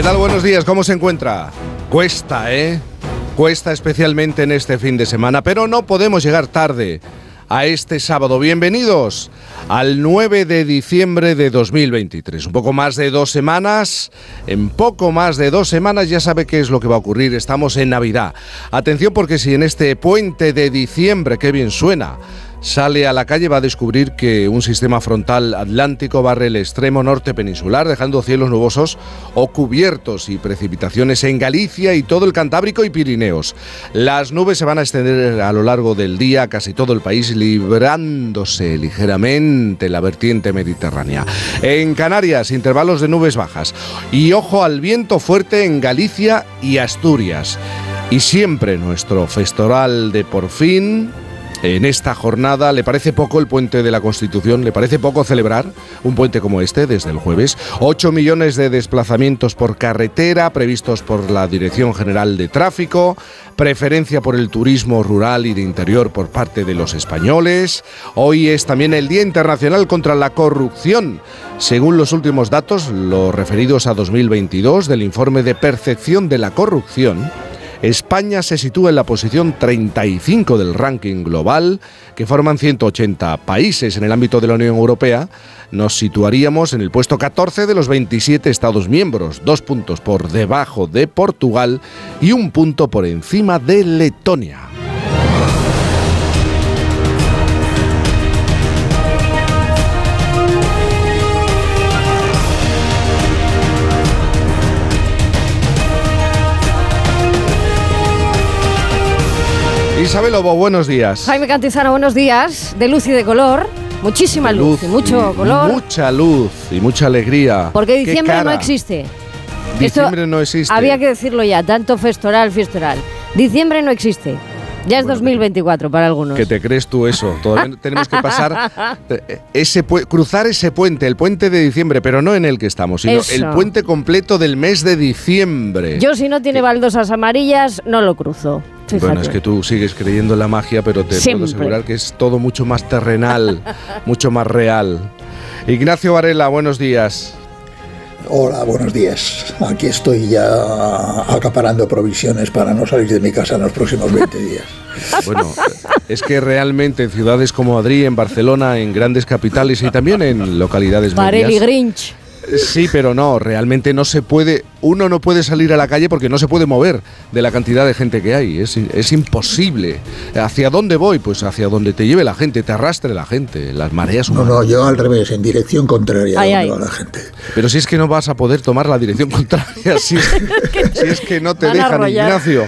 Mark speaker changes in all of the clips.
Speaker 1: ¿Qué tal? Buenos días, ¿cómo se encuentra? Cuesta, ¿eh? Cuesta especialmente en este fin de semana, pero no podemos llegar tarde a este sábado. Bienvenidos al 9 de diciembre de 2023. Un poco más de dos semanas. En poco más de dos semanas ya sabe qué es lo que va a ocurrir. Estamos en Navidad. Atención porque si en este puente de diciembre, qué bien suena, sale a la calle va a descubrir que un sistema frontal atlántico barre el extremo norte peninsular, dejando cielos nubosos o cubiertos y precipitaciones en Galicia y todo el Cantábrico y Pirineos. Las nubes se van a extender a lo largo del día casi todo el país, librándose ligeramente la vertiente mediterránea. En Canarias, intervalos de nubes bajas. Y ojo al viento fuerte en Galicia y Asturias. Y siempre nuestro festoral de por fin en esta jornada. ¿Le parece poco el puente de la Constitución? ¿Le parece poco celebrar un puente como este desde el jueves? 8 millones de desplazamientos por carretera previstos por la Dirección General de Tráfico, preferencia por el turismo rural y de interior por parte de los españoles. Hoy es también el Día Internacional contra la Corrupción. Según los últimos datos, los referidos a 2022 del informe de percepción de la corrupción, España se sitúa en la posición 35 del ranking global, que forman 180 países en el ámbito de la Unión Europea. Nos situaríamos en el puesto 14 de los 27 Estados miembros, dos puntos por debajo de Portugal y un punto por encima de Letonia. Isabel Lobo, buenos días.
Speaker 2: Jaime Cantizano, buenos días. De luz y de color. Muchísima luz, y mucho color.
Speaker 1: Mucha luz y mucha alegría.
Speaker 2: Porque diciembre no existe.
Speaker 1: Diciembre no existe.
Speaker 2: Había que decirlo ya, tanto festoral, festoral. Diciembre no existe. Ya es 2024 para algunos.
Speaker 1: ¿Qué te crees tú eso? Todavía tenemos que pasar ese cruzar ese puente, el puente de diciembre, pero no en el que estamos, sino el puente completo del mes de diciembre.
Speaker 2: Yo si no tiene baldosas amarillas no lo cruzo.
Speaker 1: Bueno, es que tú sigues creyendo en la magia, pero te puedo asegurar que es todo mucho más terrenal, mucho más real. Ignacio Varela, buenos días.
Speaker 3: Hola, buenos días. Aquí estoy ya acaparando provisiones para no salir de mi casa en los próximos 20 días.
Speaker 1: Bueno, es que realmente en ciudades como Madrid, en Barcelona, en grandes capitales y también en localidades
Speaker 2: y Grinch.
Speaker 1: Sí, pero no, realmente no se puede, uno no puede salir a la calle porque no se puede mover de la cantidad de gente que hay, es, es imposible. ¿Hacia dónde voy? Pues hacia donde te lleve la gente, te arrastre la gente, las mareas
Speaker 3: No, no, yo al revés, en dirección contraria a donde va la gente.
Speaker 1: Pero si es que no vas a poder tomar la dirección contraria, si es, que no te dejan, Ignacio.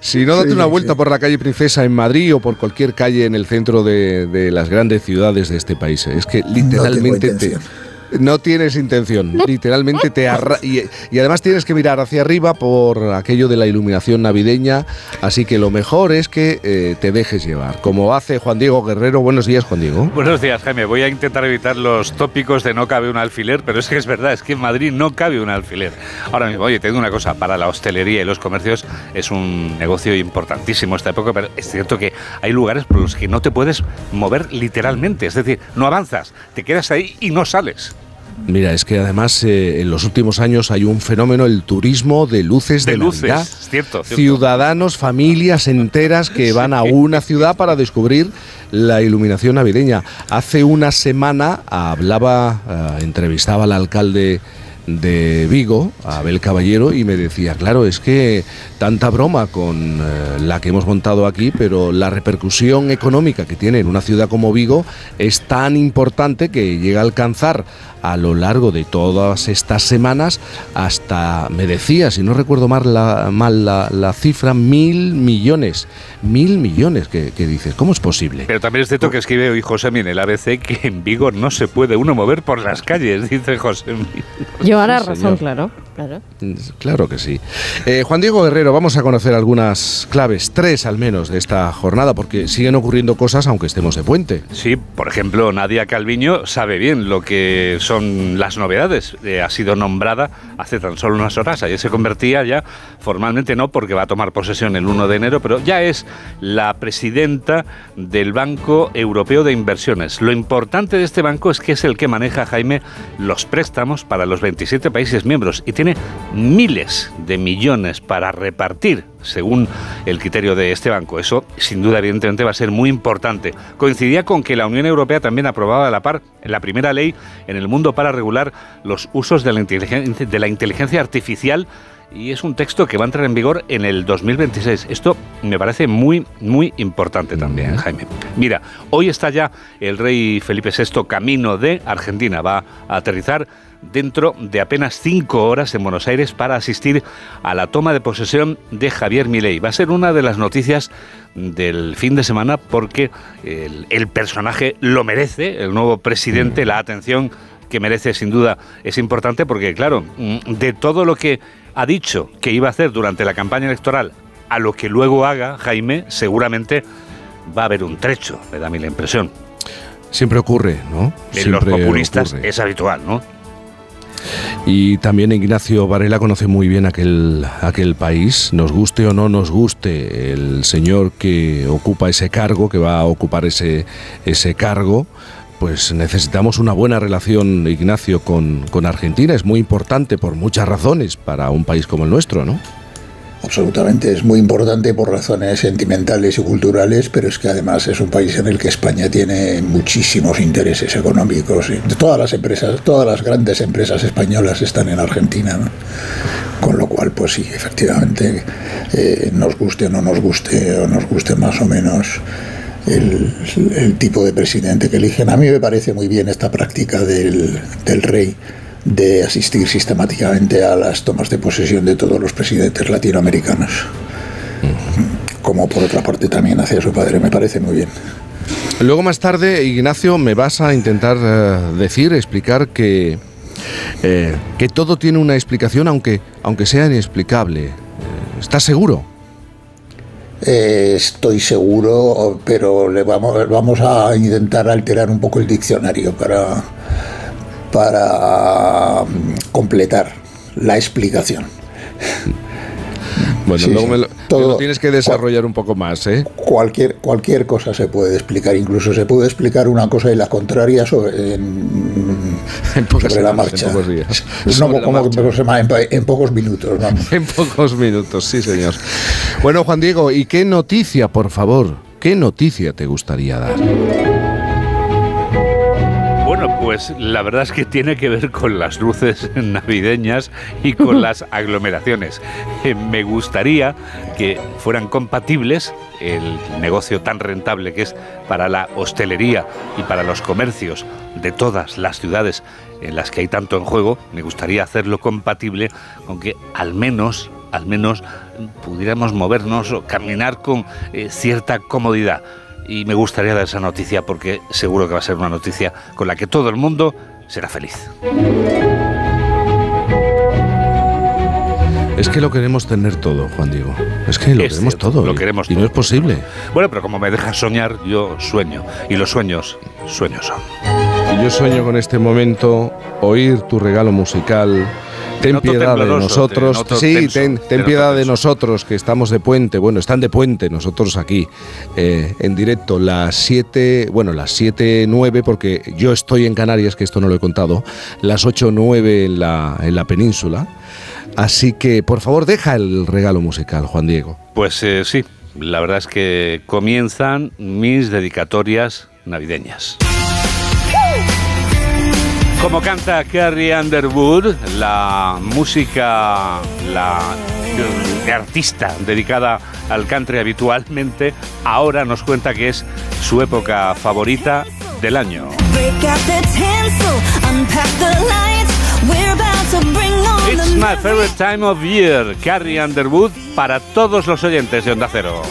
Speaker 1: Si no, date una vuelta por la calle Princesa en Madrid o por cualquier calle en el centro de, las grandes ciudades de este país. Es que literalmente te, no tienes intención, literalmente te arra y, además tienes que mirar hacia arriba por aquello de la iluminación navideña, así que lo mejor es que eh, te dejes llevar, como hace Juan Diego Guerrero. Buenos días, Juan Diego.
Speaker 4: Buenos días, Jaime. Voy a intentar evitar los tópicos de no cabe un alfiler, pero es que es verdad, es que en Madrid no cabe un alfiler. Ahora mismo, oye, te digo una cosa, para la hostelería y los comercios es un negocio importantísimo esta época, pero es cierto que hay lugares por los que no te puedes mover literalmente, es decir, no avanzas, te quedas ahí y no sales.
Speaker 1: Mira, es que además eh, en los últimos años hay un fenómeno, el turismo de luces de,
Speaker 4: luces, Cierto,
Speaker 1: Ciudadanos, familias enteras que van a una ciudad para descubrir la iluminación navideña. Hace una semana hablaba, eh, entrevistaba al alcalde de Vigo, Abel Caballero, y me decía, claro, es que tanta broma con eh, la que hemos montado aquí, pero la repercusión económica que tiene en una ciudad como Vigo es tan importante que llega a alcanzar a lo largo de todas estas semanas hasta, me decía, si no recuerdo mal la, mal la, cifra, mil millones. Mil millones, que, dices, ¿cómo es posible?
Speaker 4: Pero también es cierto que escribe hoy José en el ABC que en Vigo no se puede uno mover por las calles, dice José.
Speaker 2: Llevará razón, claro. Claro.
Speaker 1: Claro que sí. Eh, Juan Diego Guerrero, vamos a conocer algunas claves, tres al menos, de esta jornada, porque siguen ocurriendo cosas aunque estemos de puente.
Speaker 4: Sí, por ejemplo, Nadia Calviño sabe bien lo que son las novedades. Eh, ha sido nombrada hace tan solo unas horas. Ayer se convertía ya, formalmente no, porque va a tomar posesión el 1 de enero, pero ya es la presidenta del Banco Europeo de Inversiones. Lo importante de este banco es que es el que maneja, Jaime, los préstamos para los 27 países miembros y tiene miles de millones para repartir según el criterio de este banco. Eso, sin duda, evidentemente va a ser muy importante. Coincidía con que la Unión Europea también aprobaba a la par la primera ley en el mundo para regular los usos de la inteligencia, de la inteligencia artificial y es un texto que va a entrar en vigor en el 2026. Esto me parece muy, muy importante también, Jaime. Mira, hoy está ya el rey Felipe VI camino de Argentina. Va a aterrizar dentro de apenas cinco horas en Buenos Aires para asistir a la toma de posesión de Javier Milei. Va a ser una de las noticias del fin de semana porque el, el personaje lo merece, el nuevo presidente, la atención que merece sin duda es importante porque, claro, de todo lo que ha dicho que iba a hacer durante la campaña electoral a lo que luego haga Jaime, seguramente va a haber un trecho, me da a mí la impresión.
Speaker 1: Siempre ocurre, ¿no?
Speaker 4: En los populistas es habitual, ¿no?
Speaker 1: Y también Ignacio Varela conoce muy bien aquel, aquel país, nos guste o no nos guste el señor que ocupa ese cargo, que va a ocupar ese, ese cargo, pues necesitamos una buena relación, Ignacio, con, con, Argentina. Es muy importante por muchas razones para un país como el nuestro, ¿no?
Speaker 3: Absolutamente, es muy importante por razones sentimentales y culturales, pero es que además es un país en el que España tiene muchísimos intereses económicos. Todas las empresas, todas las grandes empresas españolas están en Argentina, ¿no? con lo cual, pues sí, efectivamente, eh, nos guste o no nos guste, o nos guste más o menos el, tipo de presidente que eligen. A mí me parece muy bien esta práctica del, del rey de asistir sistemáticamente a las tomas de posesión de todos los presidentes latinoamericanos. Como por otra parte también hacia su padre, me parece muy bien.
Speaker 1: Luego más tarde, Ignacio, me vas a intentar eh, decir, explicar que, eh, que todo tiene una explicación, aunque, aunque sea inexplicable. Eh, ¿Estás seguro?
Speaker 3: Eh, estoy seguro, pero le vamos, vamos a intentar alterar un poco el diccionario para, para mm, completar la explicación.
Speaker 1: Bueno, luego me lo, tienes que desarrollar un poco más, ¿eh?
Speaker 3: Cualquier, cualquier cosa se puede explicar, incluso se puede explicar una cosa y la contraria sobre, en, la marcha. En pocos días. en, pocos minutos, vamos.
Speaker 1: en pocos minutos, sí, señor. Bueno, Juan Diego, ¿y qué noticia, por favor? ¿Qué noticia te gustaría dar?
Speaker 4: Pues la verdad es que tiene que ver con las luces navideñas y con las aglomeraciones. Eh, me gustaría que fueran compatibles el negocio tan rentable que es para la hostelería y para los comercios de todas las ciudades en las que hay tanto en juego, me gustaría hacerlo compatible con que al menos, al menos pudiéramos movernos o caminar con eh, cierta comodidad y me gustaría dar esa noticia porque seguro que va a ser una noticia con la que todo el mundo será feliz.
Speaker 1: Es que lo queremos tener todo, Juan Diego. Es que lo queremos todo.
Speaker 4: Lo queremos
Speaker 1: y no es posible.
Speaker 4: Bueno, pero como me dejas soñar, yo sueño. Y los sueños, sueños son.
Speaker 1: Y yo sueño con este momento, oír tu regalo musical, Ten piedad de nosotros. sí, ten, piedad de nosotros que estamos de puente. Bueno, están de puente nosotros aquí eh, en directo. Las 7, bueno, las 7, 9, porque yo estoy en Canarias, que esto no lo he contado. Las 8, 9 en la, en la península. Así que, por favor, deja el regalo musical, Juan Diego.
Speaker 4: Pues eh, sí, la verdad es que comienzan mis dedicatorias navideñas. Como canta Carrie Underwood, la música, la artista dedicada al country habitualmente, ahora nos cuenta que es su época favorita
Speaker 5: del año. It's my favorite time of year, Carrie Underwood, para todos los oyentes de Onda Cero.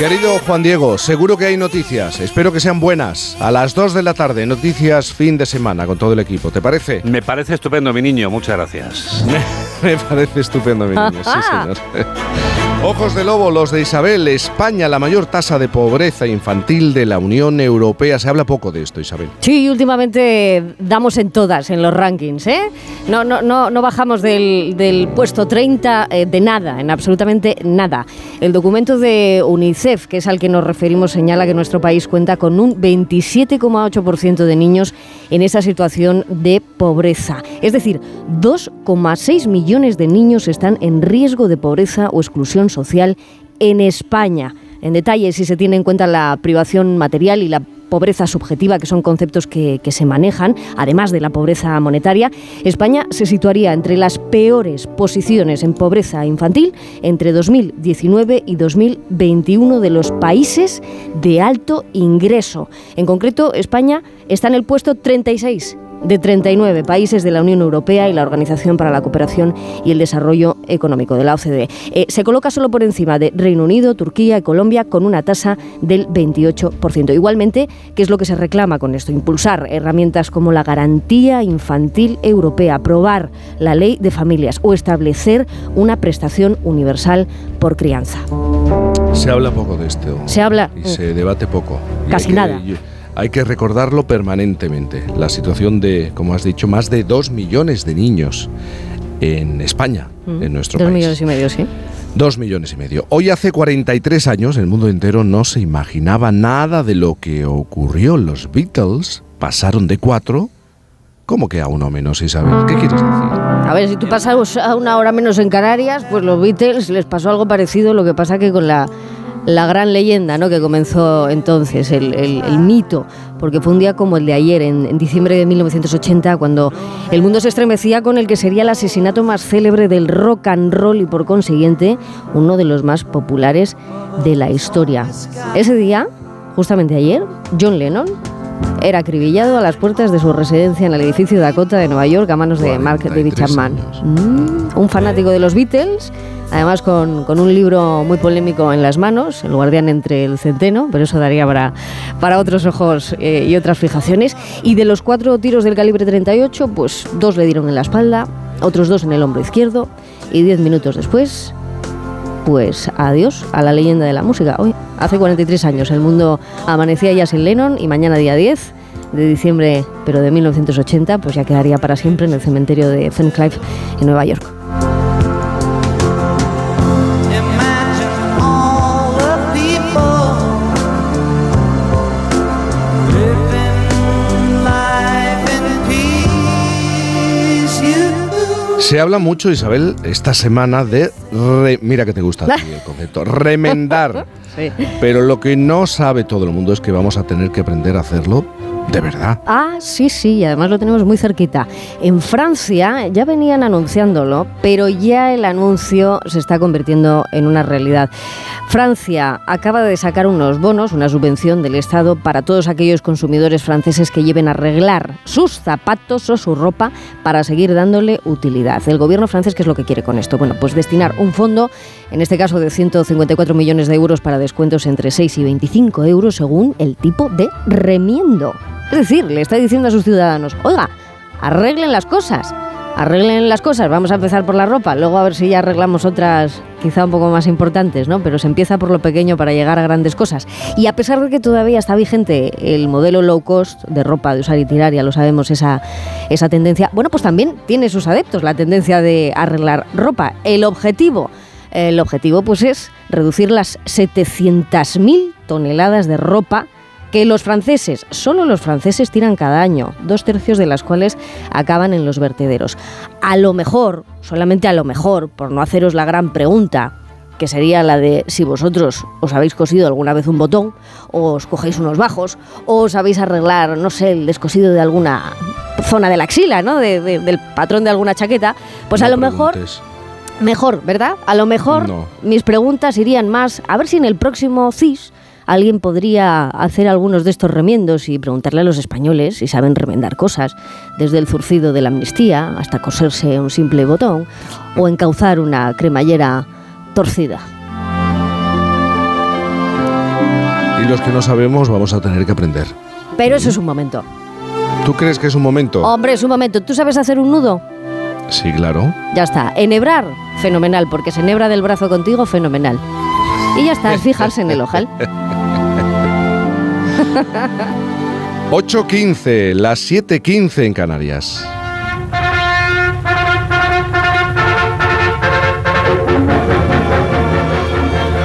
Speaker 1: Querido Juan Diego, seguro que hay noticias. Espero que sean buenas. A las 2 de la tarde, noticias fin de semana con todo el equipo. ¿Te parece?
Speaker 5: Me parece estupendo, mi niño. Muchas gracias.
Speaker 1: Me parece estupendo, mi niño. Sí, señor. Ojos de lobo, los de Isabel. España, la mayor tasa de pobreza infantil de la Unión Europea. Se habla poco de esto, Isabel.
Speaker 2: Sí, últimamente damos en todas, en los rankings, ¿eh? No, no, no, no bajamos del, puesto 30 eh, de nada, en absolutamente nada. El documento de UNICEF, que es al que nos referimos, señala que nuestro país cuenta con un 27,8% de niños en esa situación de pobreza. Es decir, 2,6 millones de niños están en riesgo de pobreza o exclusión social en España. En detalle, si se tiene en cuenta la privación material y la pobreza subjetiva, que son conceptos que, se manejan, además de la pobreza monetaria, España se situaría entre las peores posiciones en pobreza infantil entre 2019 y 2021 de los países de alto ingreso. En concreto, España está en el puesto 36 de 39 países de la Unión Europea y la Organización para la Cooperación y el Desarrollo Económico de la OCDE. Eh, se coloca solo por encima de Reino Unido, Turquía y Colombia con una tasa del 28%. Igualmente, ¿qué es lo que se reclama con esto? Impulsar herramientas como la garantía infantil europea, aprobar la ley de familias o establecer una prestación universal por crianza.
Speaker 1: Se habla poco de esto.
Speaker 2: Se habla.
Speaker 1: Y se debate poco.
Speaker 2: Casi
Speaker 1: que-
Speaker 2: nada.
Speaker 1: Hay que recordarlo permanentemente. La situación de, como has dicho, más de dos millones de niños en España, en nuestro
Speaker 2: Mm. Dos
Speaker 1: país.
Speaker 2: millones y medio, sí.
Speaker 1: Dos millones y medio. Hoy hace 43 años el mundo entero no se imaginaba nada de lo que ocurrió. Los Beatles pasaron de cuatro, como que a uno menos, Isabel. ¿Qué quieres decir?
Speaker 2: A ver, si tú pasas a una hora menos en Canarias, pues los Beatles les pasó algo parecido, lo que pasa que con la, la gran leyenda ¿no? que comenzó entonces, el, mito, porque fue un día como el de ayer, en, en diciembre de 1980, cuando el mundo se estremecía con el que sería el asesinato más célebre del rock and roll y por consiguiente uno de los más populares de la historia. Ese día, justamente ayer, John Lennon era acribillado a las puertas de su residencia en el edificio Dakota de Nueva York a manos de Mark David
Speaker 1: 43
Speaker 2: Chapman. Mm, un fanático de los Beatles, además con, con un libro muy polémico en las manos, El guardián entre el centeno, pero eso daría para, para otros ojos eh, y otras fijaciones. Y de los cuatro tiros del calibre 38, pues dos le dieron en la espalda, otros dos en el hombro izquierdo, y diez minutos después, pues adiós a la leyenda de la música. Hoy, hace 43 años, el mundo amanecía ya sin Lennon y mañana día 10 de diciembre, pero de 1980, pues ya quedaría para siempre en el cementerio de Fenclife en Nueva York.
Speaker 1: Se habla mucho, Isabel, esta semana de... re- mira que te gusta a ti el concepto. Remendar.
Speaker 2: Sí.
Speaker 1: Pero lo que no sabe todo el mundo es que vamos a tener que aprender a hacerlo de verdad.
Speaker 2: Ah, sí, sí, y además lo tenemos muy cerquita. En Francia ya venían anunciándolo, pero ya el anuncio se está convirtiendo en una realidad. Francia acaba de sacar unos bonos, una subvención del Estado para todos aquellos consumidores franceses que lleven a arreglar sus zapatos o su ropa para seguir dándole utilidad. El gobierno francés, ¿qué es lo que quiere con esto? Bueno, pues destinar un fondo, en este caso de 154 millones de euros para descuentos entre 6 y 25 euros según el tipo de remiendo. Es decir, le está diciendo a sus ciudadanos, oiga, arreglen las cosas, arreglen las cosas, vamos a empezar por la ropa, luego a ver si ya arreglamos otras quizá un poco más importantes, ¿no? Pero se empieza por lo pequeño para llegar a grandes cosas. Y a pesar de que todavía está vigente el modelo low cost de ropa de usar y tirar, ya lo sabemos, esa, esa tendencia, bueno, pues también tiene sus adeptos la tendencia de arreglar ropa. El objetivo, el objetivo pues es reducir las 700.000 toneladas de ropa que los franceses, solo los franceses tiran cada año, dos tercios de las cuales acaban en los vertederos. A lo mejor, solamente a lo mejor, por no haceros la gran pregunta, que sería la de si vosotros os habéis cosido alguna vez un botón, o os cogéis unos bajos, o os sabéis arreglar, no sé, el descosido de alguna zona de la axila, ¿no? De- de- del patrón de alguna chaqueta, pues a lo mejor. Mejor, ¿verdad? A lo mejor
Speaker 1: No.
Speaker 2: mis preguntas irían más a ver si en el próximo CIS alguien podría hacer algunos de estos remiendos y preguntarle a los españoles si saben remendar cosas, desde el zurcido de la amnistía hasta coserse un simple botón o encauzar una cremallera torcida.
Speaker 1: Y los que no sabemos vamos a tener que aprender.
Speaker 2: Pero eso es un momento.
Speaker 1: ¿Tú crees que es un momento?
Speaker 2: Hombre, es un momento. ¿Tú sabes hacer un nudo?
Speaker 1: Sí, claro.
Speaker 2: Ya está. Enhebrar, fenomenal, porque se enhebra del brazo contigo, fenomenal. Y ya está, es fijarse en el ojal.
Speaker 1: 8.15, las 7.15 en Canarias.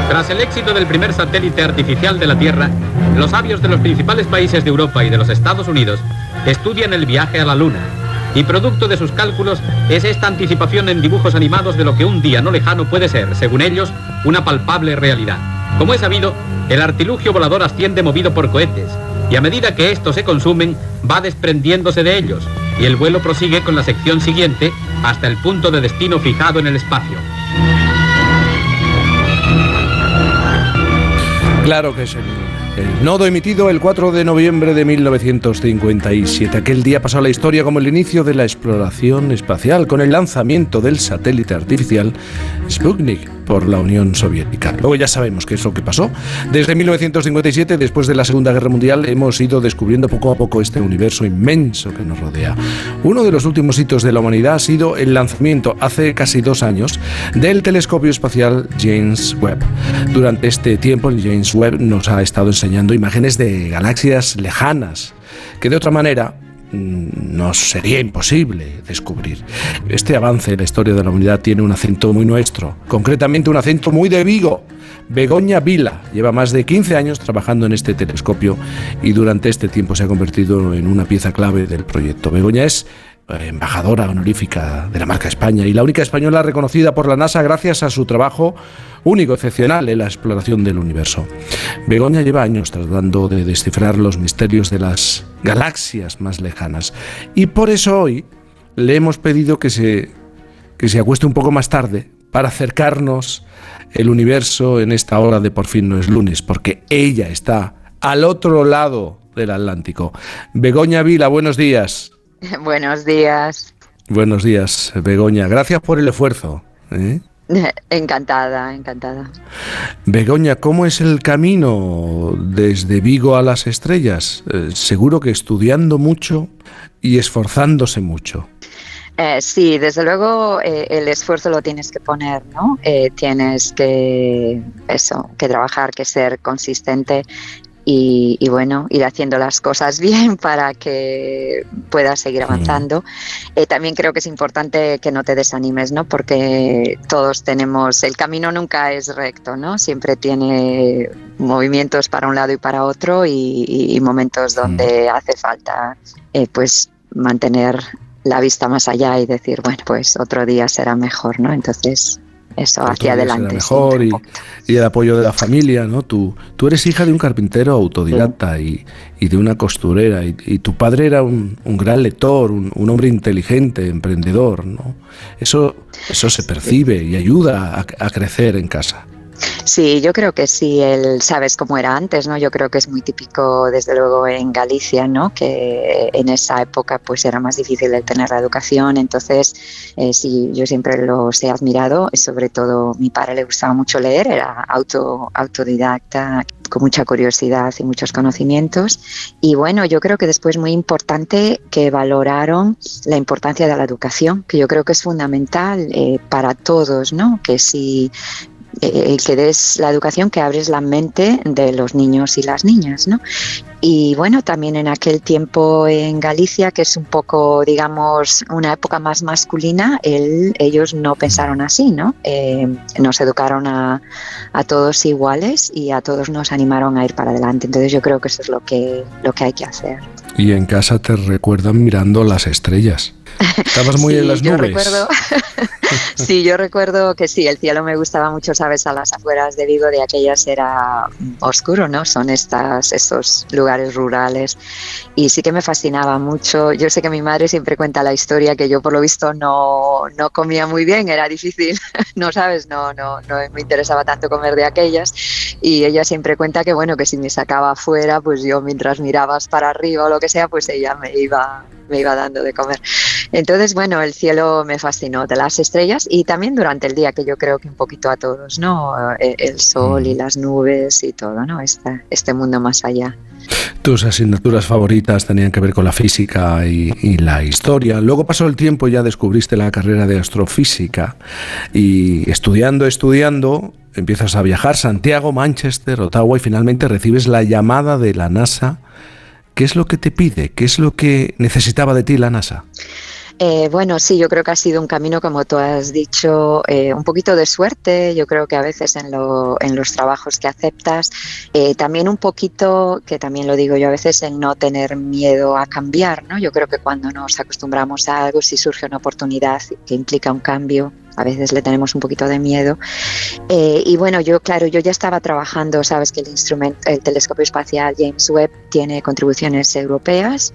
Speaker 6: Tras el éxito del primer satélite artificial de la Tierra, los sabios de los principales países de Europa y de los Estados Unidos estudian el viaje a la Luna. Y producto de sus cálculos es esta anticipación en dibujos animados de lo que un día no lejano puede ser, según ellos, una palpable realidad. Como es sabido, el artilugio volador asciende movido por cohetes, y a medida que estos se consumen, va desprendiéndose de ellos, y el vuelo prosigue con la sección siguiente hasta el punto de destino fijado en el espacio.
Speaker 1: Claro que es el, nodo emitido el 4 de noviembre de 1957. Aquel día pasó a la historia como el inicio de la exploración espacial con el lanzamiento del satélite artificial Sputnik por la Unión Soviética. Luego ya sabemos qué es lo que pasó. Desde 1957, después de la Segunda Guerra Mundial, hemos ido descubriendo poco a poco este universo inmenso que nos rodea. Uno de los últimos hitos de la humanidad ha sido el lanzamiento hace casi dos años del telescopio espacial James Webb. Durante este tiempo, el James Webb nos ha estado enseñando imágenes de galaxias lejanas que de otra manera nos sería imposible descubrir. Este avance en la historia de la humanidad tiene un acento muy nuestro, concretamente un acento muy de Vigo. Begoña Vila lleva más de 15 años trabajando en este telescopio y durante este tiempo se ha convertido en una pieza clave del proyecto. Begoña es eh, embajadora honorífica de la marca España y la única española reconocida por la NASA gracias a su trabajo único, excepcional en la exploración del universo. Begoña lleva años tratando de descifrar los misterios de las galaxias más lejanas y por eso hoy le hemos pedido que se, que se acueste un poco más tarde para acercarnos el universo en esta hora de por fin no es lunes, porque ella está al otro lado del Atlántico. Begoña Vila, buenos días.
Speaker 7: Buenos días.
Speaker 1: Buenos días, Begoña. Gracias por el esfuerzo. ¿eh?
Speaker 7: Encantada, encantada.
Speaker 1: Begoña, ¿cómo es el camino desde Vigo a las estrellas? Eh, seguro que estudiando mucho y esforzándose mucho.
Speaker 7: Eh, sí, desde luego eh, el esfuerzo lo tienes que poner, ¿no? Eh, tienes que eso, que trabajar, que ser consistente y, y, bueno, ir haciendo las cosas bien para que puedas seguir avanzando. Eh, también creo que es importante que no te desanimes, ¿no? Porque todos tenemos, el camino nunca es recto, ¿no? Siempre tiene movimientos para un lado y para otro y, y, y momentos donde hace falta, eh, pues, mantener la vista más allá y decir, bueno, pues otro día será mejor, ¿no? Entonces, eso, hacia adelante.
Speaker 1: Mejor y, el apoyo de la familia, ¿no? Tú, tú eres hija de un carpintero autodidacta y, y de una costurera y, y tu padre era un, un gran lector, un, un hombre inteligente, emprendedor, ¿no? Eso, eso se percibe y ayuda a, a crecer en casa.
Speaker 7: Sí, yo creo que sí, él sabes cómo era antes, ¿no? Yo creo que es muy típico, desde luego, en Galicia, ¿no? Que en esa época pues era más difícil el tener la educación, entonces eh, sí, yo siempre los he admirado, sobre todo mi padre le gustaba mucho leer, era auto, autodidacta, con mucha curiosidad y muchos conocimientos. Y bueno, yo creo que después muy importante que valoraron la importancia de la educación, que yo creo que es fundamental eh, para todos, ¿no? Que si eh, que des la educación que abres la mente de los niños y las niñas, ¿no? Y bueno, también en aquel tiempo en Galicia, que es un poco, digamos, una época más masculina, él- ellos no pensaron así, ¿no? Eh, nos educaron a, a todos iguales y a todos nos animaron a ir para adelante. Entonces yo creo que eso es lo que, lo que hay que hacer.
Speaker 1: Y en casa te recuerdan mirando las estrellas. Estabas muy
Speaker 7: Sí,
Speaker 1: en las
Speaker 7: yo
Speaker 1: nubes.
Speaker 7: recuerdo, sí, yo recuerdo que sí, el cielo me gustaba mucho, sabes, a las afueras de Vigo, de aquellas era oscuro, ¿no? Son estas, estos lugares rurales y sí que me fascinaba mucho. Yo sé que mi madre siempre cuenta la historia que yo por lo visto no, no comía muy bien, era difícil, no sabes, no, no, no me interesaba tanto comer de aquellas y ella siempre cuenta que bueno, que si me sacaba afuera, pues yo mientras mirabas para arriba o lo que sea, pues ella me iba, me iba dando de comer. Entonces, bueno, el cielo me fascinó de las estrellas y también durante el día, que yo creo que un poquito a todos, ¿no? Eh, El sol y las nubes y todo, ¿no? Este, este mundo más allá.
Speaker 1: Tus asignaturas favoritas tenían que ver con la física y, y la historia. Luego pasó el tiempo y ya descubriste la carrera de astrofísica y estudiando, estudiando, empiezas a viajar Santiago, Manchester, Ottawa y finalmente recibes la llamada de la NASA. ¿Qué es lo que te pide? ¿Qué es lo que necesitaba de ti la NASA?
Speaker 7: Eh, bueno, sí, yo creo que ha sido un camino, como tú has dicho, eh, un poquito de suerte. Yo creo que a veces en, lo- en los trabajos que aceptas, eh, también un poquito, que también lo digo yo a veces, en no tener miedo a cambiar, ¿no? Yo creo que cuando nos acostumbramos a algo, si surge una oportunidad que implica un cambio, a veces le tenemos un poquito de miedo. Eh, y bueno, yo, claro, yo ya estaba trabajando, sabes que el instrumento, el telescopio espacial James Webb tiene contribuciones europeas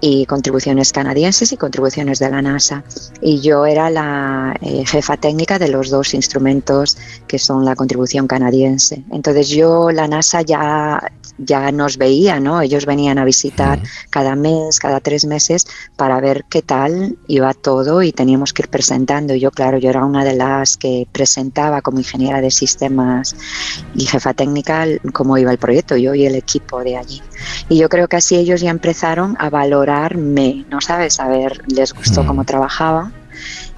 Speaker 7: y contribuciones canadienses y contribuciones de la NASA. Y yo era la eh, jefa técnica de los dos instrumentos que son la contribución canadiense. Entonces yo, la NASA ya, ya nos veía, ¿no? Ellos venían a visitar cada mes, cada tres meses para ver qué tal iba todo y teníamos que ir presentando. Y yo, claro, yo era una de las que presentaba como ingeniera de sistemas y jefa técnica cómo iba el proyecto, yo y el equipo de allí. Y yo creo que así ellos ya empezaron a valorarme, ¿no sabes? A ver, les gustó
Speaker 1: Mm.
Speaker 7: cómo trabajaba.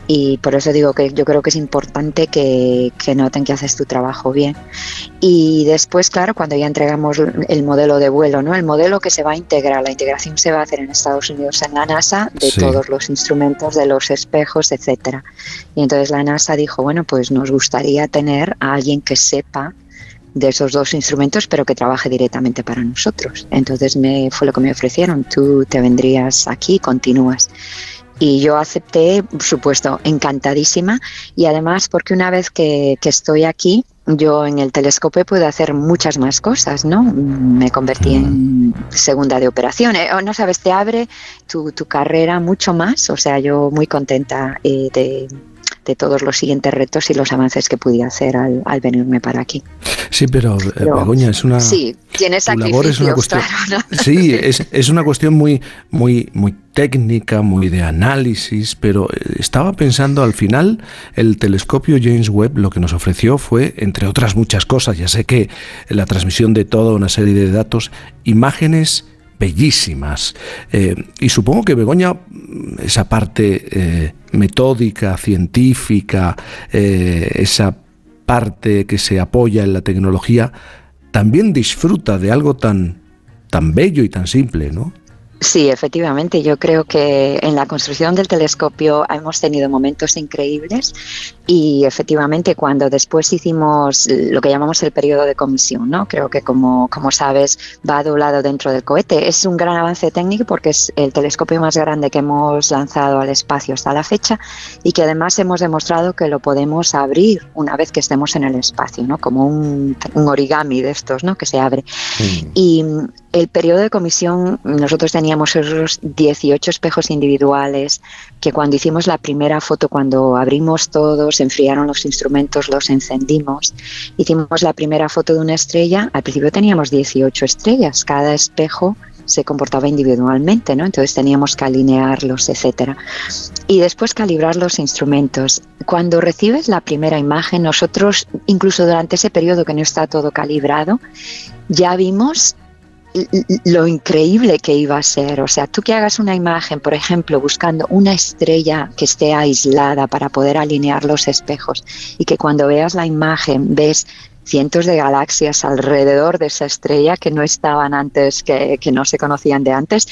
Speaker 7: Y por eso digo que yo creo que es importante que, que noten que haces tu trabajo bien. Y después, claro, cuando ya entregamos el modelo de vuelo, ¿no? El modelo que se va a integrar, la integración se va a hacer en Estados Unidos en la NASA de
Speaker 1: Sí.
Speaker 7: todos los instrumentos, de los espejos, etcétera. Y entonces la NASA dijo, bueno, pues nos gustaría tener a alguien que sepa de esos dos instrumentos, pero que trabaje directamente para nosotros. Entonces me fue lo que me ofrecieron. Tú te vendrías aquí continúas. Y yo acepté, por supuesto, encantadísima. Y además, porque una vez que, que estoy aquí, yo en el telescopio puedo hacer muchas más cosas, ¿no? Me convertí en segunda de operación. Eh, o no sabes, te abre tu, tu carrera mucho más. O sea, yo muy contenta eh, de, de todos los siguientes retos y los avances que pude hacer al, al venirme para aquí.
Speaker 1: Sí, pero, eh,
Speaker 7: Pero-
Speaker 1: Begoña, es una...
Speaker 7: Sí, tiene
Speaker 1: labor es una cuestión...
Speaker 7: claro, ¿no?
Speaker 1: Sí, es, es una cuestión muy, muy, muy técnica, muy de análisis, pero eh, estaba pensando al final, el telescopio James Webb lo que nos ofreció fue, entre otras muchas cosas, ya sé que la transmisión de toda una serie de datos, imágenes bellísimas. Eh, y supongo que Begoña, esa parte eh, metódica, científica, eh, esa parte que se apoya en la tecnología, también disfruta de algo tan, tan bello y tan simple, ¿no?
Speaker 7: Sí, efectivamente. Yo creo que en la construcción del telescopio hemos tenido momentos increíbles y efectivamente cuando después hicimos lo que llamamos el periodo de comisión, ¿no? Creo que como, como sabes va doblado dentro del cohete. Es un gran avance técnico porque es el telescopio más grande que hemos lanzado al espacio hasta la fecha y que además hemos demostrado que lo podemos abrir una vez que estemos en el espacio, ¿no? Como un, un origami de estos, ¿no? Que se abre. Y mm, el periodo de comisión, nosotros teníamos esos 18 espejos individuales que cuando hicimos la primera foto, cuando abrimos todos, enfriaron los instrumentos, los encendimos, hicimos la primera foto de una estrella, al principio teníamos 18 estrellas, cada espejo se comportaba individualmente, ¿no? Entonces teníamos que alinearlos, etcétera. Y después calibrar los instrumentos. Cuando recibes la primera imagen, nosotros, incluso durante ese periodo que no está todo calibrado, ya vimos lo increíble que iba a ser. O sea, tú que hagas una imagen, por ejemplo, buscando una estrella que esté aislada para poder alinear los espejos y que cuando veas la imagen ves cientos de galaxias alrededor de esa estrella que no estaban antes, que, que no se conocían de antes,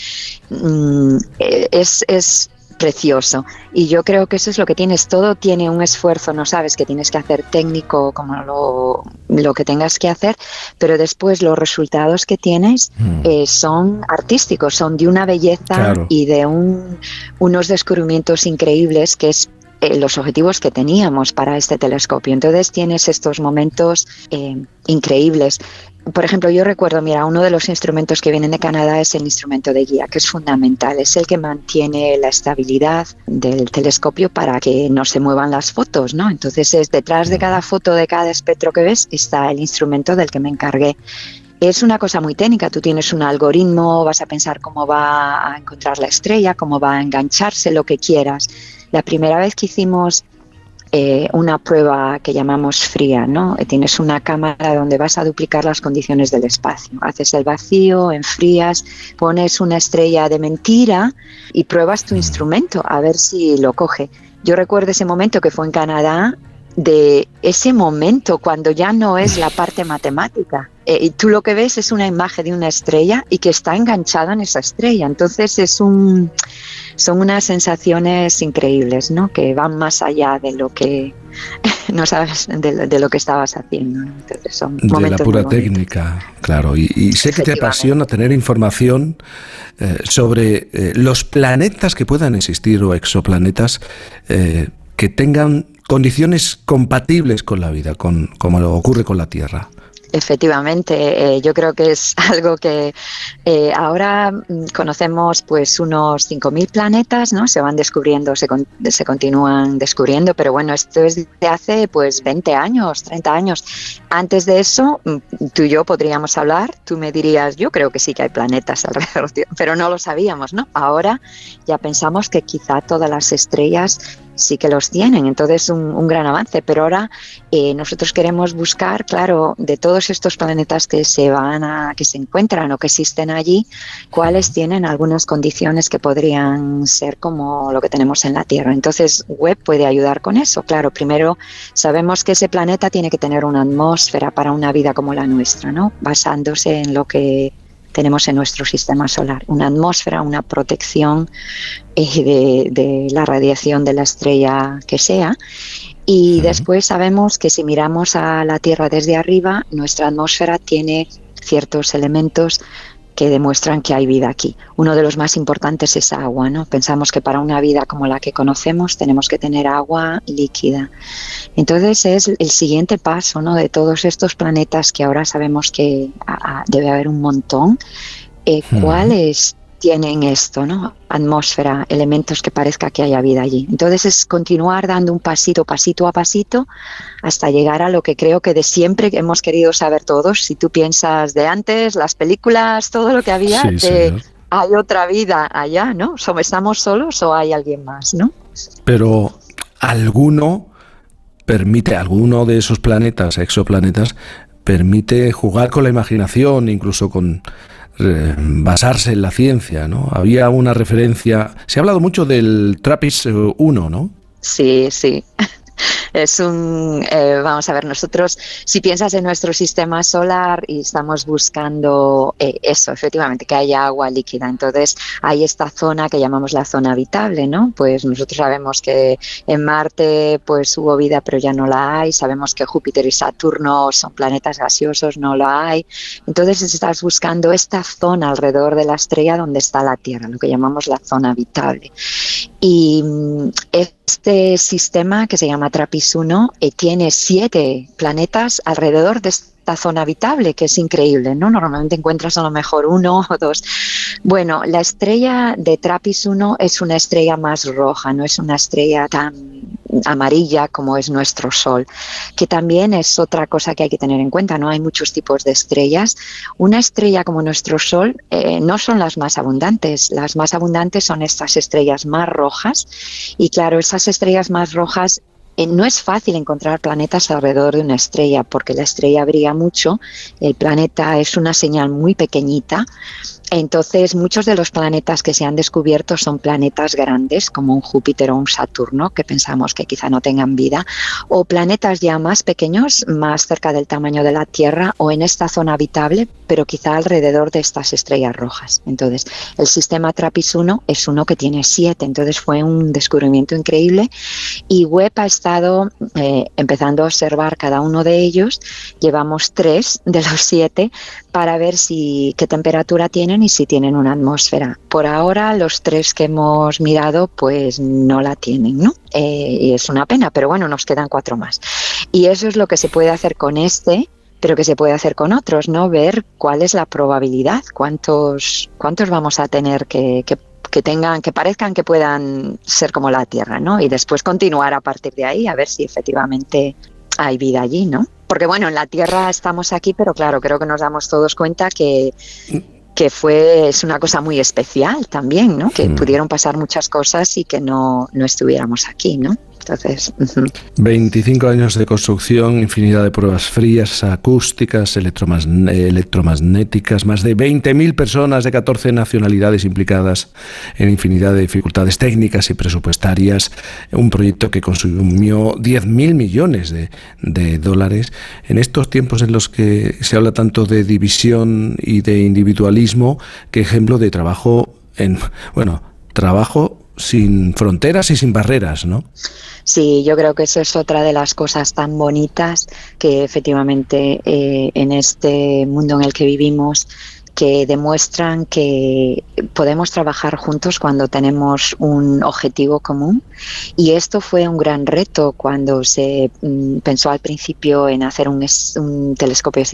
Speaker 7: mm, eh, es, es precioso. Y yo creo que eso es lo que tienes. Todo tiene un esfuerzo, no sabes que tienes que hacer técnico como lo, lo que tengas que hacer, pero después los resultados que tienes eh, son artísticos, son de una belleza
Speaker 8: Claro.
Speaker 7: y de un, unos descubrimientos increíbles que es eh, los objetivos que teníamos para este telescopio. Entonces tienes estos momentos eh, increíbles. Por ejemplo, yo recuerdo, mira, uno de los instrumentos que vienen de Canadá es el instrumento de guía, que es fundamental. Es el que mantiene la estabilidad del telescopio para que no se muevan las fotos, ¿no? Entonces, es detrás de cada foto, de cada espectro que ves, está el instrumento del que me encargué. Es una cosa muy técnica, tú tienes un algoritmo, vas a pensar cómo va a encontrar la estrella, cómo va a engancharse, lo que quieras. La primera vez que hicimos eh, una prueba que llamamos fría, ¿no? Eh, Tienes una cámara donde vas a duplicar las condiciones del espacio. Haces el vacío, enfrías, pones una estrella de mentira y pruebas tu instrumento a ver si lo coge. Yo recuerdo ese momento que fue en Canadá, de ese momento cuando ya no es la parte matemática. Eh, y tú lo que ves es una imagen de una estrella y que está enganchada en esa estrella. Entonces es un, son unas sensaciones increíbles, ¿no? Que van más allá de lo que no sabes de, de lo que estabas haciendo. ¿no? Entonces son
Speaker 8: De la pura técnica, claro. Y, y sé que te apasiona tener información eh, sobre eh, los planetas que puedan existir o exoplanetas eh, que tengan condiciones compatibles con la vida, con, como ocurre con la Tierra.
Speaker 7: Efectivamente, eh, yo creo que es algo que eh, ahora mm, conocemos pues unos 5.000 planetas, ¿no? Se van descubriendo, se, con- se continúan descubriendo, pero bueno, esto es de hace pues 20 años, 30 años. Antes de eso, mm, tú y yo podríamos hablar, tú me dirías, yo creo que sí que hay planetas alrededor, tío", pero no lo sabíamos, ¿no? Ahora ya pensamos que quizá todas las estrellas sí que los tienen, entonces un, un gran avance, pero ahora eh, nosotros queremos buscar, claro, de todos estos planetas que se van a, que se encuentran o que existen allí, cuáles tienen algunas condiciones que podrían ser como lo que tenemos en la Tierra. Entonces, Webb puede ayudar con eso. Claro, primero sabemos que ese planeta tiene que tener una atmósfera para una vida como la nuestra, ¿no? Basándose en lo que tenemos en nuestro sistema solar, una atmósfera, una protección eh, de, de la radiación de la estrella que sea. Y después sabemos que si miramos a la Tierra desde arriba, nuestra atmósfera tiene ciertos elementos que demuestran que hay vida aquí. Uno de los más importantes es agua, ¿no? Pensamos que para una vida como la que conocemos tenemos que tener agua líquida. Entonces es el siguiente paso, ¿no? De todos estos planetas que ahora sabemos que a- a- debe haber un montón. eh, ¿Cuáles tienen esto, ¿no? Atmósfera, elementos que parezca que haya vida allí. Entonces es continuar dando un pasito, pasito a pasito, hasta llegar a lo que creo que de siempre hemos querido saber todos. Si tú piensas de antes, las películas, todo lo que había,
Speaker 8: Sí,
Speaker 7: de hay otra vida allá, ¿no? ¿Somos- ¿Estamos solos o hay alguien más, no?
Speaker 8: Pero alguno permite, alguno de esos planetas, exoplanetas, permite jugar con la imaginación, incluso con basarse en la ciencia, ¿no? Había una referencia, se ha hablado mucho del TRAPPIST 1, ¿no?
Speaker 7: Sí, sí. Es un, eh, vamos a ver, nosotros, si piensas en nuestro sistema solar y estamos buscando eh, eso, efectivamente, que haya agua líquida, entonces hay esta zona que llamamos la zona habitable, ¿no? Pues nosotros sabemos que en Marte pues hubo vida, pero ya no la hay, sabemos que Júpiter y Saturno son planetas gaseosos, no la hay, entonces estás buscando esta zona alrededor de la estrella donde está la Tierra, lo que llamamos la zona habitable. Y mm, este sistema que se llama TRAPPIST-1 eh, tiene siete planetas alrededor de zona habitable, que es increíble, ¿no? Normalmente encuentras a lo mejor uno o dos. Bueno, la estrella de TRAPPIST-1 es una estrella más roja, no es una estrella tan amarilla como es nuestro Sol, que también es otra cosa que hay que tener en cuenta, ¿no? Hay muchos tipos de estrellas. Una estrella como nuestro Sol eh, no son las más abundantes, las más abundantes son estas estrellas más rojas y claro, esas estrellas más rojas no es fácil encontrar planetas alrededor de una estrella porque la estrella brilla mucho, el planeta es una señal muy pequeñita entonces, muchos de los planetas que se han descubierto son planetas grandes, como un Júpiter o un Saturno, que pensamos que quizá no tengan vida, o planetas ya más pequeños, más cerca del tamaño de la Tierra o en esta zona habitable, pero quizá alrededor de estas estrellas rojas. Entonces, el sistema TRAPPIST 1 es uno que tiene siete, entonces fue un descubrimiento increíble y Webb ha estado eh, empezando a observar cada uno de ellos. Llevamos tres de los siete para ver si qué temperatura tienen y si tienen una atmósfera. Por ahora, los tres que hemos mirado, pues no la tienen, ¿no? Eh, y es una pena, pero bueno, nos quedan cuatro más. Y eso es lo que se puede hacer con este pero que se puede hacer con otros, ¿no? Ver cuál es la probabilidad, cuántos, cuántos vamos a tener que, que, que tengan, que parezcan que puedan ser como la Tierra, ¿no? Y después continuar a partir de ahí a ver si efectivamente hay vida allí, ¿no? Porque bueno, en la Tierra estamos aquí, pero claro, creo que nos damos todos cuenta que que fue es una cosa muy especial también, ¿no? Que
Speaker 1: Mm.
Speaker 7: pudieron pasar muchas cosas y que no, no estuviéramos aquí, ¿no? Entonces, ujú.
Speaker 1: 25 años de construcción, infinidad de pruebas frías, acústicas, electromagnéticas, más de 20.000 personas de 14 nacionalidades implicadas en infinidad de dificultades técnicas y presupuestarias, un proyecto que consumió 10.000 millones de, de dólares. En estos tiempos en los que se habla tanto de división y de individualismo, qué ejemplo de trabajo en, bueno, trabajo sin fronteras y sin barreras, ¿no?
Speaker 7: Sí, yo creo que eso es otra de las cosas tan bonitas que efectivamente eh, en este mundo en el que vivimos que demuestran que podemos trabajar juntos cuando tenemos un objetivo común. Y esto fue un gran reto cuando se mm, pensó al principio en hacer un, un telescopio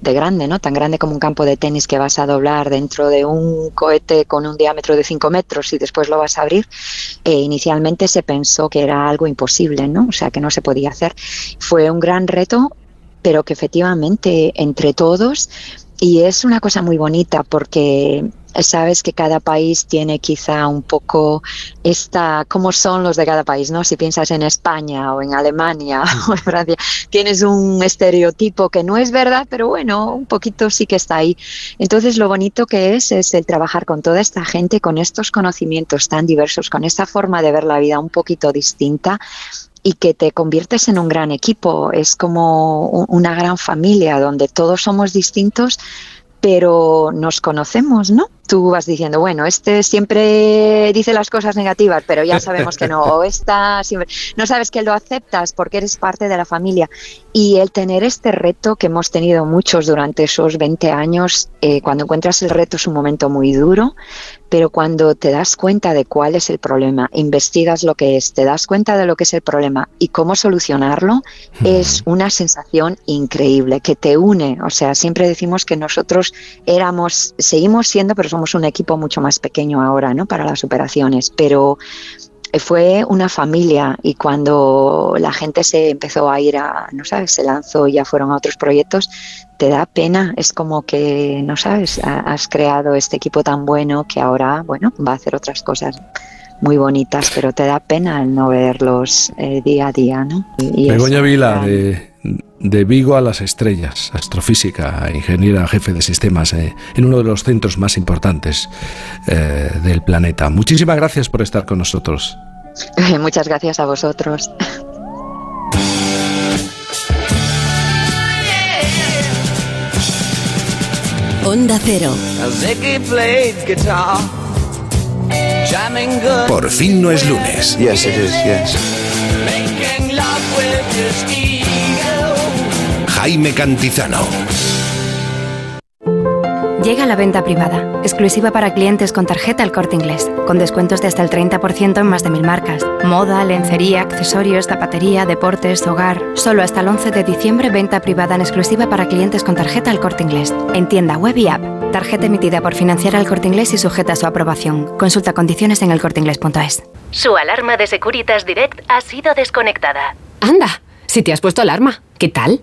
Speaker 7: de grande, ¿no? Tan grande como un campo de tenis que vas a doblar dentro de un cohete con un diámetro de 5 metros y después lo vas a abrir. Eh, inicialmente se pensó que era algo imposible, ¿no? O sea, que no se podía hacer. Fue un gran reto, pero que efectivamente entre todos, y es una cosa muy bonita porque sabes que cada país tiene quizá un poco esta, cómo son los de cada país, ¿no? Si piensas en España o en Alemania o en Francia, tienes un estereotipo que no es verdad, pero bueno, un poquito sí que está ahí. Entonces, lo bonito que es es el trabajar con toda esta gente, con estos conocimientos tan diversos, con esta forma de ver la vida un poquito distinta y que te conviertes en un gran equipo. Es como una gran familia donde todos somos distintos, pero nos conocemos, ¿no? Tú vas diciendo, bueno, este siempre dice las cosas negativas, pero ya sabemos que no. O esta siempre... No sabes que lo aceptas porque eres parte de la familia. Y el tener este reto que hemos tenido muchos durante esos 20 años, eh, cuando encuentras el reto es un momento muy duro, pero cuando te das cuenta de cuál es el problema, investigas lo que es, te das cuenta de lo que es el problema y cómo solucionarlo, es una sensación increíble que te une. O sea, siempre decimos que nosotros éramos, seguimos siendo, pero somos un equipo mucho más pequeño ahora, ¿no? Para las operaciones, pero fue una familia y cuando la gente se empezó a ir a, no sabes, se lanzó y ya fueron a otros proyectos, te da pena, es como que, no sabes, ha- has creado este equipo tan bueno que ahora, bueno, va a hacer otras cosas muy bonitas, pero te da pena el no verlos eh, día a día, ¿no? Y-
Speaker 1: Begoña Vila, de, de Vigo a las estrellas, astrofísica, ingeniera jefe de sistemas eh, en uno de los centros más importantes eh, del planeta. Muchísimas gracias por estar con nosotros.
Speaker 7: Muchas gracias a vosotros.
Speaker 9: Onda Cero.
Speaker 10: Por fin no es lunes.
Speaker 11: Yes, it is, yes.
Speaker 10: Jaime Cantizano.
Speaker 12: Llega la venta privada, exclusiva para clientes con tarjeta El Corte Inglés, con descuentos de hasta el 30% en más de mil marcas. Moda, lencería, accesorios, zapatería, deportes, hogar. Solo hasta el 11 de diciembre venta privada en exclusiva para clientes con tarjeta El Corte Inglés, en tienda web y app. Tarjeta emitida por financiar al Corte Inglés y sujeta a su aprobación. Consulta condiciones en elcorteinglés.es.
Speaker 13: Su alarma de Securitas Direct ha sido desconectada.
Speaker 14: Anda, si te has puesto alarma, ¿qué tal?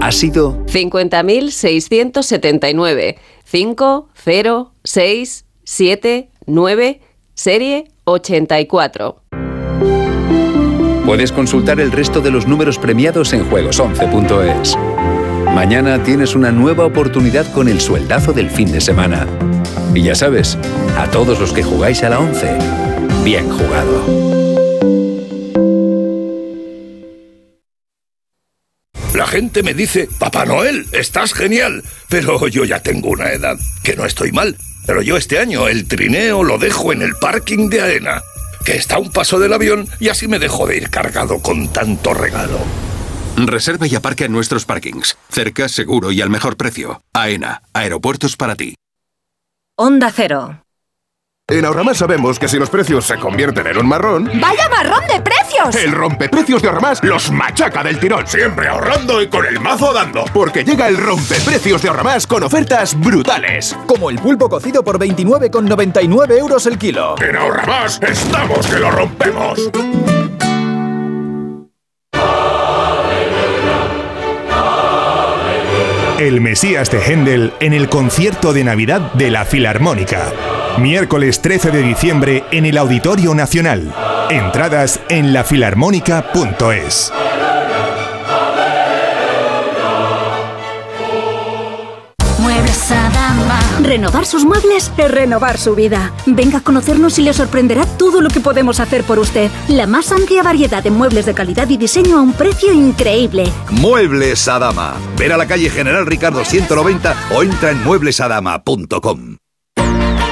Speaker 15: ha sido
Speaker 16: 50.679. 5, 0, 6, 7, 9, serie 84.
Speaker 15: Puedes consultar el resto de los números premiados en juegos11.es. Mañana tienes una nueva oportunidad con el sueldazo del fin de semana. Y ya sabes, a todos los que jugáis a la 11, bien jugado.
Speaker 17: La gente me dice, Papá Noel, estás genial. Pero yo ya tengo una edad, que no estoy mal. Pero yo este año el trineo lo dejo en el parking de AENA, que está a un paso del avión y así me dejo de ir cargado con tanto regalo.
Speaker 18: Reserva y aparca en nuestros parkings. Cerca, seguro y al mejor precio. AENA, aeropuertos para ti.
Speaker 19: Onda Cero.
Speaker 20: En Ahorramás sabemos que si los precios se convierten en un marrón,
Speaker 19: ¡Vaya marrón de precios!
Speaker 20: el rompeprecios de Ahorramás los machaca del tirón. Siempre ahorrando y con el mazo dando. Porque llega el rompeprecios de Ahorramás con ofertas brutales.
Speaker 21: Como el pulpo cocido por 29,99 euros el kilo.
Speaker 20: En Ahorramás estamos que lo rompemos.
Speaker 22: El Mesías de Händel en el concierto de Navidad de la Filarmónica. Miércoles 13 de diciembre en el Auditorio Nacional. Entradas en lafilarmónica.es.
Speaker 5: Muebles Adama. Renovar sus muebles es renovar su vida. Venga a conocernos y le sorprenderá todo lo que podemos hacer por usted. La más amplia variedad de muebles de calidad y diseño a un precio increíble.
Speaker 23: Muebles Adama. Ver a la calle General Ricardo 190 o entra en mueblesadama.com.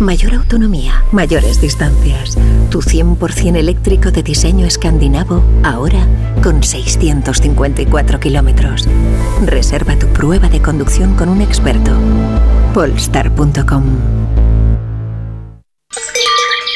Speaker 24: Mayor autonomía, mayores distancias. Tu 100% eléctrico de diseño escandinavo, ahora con 654 kilómetros. Reserva tu prueba de conducción con un experto. Polestar.com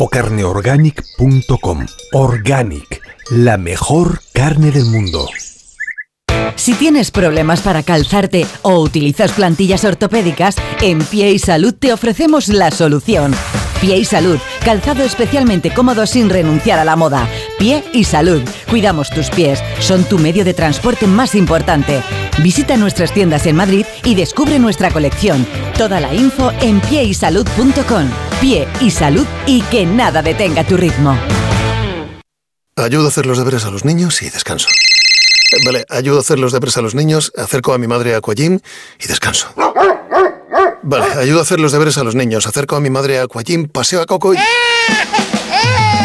Speaker 25: o carneorganic.com. Organic, la mejor carne del mundo.
Speaker 26: Si tienes problemas para calzarte o utilizas plantillas ortopédicas, en Pie y Salud te ofrecemos la solución. Pie y Salud, calzado especialmente cómodo sin renunciar a la moda. Pie y Salud, cuidamos tus pies, son tu medio de transporte más importante. Visita nuestras tiendas en Madrid y descubre nuestra colección. Toda la info en pieysalud.com. Pie y Salud y que nada detenga tu ritmo.
Speaker 27: Ayudo a hacer los deberes a los niños y descanso. Eh, Vale, ayudo a hacer los deberes a los niños, acerco a mi madre a Aquagym y descanso. Vale, ayudo a hacer los deberes a los niños, acerco a mi madre a Aquagym, paseo a Coco y...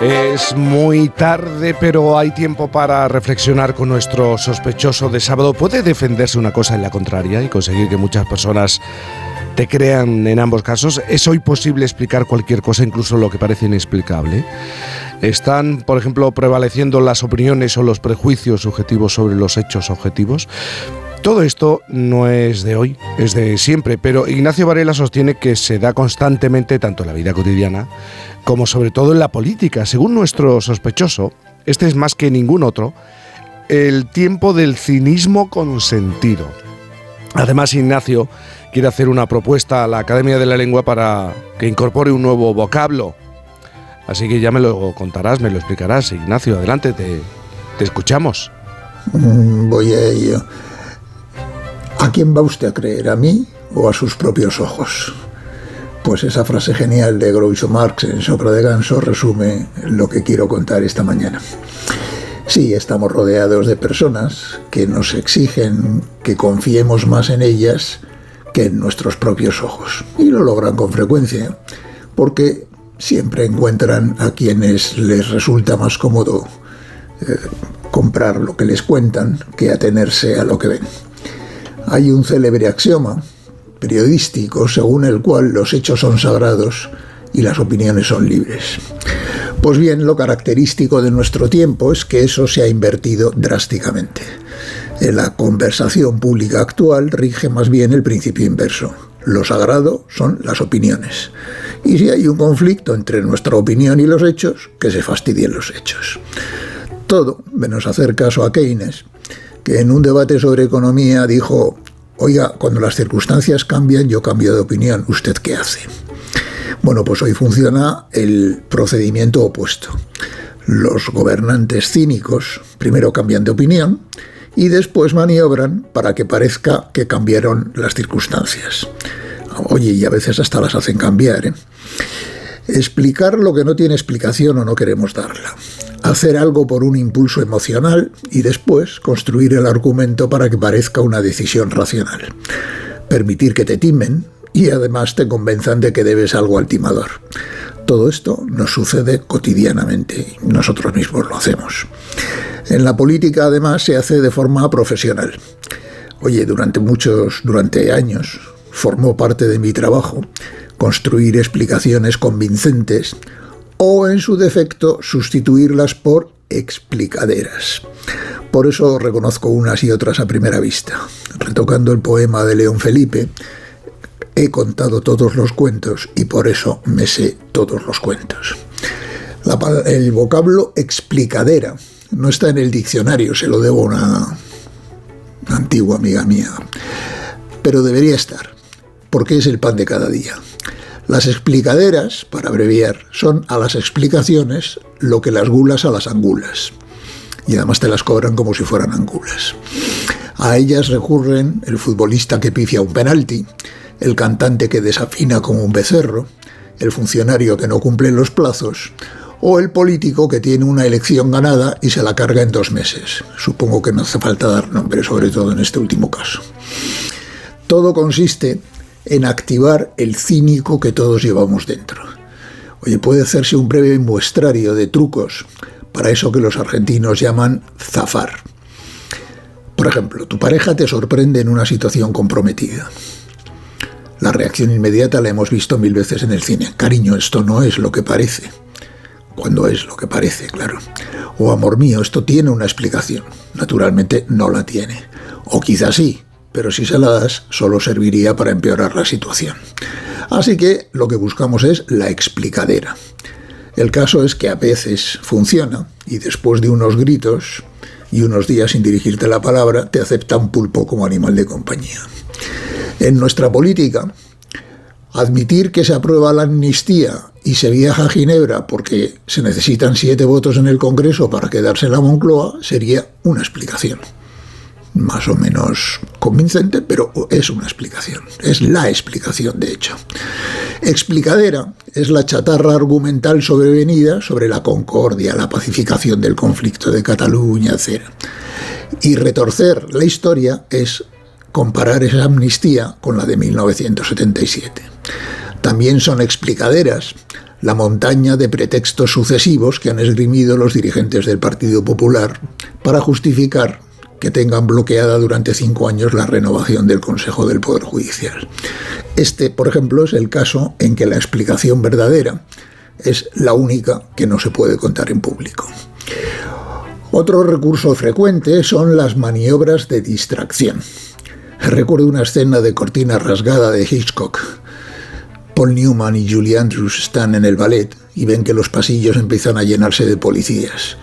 Speaker 1: Es muy tarde, pero hay tiempo para reflexionar con nuestro sospechoso de sábado. ¿Puede defenderse una cosa en la contraria y conseguir que muchas personas te crean en ambos casos? ¿Es hoy posible explicar cualquier cosa, incluso lo que parece inexplicable? ¿Están, por ejemplo, prevaleciendo las opiniones o los prejuicios subjetivos sobre los hechos objetivos? Todo esto no es de hoy, es de siempre, pero Ignacio Varela sostiene que se da constantemente tanto en la vida cotidiana como sobre todo en la política. Según nuestro sospechoso, este es más que ningún otro, el tiempo del cinismo consentido. Además, Ignacio quiere hacer una propuesta a la Academia de la Lengua para que incorpore un nuevo vocablo. Así que ya me lo contarás, me lo explicarás. Ignacio, adelante, te, te escuchamos.
Speaker 3: Mm, Voy a ello. ¿A quién va usted a creer? ¿A mí o a sus propios ojos? Pues esa frase genial de Groucho Marx en Sopra de Ganso resume lo que quiero contar esta mañana. Sí, estamos rodeados de personas que nos exigen que confiemos más en ellas que en nuestros propios ojos. Y lo logran con frecuencia, porque siempre encuentran a quienes les resulta más cómodo eh, comprar lo que les cuentan que atenerse a lo que ven. Hay un célebre axioma periodístico según el cual los hechos son sagrados y las opiniones son libres. Pues bien, lo característico de nuestro tiempo es que eso se ha invertido drásticamente. En la conversación pública actual rige más bien el principio inverso. Lo sagrado son las opiniones. Y si hay un conflicto entre nuestra opinión y los hechos, que se fastidien los hechos. Todo, menos hacer caso a Keynes, en un debate sobre economía dijo, oiga, cuando las circunstancias cambian yo cambio de opinión, ¿usted qué hace? Bueno, pues hoy funciona el procedimiento opuesto. Los gobernantes cínicos primero cambian de opinión y después maniobran para que parezca que cambiaron las circunstancias. Oye, y a veces hasta las hacen cambiar. ¿eh? Explicar lo que no tiene explicación o no queremos darla. Hacer algo por un impulso emocional y después construir el argumento para que parezca una decisión racional. Permitir que te timen y además te convenzan de que debes algo al timador. Todo esto nos sucede cotidianamente y nosotros mismos lo hacemos. En la política además se hace de forma profesional. Oye, durante muchos, durante años, formó parte de mi trabajo construir explicaciones convincentes o, en su defecto, sustituirlas por explicaderas. Por eso reconozco unas y otras a primera vista. Retocando el poema de León Felipe, he contado todos los cuentos y por eso me sé todos los cuentos. La, el vocablo explicadera no está en el diccionario, se lo debo a una antigua amiga mía, pero debería estar, porque es el pan de cada día. Las explicaderas, para abreviar, son a las explicaciones lo que las gulas a las angulas. Y además te las cobran como si fueran angulas. A ellas recurren el futbolista que pifia un penalti, el cantante que desafina como un becerro, el funcionario que no cumple los plazos, o el político que tiene una elección ganada y se la carga en dos meses. Supongo que no hace falta dar nombre, sobre todo en este último caso. Todo consiste en activar el cínico que todos llevamos dentro. Oye, puede hacerse un breve muestrario de trucos para eso que los argentinos llaman zafar. Por ejemplo, tu pareja te sorprende en una situación comprometida. La reacción inmediata la hemos visto mil veces en el cine. Cariño, esto no es lo que parece. Cuando es lo que parece, claro. O amor mío, esto tiene una explicación. Naturalmente no la tiene. O quizás sí, pero si se la das, solo serviría para empeorar la situación. Así que lo que buscamos es la explicadera. El caso es que a veces funciona y después de unos gritos y unos días sin dirigirte la palabra, te acepta un pulpo como animal de compañía. En nuestra política, admitir que se aprueba la amnistía y se viaja a Ginebra porque se necesitan siete votos en el Congreso para quedarse en la Moncloa sería una explicación más o menos convincente, pero es una explicación, es la explicación de hecho. Explicadera es la chatarra argumental sobrevenida sobre la concordia, la pacificación del conflicto de Cataluña, etc. Y retorcer la historia es comparar esa amnistía con la de 1977. También son explicaderas la montaña de pretextos sucesivos que han esgrimido los dirigentes del Partido Popular para justificar que tengan bloqueada durante cinco años la renovación del Consejo del Poder Judicial. Este, por ejemplo, es el caso en que la explicación verdadera es la única que no se puede contar en público. Otro recurso frecuente son las maniobras de distracción. Recuerdo una escena de cortina rasgada de Hitchcock. Paul Newman y Julie Andrews están en el ballet y ven que los pasillos empiezan a llenarse de policías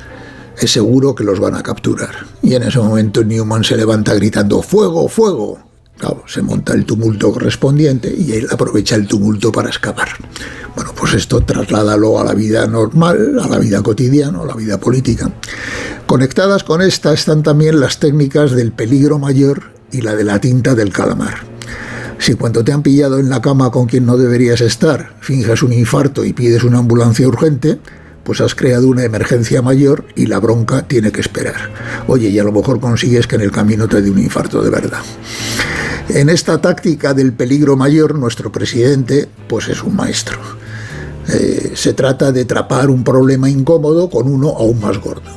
Speaker 3: es seguro que los van a capturar. Y en ese momento Newman se levanta gritando ¡Fuego, fuego! Claro, se monta el tumulto correspondiente y él aprovecha el tumulto para escapar. Bueno, pues esto trasládalo a la vida normal, a la vida cotidiana, a la vida política. Conectadas con esta están también las técnicas del peligro mayor y la de la tinta del calamar. Si cuando te han pillado en la cama con quien no deberías estar, finges un infarto y pides una ambulancia urgente, pues has creado una emergencia mayor y la bronca tiene que esperar. Oye, y a lo mejor consigues que en el camino te dé un infarto de verdad. En esta táctica del peligro mayor, nuestro presidente, pues es un maestro. Eh, se trata de trapar un problema incómodo con uno aún más gordo.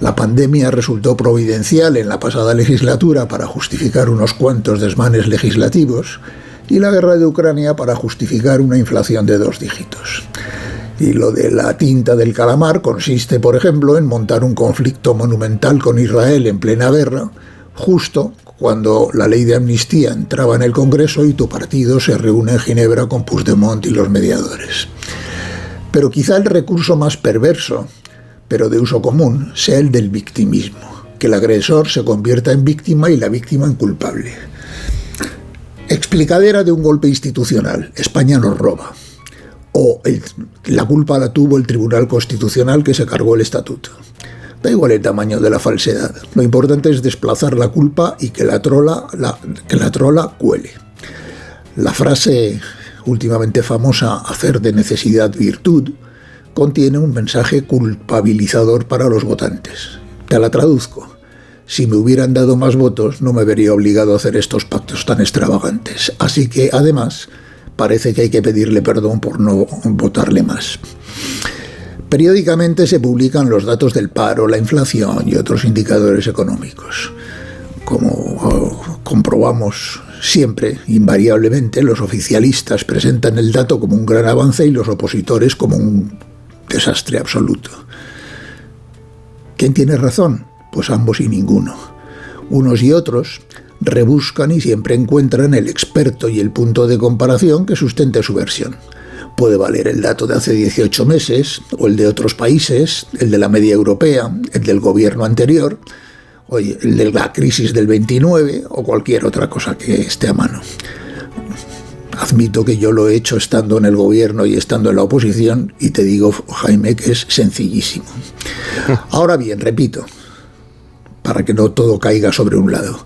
Speaker 3: La pandemia resultó providencial en la pasada legislatura para justificar unos cuantos desmanes legislativos y la guerra de Ucrania para justificar una inflación de dos dígitos. Y lo de la tinta del calamar consiste, por ejemplo, en montar un conflicto monumental con Israel en plena guerra, justo cuando la ley de amnistía entraba en el Congreso y tu partido se reúne en Ginebra con Puigdemont y los mediadores. Pero quizá el recurso más perverso, pero de uso común, sea el del victimismo, que el agresor se convierta en víctima y la víctima en culpable. Explicadera de un golpe institucional. España nos roba o la culpa la tuvo el Tribunal Constitucional que se cargó el estatuto. Da igual el tamaño de la falsedad. Lo importante es desplazar la culpa y que la trola, que la trola cuele. La frase últimamente famosa hacer de necesidad virtud contiene un mensaje culpabilizador para los votantes. Te la traduzco. Si me hubieran dado más votos no me vería obligado a hacer estos pactos tan extravagantes. Así que, además, parece que hay que pedirle perdón por no votarle más. Periódicamente se publican los datos del paro, la inflación y otros indicadores económicos. Como oh, comprobamos siempre, invariablemente, los oficialistas presentan el dato como un gran avance y los opositores como un desastre absoluto. ¿Quién tiene razón? Pues ambos y ninguno. Unos y otros rebuscan y siempre encuentran el experto y el punto de comparación que sustente su versión. Puede valer el dato de hace 18 meses, o el de otros países, el de la media europea, el del gobierno anterior, o el de la crisis del 29, o cualquier otra cosa que esté a mano. Admito que yo lo he hecho estando en el gobierno y estando en la oposición, y te digo, Jaime, que es sencillísimo. Ahora bien, repito, para que no todo caiga sobre un lado.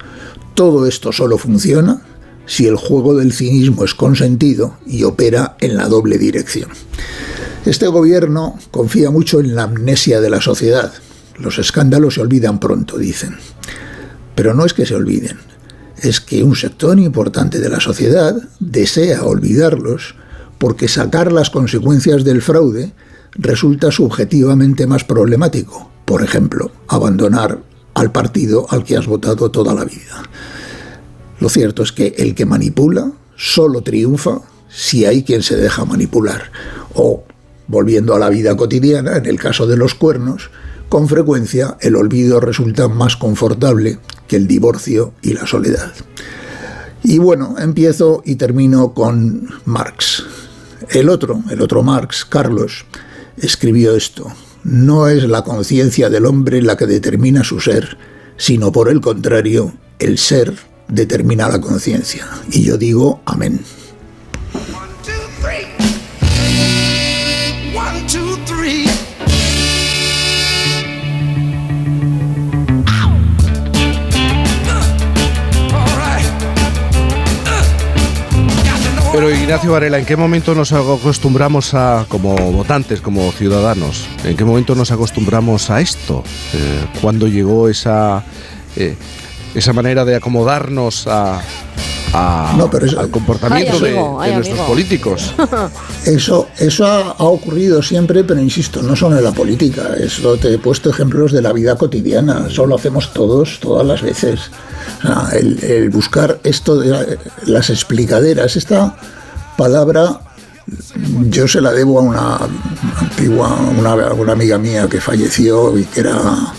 Speaker 3: Todo esto solo funciona si el juego del cinismo es consentido y opera en la doble dirección. Este gobierno confía mucho en la amnesia de la sociedad. Los escándalos se olvidan pronto, dicen. Pero no es que se olviden, es que un sector importante de la sociedad desea olvidarlos porque sacar las consecuencias del fraude resulta subjetivamente más problemático. Por ejemplo, abandonar al partido al que has votado toda la vida. Lo cierto es que el que manipula solo triunfa si hay quien se deja manipular. O, volviendo a la vida cotidiana, en el caso de los cuernos, con frecuencia el olvido resulta más confortable que el divorcio y la soledad. Y bueno, empiezo y termino con Marx. El otro, el otro Marx, Carlos, escribió esto no es la conciencia del hombre la que determina su ser, sino por el contrario, el ser determina la conciencia. Y yo digo amén.
Speaker 1: Pero Ignacio Varela, ¿en qué momento nos acostumbramos a, como votantes, como ciudadanos, en qué momento nos acostumbramos a esto? Eh, ¿Cuándo llegó esa, eh, esa manera de acomodarnos a, al comportamiento de, nuestros políticos.
Speaker 3: Eso, eso ha, ocurrido siempre, pero insisto, no solo en la política. Eso te he puesto ejemplos de la vida cotidiana. Eso lo hacemos todos, todas las veces. el, buscar esto de las explicaderas, esta palabra yo se la debo a una antigua, una, una amiga mía que falleció y que era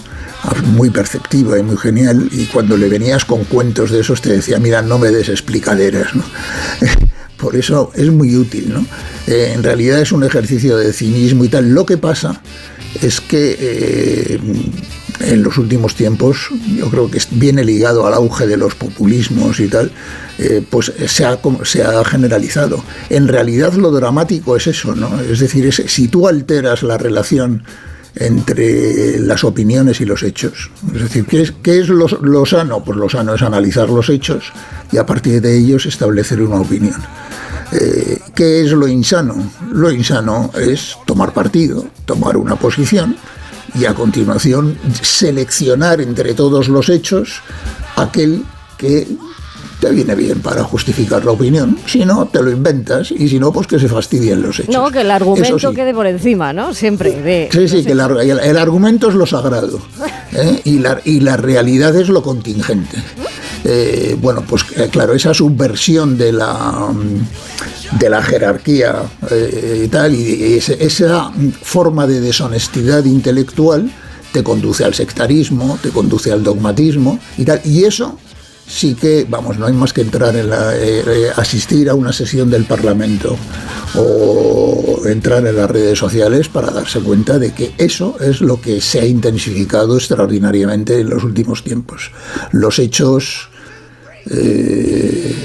Speaker 3: muy perceptiva y muy genial, y cuando le venías con cuentos de esos te decía, mira, no me des explicaderas, ¿no? Por eso es muy útil, ¿no? Eh, en realidad es un ejercicio de cinismo y tal. Lo que pasa es que eh, en los últimos tiempos, yo creo que viene ligado al auge de los populismos y tal, eh, pues se ha, se ha generalizado. En realidad lo dramático es eso, ¿no? Es decir, si tú alteras la relación entre las opiniones y los hechos. Es decir, ¿qué es, lo, sano? Pues lo sano es analizar los hechos y a partir de ellos establecer una opinión. Eh, ¿Qué es lo insano? Lo insano es tomar partido, tomar una posición y a continuación seleccionar entre todos los hechos aquel que te viene bien para justificar la opinión. Si no, te lo inventas y si no, pues que se fastidien los hechos.
Speaker 28: No, que el argumento quede por encima, ¿no? Siempre.
Speaker 3: sí, sí, que el, argumento es lo sagrado ¿eh? y, la, y la realidad es lo contingente. Eh, bueno, pues eh, claro, esa subversión de la, de la jerarquía y tal, y esa forma de deshonestidad intelectual te conduce al sectarismo, te conduce al dogmatismo y tal, y eso sí que, vamos, no hay más que entrar en la, eh, eh, asistir a una sesión del Parlamento o entrar en las redes sociales para darse cuenta de que eso es lo que se ha intensificado extraordinariamente en los últimos tiempos. Los hechos, eh,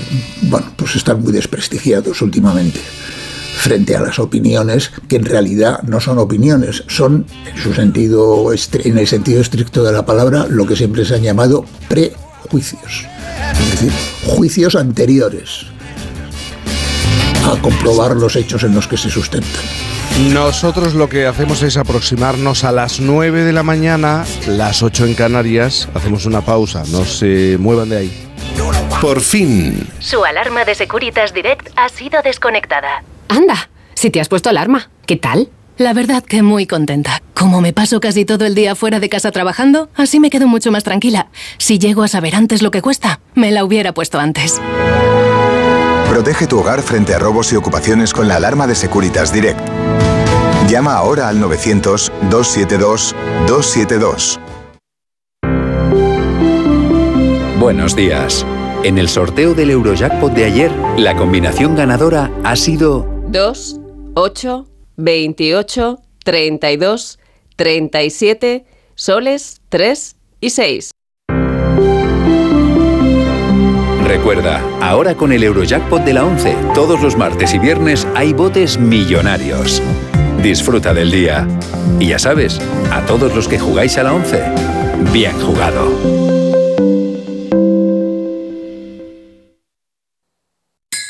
Speaker 3: bueno, pues están muy desprestigiados últimamente frente a las opiniones que en realidad no son opiniones, son en su sentido en el sentido estricto de la palabra lo que siempre se han llamado prejuicios es decir, juicios anteriores a comprobar los hechos en los que se sustentan.
Speaker 1: Nosotros lo que hacemos es aproximarnos a las 9 de la mañana, las 8 en Canarias, hacemos una pausa, no se muevan de ahí.
Speaker 22: Por fin.
Speaker 24: Su alarma de Securitas Direct ha sido desconectada.
Speaker 29: Anda, si te has puesto alarma, ¿qué tal? La verdad que muy contenta. Como me paso casi todo el día fuera de casa trabajando, así me quedo mucho más tranquila. Si llego a saber antes lo que cuesta, me la hubiera puesto antes.
Speaker 30: Protege tu hogar frente a robos y ocupaciones con la alarma de Securitas Direct. Llama ahora al 900-272-272.
Speaker 15: Buenos días. En el sorteo del Eurojackpot de ayer, la combinación ganadora ha sido
Speaker 16: 2, 8, 28, 32, 37, soles 3 y 6.
Speaker 15: Recuerda, ahora con el Eurojackpot de la 11, todos los martes y viernes hay botes millonarios. Disfruta del día. Y ya sabes, a todos los que jugáis a la 11, bien jugado.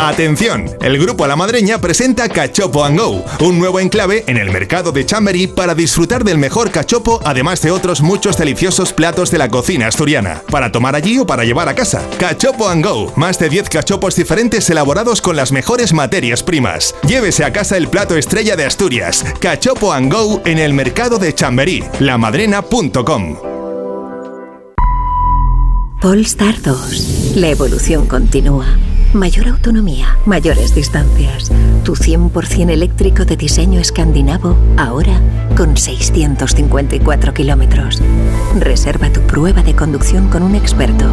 Speaker 22: Atención, el grupo La Madreña presenta Cachopo and Go, un nuevo enclave en el mercado de Chamberí para disfrutar del mejor cachopo, además de otros muchos deliciosos platos de la cocina asturiana, para tomar allí o para llevar a casa. Cachopo and Go, más de 10 cachopos diferentes elaborados con las mejores materias primas. Llévese a casa el plato estrella de Asturias, Cachopo and Go en el mercado de Chamberí, lamadrena.com.
Speaker 24: Polestar 2. La evolución continúa. Mayor autonomía, mayores distancias. Tu 100% eléctrico de diseño escandinavo, ahora con 654 kilómetros. Reserva tu prueba de conducción con un experto.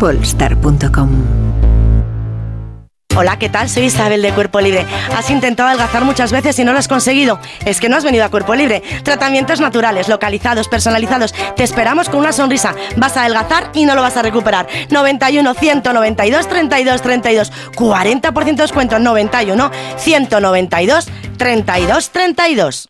Speaker 24: Polestar.com
Speaker 31: Hola, ¿qué tal? Soy Isabel de Cuerpo Libre. Has intentado adelgazar muchas veces y no lo has conseguido. Es que no has venido a Cuerpo Libre. Tratamientos naturales, localizados, personalizados. Te esperamos con una sonrisa. Vas a adelgazar y no lo vas a recuperar. 91 192 32 32. 40% de descuento 91 192 32 32.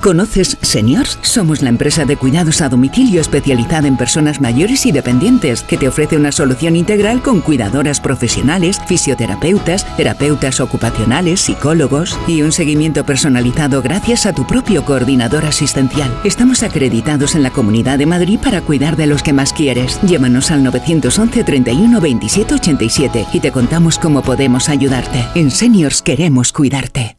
Speaker 32: ¿Conoces Seniors? Somos la empresa de cuidados a domicilio especializada en personas mayores y dependientes que te ofrece una solución integral con cuidadoras profesionales, fisioterapeutas, terapeutas ocupacionales, psicólogos y un seguimiento personalizado gracias a tu propio coordinador asistencial. Estamos acreditados en la Comunidad de Madrid para cuidar de los que más quieres. Llámanos al 911 31 27 87 y te contamos cómo podemos ayudarte. En Seniors queremos cuidarte.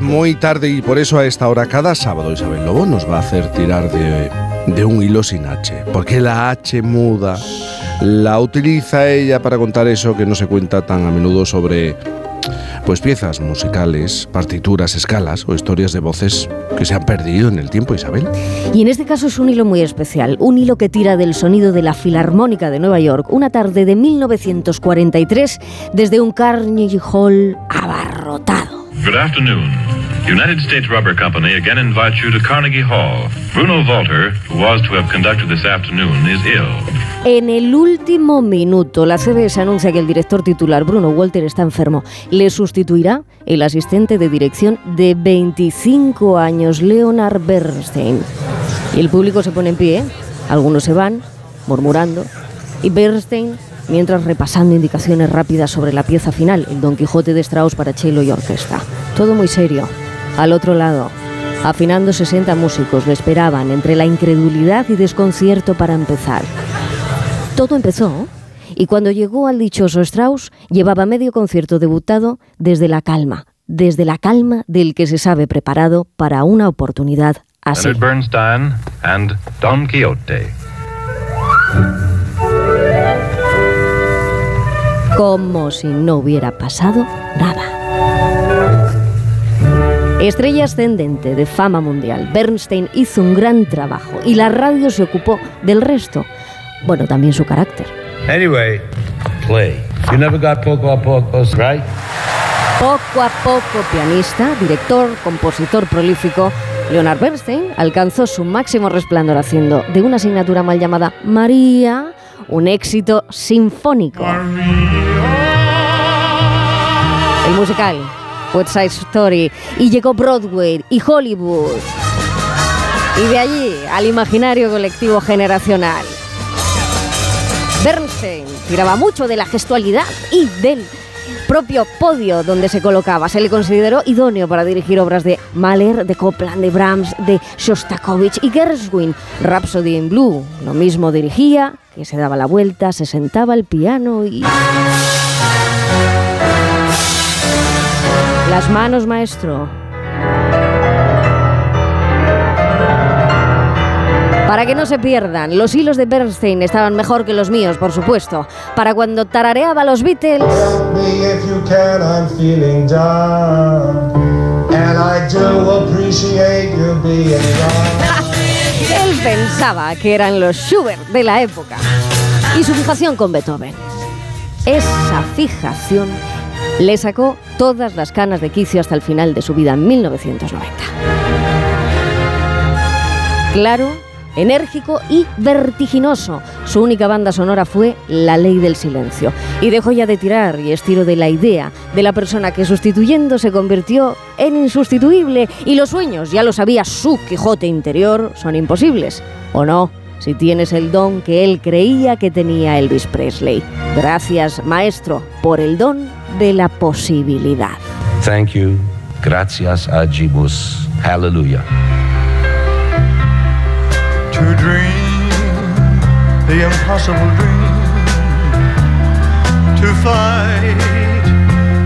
Speaker 1: Muy tarde y por eso a esta hora cada sábado Isabel Lobo nos va a hacer tirar de, de un hilo sin H. Porque la H muda la utiliza ella para contar eso que no se cuenta tan a menudo sobre pues piezas musicales, partituras, escalas o historias de voces que se han perdido en el tiempo, Isabel.
Speaker 2: Y en este caso es un hilo muy especial, un hilo que tira del sonido de la Filarmónica de Nueva York, una tarde de 1943 desde un Carnegie Hall abarrotado.
Speaker 33: Good afternoon. United States Rubber Company again invites you to Carnegie Hall. Bruno Walter, who was to have conducted this afternoon, is ill.
Speaker 2: En el último minuto, la CBS anuncia que el director titular, Bruno Walter, está enfermo. Le sustituirá el asistente de dirección de 25 años, Leonard Bernstein. Y el público se pone en pie, algunos se van, murmurando, y Bernstein, mientras repasando indicaciones rápidas sobre la pieza final, el Don Quijote de Strauss para cello y orquesta. Todo muy serio. Al otro lado, afinando 60 músicos, le esperaban entre la incredulidad y desconcierto para empezar. Todo empezó y cuando llegó al dichoso Strauss llevaba medio concierto debutado desde la calma, desde la calma del que se sabe preparado para una oportunidad así.
Speaker 33: Leonard Bernstein and Don Quixote.
Speaker 2: Como si no hubiera pasado nada. Estrella ascendente de fama mundial, Bernstein hizo un gran trabajo y la radio se ocupó del resto. Bueno, también su carácter.
Speaker 34: Anyway, play. You never got poco a poco, right?
Speaker 2: Poco a poco pianista, director, compositor prolífico, Leonard Bernstein alcanzó su máximo resplandor haciendo de una asignatura mal llamada María un éxito sinfónico. El musical West Side Story y llegó Broadway y Hollywood. Y de allí al imaginario colectivo generacional. Bernstein tiraba mucho de la gestualidad y del propio podio donde se colocaba. Se le consideró idóneo para dirigir obras de Mahler, de Copland, de Brahms, de Shostakovich y Gershwin. Rhapsody in Blue, lo mismo dirigía, que se daba la vuelta, se sentaba al piano y... Las manos, maestro. Para que no se pierdan, los hilos de Bernstein estaban mejor que los míos, por supuesto. Para cuando tarareaba los Beatles. Él pensaba que eran los Schubert de la época. Y su fijación con Beethoven. Esa fijación le sacó todas las canas de quicio hasta el final de su vida en 1990. Claro enérgico y vertiginoso. Su única banda sonora fue La Ley del Silencio. Y dejó ya de tirar y estiro de la idea de la persona que sustituyendo se convirtió en insustituible y los sueños, ya lo sabía su Quijote interior, son imposibles. ¿O no? Si tienes el don que él creía que tenía Elvis Presley. Gracias, maestro, por el don de la posibilidad.
Speaker 34: Thank you. Gracias a Jibus. Hallelujah.
Speaker 35: To dream the impossible dream, to fight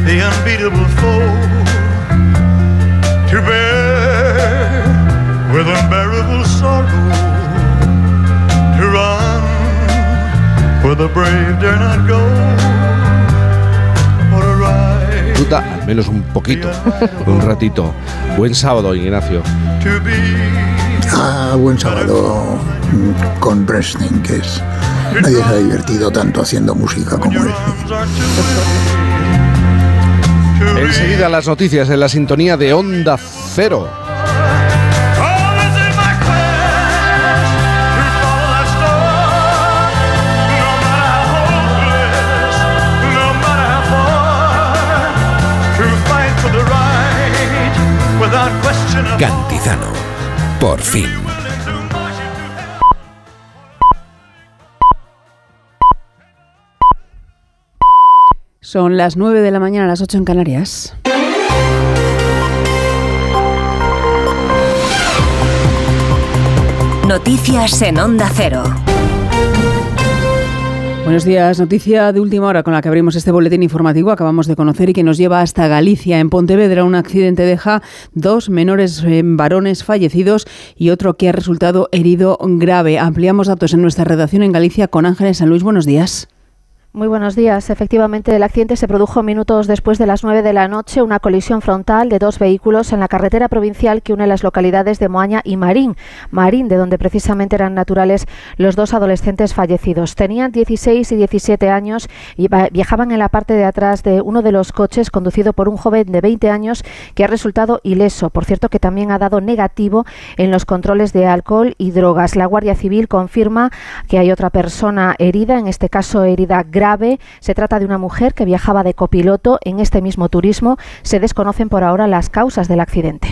Speaker 35: the unbeatable foe, to bear with unbearable sorrow, to run where the brave dare not go. to
Speaker 1: al menos un poquito, un ratito. Buen sábado, Ignacio.
Speaker 3: Ah, buen sábado con Bresnin, que es. Nadie se ha divertido tanto haciendo música como él.
Speaker 1: Enseguida las noticias en la sintonía de Onda Cero.
Speaker 15: Cantizano. Por fin.
Speaker 36: Son las 9 de la mañana, las 8 en Canarias.
Speaker 24: Noticias en Onda Cero.
Speaker 36: Buenos días, noticia de última hora con la que abrimos este boletín informativo. Acabamos de conocer y que nos lleva hasta Galicia. En Pontevedra, un accidente deja dos menores eh, varones fallecidos y otro que ha resultado herido grave. Ampliamos datos en nuestra redacción en Galicia con Ángeles San Luis. Buenos días.
Speaker 37: Muy buenos días. Efectivamente, el accidente se produjo minutos después de las 9 de la noche, una colisión frontal de dos vehículos en la carretera provincial que une las localidades de Moaña y Marín. Marín, de donde precisamente eran naturales los dos adolescentes fallecidos. Tenían 16 y 17 años y viajaban en la parte de atrás de uno de los coches conducido por un joven de 20 años que ha resultado ileso. Por cierto, que también ha dado negativo en los controles de alcohol y drogas. La Guardia Civil confirma que hay otra persona herida, en este caso herida grave. Se trata de una mujer que viajaba de copiloto en este mismo turismo. Se desconocen por ahora las causas del accidente.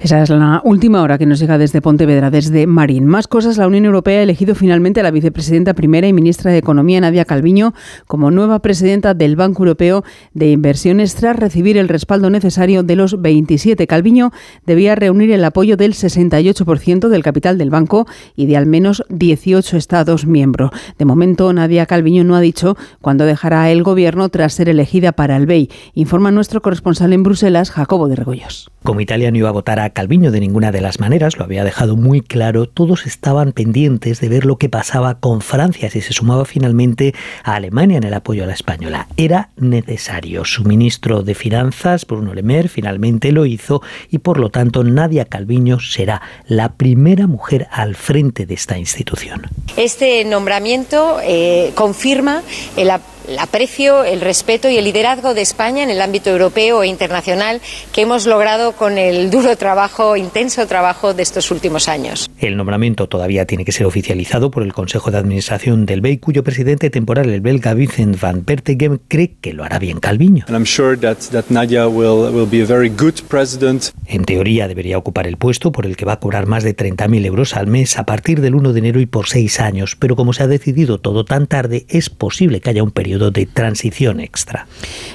Speaker 36: Esa es la última hora que nos llega desde Pontevedra, desde Marín. Más cosas, la Unión Europea ha elegido finalmente a la vicepresidenta primera y ministra de Economía, Nadia Calviño, como nueva presidenta del Banco Europeo de Inversiones tras recibir el respaldo necesario de los 27. Calviño debía reunir el apoyo del 68% del capital del banco y de al menos 18 Estados miembros. De momento, Nadia Calviño no ha dicho cuándo dejará el gobierno tras ser elegida para el BEI. Informa nuestro corresponsal en Bruselas, Jacobo de Regoyos.
Speaker 38: Como Italia no iba a votar a Calviño de ninguna de las maneras, lo había dejado muy claro, todos estaban pendientes de ver lo que pasaba con Francia si se sumaba finalmente a Alemania en el apoyo a la española. Era necesario. Su ministro de Finanzas, Bruno Le Maire, finalmente lo hizo y por lo tanto Nadia Calviño será la primera mujer al frente de esta institución.
Speaker 39: Este nombramiento eh, confirma el, ap- el aprecio, el respeto y el liderazgo de España en el ámbito europeo e internacional que hemos logrado con el duro trabajo, intenso trabajo de estos últimos años.
Speaker 38: El nombramiento todavía tiene que ser oficializado por el Consejo de Administración del BEI, cuyo presidente temporal, el belga Vincent van Pertegem, cree que lo hará bien Calviño.
Speaker 40: And I'm sure that, that Nadia will, will be a very good president.
Speaker 38: En teoría debería ocupar el puesto por el que va a cobrar más de 30.000 euros al mes a partir del 1 de enero y por seis años, pero como se ha decidido todo tan tarde, es posible que haya un periodo de transición extra.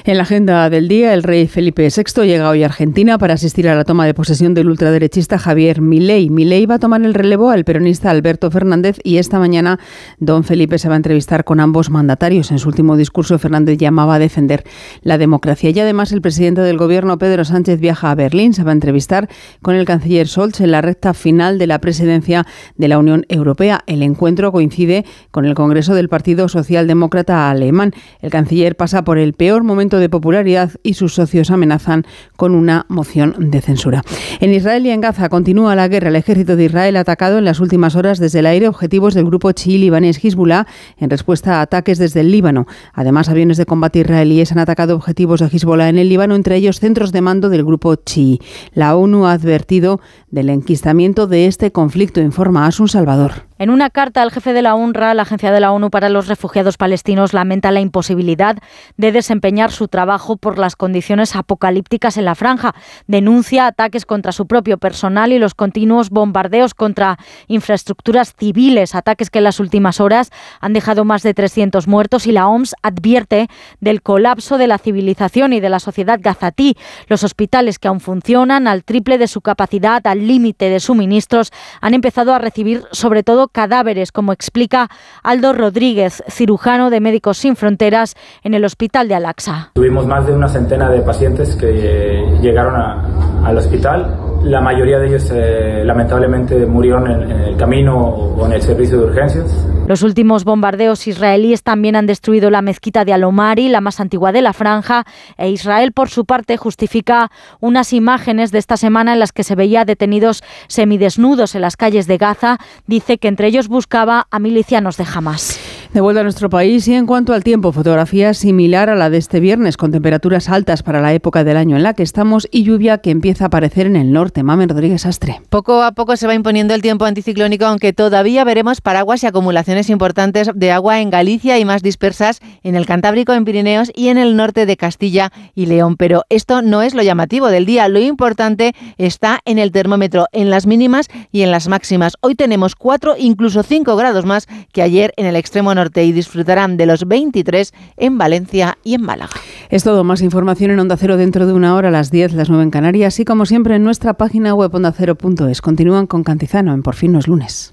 Speaker 36: En la agenda del día, el rey Felipe VI llega hoy a Argentina para asistir a la toma de posesión del ultraderechista Javier Milei. Milei va a tomar el relevo al peronista Alberto Fernández y esta mañana don Felipe se va a entrevistar con ambos mandatarios. En su último discurso, Fernández llamaba a defender la democracia. Y además, el presidente del gobierno, Pedro Sánchez, viaja a Berlín. Se va a entrevistar con el canciller Scholz en la recta final de la presidencia de la Unión Europea. El encuentro coincide con el Congreso del Partido Socialdemócrata Alemán. El canciller pasa por el peor momento de popularidad y sus socios amenazan con una moción de censura. En Israel y en Gaza continúa la guerra. El ejército de Israel ha atacado en las últimas horas desde el aire objetivos del grupo chií libanés Hezbollah en respuesta a ataques desde el Líbano. Además, aviones de combate israelíes han atacado objetivos de Hezbollah en el Líbano, entre ellos centros de mando del grupo chií. La ONU ha advertido del enquistamiento de este conflicto, informa Asun Salvador.
Speaker 41: En una carta al jefe de la UNRWA, la Agencia de la ONU para los Refugiados Palestinos lamenta la imposibilidad de desempeñar su trabajo por las condiciones apocalípticas en la franja. Denuncia ataques contra su propio personal y los continuos bombardeos contra infraestructuras civiles, ataques que en las últimas horas han dejado más de 300 muertos y la OMS advierte del colapso de la civilización y de la sociedad gazatí. Los hospitales que aún funcionan al triple de su capacidad, al límite de suministros, han empezado a recibir sobre todo cadáveres, como explica Aldo Rodríguez, cirujano de Médicos Sin Fronteras en el hospital de Al-Aqsa.
Speaker 42: Tuvimos más de una centena de pacientes que llegaron a, al hospital. La mayoría de ellos eh, lamentablemente murieron en, en el camino o en el servicio de urgencias.
Speaker 41: Los últimos bombardeos israelíes también han destruido la mezquita de Alomari, la más antigua de la franja, e Israel, por su parte, justifica unas imágenes de esta semana en las que se veía detenidos semidesnudos en las calles de Gaza. Dice que entre ellos buscaba a milicianos de Hamas.
Speaker 36: De vuelta a nuestro país y en cuanto al tiempo, fotografía similar a la de este viernes, con temperaturas altas para la época del año en la que estamos y lluvia que empieza a aparecer en el norte. Mamen Rodríguez Astre.
Speaker 43: Poco a poco se va imponiendo el tiempo anticiclónico, aunque todavía veremos paraguas y acumulaciones importantes de agua en Galicia y más dispersas en el Cantábrico, en Pirineos y en el norte de Castilla y León. Pero esto no es lo llamativo del día. Lo importante está en el termómetro, en las mínimas y en las máximas. Hoy tenemos 4, incluso 5 grados más que ayer en el extremo norte y disfrutarán de los 23 en Valencia y en Málaga.
Speaker 36: Es todo, más información en Onda Cero dentro de una hora a las 10, las 9 en Canarias y como siempre en nuestra página web ondacero.es. Continúan con Cantizano en Por fin no es lunes.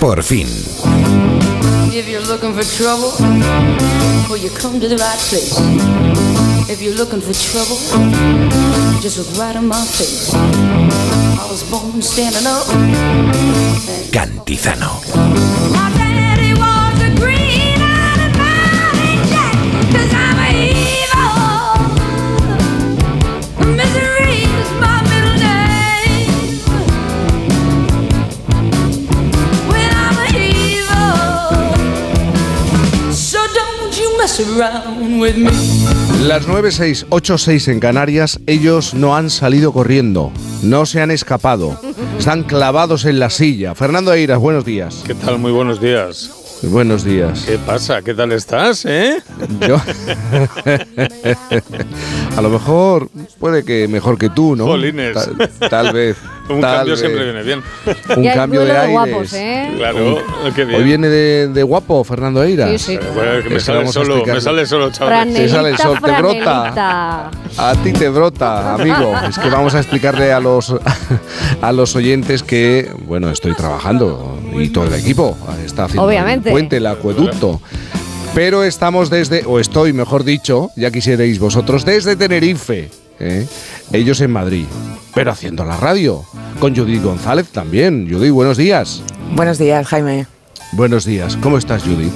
Speaker 15: Por fin.
Speaker 44: If you're looking for trouble, well, you come to the right place. If you're looking for trouble, just look right in my face. I was born standing up.
Speaker 15: Cantizano.
Speaker 44: Mess around with me.
Speaker 1: Las 9, 6, 8, 6 en Canarias, ellos no han salido corriendo, no se han escapado, están clavados en la silla. Fernando Eiras, buenos días.
Speaker 45: ¿Qué tal? Muy buenos días.
Speaker 1: Buenos días.
Speaker 45: ¿Qué pasa? ¿Qué tal estás, eh?
Speaker 1: Yo. A lo mejor puede que mejor que tú, ¿no?
Speaker 45: Jolines.
Speaker 1: Tal, tal vez.
Speaker 45: Un
Speaker 1: tal
Speaker 45: cambio
Speaker 1: vez.
Speaker 45: siempre viene bien.
Speaker 1: Un cambio de aires.
Speaker 2: guapos, ¿eh?
Speaker 45: Claro, qué bien.
Speaker 1: Hoy viene de, de guapo Fernando Eiras.
Speaker 2: Sí, sí.
Speaker 45: Bueno, que me
Speaker 1: Eso
Speaker 45: sale solo, me sale solo, chaval.
Speaker 1: Te sale el sol, te brota. A ti te brota, amigo. Es que vamos a explicarle a los a los oyentes que, bueno, estoy trabajando y todo el equipo está haciendo
Speaker 2: Obviamente.
Speaker 1: Puente, el acueducto. Pero estamos desde, o estoy, mejor dicho, ya quisierais vosotros, desde Tenerife. ¿eh? Ellos en Madrid, pero haciendo la radio. Con Judith González también. Judith, buenos días.
Speaker 46: Buenos días, Jaime.
Speaker 1: Buenos días. ¿Cómo estás, Judith?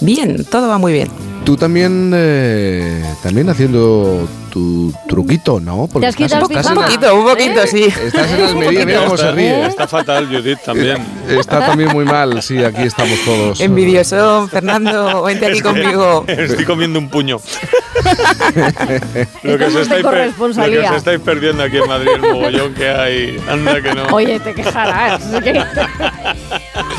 Speaker 46: Bien, todo va muy bien.
Speaker 1: Tú también, eh, también haciendo tu truquito, ¿no?
Speaker 28: ¿Te has quitado
Speaker 1: estás
Speaker 46: Un poquito, un poquito, sí.
Speaker 1: Estás en Almería, mira cómo se ríe.
Speaker 47: Está fatal, Judith, también.
Speaker 1: Está también muy mal, sí, aquí estamos todos.
Speaker 46: Envidioso, Fernando, vente aquí
Speaker 47: Es
Speaker 46: conmigo.
Speaker 47: Estoy comiendo un puño. lo, que se estáis lo que os estáis perdiendo aquí en Madrid, el mogollón que hay. Anda que no.
Speaker 28: Oye, te quejarás.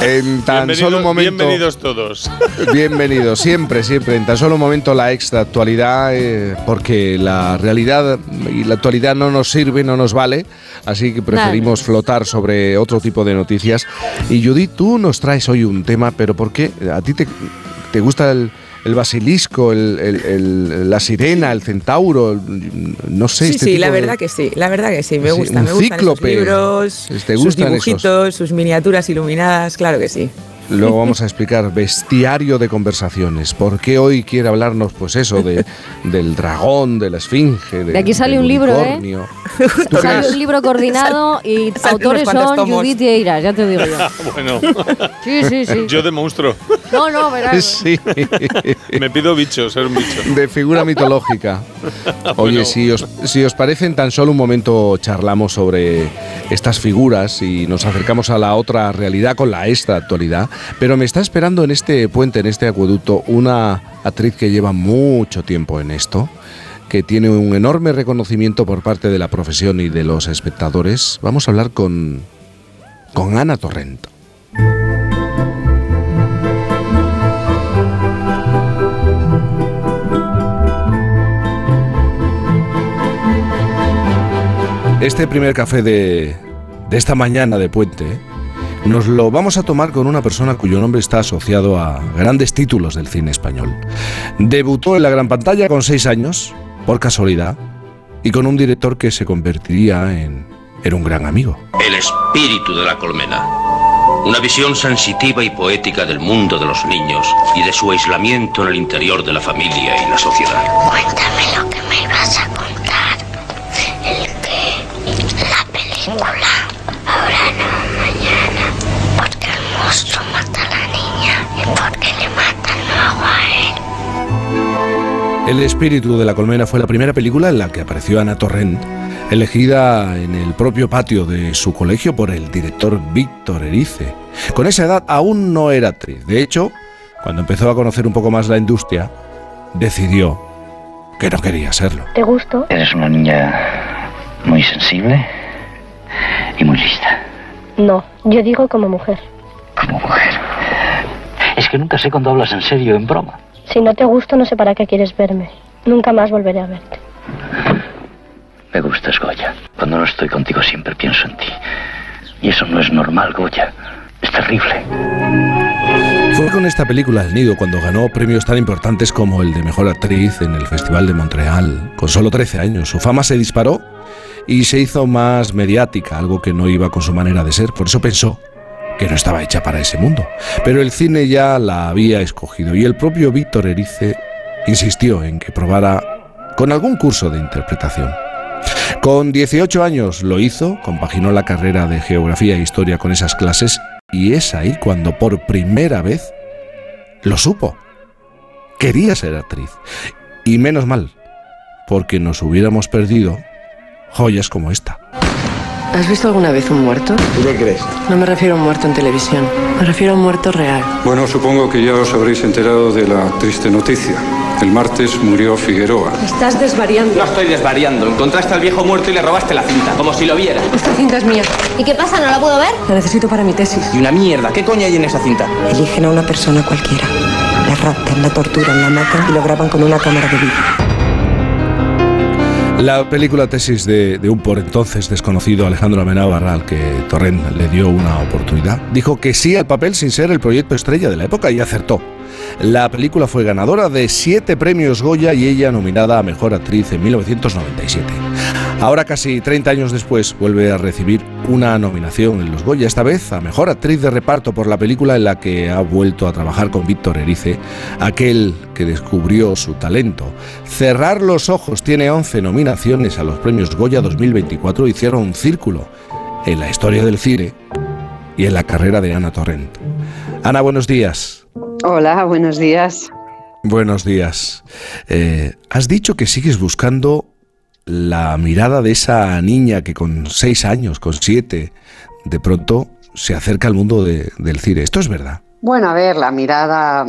Speaker 1: En tan
Speaker 47: Bienvenidos-
Speaker 1: solo un momento.
Speaker 47: Bienvenidos todos.
Speaker 1: Bienvenido, siempre, siempre. En tan solo un momento la extra actualidad, eh, porque la realidad y la actualidad no nos sirve, no nos vale, así que preferimos flotar sobre otro tipo de noticias. Y Judith, tú nos traes hoy un tema, pero ¿por qué? ¿A ti te, te gusta el, el basilisco, el- el- el- la sirena, el centauro? No sé.
Speaker 46: Sí,
Speaker 1: este
Speaker 46: sí,
Speaker 1: tipo
Speaker 46: la
Speaker 1: de-
Speaker 46: verdad que sí, la verdad que sí, me
Speaker 1: Sí,
Speaker 46: gusta, me gustan esos libros,
Speaker 1: ¿Te
Speaker 46: sus
Speaker 1: gustan esos?
Speaker 46: dibujitos, sus miniaturas iluminadas, claro que sí.
Speaker 1: Luego vamos a explicar bestiario de conversaciones. ¿Por qué hoy quiere hablarnos, pues eso, de, del dragón, de la esfinge,
Speaker 28: De aquí sale
Speaker 1: del
Speaker 28: un libro, ¿eh?
Speaker 1: unicornio? ¿Tú
Speaker 28: Sale
Speaker 1: crees?
Speaker 28: un libro coordinado y autores son
Speaker 46: tomos.
Speaker 28: Judith y Eiras, ya te digo yo.
Speaker 47: bueno.
Speaker 28: Sí, sí, sí.
Speaker 47: Yo de monstruo.
Speaker 28: No, no, verás.
Speaker 1: Sí,
Speaker 47: Me pido bicho, ser un bicho.
Speaker 1: de figura mitológica. Oye,
Speaker 47: Bueno.
Speaker 1: si, os, si os parece, en tan solo un momento charlamos sobre estas figuras y nos acercamos a la otra realidad con la esta actualidad. Pero me está esperando en este puente, en este acueducto, una actriz que lleva mucho tiempo en esto, que tiene un enorme reconocimiento por parte de la profesión y de los espectadores. Vamos a hablar con, con Ana Torrent. Este primer café de, de esta mañana de puente nos lo vamos a tomar con una persona cuyo nombre está asociado a grandes títulos del cine español. Debutó en la gran pantalla con seis años, por casualidad, y con un director que se convertiría en, en un gran amigo.
Speaker 48: El espíritu de la colmena. Una visión sensitiva y poética del mundo de los niños y de su aislamiento en el interior de la familia y la sociedad.
Speaker 49: Cuéntame El
Speaker 1: espíritu de la colmena fue la primera película en la que apareció Ana Torrent, elegida en el propio patio de su colegio por el director Víctor Erice. Con esa edad aún no era actriz. De hecho, cuando empezó a conocer un poco más la industria, decidió que no quería serlo.
Speaker 49: ¿Te gusto?
Speaker 50: Eres una niña muy sensible y muy lista.
Speaker 49: No, yo digo como mujer.
Speaker 50: Como mujer. Es que nunca sé cuando hablas en serio o en broma.
Speaker 49: Si no te gusto, no sé para qué quieres verme. Nunca más volveré a verte.
Speaker 50: Me gustas, Goya. Cuando no estoy contigo siempre pienso en ti. Y eso no es normal, Goya. Es terrible.
Speaker 1: Fue con esta película El Nido cuando ganó premios tan importantes como el de Mejor Actriz en el Festival de Montreal. Con solo 13 años, su fama se disparó y se hizo más mediática, algo que no iba con su manera de ser. Por eso pensó que no estaba hecha para ese mundo. Pero el cine ya la había escogido y el propio Víctor Erice insistió en que probara con algún curso de interpretación. Con 18 años lo hizo, compaginó la carrera de geografía e historia con esas clases y es ahí cuando por primera vez lo supo. Quería ser actriz. Y menos mal, porque nos hubiéramos perdido joyas como esta.
Speaker 51: ¿Has visto alguna vez un muerto?
Speaker 52: ¿Tú qué crees?
Speaker 51: No me refiero a un muerto en televisión, me refiero a un muerto real.
Speaker 52: Bueno, supongo que ya os habréis enterado de la triste noticia. El martes murió Figueroa.
Speaker 51: Estás desvariando.
Speaker 53: No estoy desvariando. Encontraste al viejo muerto y le robaste la cinta, como si lo viera.
Speaker 51: Esta cinta es mía.
Speaker 49: ¿Y qué pasa? ¿No la puedo ver?
Speaker 51: La necesito para mi tesis.
Speaker 53: Y una mierda. ¿Qué coño hay en esa cinta?
Speaker 51: Eligen a una persona cualquiera. La raptan, la torturan, la matan y lo graban con una cámara de vídeo.
Speaker 1: La película tesis de, un por entonces desconocido Alejandro Amenábar al que Torrent le dio una oportunidad, dijo que sí al papel sin ser el proyecto estrella de la época y acertó. La película fue ganadora de siete premios Goya y ella nominada a Mejor Actriz en 1997. Ahora, casi 30 años después, vuelve a recibir una nominación en los Goya, esta vez a Mejor Actriz de Reparto por la película en la que ha vuelto a trabajar con Víctor Erice, aquel que descubrió su talento. Cerrar los ojos tiene 11 nominaciones a los premios Goya 2024 y cierra un círculo en la historia del cine y en la carrera de Ana Torrent. Ana, buenos días.
Speaker 54: Hola, buenos días.
Speaker 1: Buenos días. Eh, has dicho que sigues buscando la mirada de esa niña que con seis años, con siete, de pronto se acerca al mundo de- del cine. ¿Esto es verdad?
Speaker 55: Bueno, a ver, la mirada.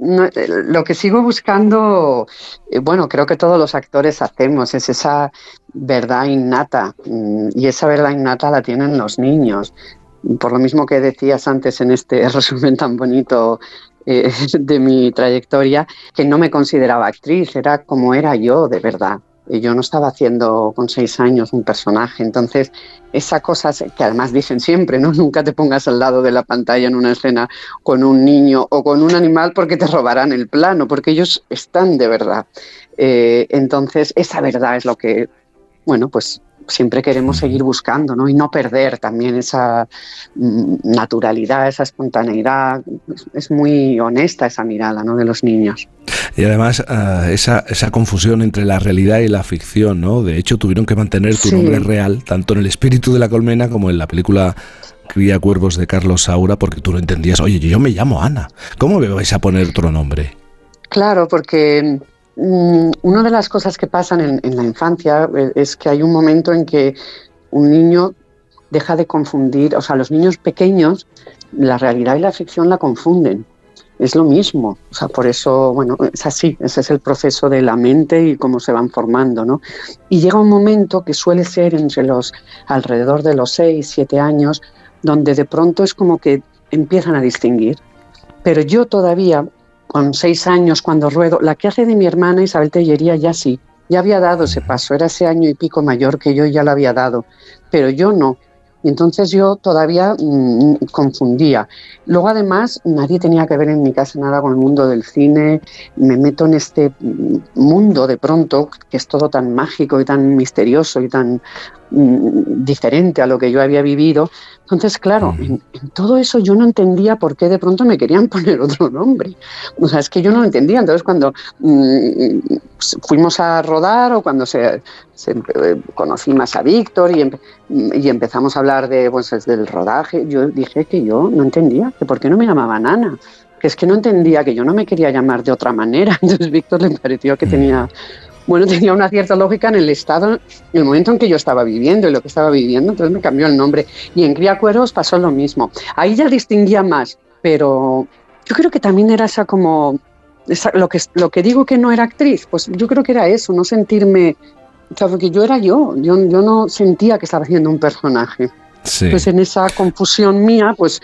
Speaker 55: no, eh, lo que sigo buscando, eh, bueno, creo que todos los actores hacemos, es esa verdad innata. mm, Y esa verdad innata la tienen los niños. Por lo mismo que decías antes en este resumen tan bonito eh, de mi trayectoria, que no me consideraba actriz, era como era yo de verdad. Yo no estaba haciendo con seis años un personaje, entonces esa cosa que además dicen siempre, ¿no? Nunca te pongas al lado de la pantalla en una escena con un niño o con un animal porque te robarán el plano, porque ellos están de verdad. Eh, entonces esa verdad es lo que, bueno, pues siempre queremos seguir buscando, ¿no? Y no perder también esa mm, naturalidad, esa espontaneidad. Es, muy honesta esa mirada, ¿no? De los niños.
Speaker 1: Y además ah, esa, esa confusión entre la realidad y la ficción, ¿no? De hecho, tuvieron que mantener tu
Speaker 55: Sí.
Speaker 1: nombre real, tanto en el espíritu de la colmena como en la película Cría Cuervos de Carlos Saura, porque tú no entendías, oye, yo me llamo Ana, ¿cómo me vais a poner otro nombre?
Speaker 55: Claro, porque una de las cosas que pasan en, en la infancia eh, es que hay un momento en que un niño deja de confundir, o sea, los niños pequeños, la realidad y la ficción la confunden. Es lo mismo, o sea, por eso, bueno, es así, ese es el proceso de la mente y cómo se van formando, ¿no? Y llega un momento que suele ser entre los, alrededor de los 6, 7 años, donde de pronto es como que empiezan a distinguir. Pero yo todavía, con seis años, cuando ruedo, la que hace de mi hermana Isabel Tellería ya sí, ya había dado ese paso, era ese año y pico mayor que yo ya lo había dado, pero yo no. Y entonces yo todavía mm, confundía. Luego además nadie tenía que ver en mi casa nada con el mundo del cine. Me meto en este mm, mundo de pronto que es todo tan mágico y tan misterioso y tan diferente a lo que yo había vivido. Entonces, claro, en, en todo eso yo no entendía por qué de pronto me querían poner otro nombre. O sea, es que yo no lo entendía. Entonces, cuando mm, fuimos a rodar o cuando se, se, eh, conocí más a Víctor y, empe- y empezamos a hablar de, pues, del rodaje, yo dije que yo no entendía, que por qué no me llamaban Ana. Que es que no entendía que yo no me quería llamar de otra manera. Entonces, Víctor le pareció que tenía bueno, tenía una cierta lógica en el estado, en el momento en que yo estaba viviendo y lo que estaba viviendo, entonces me cambió el nombre. Y en Cría Cuervos pasó lo mismo. Ahí ya distinguía más, pero yo creo que también era esa como, esa- lo, que, lo que digo que no era actriz, pues yo creo que era eso, no sentirme, o sea, porque yo era yo, yo, yo no sentía que estaba haciendo un personaje.
Speaker 1: Sí.
Speaker 55: Pues en esa confusión mía, pues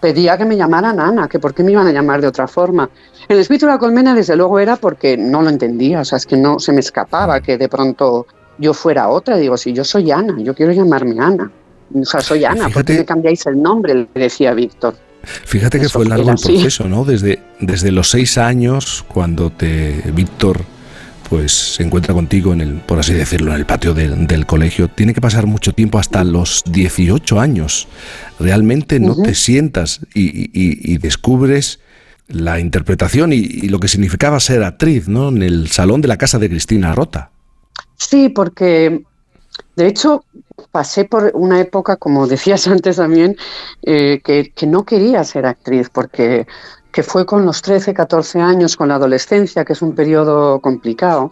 Speaker 55: pedía que me llamaran Ana, que por qué me iban a llamar de otra forma. El espíritu de la colmena, desde luego, era porque no lo entendía, o sea, es que no se me escapaba que de pronto yo fuera otra. Digo, si yo soy Ana, yo quiero llamarme Ana. O sea, soy Ana, ¿por qué me cambiáis el nombre? Le decía Víctor.
Speaker 1: Fíjate que
Speaker 55: Eso
Speaker 1: fue largo el proceso, ¿no? Desde, desde los seis años, cuando te Víctor pues se encuentra contigo en el, por así decirlo, en el patio de- del colegio, tiene que pasar mucho tiempo hasta los 18 años. Realmente no te sientas y, y- y descubres la interpretación y, y lo que significaba ser actriz, ¿no? En el salón de la casa de Cristina Rota.
Speaker 55: Sí, porque de hecho pasé por una época, como decías antes también, eh, que, que no quería ser actriz, porque que fue con los 13, 14 años, con la adolescencia, que es un periodo complicado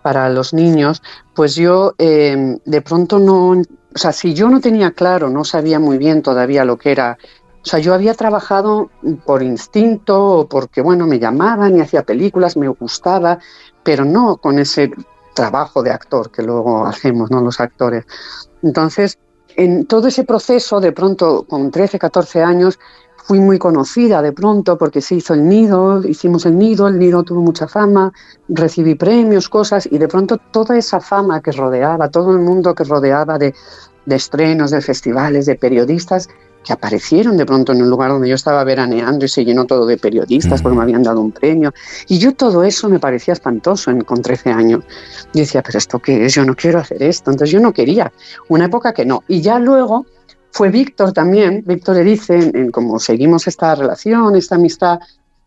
Speaker 55: para los niños, pues yo eh, de pronto no, o sea, si yo no tenía claro, no sabía muy bien todavía lo que era, o sea, yo había trabajado por instinto o porque, bueno, me llamaban y hacía películas, me gustaba, pero no con ese trabajo de actor que luego hacemos, ¿no? Los actores. Entonces, en todo ese proceso, de pronto, con 13, 14 años, fui muy conocida de pronto porque se hizo el nido, hicimos el nido, el nido tuvo mucha fama, recibí premios, cosas, y de pronto toda esa fama que rodeaba, todo el mundo que rodeaba de, de estrenos, de festivales, de periodistas, que aparecieron de pronto en un lugar donde yo estaba veraneando y se llenó todo de periodistas porque me habían dado un premio. Y yo todo eso me parecía espantoso en, con 13 años. Yo decía, pero ¿esto qué es? Yo no quiero hacer esto. Entonces yo no quería. Una época que no. Y ya luego fue Víctor también. Víctor le dice, en, en como seguimos esta relación, esta amistad,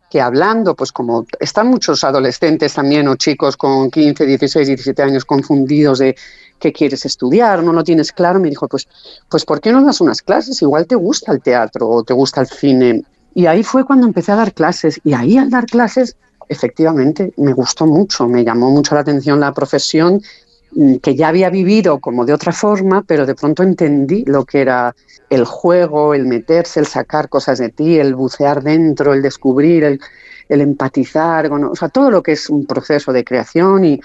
Speaker 55: que hablando, pues como están muchos adolescentes también o chicos con 15, 16, 17 años confundidos de qué quieres estudiar, no lo tienes claro, me dijo, pues, pues ¿por qué no das unas clases? Igual te gusta el teatro o te gusta el cine. Y ahí fue cuando empecé a dar clases y ahí al dar clases efectivamente, me gustó mucho, me llamó mucho la atención la profesión que ya había vivido como de otra forma, pero de pronto entendí lo que era el juego, el meterse, el sacar cosas de ti, el bucear dentro, el descubrir, el, empatizar, o sea, todo lo que es un proceso de creación y,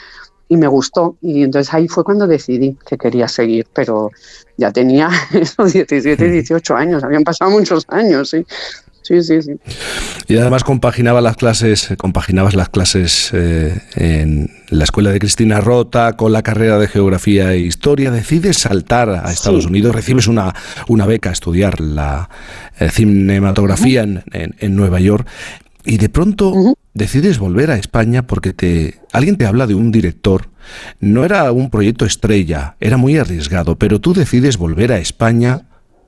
Speaker 55: y me gustó. Y entonces ahí fue cuando decidí que quería seguir, pero ya tenía esos 17, 18 años, habían pasado muchos años, sí. Sí, sí, sí.
Speaker 1: Y además compaginaba las clases, compaginabas las clases eh, en la escuela de Cristina Rota con la carrera de geografía e historia. Decides saltar a Estados Unidos, recibes una, una beca a estudiar la eh, cinematografía en, en- en Nueva York y de pronto decides volver a España porque te alguien te habla de un director. No era un proyecto estrella, era muy arriesgado, pero tú decides volver a España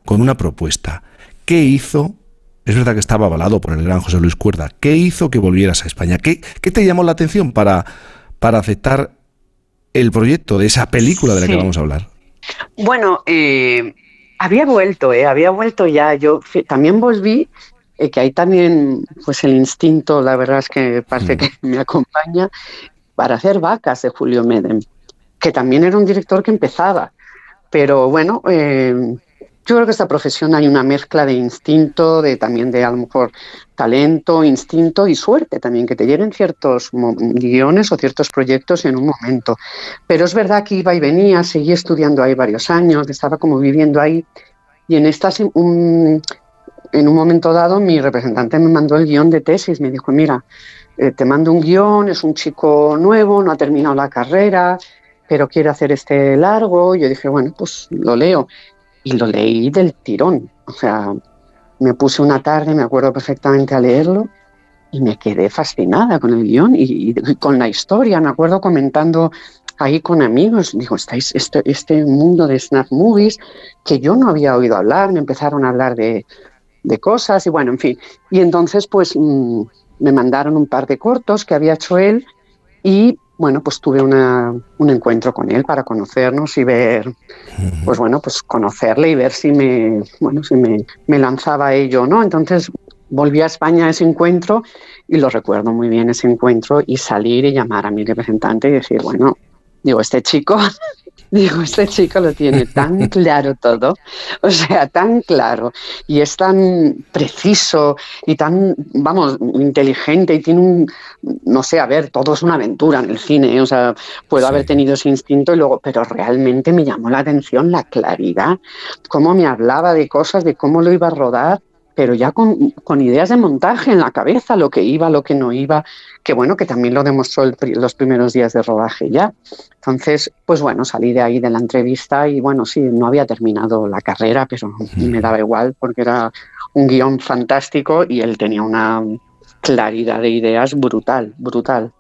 Speaker 1: con una propuesta. ¿Qué hizo? Es verdad que estaba avalado por el gran José Luis Cuerda. ¿Qué hizo que volvieras a España? ¿Qué, qué te llamó la atención para, para aceptar el proyecto de esa película de la que vamos a hablar?
Speaker 55: Bueno, eh, había vuelto, eh, había vuelto ya. Yo también volví, eh, que ahí también, pues el instinto, la verdad es que parece que me acompaña, para hacer vacas de Julio Medem, que también era un director que empezaba. Pero bueno, eh, yo creo que esta profesión hay una mezcla de instinto, de también de a lo mejor talento, instinto y suerte también, que te lleguen ciertos guiones o ciertos proyectos en un momento. Pero es verdad que iba y venía, seguí estudiando ahí varios años, estaba como viviendo ahí y en estas un- en un momento dado mi representante me mandó el guion de tesis, me dijo, mira, eh, te mando un guion, es un chico nuevo, no ha terminado la carrera, pero quiere hacer este largo. Yo dije, bueno, pues lo leo. Y lo leí del tirón. O sea, me puse una tarde, me acuerdo perfectamente a leerlo, y me quedé fascinada con el guion y, y con la historia. Me acuerdo comentando ahí con amigos, digo, estáis este, este mundo de snap movies que yo no había oído hablar, me empezaron a hablar de, de cosas y bueno, en fin. Y entonces pues mm, me mandaron un par de cortos que había hecho él y bueno, pues tuve una, un encuentro con él para conocernos y ver, pues bueno, pues conocerle y ver si me, bueno, si me, me lanzaba a ello no. Entonces volví a España a ese encuentro y lo recuerdo muy bien ese encuentro y salir y llamar a mi representante y decir, bueno, digo, este chico, digo, este chico lo tiene tan claro todo, o sea, tan claro y es tan preciso y tan, vamos, inteligente y tiene un, no sé, a ver, todo es una aventura en el cine, ¿eh? o sea, puedo haber tenido ese instinto y luego, pero realmente me llamó la atención la claridad, cómo me hablaba de cosas, de cómo lo iba a rodar pero ya con, con, ideas de montaje en la cabeza, lo que iba, lo que no iba, que bueno, que también lo demostró el, los primeros días de rodaje ya. Entonces, pues bueno, salí de ahí de la entrevista y bueno, sí, no había terminado la carrera, pero me daba igual porque era un guion fantástico y él tenía una claridad de ideas brutal, brutal.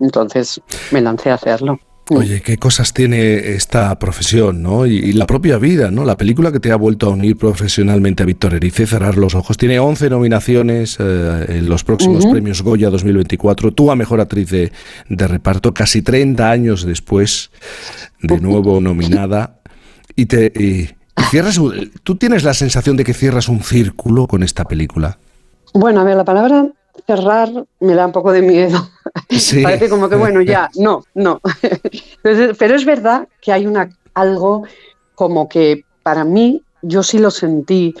Speaker 55: Entonces me lancé a hacerlo.
Speaker 1: Oye, qué cosas tiene esta profesión, ¿no? Y, y, la propia vida, ¿no? La película que te ha vuelto a unir profesionalmente a Víctor Erice, Cerrar los Ojos, tiene 11 nominaciones eh, en los próximos uh -huh. premios Goya 2024. Tú a Mejor Actriz de, de, Reparto, casi 30 años después, de nuevo nominada. Y te... Y, y cierras, ¿Tú tienes la sensación de que cierras un círculo con esta película?
Speaker 55: Bueno, a ver, la palabra cerrar me da un poco de miedo. Sí. Parece como que, bueno, ya, no, no. Pero es verdad que hay una, algo como que para mí, yo sí lo sentí,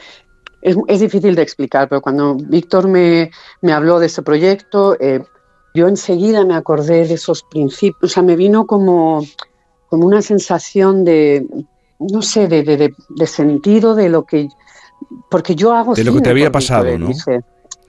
Speaker 55: es, es difícil de explicar, pero cuando Víctor me, me, habló de ese proyecto, eh, yo enseguida me acordé de esos principios, o sea, me vino como, como una sensación de, no sé, de, de, de, de sentido de lo que, porque yo hago...
Speaker 1: De lo que te había pasado, ¿no?
Speaker 55: Dice,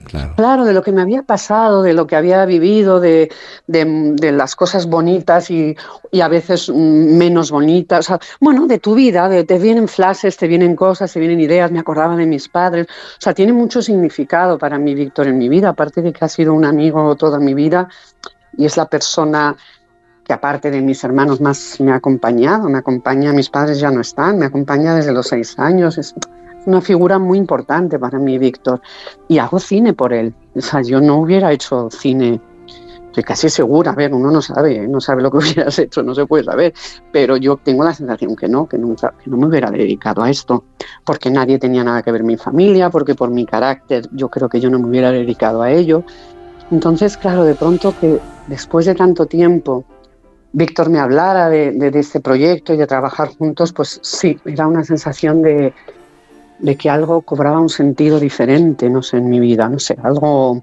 Speaker 55: Claro. de lo que me había pasado, de lo que había vivido, de, de, las cosas bonitas y, a veces menos bonitas. O sea, bueno, de tu vida, de, te vienen flashes, te vienen cosas, te vienen ideas, me acordaba de mis padres. O sea, tiene mucho significado para mí, Víctor, en mi vida, aparte de que ha sido un amigo toda mi vida y es la persona que aparte de mis hermanos más me ha acompañado, me acompaña, mis padres ya no están, me acompaña desde los seis años. Una figura muy importante para mí, Víctor, y hago cine por él. O sea, yo no hubiera hecho cine, estoy casi segura, a ver, uno no sabe, ¿eh? no sabe lo que hubieras hecho, no se puede saber, pero yo tengo la sensación que no, que, no me hubiera dedicado a esto, porque nadie tenía nada que ver mi familia, porque por mi carácter yo creo que yo no me hubiera dedicado a ello. Entonces, claro, de pronto que después de tanto tiempo Víctor me hablara de este proyecto y de trabajar juntos, pues sí, era una sensación de, de que algo cobraba un sentido diferente, no sé, en mi vida, no sé, algo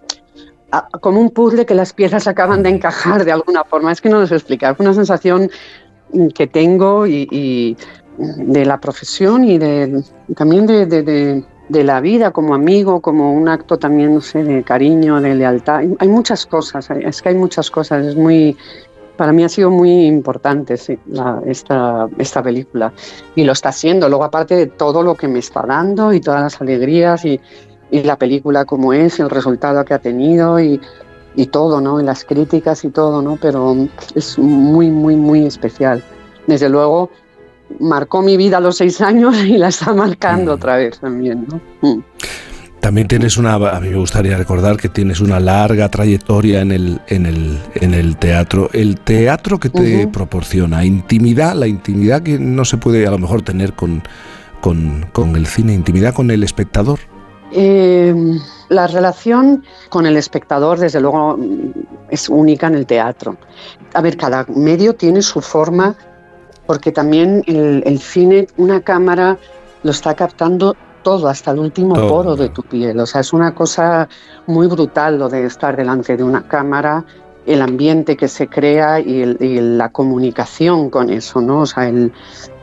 Speaker 55: como un puzzle que las piezas acaban de encajar de alguna forma. Es que no lo sé explicar, una sensación mm, que tengo y, y de la profesión y de, también de, de- de- la vida como amigo, como un acto también, no sé, de cariño, de lealtad. Hay, muchas cosas, es que hay muchas cosas, es muy... Para mí ha sido muy importante sí, la- esta, esta película y lo está haciendo. Luego, aparte de todo lo que me está dando y todas las alegrías y, y la película como es, el resultado que ha tenido y, y todo, ¿no? Y las críticas y todo, ¿no? Pero es muy, muy, muy especial. Desde luego, marcó mi vida a los seis años y la está marcando otra vez también, ¿no? Mm.
Speaker 1: También tienes una, a mí me gustaría recordar que tienes una larga trayectoria en el, en el, en el teatro. El teatro que te proporciona intimidad, la intimidad que no se puede a lo mejor tener con, con, con el cine, intimidad con el espectador.
Speaker 55: Eh, la relación con el espectador, desde luego, es única en el teatro. A ver, cada medio tiene su forma, porque también el, el cine, una cámara lo está captando todo, hasta el último
Speaker 56: Todo.
Speaker 55: poro de tu piel. O sea, es una cosa muy brutal lo de estar delante de una cámara, el ambiente que se crea y, el- y la comunicación con eso, ¿no? O sea, el,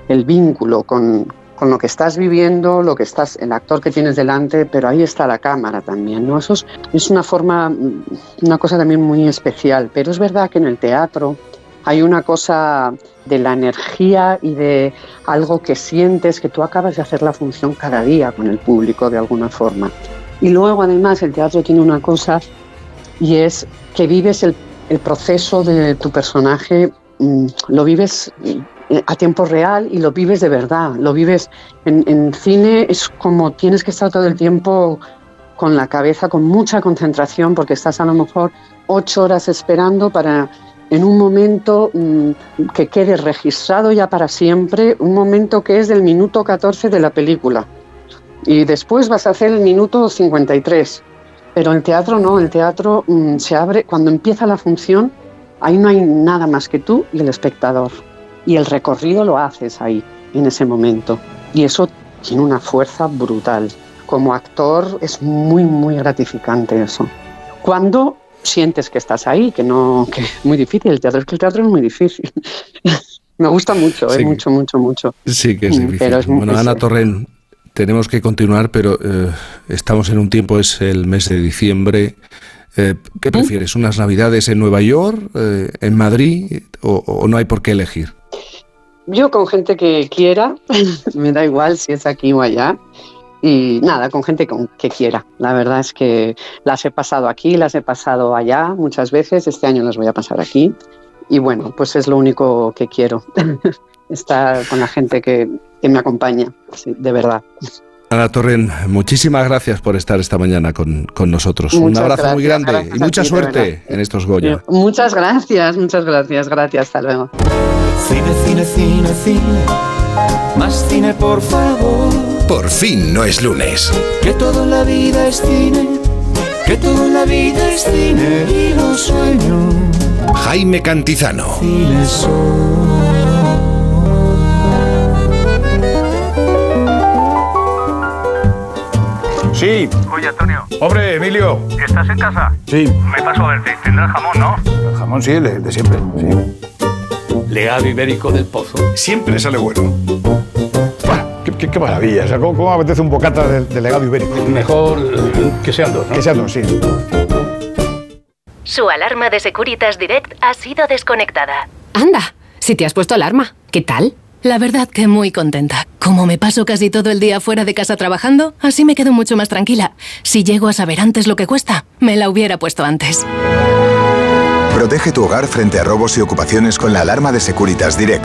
Speaker 55: el vínculo con, con lo que estás viviendo, lo que estás, el actor que tienes delante, pero ahí está la cámara también, ¿no? Eso es, es una forma, una cosa también muy especial. Pero es verdad que en el teatro hay una cosa de la energía y de algo que sientes que tú acabas de hacer la función cada día con el público de alguna forma. Y luego además el teatro tiene una cosa y es que vives el, el proceso de tu personaje, mm, lo vives eh, a tiempo real y lo vives de verdad, lo vives en, en cine, es como tienes que estar todo el tiempo con la cabeza, con mucha concentración, porque estás a lo mejor ocho horas esperando para en un momento mm, que quede registrado ya para siempre, un momento que es del minuto 14 de la película. Y después vas a hacer el minuto 53. Pero el teatro no, el teatro mm, se abre cuando empieza la función, ahí no hay nada más que tú y el espectador. Y el recorrido lo haces ahí, en ese momento. Y eso tiene una fuerza brutal. Como actor es muy, muy gratificante eso. Cuando sientes que estás ahí, que no, que es muy difícil. El teatro es que el teatro es muy difícil. Me gusta mucho,
Speaker 1: Sí.
Speaker 55: eh, mucho, mucho, mucho.
Speaker 1: Sí, que es
Speaker 55: Mm,
Speaker 1: difícil.
Speaker 55: pero es
Speaker 1: bueno, Ana Torren, tenemos que continuar, pero eh, estamos en un tiempo, es el mes de diciembre. Eh, ¿Qué prefieres? ¿Unas navidades en Nueva York, en Madrid o, o no hay por qué elegir?
Speaker 55: Yo con gente que quiera, me da igual si es aquí o allá. Y nada, con gente con- que quiera. La verdad es que las he pasado aquí, las he pasado allá muchas veces. Este año las voy a pasar aquí. Y bueno, pues es lo único que quiero. Estar con la gente que, que me acompaña, sí, de verdad.
Speaker 1: Ana Torren, muchísimas gracias por estar esta mañana con, con nosotros. un
Speaker 55: Muchas
Speaker 1: abrazo muy
Speaker 55: gracias,
Speaker 1: grande
Speaker 55: gracias
Speaker 1: y mucha
Speaker 55: ti,
Speaker 1: suerte en estos Goya.
Speaker 55: Muchas gracias, muchas gracias. Gracias, hasta luego.
Speaker 57: Cine, cine, cine, cine. Más cine, por favor.
Speaker 10: Por fin no es lunes.
Speaker 57: Que todo en la vida es cine. Que todo en la vida es cine. Y los sueños.
Speaker 10: Jaime Cantizano.
Speaker 57: Cine son.
Speaker 58: Sí.
Speaker 59: Oye, Antonio,
Speaker 58: Hombre, Emilio.
Speaker 59: ¿estás en casa?
Speaker 58: Sí.
Speaker 59: Me paso a verte. Tendrás jamón, ¿no?
Speaker 58: El jamón sí, el de, de siempre. Sí.
Speaker 59: Legado ibérico del pozo.
Speaker 58: Siempre sale bueno. Qué, qué- qué maravilla. O sea, ¿cómo, cómo me apetece un bocata de, de legado ibérico?
Speaker 59: Mejor eh, que sean dos, ¿no?
Speaker 58: Que sean dos, sí.
Speaker 14: Su alarma de Securitas Direct ha sido desconectada.
Speaker 60: Anda, si te has puesto alarma, ¿qué tal? La verdad que muy contenta. Como me paso casi todo el día fuera de casa trabajando, así me quedo mucho más tranquila. Si llego a saber antes lo que cuesta, me la hubiera puesto antes.
Speaker 54: Protege tu hogar frente a robos y ocupaciones con la alarma de Securitas Direct.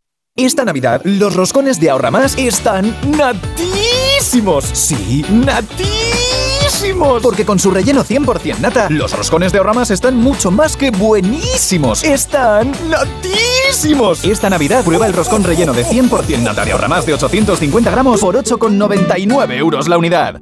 Speaker 27: Esta Navidad, los roscones de Ahorra Más están natísimos. Sí, natísimos. Porque con su relleno 100% nata, los roscones de Ahorra Más están mucho más que buenísimos. Están natísimos. Esta Navidad, prueba el roscón relleno de 100% nata de Ahorra Más de 850 gramos por 8,99 euros la unidad.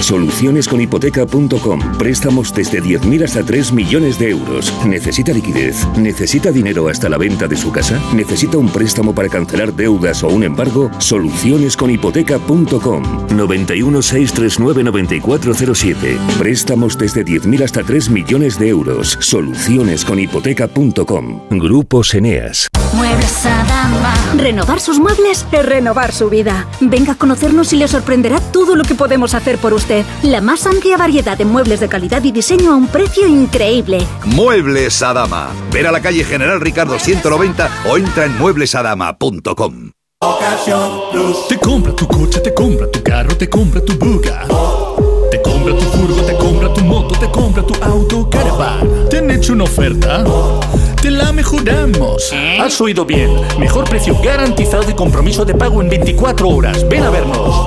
Speaker 61: Solucionesconhipoteca.com. Préstamos desde 10.000 hasta 3 millones de euros. ¿Necesita liquidez? ¿Necesita dinero hasta la venta de su casa? ¿Necesita un préstamo para cancelar deudas o un embargo? Solucionesconhipoteca.com. 91 639 9407. Préstamos desde 10.000 hasta 3 millones de euros. Solucionesconhipoteca.com. Grupos Eneas.
Speaker 5: Muebles Adama. Renovar sus muebles es renovar su vida. Venga a conocernos y le sorprenderá todo lo que podemos hacer por usted. La más amplia variedad de muebles de calidad y diseño a un precio increíble.
Speaker 62: Muebles Adama. Ver a la calle General Ricardo 190 o entra en mueblesadama.com.
Speaker 35: Te compra tu coche, te compra tu carro, te compra tu buga. Te compra tu furgo, te compra tu moto, te compra tu auto, caravan. ¿Te han hecho una oferta? Te la mejoramos. Has oído bien. Mejor precio garantizado y compromiso de pago en 24 horas. Ven a vernos.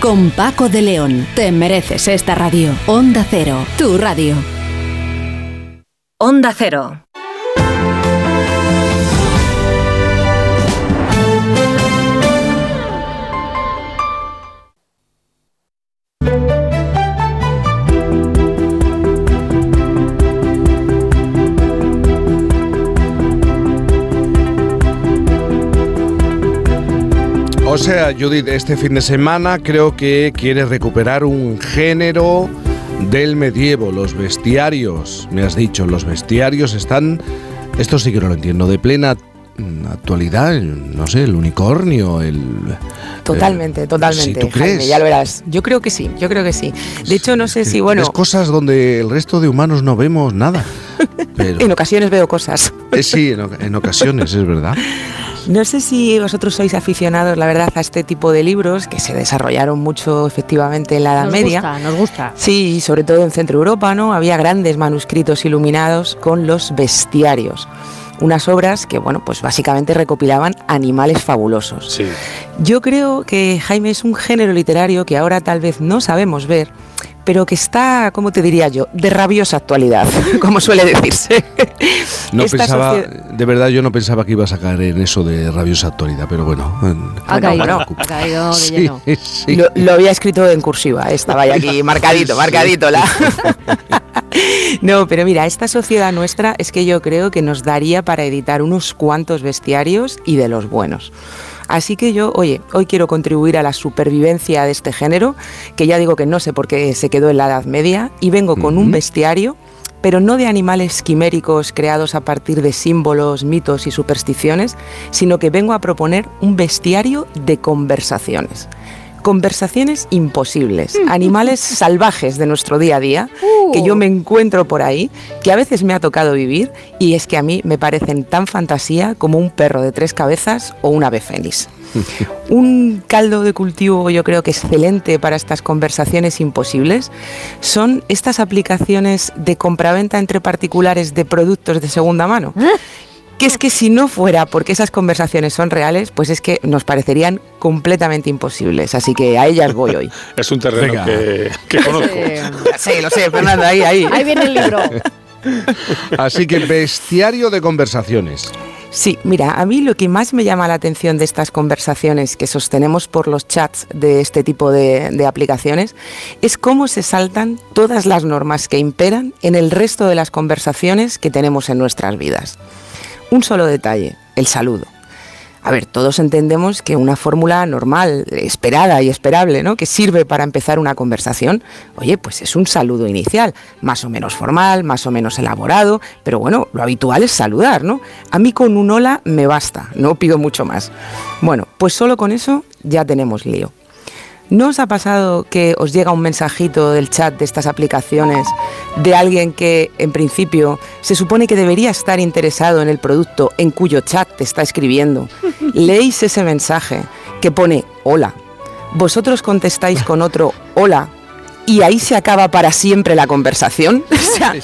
Speaker 19: Con Paco de León. Te mereces esta radio. Onda Cero, tu radio.
Speaker 63: Onda Cero.
Speaker 1: O sea, Judith, este fin de semana creo que quieres recuperar un género del medievo, los bestiarios. Me has dicho, los bestiarios están, esto sí que no lo entiendo, de plena actualidad, el- no sé, el unicornio, el...
Speaker 46: Totalmente, totalmente.
Speaker 1: ¿Sí, tú
Speaker 46: Jaime,
Speaker 1: crees?
Speaker 46: ya lo verás. Yo creo que sí, yo creo que sí. De hecho, no sé si, bueno,
Speaker 1: Es cosas donde el resto de humanos no vemos nada. Pero,
Speaker 46: en ocasiones veo cosas.
Speaker 1: eh, sí, en, en ocasiones, es verdad.
Speaker 46: No sé si vosotros sois aficionados, la verdad, a este tipo de libros que se desarrollaron mucho efectivamente en la Edad
Speaker 2: Nos
Speaker 46: Media.
Speaker 2: gusta, nos gusta.
Speaker 46: Sí, sobre todo en Centro Europa, ¿no? Había grandes manuscritos iluminados con los bestiarios. Unas obras que, bueno, pues básicamente recopilaban animales fabulosos.
Speaker 64: Sí.
Speaker 46: Yo creo que Jaime es un género literario que ahora tal vez no sabemos ver, pero que está, ¿cómo te diría yo?, de rabiosa actualidad, como suele decirse.
Speaker 1: No
Speaker 46: Esta
Speaker 1: pensaba, de verdad yo no pensaba que ibas a caer en eso de rabiosa actualidad, pero bueno. en-
Speaker 28: Ha caído,
Speaker 46: bueno.
Speaker 28: ha caído de lleno.
Speaker 1: sí.
Speaker 46: Lo, lo había escrito en cursiva, estaba ya aquí marcadito, marcadito la. No, pero mira, esta sociedad nuestra es que yo creo que nos daría para editar unos cuantos bestiarios y de los buenos. Así que yo, oye, hoy quiero contribuir a la supervivencia de este género, que ya digo que no sé por qué se quedó en la Edad Media, y vengo con un bestiario, pero no de animales quiméricos creados a partir de símbolos, mitos y supersticiones, sino que vengo a proponer un bestiario de conversaciones. Conversaciones imposibles, animales salvajes de nuestro día a día, que yo me encuentro por ahí, que a veces me ha tocado vivir, y es que a mí me parecen tan fantasía como un perro de tres cabezas o un ave fénix. Un caldo de cultivo yo creo que excelente para estas conversaciones imposibles son estas aplicaciones de compraventa entre particulares de productos de segunda mano. Que es que si no fuera porque esas conversaciones son reales, pues es que nos parecerían completamente imposibles. Así que a ellas voy hoy.
Speaker 45: Es un terreno que, que conozco.
Speaker 46: Sí, lo sé, Fernando, ahí, ahí.
Speaker 28: Ahí viene el libro.
Speaker 1: Así que bestiario de conversaciones.
Speaker 46: Sí, mira, a mí lo que más me llama la atención de estas conversaciones que sostenemos por los chats de este tipo de, de aplicaciones es cómo se saltan todas las normas que imperan en el resto de las conversaciones que tenemos en nuestras vidas. Un solo detalle, el saludo. A ver, todos entendemos que una fórmula normal, esperada y esperable, ¿no? que sirve para empezar una conversación, oye, pues es un saludo inicial, más o menos formal, más o menos elaborado, pero bueno, lo habitual es saludar, ¿no? A mí con un hola me basta, no pido mucho más. Bueno, pues solo con eso ya tenemos lío. ¿No os ha pasado que os llega un mensajito del chat de estas aplicaciones de alguien que en principio se supone que debería estar interesado en el producto en cuyo chat te está escribiendo? Leéis ese mensaje que pone hola. Vosotros contestáis con otro hola y ahí se acaba para siempre la conversación. O sea,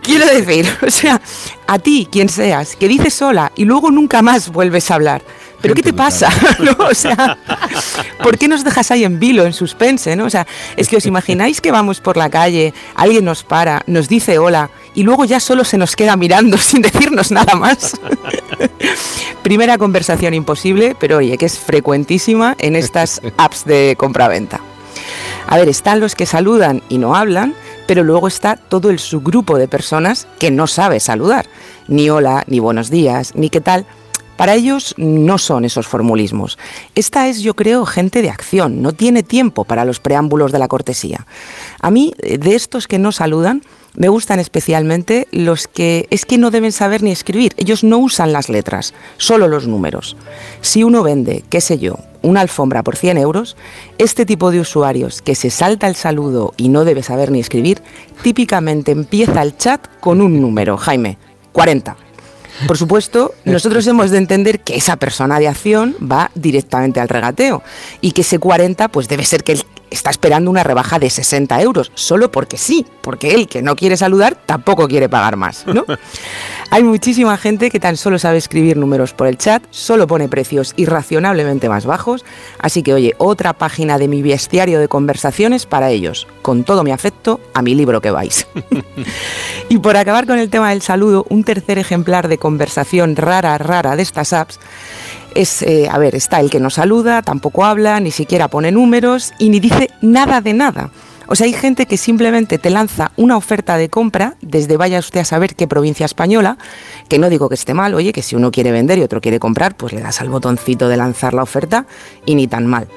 Speaker 46: quiero decir, o sea, a ti, quien seas, que dices hola y luego nunca más vuelves a hablar. ¿Pero qué te pasa? ¿No? O sea, ¿por qué nos dejas ahí en vilo, en suspense? ¿no? O sea, es que os imagináis que vamos por la calle, alguien nos para, nos dice hola y luego ya solo se nos queda mirando sin decirnos nada más. Primera conversación imposible, pero oye, que es frecuentísima en estas apps de compraventa. A ver, están los que saludan y no hablan, pero luego está todo el subgrupo de personas que no sabe saludar. Ni hola, ni buenos días, ni qué tal. Para ellos no son esos formulismos. Esta es, yo creo, gente de acción, no tiene tiempo para los preámbulos de la cortesía. A mí, eh, de estos que no saludan, me gustan especialmente los que es que no deben saber ni escribir. Ellos no usan las letras, solo los números. Si uno vende, qué sé yo, una alfombra por 100 euros, este tipo de usuarios que se salta el saludo y no debe saber ni escribir, típicamente empieza el chat con un número, Jaime, 40. Por supuesto, nosotros hemos de entender que esa persona de acción va directamente al regateo y que ese 40 pues debe ser que él está esperando una rebaja de 60 euros, solo porque sí, porque él que no quiere saludar tampoco quiere pagar más, ¿no? Hay muchísima gente que tan solo sabe escribir números por el chat, solo pone precios irracionablemente más bajos, así que oye, otra página de mi bestiario de conversaciones para ellos, con todo mi afecto a mi libro que vais. Y por acabar con el tema del saludo, un tercer ejemplar de conversación rara, rara de estas apps es, eh, a ver, está el que no saluda, tampoco habla, ni siquiera pone números y ni dice nada de nada. O sea, hay gente que simplemente te lanza una oferta de compra desde vaya usted a saber qué provincia española, que no digo que esté mal, oye, que si uno quiere vender y otro quiere comprar, pues le das al botoncito de lanzar la oferta y ni tan mal.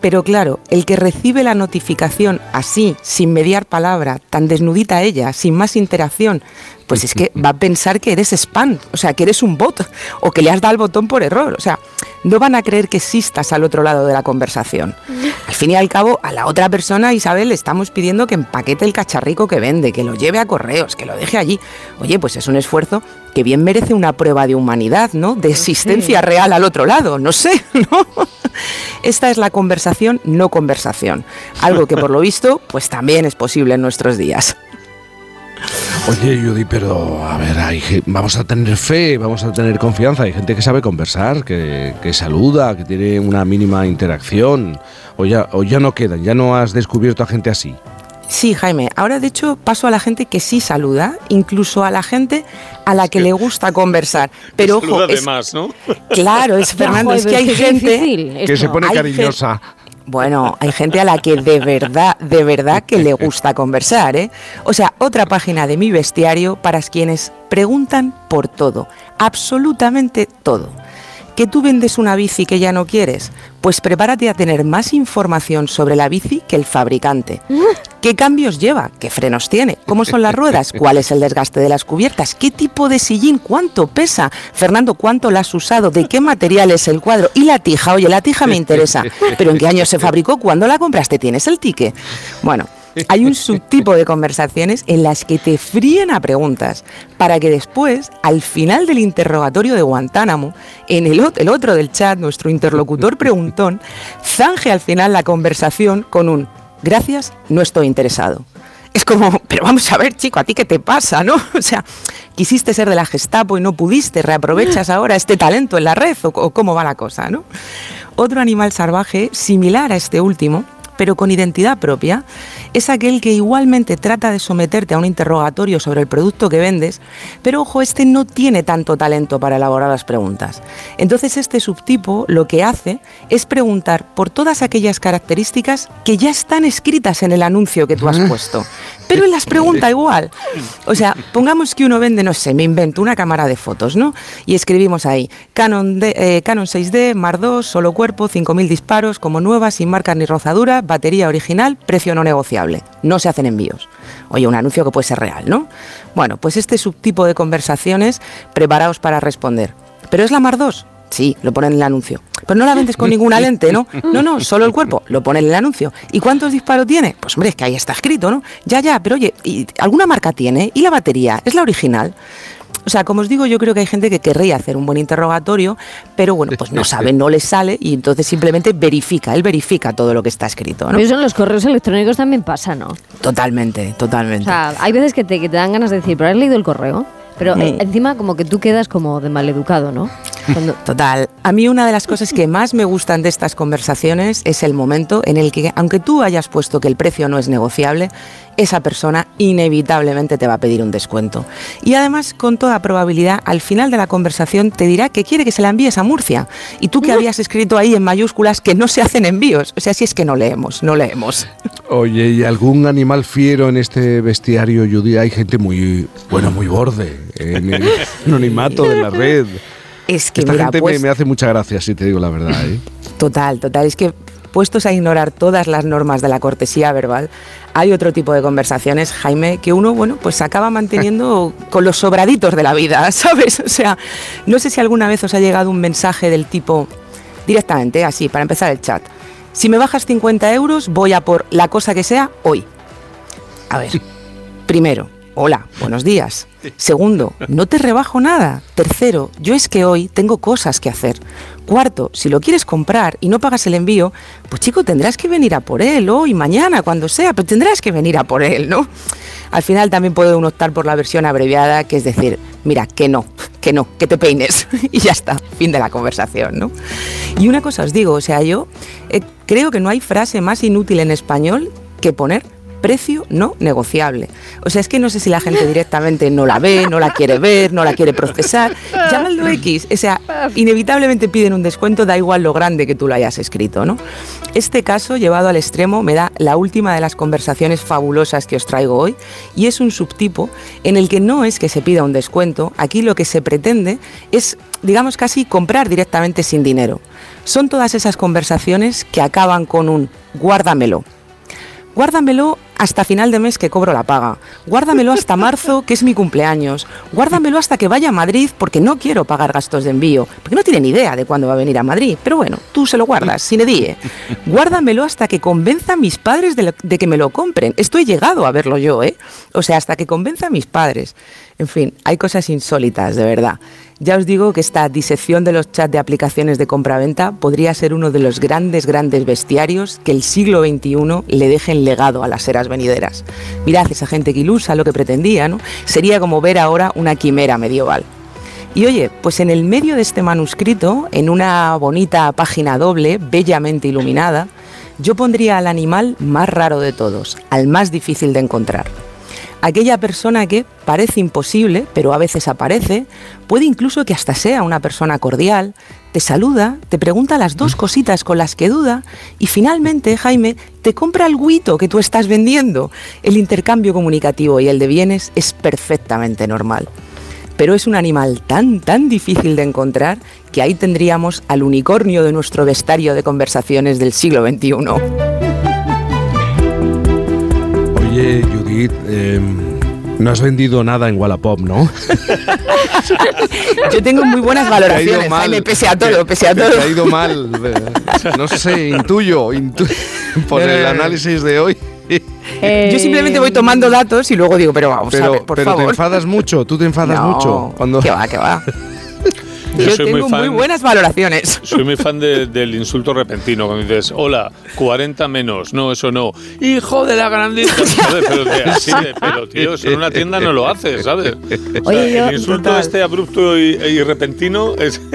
Speaker 46: Pero claro, el que recibe la notificación así, sin mediar palabra, tan desnudita ella, sin más interacción, pues es que va a pensar que eres spam, o sea, que eres un bot, o que le has dado el botón por error. O sea, no van a creer que existas al otro lado de la conversación. Al fin y al cabo, a la otra persona, Isabel, le estamos pidiendo que empaquete el cacharrico que vende, que lo lleve a correos, que lo deje allí. Oye, pues es un esfuerzo que bien merece una prueba de humanidad, ¿no? De existencia real al otro lado, no sé, ¿no? Esta es la conversación no conversación, algo que por lo visto pues también es posible en nuestros días.
Speaker 1: Oye, Judy, pero a ver, hay, vamos a tener fe, vamos a tener confianza. Hay gente que sabe conversar, que, que saluda, que tiene una mínima interacción. O ya, o ya no quedan, ya no has descubierto a gente así.
Speaker 46: Sí, Jaime. Ahora, de hecho, paso a la gente que sí saluda, incluso a la gente a la que, le gusta conversar. Pero ojo,
Speaker 64: Saluda de
Speaker 46: es-
Speaker 64: más, ¿no?
Speaker 46: claro, es Fernando, es que hay gente
Speaker 1: Que se pone cariñosa.
Speaker 46: Bueno, hay gente a la que de verdad, de verdad que le gusta conversar, ¿eh? O sea, otra página de mi bestiario para quienes preguntan por todo, absolutamente todo. ¿Que tú vendes una bici que ya no quieres? Pues prepárate a tener más información sobre la bici que el fabricante. ¿Qué cambios lleva? ¿Qué frenos tiene? ¿Cómo son las ruedas? ¿Cuál es el desgaste de las cubiertas? ¿Qué tipo de sillín? ¿Cuánto pesa? Fernando, ¿cuánto la has usado? ¿De qué material es el cuadro? ¿Y la tija? Oye, la tija me interesa. ¿Pero en qué año se fabricó? ¿Cuándo la compraste? ¿Tienes el ticket? Bueno, hay un subtipo de conversaciones en las que te fríen a preguntas para que después, al final del interrogatorio de Guantánamo, en el, ot- el otro del chat, nuestro interlocutor preguntón, zanje al final la conversación con un gracias, no estoy interesado. Es como, pero vamos a ver, chico, ¿a ti qué te pasa, no? O sea, quisiste ser de la Gestapo y no pudiste, reaprovechas ahora este talento en la red, o cómo va la cosa, ¿no? Otro animal salvaje, similar a este último, pero con identidad propia, es aquel que igualmente trata de someterte a un interrogatorio sobre el producto que vendes, pero ojo, este no tiene tanto talento para elaborar las preguntas. Entonces este subtipo lo que hace es preguntar por todas aquellas características que ya están escritas en el anuncio que tú has puesto, pero él las pregunta igual. O sea, pongamos que uno vende, no sé, me invento una cámara de fotos, ¿no? Y escribimos ahí, Canon, D- eh, Canon 6D, Mar 2, solo cuerpo, 5.000 disparos, como nueva, sin marcas ni rozadura, batería original, precio no negociable. No se hacen envíos. Oye, un anuncio que puede ser real, ¿no? Bueno, pues este subtipo de conversaciones, preparaos para responder. ¿Pero es la Mar 2? Sí, lo ponen en el anuncio. Pero no la vendes con ninguna lente, ¿no? No, no, solo el cuerpo, lo ponen en el anuncio. ¿Y cuántos disparos tiene? Pues hombre, es que ahí está escrito, ¿no? Ya, ya, pero oye, ¿y ¿alguna marca tiene? ¿Y la batería? ¿Es la original? O sea, como os digo, yo creo que hay gente que querría hacer un buen interrogatorio, pero bueno, pues no sabe, no le sale y entonces simplemente verifica, él verifica todo lo que está escrito, ¿no?
Speaker 28: Pero eso en los correos electrónicos también pasa, ¿no?
Speaker 46: Totalmente,
Speaker 28: O
Speaker 46: totalmente.
Speaker 28: sea, hay veces que te, que te dan ganas de decir, pero has leído el correo. Pero
Speaker 46: Mm.
Speaker 28: encima como que tú quedas como de maleducado, ¿no? Cuando-
Speaker 46: Total. A mí una de las cosas que más me gustan de estas conversaciones es el momento en el que, aunque tú hayas puesto que el precio no es negociable, esa persona inevitablemente te va a pedir un descuento. Y además, con toda probabilidad, al final de la conversación te dirá que quiere que se la envíes a Murcia. Y tú que habías escrito ahí en mayúsculas que no se hacen envíos. O sea, si es que no leemos, no leemos.
Speaker 1: Oye, ¿y algún animal fiero en este bestiario, Judy? Hay gente muy, bueno, muy borde en el anonimato de la red.
Speaker 46: Es que
Speaker 1: Esta
Speaker 46: mira,
Speaker 1: gente me-
Speaker 46: pues-
Speaker 1: me, hace mucha gracia, si te digo la verdad. ¿eh?
Speaker 46: Total, total. Es que puestos a ignorar todas las normas de la cortesía verbal, hay otro tipo de conversaciones, Jaime, que uno, bueno, pues acaba manteniendo con los sobraditos de la vida, ¿sabes? O sea, no sé si alguna vez os ha llegado un mensaje del tipo, directamente, así, para empezar el chat. Si me bajas 50 euros, voy a por la cosa que sea hoy. A ver, primero, hola, buenos días. Segundo, no te rebajo nada. Tercero, yo es que hoy tengo cosas que hacer. Cuarto, si lo quieres comprar y no pagas el envío, pues chico, tendrás que venir a por él hoy, mañana, cuando sea, pero tendrás que venir a por él, ¿no? Al final también puede uno optar por la versión abreviada, que es decir, mira, que no, que no, que te peines. y ya está, fin de la conversación, ¿no? Y una cosa os digo, o sea, yo eh, creo que no hay frase más inútil en español que poner precio no negociable. O sea, es que no sé si la gente directamente no la ve, no la quiere ver, no la quiere procesar. Llámalo X. O sea, inevitablemente piden un descuento, da igual lo grande que tú lo hayas escrito, ¿no? Este caso, llevado al extremo, me da la última de las conversaciones fabulosas que os traigo hoy, y es un subtipo en el que no es que se pida un descuento, aquí lo que se pretende es, digamos, casi comprar directamente sin dinero. Son todas esas conversaciones que acaban con un guárdamelo. Guárdamelo hasta final de mes que cobro la paga. Guárdamelo hasta marzo, que es mi cumpleaños. Guárdamelo hasta que vaya a Madrid porque no quiero pagar gastos de envío. Porque no tienen idea de cuándo va a venir a Madrid. Pero bueno, tú se lo guardas, sin edie. Guárdamelo hasta que convenza a mis padres de, lo- de que me lo compren. Esto he llegado a verlo yo, ¿eh? O sea, hasta que convenza a mis padres. En fin, hay cosas insólitas, de verdad. Ya os digo que esta disección de los chats de aplicaciones de compraventa podría ser uno de los grandes, grandes bestiarios que el siglo XXI le deje en legado a las eras venideras. Mirad esa gente que ilusa lo que pretendía, ¿no? Sería como ver ahora una quimera medieval. Y oye, pues en el medio de este manuscrito, en una bonita página doble, bellamente iluminada, Yo pondría al animal más raro de todos, al más difícil de encontrar. Aquella persona que parece imposible, pero a veces aparece, puede incluso que hasta sea una persona cordial, te saluda, te pregunta las dos cositas con las que duda y finalmente, Jaime, te compra el guito que tú estás vendiendo. El intercambio comunicativo y el de bienes es perfectamente normal. Pero es un animal tan, tan difícil de encontrar que ahí tendríamos al unicornio de nuestro vestario de conversaciones del siglo XXI.
Speaker 1: Eh, no has vendido nada en Wallapop, ¿no?
Speaker 46: Yo tengo muy buenas
Speaker 1: Te
Speaker 46: valoraciones,
Speaker 1: mal.
Speaker 46: Jaime, pese a todo, pese a
Speaker 1: Te-
Speaker 46: todo.
Speaker 1: Te ha ido mal. eh, No sé, intuyo, intu- por el análisis de hoy.
Speaker 46: Yo simplemente voy tomando datos y luego digo, pero vamos a
Speaker 1: Pero,
Speaker 46: ver, por
Speaker 1: pero te
Speaker 46: favor.
Speaker 1: enfadas mucho, tú te enfadas
Speaker 46: No,
Speaker 1: mucho. Cuando...
Speaker 46: Que va, que va.
Speaker 45: Yo
Speaker 46: Yo
Speaker 45: soy muy
Speaker 46: tengo muy,
Speaker 45: fan-
Speaker 46: buenas valoraciones.
Speaker 45: Soy muy fan de- del insulto repentino, cuando dices, hola, 40 menos, no, eso no. Hijo de la grandita. Joder, pero, de- así de- pero, tío, eso en una tienda no lo haces, ¿sabes? O sea,
Speaker 2: Oye, yo-
Speaker 45: el insulto
Speaker 2: Total.
Speaker 45: este abrupto y, y repentino es...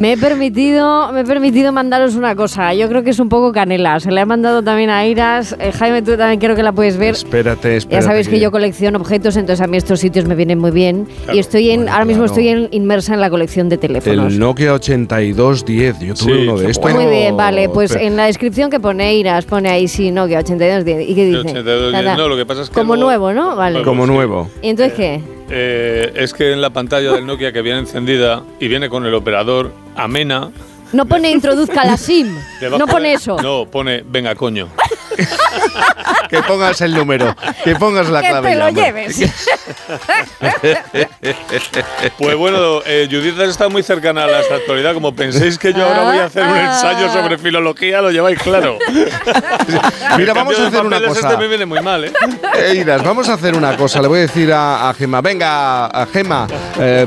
Speaker 2: Me he permitido, me he permitido mandaros una cosa. Yo creo que es un poco canela. Se le ha mandado también a Iras. Eh, Jaime, tú también creo que la puedes ver.
Speaker 1: Espérate, espérate.
Speaker 2: Ya sabéis que yo colecciono objetos, entonces a mí estos sitios me vienen muy bien.
Speaker 1: Claro,
Speaker 2: y estoy en, ahora mismo
Speaker 1: claro.
Speaker 2: estoy en- inmersa en la colección de teléfonos.
Speaker 1: El Nokia 8210, yo tuve
Speaker 45: Sí,
Speaker 1: uno de estos.
Speaker 2: Muy bien, vale. Pues
Speaker 1: Pero-
Speaker 2: en la descripción que pone Iras, pone ahí sí, no, que 82 10. ¿Y qué dice?
Speaker 45: 82,
Speaker 2: Nada.
Speaker 45: no, lo que pasa es que
Speaker 2: Como nuevo, ¿no? Vale.
Speaker 1: Como nuevo.
Speaker 2: ¿Y entonces qué?
Speaker 45: Eh, es que en la pantalla del Nokia que viene encendida y viene con el operador amena.
Speaker 2: No pone introduzca la SIM. No pone
Speaker 45: de-
Speaker 2: eso.
Speaker 45: No, pone venga coño.
Speaker 1: Que pongas el número, que pongas la
Speaker 2: que
Speaker 1: clave.
Speaker 2: te lo lleves.
Speaker 45: Pues bueno, eh, Judith está muy cercana a la actualidad. Como penséis que yo ahora voy a hacer un ensayo sobre filología, lo lleváis claro.
Speaker 1: Mira, vamos a hacer una cosa.
Speaker 45: Este me viene muy mal, ¿eh?
Speaker 1: Eiras, vamos a hacer una cosa. Le voy a decir a, a Gema, venga, a Gema, eh,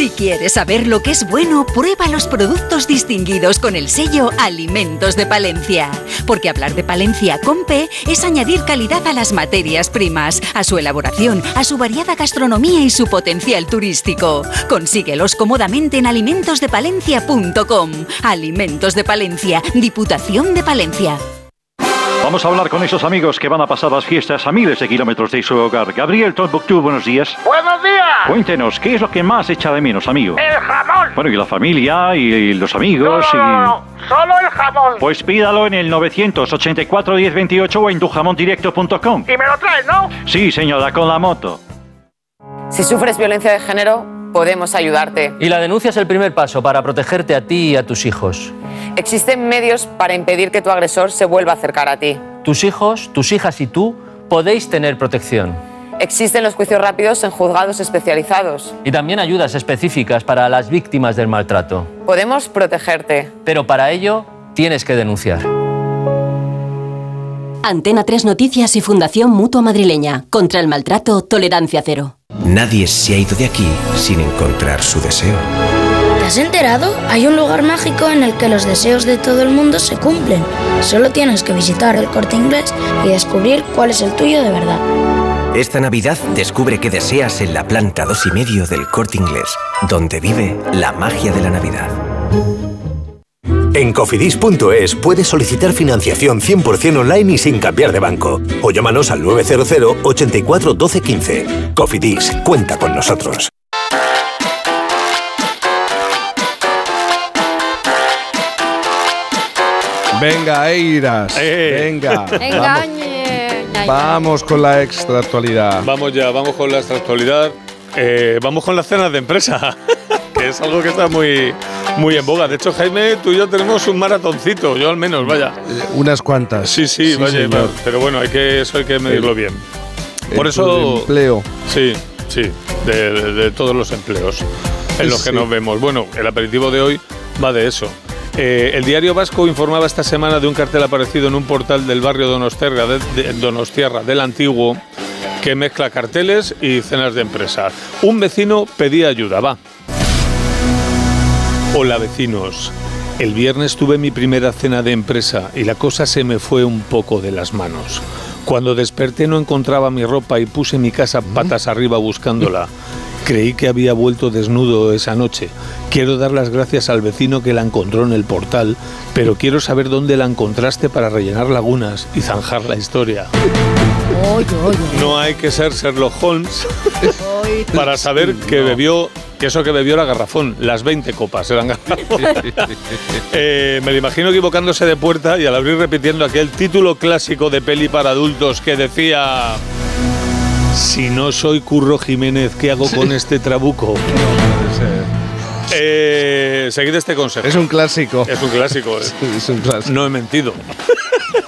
Speaker 65: Si quieres saber lo que es bueno, prueba los productos distinguidos con el sello Alimentos de Palencia. Porque hablar de Palencia con P es añadir calidad a las materias primas, a su elaboración, a su variada gastronomía y su potencial turístico. Consíguelos cómodamente en alimentosdepalencia.com. Alimentos de Palencia, Diputación de Palencia.
Speaker 66: Vamos a hablar con esos amigos que van a pasar las fiestas a miles de kilómetros de su hogar. Gabriel Tombuctú, buenos días.
Speaker 67: ¡Buenos días!
Speaker 66: Cuéntenos, ¿qué es lo que más echa de menos, amigo?
Speaker 67: ¡El jamón!
Speaker 66: Bueno, y la familia, y, y los amigos,
Speaker 67: No, no, no,
Speaker 66: y...
Speaker 67: solo el jamón.
Speaker 66: Pues pídalo en el 984 1028 o en tujamondirecto.com.
Speaker 67: Y me lo traes, ¿no?
Speaker 66: Sí, señora, con la moto.
Speaker 68: Si sufres violencia de género, podemos ayudarte.
Speaker 69: Y la denuncia es el primer paso para protegerte a ti y a tus hijos.
Speaker 68: Existen medios para impedir que tu agresor se vuelva a acercar a ti.
Speaker 69: Tus hijos, tus hijas y tú podéis tener protección.
Speaker 68: Existen los juicios rápidos en juzgados especializados.
Speaker 69: Y también ayudas específicas para las víctimas del maltrato.
Speaker 68: Podemos protegerte.
Speaker 69: Pero para ello tienes que denunciar.
Speaker 70: Antena 3 Noticias y Fundación Mutua Madrileña. Contra el maltrato, tolerancia cero.
Speaker 71: Nadie se ha ido de aquí sin encontrar su deseo.
Speaker 72: ¿Te has enterado? Hay un lugar mágico en el que los deseos de todo el mundo se cumplen. Solo tienes que visitar el corte inglés y descubrir cuál es el tuyo de verdad.
Speaker 71: Esta Navidad descubre qué deseas en la planta dos y medio del Corte Inglés, donde vive la magia de la Navidad.
Speaker 73: En cofidis.es puedes solicitar financiación 100% online y sin cambiar de banco. O llámanos al 900 84 12 15. Cofidis, cuenta con nosotros.
Speaker 1: Venga, Eiras, venga. Vamos,
Speaker 2: Engañe.
Speaker 1: vamos con la extra actualidad.
Speaker 45: Vamos ya, vamos con la actualidad. Eh, vamos con las cenas de empresa, que es algo que está muy, muy en boga. De hecho, Jaime, tú y yo tenemos un maratoncito, yo al menos, vaya.
Speaker 1: Unas cuantas.
Speaker 45: Sí, sí, vaya, pero bueno, hay que, eso hay que medirlo
Speaker 1: El-
Speaker 45: bien.
Speaker 1: el
Speaker 45: Por eso.
Speaker 1: empleo.
Speaker 45: Sí, sí, de, de- de todos los empleos en los que
Speaker 1: Sí.
Speaker 45: nos vemos. Bueno, el aperitivo de hoy va de eso. Eh, el diario Vasco informaba esta semana de un cartel aparecido en un portal del barrio Donostiarra, de, de- del antiguo, que mezcla carteles y cenas de empresa. Un vecino pedía ayuda, va. Hola vecinos. El viernes tuve mi primera cena de empresa y la cosa se me fue un poco de las manos. Cuando desperté no encontraba mi ropa y puse mi casa patas arriba buscándola. Creí que había vuelto desnudo esa noche. Quiero dar las gracias al vecino que la encontró en el portal, pero quiero saber dónde la encontraste para rellenar lagunas y zanjar la historia. No hay que ser Sherlock Holmes para saber que bebió, que eso que bebió era garrafón, las 20 copas eran garrafón. Eh, me lo imagino equivocándose de puerta y al abrir repitiendo aquel título clásico de peli para adultos que decía... Si no soy Curro Jiménez, ¿qué hago con este trabuco? Eh, seguid este consejo.
Speaker 1: Es un clásico.
Speaker 45: Es un clásico. eh.
Speaker 1: Es un clásico.
Speaker 45: No he mentido.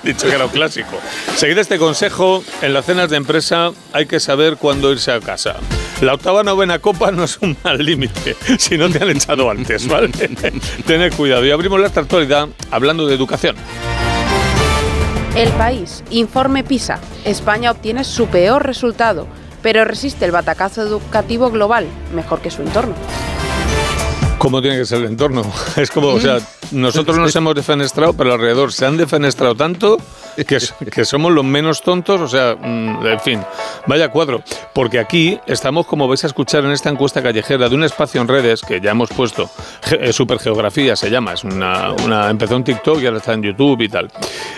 Speaker 45: He dicho que era un clásico. Seguid este consejo. En las cenas de empresa hay que saber cuándo irse a casa. La octava novena copa no es un mal límite si no te han echado antes, ¿vale? Tened cuidado. Y abrimos la actualidad hablando de educación.
Speaker 74: El país, informe PISA. España obtiene su peor resultado, pero resiste el batacazo educativo global, mejor que su entorno.
Speaker 45: ¿Cómo tiene que ser el entorno? Es como, o sea, nosotros nos hemos defenestrado, pero alrededor se han defenestrado tanto que, que somos los menos tontos, o sea, mm, en fin, vaya cuadro. Porque aquí estamos, como vais a escuchar en esta encuesta callejera de un espacio en redes que ya hemos puesto, Ge- eh, Supergeografía se llama, es una, una, empezó en TikTok y ahora está en YouTube y tal.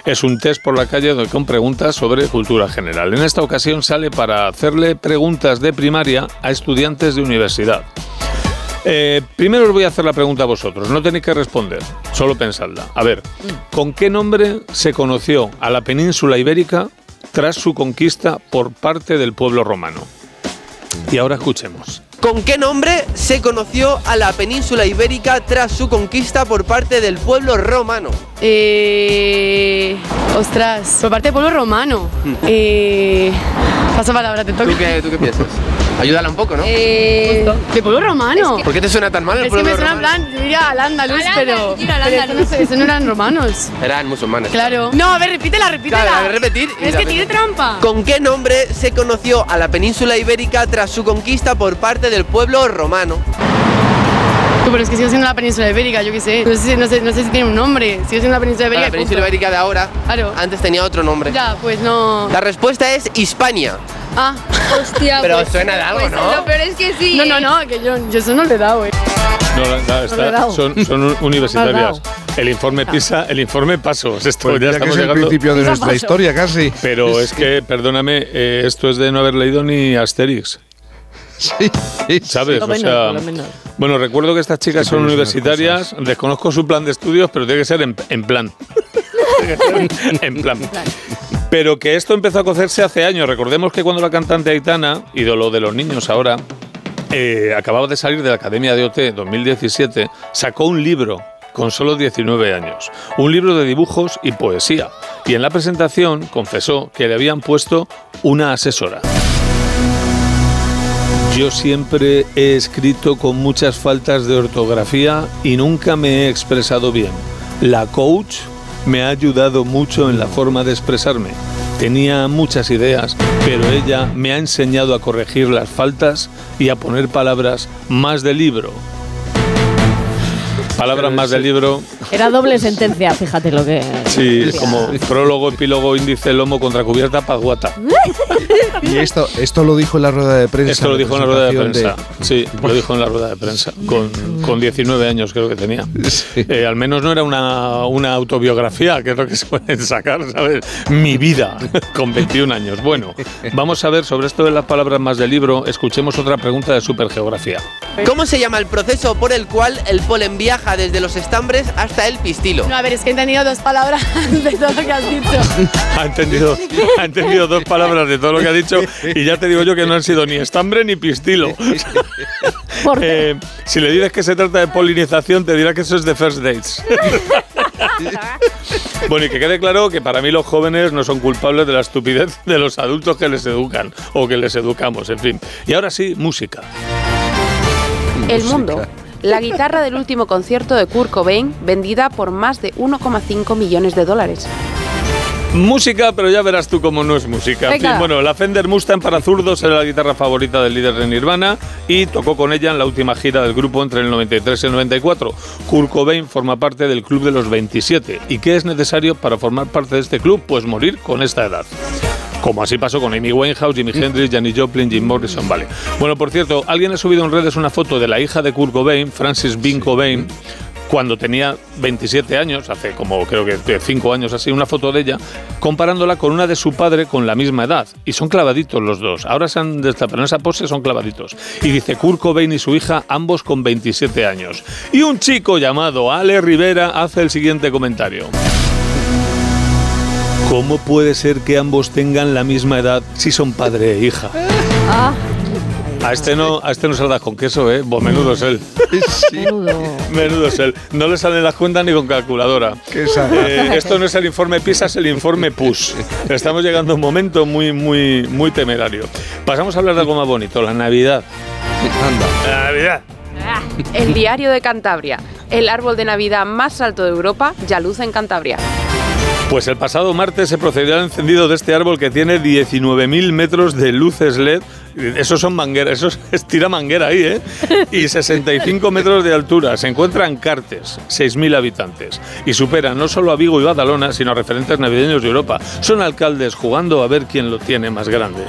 Speaker 45: Es un test por la calle donde- con preguntas sobre cultura general. En esta ocasión sale para hacerle preguntas de primaria a estudiantes de universidad. Eh, primero os voy a hacer la pregunta a vosotros, no tenéis que responder, solo pensadla. A ver, ¿con qué nombre se conoció a la península ibérica tras su conquista por parte del pueblo romano? Y ahora escuchemos.
Speaker 75: ¿Con qué nombre se conoció a la península ibérica tras su conquista por parte del pueblo romano?
Speaker 76: Eh. Ostras, por parte del pueblo romano. Eh. Paso palabra, te toca.
Speaker 75: ¿Tú qué, tú qué piensas? Ayúdala un poco, ¿no?
Speaker 76: Eh. ¿De pueblo romano?
Speaker 75: ¿Por qué te suena tan mal el
Speaker 76: Es que
Speaker 75: pueblo
Speaker 76: me suena en
Speaker 75: romano?
Speaker 76: plan, yo diría al andaluz,
Speaker 75: Al
Speaker 76: pero.
Speaker 75: al
Speaker 76: eso no,
Speaker 75: andaluz.
Speaker 76: sé, eso no eran romanos.
Speaker 75: Eran musulmanes.
Speaker 76: Claro. No, a ver, repítela, repítela.
Speaker 75: Claro, a ver, repetir.
Speaker 76: Es que tiene trampa.
Speaker 75: ¿Con qué nombre se conoció a la península ibérica tras su conquista por parte del pueblo romano?
Speaker 76: Tú, pero es que sigue siendo la península ibérica, yo qué sé. No sé, si- no sé, no sé si tiene un nombre. Sigue siendo la península ibérica.
Speaker 75: la península
Speaker 76: punto.
Speaker 75: ibérica de ahora
Speaker 76: Claro.
Speaker 75: antes tenía otro nombre.
Speaker 76: Ya, pues no.
Speaker 75: La respuesta es Hispania.
Speaker 76: Ah, hostia.
Speaker 75: Pero
Speaker 76: pues-
Speaker 75: suena de algo,
Speaker 76: pues
Speaker 75: ¿no?
Speaker 76: Lo peor es que sí. No, no, no, que yo, yo eso no le he dado, eh.
Speaker 45: No, no, no, está-
Speaker 76: le he dado.
Speaker 45: son, son un- universitarias. El informe PISA, el informe pasos. Esto
Speaker 1: Pues
Speaker 45: ya
Speaker 1: que
Speaker 45: estamos
Speaker 1: es el
Speaker 45: llegando.
Speaker 1: principio de Pisa nuestra paso. historia, casi.
Speaker 45: Pero es que, perdóname, eh, esto es de no haber leído ni Asterix. ¿Sabes?
Speaker 28: Lo
Speaker 45: O
Speaker 28: menos,
Speaker 45: sea,
Speaker 28: lo menos.
Speaker 45: bueno, recuerdo que estas chicas
Speaker 1: Sí,
Speaker 45: son universitarias, desconozco su plan de estudios, pero tiene que ser en, en plan. Tiene que ser en plan. Pero que esto empezó a cocerse hace años. Recordemos que cuando la cantante Aitana, ídolo de los niños ahora, eh, acababa de salir de la Academia de OT 2017, sacó un libro con solo 19 años. Un libro de dibujos y poesía. Y en la presentación confesó que le habían puesto una asesora. Yo siempre he escrito con muchas faltas de ortografía y nunca me he expresado bien. La coach me ha ayudado mucho en la forma de expresarme. Tenía muchas ideas, pero ella me ha enseñado a corregir las faltas y a poner palabras más de libro. Palabras más de libro,
Speaker 28: Era doble sentencia, fíjate lo que.
Speaker 45: sí,
Speaker 28: decía.
Speaker 45: como prólogo, epílogo, índice, lomo, contracubierta, paguata.
Speaker 1: Y esto, esto lo dijo en la rueda de prensa.
Speaker 45: Esto lo dijo en la rueda de prensa. Sí, lo dijo en la rueda de prensa. Con, con 19 años creo que tenía. Eh, al menos no era una, una autobiografía, que es lo que se pueden sacar, ¿sabes? Mi vida con 21 años. Bueno, vamos a ver sobre esto de las palabras más del libro. Escuchemos otra pregunta de supergeografía.
Speaker 75: ¿Cómo se llama el proceso por el cual el polen viaja desde los estambres hasta el pistilo?
Speaker 76: No, a ver, es que he entendido dos palabras de todo lo que has dicho.
Speaker 45: Ha entendido, ha entendido dos palabras de todo lo que ha dicho y ya te digo yo que no han sido ni estambre ni pistilo. Eh, si le dices que se trata de polinización, te dirá que eso es de first dates. Bueno, y que quede claro que para mí los jóvenes no son culpables de la estupidez de los adultos que les educan o que les educamos, en fin. Y ahora sí, música.
Speaker 74: El mundo. La guitarra del último concierto de Kurt Cobain vendida por más de 1,5 millones de dólares.
Speaker 45: Música, pero ya verás tú cómo no es música. En fin, bueno, la Fender Mustang para zurdos era la guitarra favorita del líder de Nirvana y tocó con ella en la última gira del grupo entre el 93 y el 94. Kurt Cobain forma parte del club de los 27. ¿Y qué es necesario para formar parte de este club? Pues morir con esta edad. Como así pasó con Amy Winehouse, Jimi Hendrix, Janis Joplin, Jim Morrison, vale. Bueno, por cierto, alguien ha subido en redes una foto de la hija de Kurt Cobain, Frances Bean Cobain, cuando tenía 27 años, hace como creo que 5 años así, una foto de ella, comparándola con una de su padre con la misma edad. Y son clavaditos los dos. Ahora se han destapado en esa pose, son clavaditos. Y dice Kurt Cobain y su hija, ambos con 27 años. Y un chico llamado Ale Rivera hace el siguiente comentario. ¿Cómo puede ser que ambos tengan la misma edad si son padre e hija?
Speaker 28: Ah,
Speaker 45: A este no, a este no se lo das con queso, ¿eh? Pues menudo es él.
Speaker 28: menudo.
Speaker 45: Menudo es él. No le salen las cuentas ni con calculadora. Eh, esto no es el informe PISA, es el informe PUS. Estamos llegando a un momento muy, muy, muy temerario. Pasamos a hablar de algo más bonito, la Navidad. La Navidad.
Speaker 74: El diario de Cantabria. El árbol de Navidad más alto de Europa ya luce en Cantabria.
Speaker 45: Pues el pasado martes se procedió al encendido de este árbol que tiene 19.000 metros de luces LED. Esos son mangueras, eso es tira manguera ahí, ¿eh? Y 65 metros de altura. Se encuentra en Cartes, 6.000 habitantes. Y supera no solo a Vigo y Badalona, sino a referentes navideños de Europa. Son alcaldes jugando a ver quién lo tiene más grande.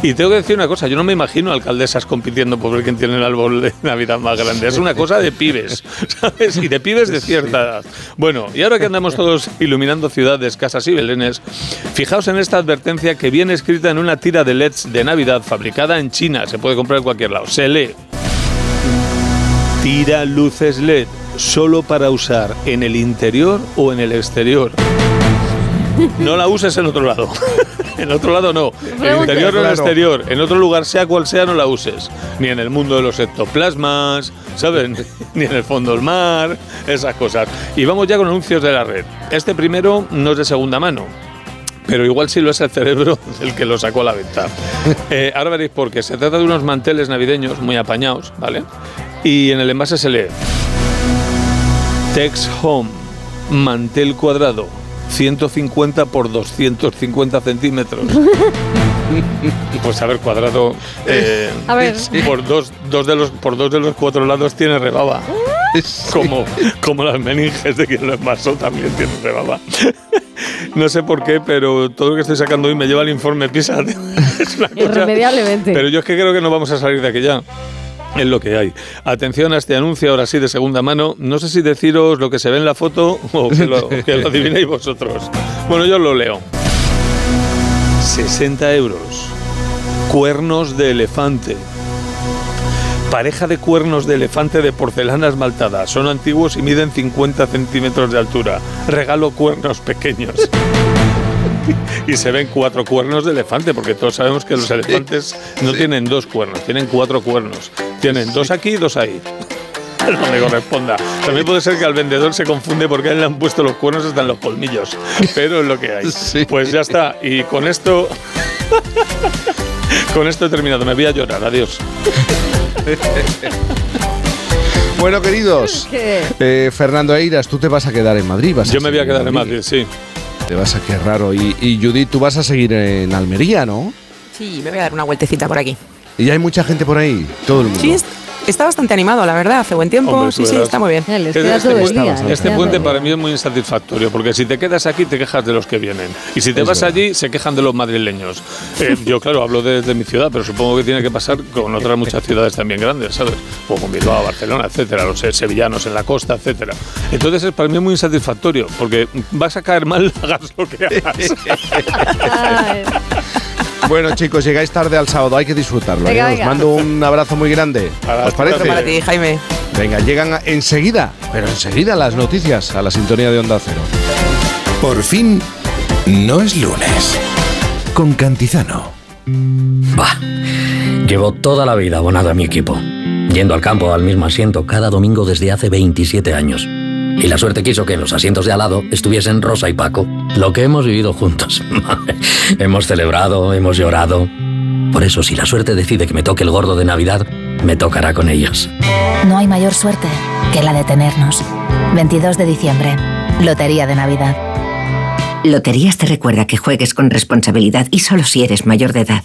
Speaker 45: Y tengo que decir una cosa, yo no me imagino alcaldesas compitiendo por ver quién tiene el árbol de Navidad más grande. Es una cosa de pibes, ¿sabes? Y de pibes de cierta edad. Bueno, y ahora que andamos todos iluminando ciudades, casas y belenes, fijaos en esta advertencia que viene escrita en una tira de LEDs de Navidad fabricada en China, se puede comprar en cualquier lado. Se lee. Tira luces LED solo para usar en el interior o en el exterior. No la uses en otro lado. En otro lado no. En interior o en exterior. En otro lugar, sea cual sea, no la uses. Ni en el mundo de los ectoplasmas, ¿sabes? Ni en el fondo del mar, esas cosas. Y vamos ya con anuncios de la red. Este primero no es de segunda mano. Pero igual sí lo es el cerebro el que lo sacó a la venta. Eh, ahora veréis por qué. Se trata de unos manteles navideños muy apañados, ¿vale? Y en el envase se lee Tex Home, mantel cuadrado, 150 por 250 centímetros. Pues a ver, cuadrado eh,
Speaker 28: A ver.
Speaker 45: por dos, dos de los por dos de los cuatro lados tiene rebaba. Como, como las meninges de quien lo envasó también tiene rebaba. No sé por qué, pero todo lo que estoy sacando hoy me lleva al informe PISA. Es una cosa-
Speaker 28: Irremediablemente.
Speaker 45: Pero yo es que creo que no vamos a salir de aquí ya. Es lo que hay. Atención a este anuncio, ahora sí, de segunda mano. No sé si deciros lo que se ve en la foto o que lo, que lo adivinéis vosotros. Bueno, yo lo leo. 60 euros. Cuernos de elefante. Pareja de cuernos de elefante de porcelana esmaltada. Son antiguos y miden 50 centímetros de altura. Regalo cuernos pequeños. Y se ven cuatro cuernos de elefante, porque todos sabemos que los elefantes no tienen dos cuernos, tienen cuatro cuernos. Tienen dos aquí y dos ahí. No me corresponda. También puede ser que al vendedor se confunde porque a él le han puesto los cuernos hasta en los colmillos. Pero es lo que hay. Pues ya está. Y con esto. Con esto he terminado. Me voy a llorar. Adiós.
Speaker 1: Bueno, queridos,
Speaker 28: ¿Qué?
Speaker 1: eh, Fernando Eiras, tú te vas a quedar en Madrid. vas
Speaker 45: Yo me voy a quedar en Madrid, sí.
Speaker 1: Te vas a quedar raro. Y, y Judith, tú vas a seguir en Almería, ¿no?
Speaker 46: Sí, me voy a dar una vueltecita por aquí.
Speaker 1: Y hay mucha gente por ahí, todo el mundo.
Speaker 46: Sí, está bastante animado, la verdad. Hace buen tiempo.
Speaker 45: Hombre,
Speaker 46: sí, sí, está muy bien.
Speaker 45: Este, este puente- este puente para mí es muy insatisfactorio, porque si te quedas aquí te quejas de los que vienen. Y si te
Speaker 1: Es
Speaker 45: vas
Speaker 1: verdad.
Speaker 45: allí, se quejan de los madrileños. Eh, yo, claro, hablo desde mi ciudad, pero supongo que tiene que pasar con otras muchas ciudades también grandes, ¿sabes? O con Bilbao, Barcelona, etcétera, los eh, sevillanos en la costa, etcétera. Entonces, es para mí muy insatisfactorio, porque vas a caer mal, hagas lo que hagas.
Speaker 1: Bueno, chicos, llegáis tarde al sábado, hay que disfrutarlo. ¿eh?
Speaker 46: Venga,
Speaker 1: Os
Speaker 46: venga.
Speaker 1: mando un abrazo muy grande. ¿Os parece?
Speaker 46: Para ti, Jaime.
Speaker 1: Venga, llegan a- enseguida, pero enseguida las noticias a la sintonía de Onda Cero.
Speaker 77: Por fin, no es lunes. Con Cantizano.
Speaker 78: Bah, llevo toda la vida abonado a mi equipo, yendo al campo al mismo asiento cada domingo desde hace 27 años. Y la suerte quiso que en los asientos de al lado estuviesen Rosa y Paco, lo que hemos vivido juntos. hemos celebrado, hemos llorado. Por eso, si la suerte decide que me toque el gordo de Navidad, me tocará con ellos.
Speaker 79: No hay mayor suerte que la de tenernos. 22 de diciembre, Lotería de Navidad.
Speaker 24: Loterías te recuerda que juegues con responsabilidad y solo si eres mayor de edad.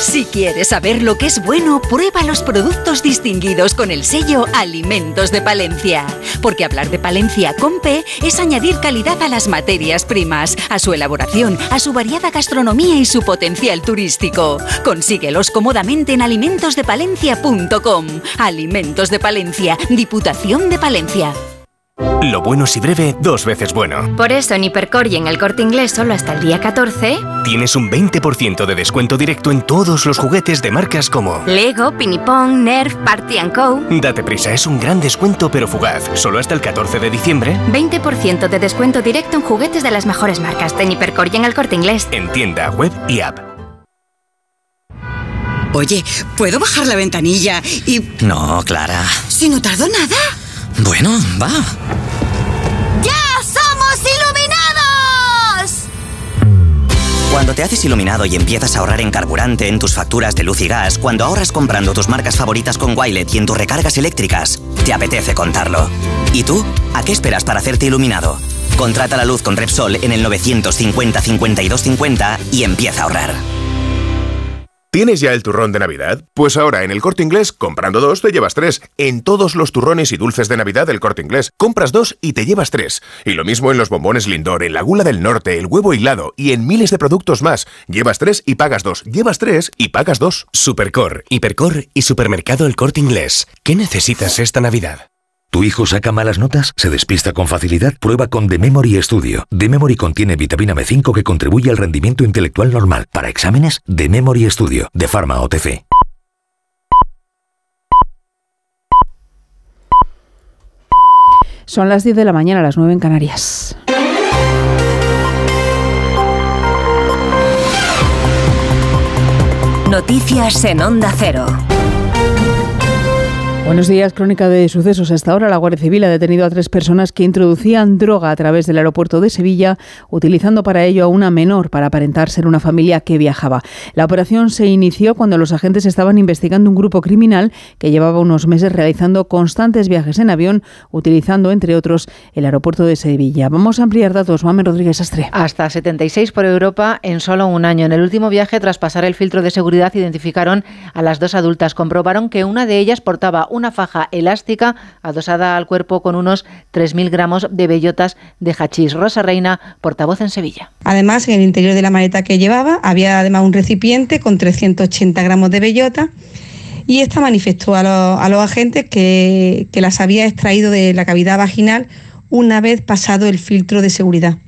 Speaker 65: Si quieres saber lo que es bueno, prueba los productos distinguidos con el sello Alimentos de Palencia. Porque hablar de Palencia con P es añadir calidad a las materias primas, a su elaboración, a su variada gastronomía y su potencial turístico. Consíguelos cómodamente en alimentosdepalencia.com. Alimentos de Palencia, Diputación de Palencia.
Speaker 80: Lo bueno si breve, dos veces bueno.
Speaker 81: Por eso en Hipercor y en el corte inglés solo hasta el día 14
Speaker 80: Tienes un 20% de descuento directo en todos los juguetes de marcas como
Speaker 81: Lego, Pinipong, Nerf, Party Co.
Speaker 80: Date prisa, es un gran descuento pero fugaz. Solo hasta el 14 de diciembre.
Speaker 81: 20% de descuento directo en juguetes de las mejores marcas en Hipercor y en el corte inglés.
Speaker 80: En tienda, web y app.
Speaker 5: Oye, ¿puedo bajar la ventanilla y...
Speaker 82: No, Clara.
Speaker 5: si no tardo nada?
Speaker 82: Bueno, va.
Speaker 5: ¡Ya somos iluminados!
Speaker 82: Cuando te haces iluminado y empiezas a ahorrar en carburante, en tus facturas de luz y gas, cuando ahorras comprando tus marcas favoritas con Wilet y en tus recargas eléctricas, te apetece contarlo. ¿Y tú? ¿A qué esperas para hacerte iluminado? Contrata la luz con Repsol en el 950 52 50 y empieza a ahorrar.
Speaker 73: ¿Tienes ya el turrón de Navidad? Pues ahora en el Corte Inglés, comprando dos, te llevas tres. En todos los turrones y dulces de Navidad del Corte Inglés, compras dos y te llevas tres. Y lo mismo en los bombones Lindor, en la gula del norte, el huevo hilado y en miles de productos más. Llevas tres y pagas dos. Llevas tres y pagas dos.
Speaker 80: Supercor, Hipercor y Supermercado El Corte Inglés. ¿Qué necesitas esta Navidad?
Speaker 83: ¿Tu hijo saca malas notas? ¿Se despista con facilidad? Prueba con The Memory Studio. The Memory contiene vitamina B5 que contribuye al rendimiento intelectual normal. Para exámenes, The Memory Studio, de Pharma OTC.
Speaker 36: Son las 10 de la mañana, las 9 en Canarias.
Speaker 84: Noticias en Onda Cero.
Speaker 36: Buenos días, crónica de sucesos. Hasta ahora la Guardia Civil ha detenido a tres personas que introducían droga a través del aeropuerto de Sevilla, utilizando para ello a una menor para aparentar ser una familia que viajaba. La operación se inició cuando los agentes estaban investigando un grupo criminal que llevaba unos meses realizando constantes viajes en avión, utilizando, entre otros, el aeropuerto de Sevilla. Vamos a ampliar datos. Mamen Rodríguez Astre.
Speaker 85: Hasta 76 por Europa en solo un año. En el último viaje, tras pasar el filtro de seguridad, identificaron a las dos adultas. Comprobaron que una de ellas portaba una faja elástica adosada al cuerpo con unos 3.000 gramos de bellotas de hachís. Rosa Reina, portavoz en Sevilla.
Speaker 86: Además, en el interior de la maleta que llevaba había además un recipiente con 380 gramos de bellota y esta manifestó a los, a los agentes que, que las había extraído de la cavidad vaginal una vez pasado el filtro de seguridad.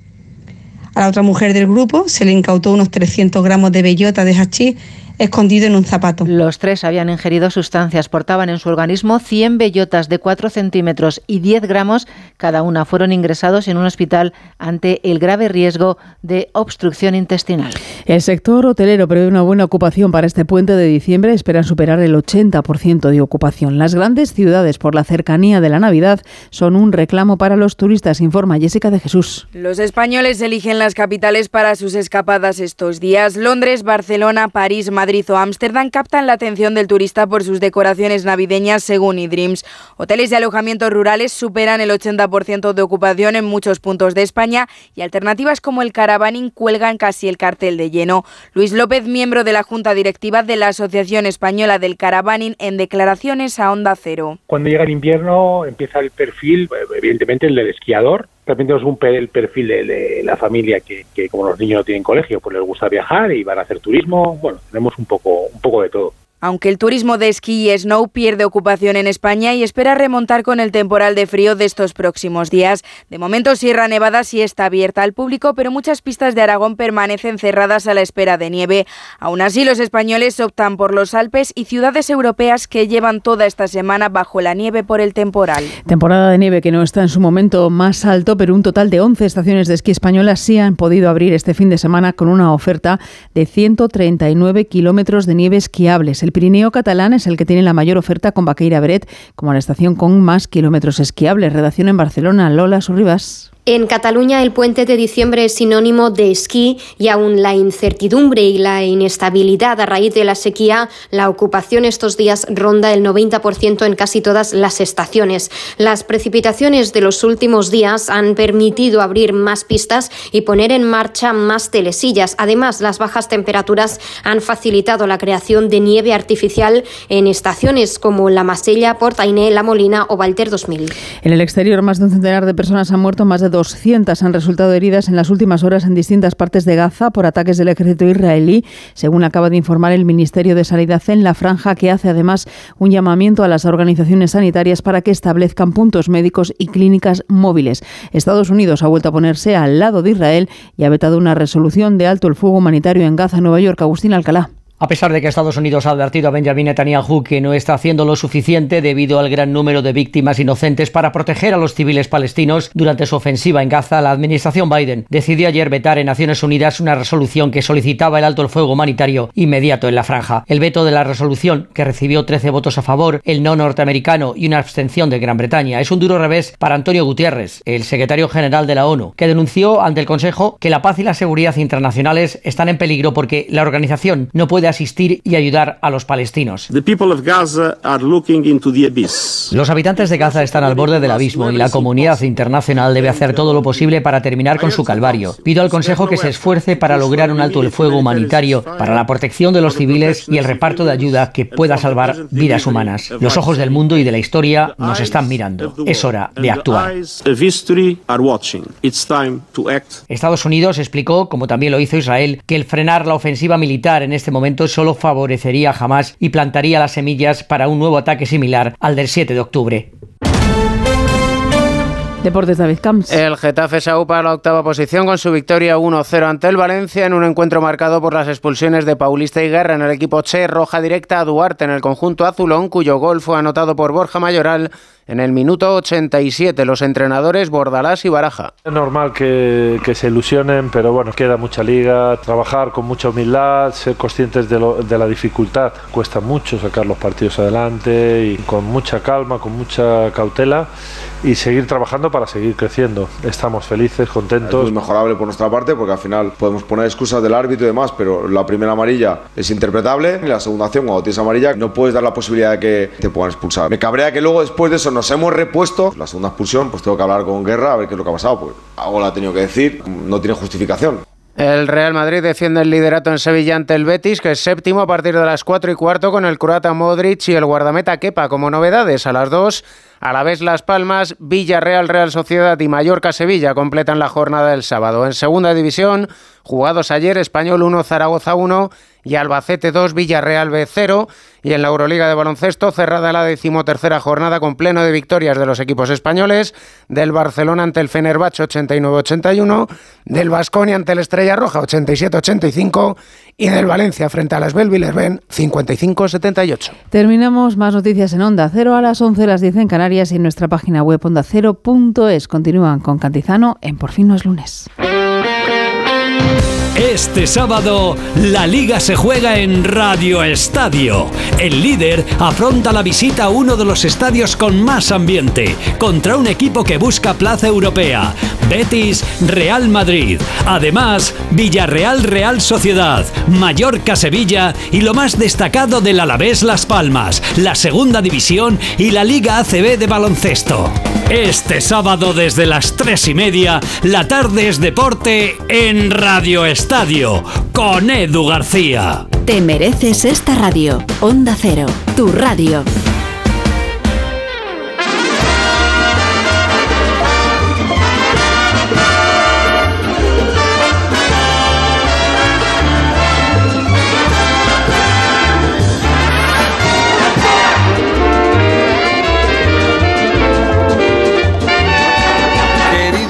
Speaker 86: A la otra mujer del grupo se le incautó unos 300 gramos de bellota de hachís escondido en un zapato.
Speaker 85: Los tres habían ingerido sustancias, portaban en su organismo 100 bellotas de 4 centímetros y 10 gramos cada una. Fueron ingresados en un hospital ante el grave riesgo de obstrucción intestinal.
Speaker 36: El sector hotelero prevé una buena ocupación para este puente de diciembre. Esperan superar el 80% de ocupación. Las grandes ciudades, por la cercanía de la Navidad, son un reclamo para los turistas, informa Jessica de Jesús.
Speaker 87: Los españoles eligen las capitales para sus escapadas estos días. Londres, Barcelona, París, Madrid Madrid o Ámsterdam captan la atención del turista por sus decoraciones navideñas según eDreams. Hoteles y alojamientos rurales superan el 80% de ocupación en muchos puntos de España y alternativas como el Caravaning cuelgan casi el cartel de lleno. Luis López, miembro de la Junta Directiva de la Asociación Española del Caravaning, en declaraciones a Onda Cero.
Speaker 88: Cuando llega el invierno empieza el perfil, evidentemente el del esquiador, también tenemos un, el perfil de, la familia que, que, como los niños no tienen colegio, pues les gusta viajar y van a hacer turismo. Bueno, tenemos un poco, un poco de todo.
Speaker 87: Aunque el turismo de esquí y snow pierde ocupación en España y espera remontar con el temporal de frío de estos próximos días. De momento Sierra Nevada sí está abierta al público, pero muchas pistas de Aragón permanecen cerradas a la espera de nieve. Aún así, los españoles optan por los Alpes y ciudades europeas que llevan toda esta semana bajo la nieve por el temporal.
Speaker 36: Temporada de nieve que no está en su momento más alto, pero un total de 11 estaciones de esquí españolas sí han podido abrir este fin de semana con una oferta de 139 kilómetros de nieve esquiables. El Pirineo catalán es el que tiene la mayor oferta con Baqueira Beret como la estación con más kilómetros esquiables. Redacción en Barcelona, Lola Surribas.
Speaker 82: En Cataluña el puente de diciembre es sinónimo de esquí y aún la incertidumbre y la inestabilidad a raíz de la sequía, la ocupación estos días ronda el 90% en casi todas las estaciones. Las precipitaciones de los últimos días han permitido abrir más pistas y poner en marcha más telesillas. Además, las bajas temperaturas han facilitado la creación de nieve artificial en estaciones como La Masella, Portainé, La Molina o Valter 2000.
Speaker 36: En el exterior, más de un centenar de personas han muerto, más de 200 han resultado heridas en las últimas horas en distintas partes de Gaza por ataques del ejército israelí, según acaba de informar el Ministerio de Sanidad en la franja, que hace además un llamamiento a las organizaciones sanitarias para que establezcan puntos médicos y clínicas móviles. Estados Unidos ha vuelto a ponerse al lado de Israel y ha vetado una resolución de alto el fuego humanitario en Gaza, Nueva York. Agustín Alcalá.
Speaker 89: A pesar de que Estados Unidos ha advertido a Benjamin Netanyahu que no está haciendo lo suficiente debido al gran número de víctimas inocentes para proteger a los civiles palestinos durante su ofensiva en Gaza, la administración Biden decidió ayer vetar en Naciones Unidas una resolución que solicitaba el alto el fuego humanitario inmediato en la franja. El veto de la resolución, que recibió 13 votos a favor, el no norteamericano y una abstención de Gran Bretaña, es un duro revés para Antonio Gutiérrez, el secretario general de la ONU, que denunció ante el Consejo que la paz y la seguridad internacionales están en peligro porque la organización no puede asistir y ayudar a los palestinos. Los habitantes de Gaza están al borde del abismo y la comunidad internacional debe hacer todo lo posible para terminar con su calvario. Pido al Consejo que se esfuerce para lograr un alto el fuego humanitario, para la protección de los civiles y el reparto de ayuda que pueda salvar vidas humanas. Los ojos del mundo y de la historia nos están mirando. Es hora de actuar. Estados Unidos explicó, como también lo hizo Israel, que el frenar la ofensiva militar en este momento solo favorecería a Hamas y plantaría las semillas para un nuevo ataque similar al del 7 de octubre.
Speaker 36: Deportes David Camps.
Speaker 90: El Getafe se aupa a la octava posición con su victoria 1-0 ante el Valencia en un encuentro marcado por las expulsiones de Paulista y Guerra en el equipo Che, roja directa a Duarte en el conjunto azulón, cuyo gol fue anotado por Borja Mayoral en el minuto 87. Los entrenadores Bordalás y Baraja.
Speaker 91: Es normal que, que, se ilusionen, pero bueno, queda mucha liga, trabajar con mucha humildad, ser conscientes de, lo, de la dificultad. Cuesta mucho sacar los partidos adelante y con mucha calma, con mucha cautela y seguir trabajando para seguir creciendo. Estamos felices, contentos.
Speaker 92: Es muy mejorable por nuestra parte porque al final podemos poner excusas del árbitro y demás, pero la primera amarilla es interpretable y la segunda acción cuando tienes amarilla no puedes dar la posibilidad de que te puedan expulsar. Me cabrea que luego después de eso nos hemos repuesto. La segunda expulsión pues tengo que hablar con Guerra a ver qué es lo que ha pasado. Pues algo la ha tenido que decir, no tiene justificación.
Speaker 90: El Real Madrid defiende el liderato en Sevilla ante el Betis, que es séptimo a partir de las 4 y cuarto con el croata Modric y el guardameta Kepa como novedades. A las 2, a la vez Las Palmas, Villarreal, Real Sociedad y Mallorca Sevilla completan la jornada del sábado. En segunda división, jugados ayer, Español 1, Zaragoza 1 y Albacete 2, Villarreal B 0. Y en la Euroliga de baloncesto, cerrada la decimotercera jornada con pleno de victorias de los equipos españoles, del Barcelona ante el Fenerbahce 89-81, del Vasconia ante el Estrella Roja 87-85 y del Valencia frente a las Belviller-Ben 55-78.
Speaker 36: Terminamos más noticias en Onda Cero a las 11, las 10 en Canarias y en nuestra página web ondacero.es. Continúan con Cantizano en Por fin no es lunes.
Speaker 93: Este sábado, la liga se juega en Radio Estadio. El líder afronta la visita a uno de los estadios con más ambiente, contra un equipo que busca plaza europea.
Speaker 91: Betis, Real Madrid. Además, Villarreal, Real Sociedad, Mallorca, Sevilla y lo más destacado del Alavés Las Palmas, la Segunda División y la Liga ACB de baloncesto. Este sábado desde las tres y media, la tarde es deporte en Radio Estadio con Edu García.
Speaker 94: Te mereces esta radio. Onda Cero, tu radio.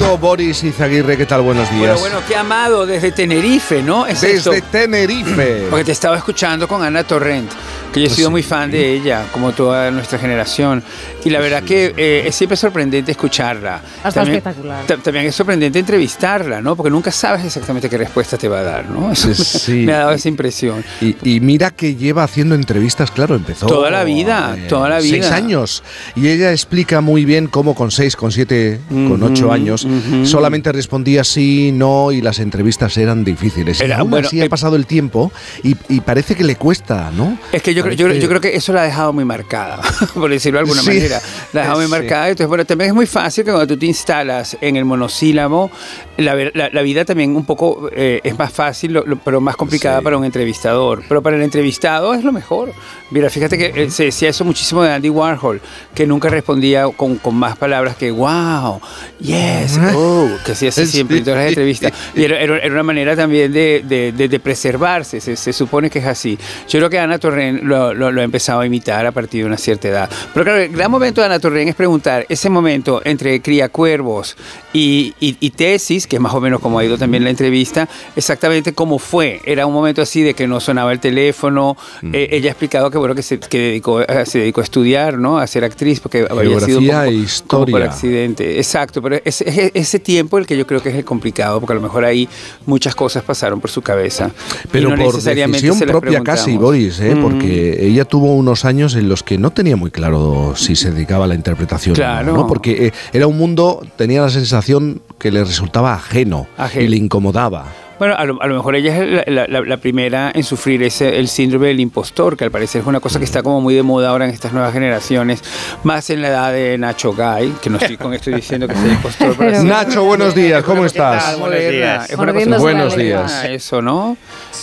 Speaker 1: Querido Boris Izaguirre, ¿qué tal? Buenos días.
Speaker 95: Bueno, bueno, qué amado desde Tenerife, ¿no? Es
Speaker 1: Desde
Speaker 95: esto.
Speaker 1: Tenerife.
Speaker 95: Porque te estaba escuchando con Ana Torrent, que yo he sido muy fan de ella, como toda nuestra generación. Y la verdad que eh, es siempre sorprendente escucharla.
Speaker 96: Hasta espectacular.
Speaker 95: ta- También es sorprendente entrevistarla, ¿no? Porque nunca sabes exactamente qué respuesta te va a dar, ¿no? Eso
Speaker 1: Sí.
Speaker 95: me ha dado esa impresión.
Speaker 1: Y, y mira que lleva haciendo entrevistas, claro, empezó.
Speaker 95: Toda la vida,
Speaker 1: eh,
Speaker 95: toda la
Speaker 1: Seis
Speaker 95: vida.
Speaker 1: años. Y ella explica muy bien cómo con seis, con siete, con
Speaker 95: Ujú,
Speaker 1: ocho años,
Speaker 95: ujú.
Speaker 1: solamente respondía sí, no, y las entrevistas eran difíciles.
Speaker 95: Era-
Speaker 1: y aún
Speaker 95: bueno,
Speaker 1: así ha
Speaker 95: eh,
Speaker 1: pasado el tiempo y, y parece que le cuesta, ¿no?
Speaker 95: Es que yo, creo- yo, yo creo que eso la ha dejado muy marcada, por decirlo de alguna
Speaker 1: Sí.
Speaker 95: manera. La ha dejado muy
Speaker 1: Sí.
Speaker 95: marcada. Entonces, bueno, también es muy fácil que cuando tú te instalas en el monosílabo, la, la- la vida también un poco eh, es más fácil, lo- lo- pero más complicada para un entrevistador. Pero para el entrevistado es lo mejor. Mira, fíjate que eh, se decía eso muchísimo de Andy Warhol, que nunca respondía con, con más palabras que wow, yes, oh, que hacía así siempre en todas las entrevistas. Y era, era- era una manera también de, de- de- de preservarse, se, se supone que es así. Yo creo que Ana Torren lo, lo- lo ha empezado a imitar a partir de una cierta edad. Pero claro, el gran momento de Ana Torren es preguntar ese momento entre Criacuervos y, y, y Tesis, que es más o menos como ha ido también la entrevista, exactamente cómo fue. Era un momento así de que no sonaba el teléfono. Eh, ella ha explicado que bueno que se, que dedicó, a- se dedicó a estudiar, ¿no? A ser actriz, porque había sido un
Speaker 1: Geografía
Speaker 95: poco-
Speaker 1: e
Speaker 95: como
Speaker 1: historia.
Speaker 95: por accidente. Exacto, pero es, es- ese tiempo el que yo creo que es el complicado, porque a lo mejor ahí muchas cosas pasaron por su cabeza. y
Speaker 1: Pero
Speaker 95: no
Speaker 1: por
Speaker 95: necesariamente
Speaker 1: decisión
Speaker 95: se
Speaker 1: propia casi. Boris, ¿eh?
Speaker 95: Mm.
Speaker 1: porque ella tuvo unos años en los que no tenía muy claro si se dedicaba a la interpretación.
Speaker 95: Claro.
Speaker 1: ¿no? Porque eh, era un mundo, tenía la sensación que le resultaba ajeno,
Speaker 95: Ajeno.
Speaker 1: y le incomodaba.
Speaker 95: Bueno, a lo, a lo mejor ella es la, la- la primera en sufrir ese, el síndrome del impostor, que al parecer es una cosa que está como muy de moda ahora en estas nuevas generaciones, más en la edad de Nacho Gay, que no estoy con esto diciendo que sea impostor. pero
Speaker 1: Pero-
Speaker 95: sí-
Speaker 1: Nacho, buenos días, ¿cómo estás? Buenos días.
Speaker 95: Es una cosa
Speaker 1: Buenos días.
Speaker 95: Eso, ¿no?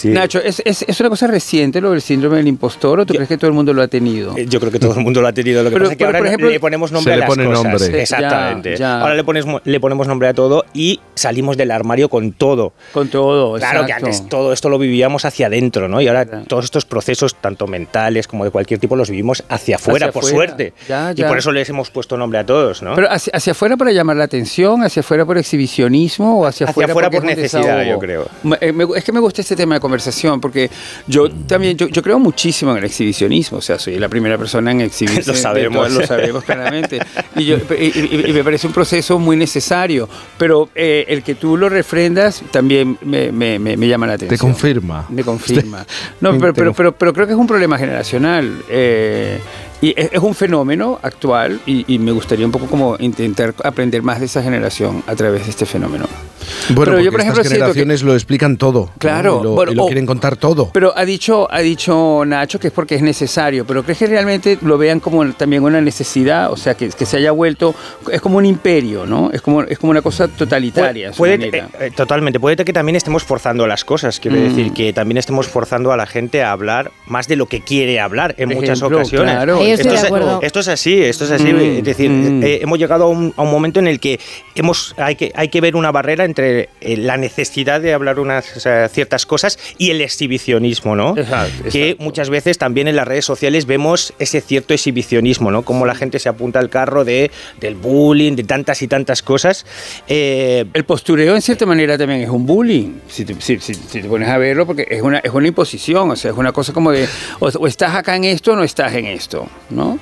Speaker 95: Nacho, ¿es, es, es una cosa reciente lo del síndrome del impostor o tú crees que todo el mundo lo ha tenido?
Speaker 97: Eh, Yo creo que todo el mundo lo ha tenido. Lo que
Speaker 95: Pero-
Speaker 97: pasa es que ahora
Speaker 95: por ejemplo,
Speaker 97: le ponemos nombre
Speaker 1: Se
Speaker 97: a
Speaker 1: le
Speaker 97: las
Speaker 1: pone
Speaker 97: cosas.
Speaker 1: nombre.
Speaker 97: Exactamente.
Speaker 95: Ya, ya.
Speaker 97: Ahora le, pones, le ponemos nombre a todo y salimos del armario con todo.
Speaker 95: Con todo,
Speaker 97: Claro que
Speaker 95: exacto.
Speaker 97: antes todo esto lo vivíamos hacia adentro, ¿no? Y ahora todos estos procesos, tanto mentales como de cualquier tipo, los vivimos hacia afuera,
Speaker 95: Hacia
Speaker 97: por
Speaker 95: afuera.
Speaker 97: suerte.
Speaker 95: Ya,
Speaker 97: Y
Speaker 95: ya.
Speaker 97: por eso les hemos puesto nombre a todos, ¿no?
Speaker 95: Pero hacia, hacia afuera para llamar la atención, hacia afuera por exhibicionismo o hacia,
Speaker 97: Hacia
Speaker 95: afuera,
Speaker 97: por necesidad, yo creo.
Speaker 95: Eh, es que me gusta este tema de conversación porque yo también, yo, yo creo muchísimo en el exhibicionismo, o sea, soy la primera persona en exhibirse.
Speaker 97: Lo sabemos.
Speaker 95: todo- lo sabemos claramente. Y, yo- y- y- y me parece un proceso muy necesario, pero eh, el que tú lo refrendas también me, me- me- me llama la atención.
Speaker 1: Te confirma.
Speaker 95: Me confirma. No, pero, pero, pero, pero creo que es un problema generacional. eh, y es, es un fenómeno actual y, y me gustaría un poco como intentar aprender más de esa generación a través de este fenómeno.
Speaker 1: Bueno,
Speaker 95: Pero yo, por ejemplo,
Speaker 1: estas
Speaker 95: siento que-
Speaker 1: generaciones lo explican todo. ¿no?
Speaker 95: Claro,
Speaker 1: Y lo,
Speaker 95: bueno,
Speaker 1: y lo
Speaker 95: o-
Speaker 1: quieren contar todo.
Speaker 95: Pero ha dicho, ha dicho Nacho que es porque es necesario, pero ¿crees que realmente lo vean como también una necesidad? O sea, que, que se haya vuelto, es como un imperio, ¿no? Es como, es como una cosa totalitaria.
Speaker 97: Puede,
Speaker 95: manera.
Speaker 97: eh, eh, totalmente, puede que también estemos forzando las cosas, quiero
Speaker 95: Mm.
Speaker 97: decir, que también estemos forzando a la gente a hablar más de lo que quiere hablar en
Speaker 95: Por
Speaker 97: muchas
Speaker 95: ejemplo,
Speaker 97: ocasiones.
Speaker 95: claro. Ahí estoy
Speaker 97: esto,
Speaker 95: de
Speaker 97: es,
Speaker 95: acuerdo.
Speaker 97: esto es así, esto es así,
Speaker 95: Mm,
Speaker 97: es decir,
Speaker 95: mm.
Speaker 97: eh, hemos llegado a un, a un momento en el que hemos, hay, que, hay que ver una barrera entre eh, la necesidad de hablar unas eh, ciertas cosas y el exhibicionismo, ¿no? Que muchas veces también en las redes sociales vemos ese cierto exhibicionismo, ¿no? Como la gente se apunta al carro de, del bullying, de tantas y tantas cosas. Eh,
Speaker 95: El postureo en cierta manera también es un bullying, si te, si- si- si te pones a verlo, porque es una, es una imposición, o sea, es una cosa como de, o, o estás acá en esto o no estás en esto, ¿no?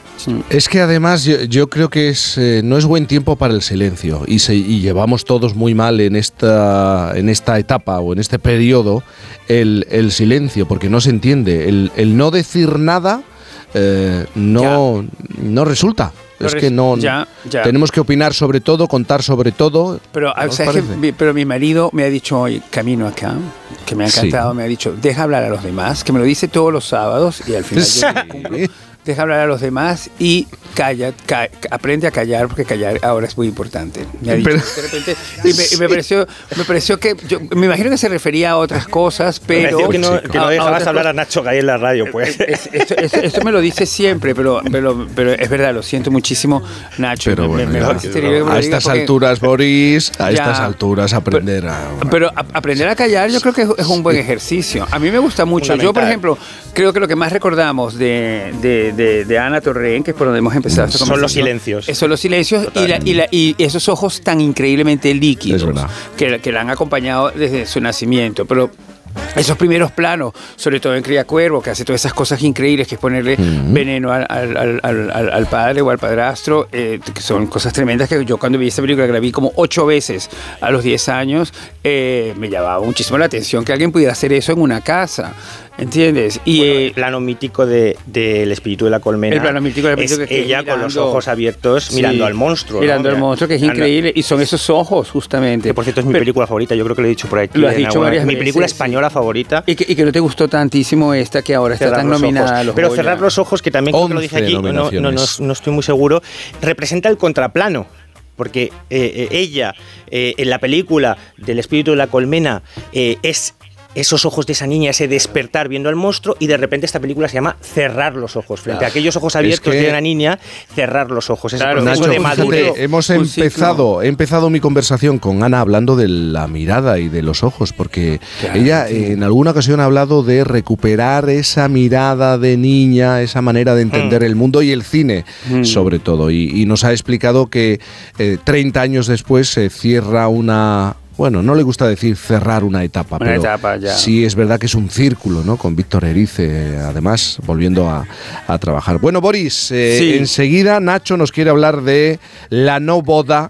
Speaker 1: Es que además yo, yo creo que es, eh, no es buen tiempo para el silencio y, se- y llevamos todos muy mal en esta, en esta etapa o en este periodo el, el silencio porque no se entiende. El, el no decir nada eh, no, no resulta. es que no,
Speaker 95: ya, ya.
Speaker 1: tenemos que opinar sobre todo, contar sobre todo.
Speaker 95: Pero, pero mi marido me ha dicho hoy, camino acá, que me ha
Speaker 1: Sí.
Speaker 95: encantado, me ha dicho, deja hablar a los demás, que me lo dice todos los sábados y al final yo. Deja hablar a los demás y calla, ca- aprende a callar porque callar ahora es muy importante. Me ha dicho
Speaker 1: Pero-
Speaker 95: de repente y me, y me pareció, me pareció que yo me imagino que se refería a otras cosas, pero
Speaker 97: Pareció que no, que no
Speaker 95: a- a
Speaker 97: dejabas hablar a. Nacho Gay en la radio, pues.
Speaker 95: Esto, esto- esto me lo dice siempre, pero, pero, pero es verdad, lo siento muchísimo, Nacho.
Speaker 1: Pero
Speaker 95: me-
Speaker 1: bueno,
Speaker 95: me
Speaker 1: ya,
Speaker 95: me
Speaker 1: a estas
Speaker 95: porque-
Speaker 1: alturas, Boris, a
Speaker 95: Ya.
Speaker 1: estas alturas aprender a...
Speaker 95: Pero a- aprender a callar yo creo que es, es un buen ejercicio. A mí me gusta mucho. Yo, por ejemplo, creo que lo que más recordamos de, de, de- de Ana Torren, que es por donde hemos empezado esta
Speaker 97: Son los silencios.
Speaker 95: Son los silencios y, la- y la- y esos ojos tan increíblemente líquidos que, que la han acompañado desde su nacimiento. Pero esos primeros planos, sobre todo en Cría Cuervo, que hace todas esas cosas increíbles, que es ponerle veneno al, al- al- al- al- al padre o al padrastro, eh, que son cosas tremendas que yo cuando vi esta película, que la vi como ocho veces a los 10 años, eh, me llamaba muchísimo la atención que alguien pudiera hacer eso en una casa, ¿entiendes? Y eh,
Speaker 97: el plano mítico de- del espíritu de la colmena.
Speaker 95: El plano mítico del
Speaker 97: es
Speaker 95: espíritu que- que
Speaker 97: ella con los ojos abiertos
Speaker 95: Sí,
Speaker 97: mirando al monstruo. ¿no?
Speaker 95: Mirando al
Speaker 97: Mira,
Speaker 95: monstruo, que es
Speaker 97: mirando-
Speaker 95: increíble. Y son esos ojos, justamente.
Speaker 97: Que por cierto es mi
Speaker 95: Pero-
Speaker 97: película favorita, yo creo que lo he dicho por aquí.
Speaker 95: Lo has
Speaker 97: en
Speaker 95: dicho varias
Speaker 97: Mi película
Speaker 95: veces,
Speaker 97: española favorita.
Speaker 95: Y que, y que no te gustó tantísimo esta que ahora está
Speaker 97: Cerrar
Speaker 95: tan
Speaker 97: los
Speaker 95: nominada
Speaker 97: ojos.
Speaker 95: a los
Speaker 97: Pero
Speaker 95: Goya.
Speaker 97: cerrar los ojos, que también creo que lo dije
Speaker 1: 11
Speaker 97: aquí, no, no, no, no estoy muy seguro, representa el contraplano. Porque eh, eh, ella, eh, en la película del espíritu de la colmena, eh, es esos ojos de esa niña, ese despertar viendo al monstruo, y de repente esta película se llama Cerrar los ojos. Frente
Speaker 1: Claro.
Speaker 97: a aquellos ojos
Speaker 1: Es
Speaker 97: abiertos
Speaker 1: que-
Speaker 97: de una niña, cerrar los ojos. Ese
Speaker 95: Claro,
Speaker 97: proceso
Speaker 1: Nacho,
Speaker 97: de
Speaker 1: fíjate,
Speaker 97: madurez.
Speaker 1: hemos empezado, he empezado mi conversación con Ana hablando de la mirada y de los ojos, porque
Speaker 95: Claro,
Speaker 1: ella
Speaker 95: sí.
Speaker 1: en alguna ocasión ha hablado de recuperar esa mirada de niña, esa manera de entender el mundo y el cine,
Speaker 95: Mm.
Speaker 1: sobre todo. Y, y nos ha explicado que eh, 30 años después se cierra una... Bueno, no le gusta decir cerrar una etapa,
Speaker 95: Una
Speaker 1: pero
Speaker 95: etapa, ya.
Speaker 1: sí es verdad que es un círculo, ¿no? Con Víctor Erice, además, volviendo a, a trabajar. Bueno, Boris, eh,
Speaker 95: Sí.
Speaker 1: enseguida Nacho nos quiere hablar de la no boda,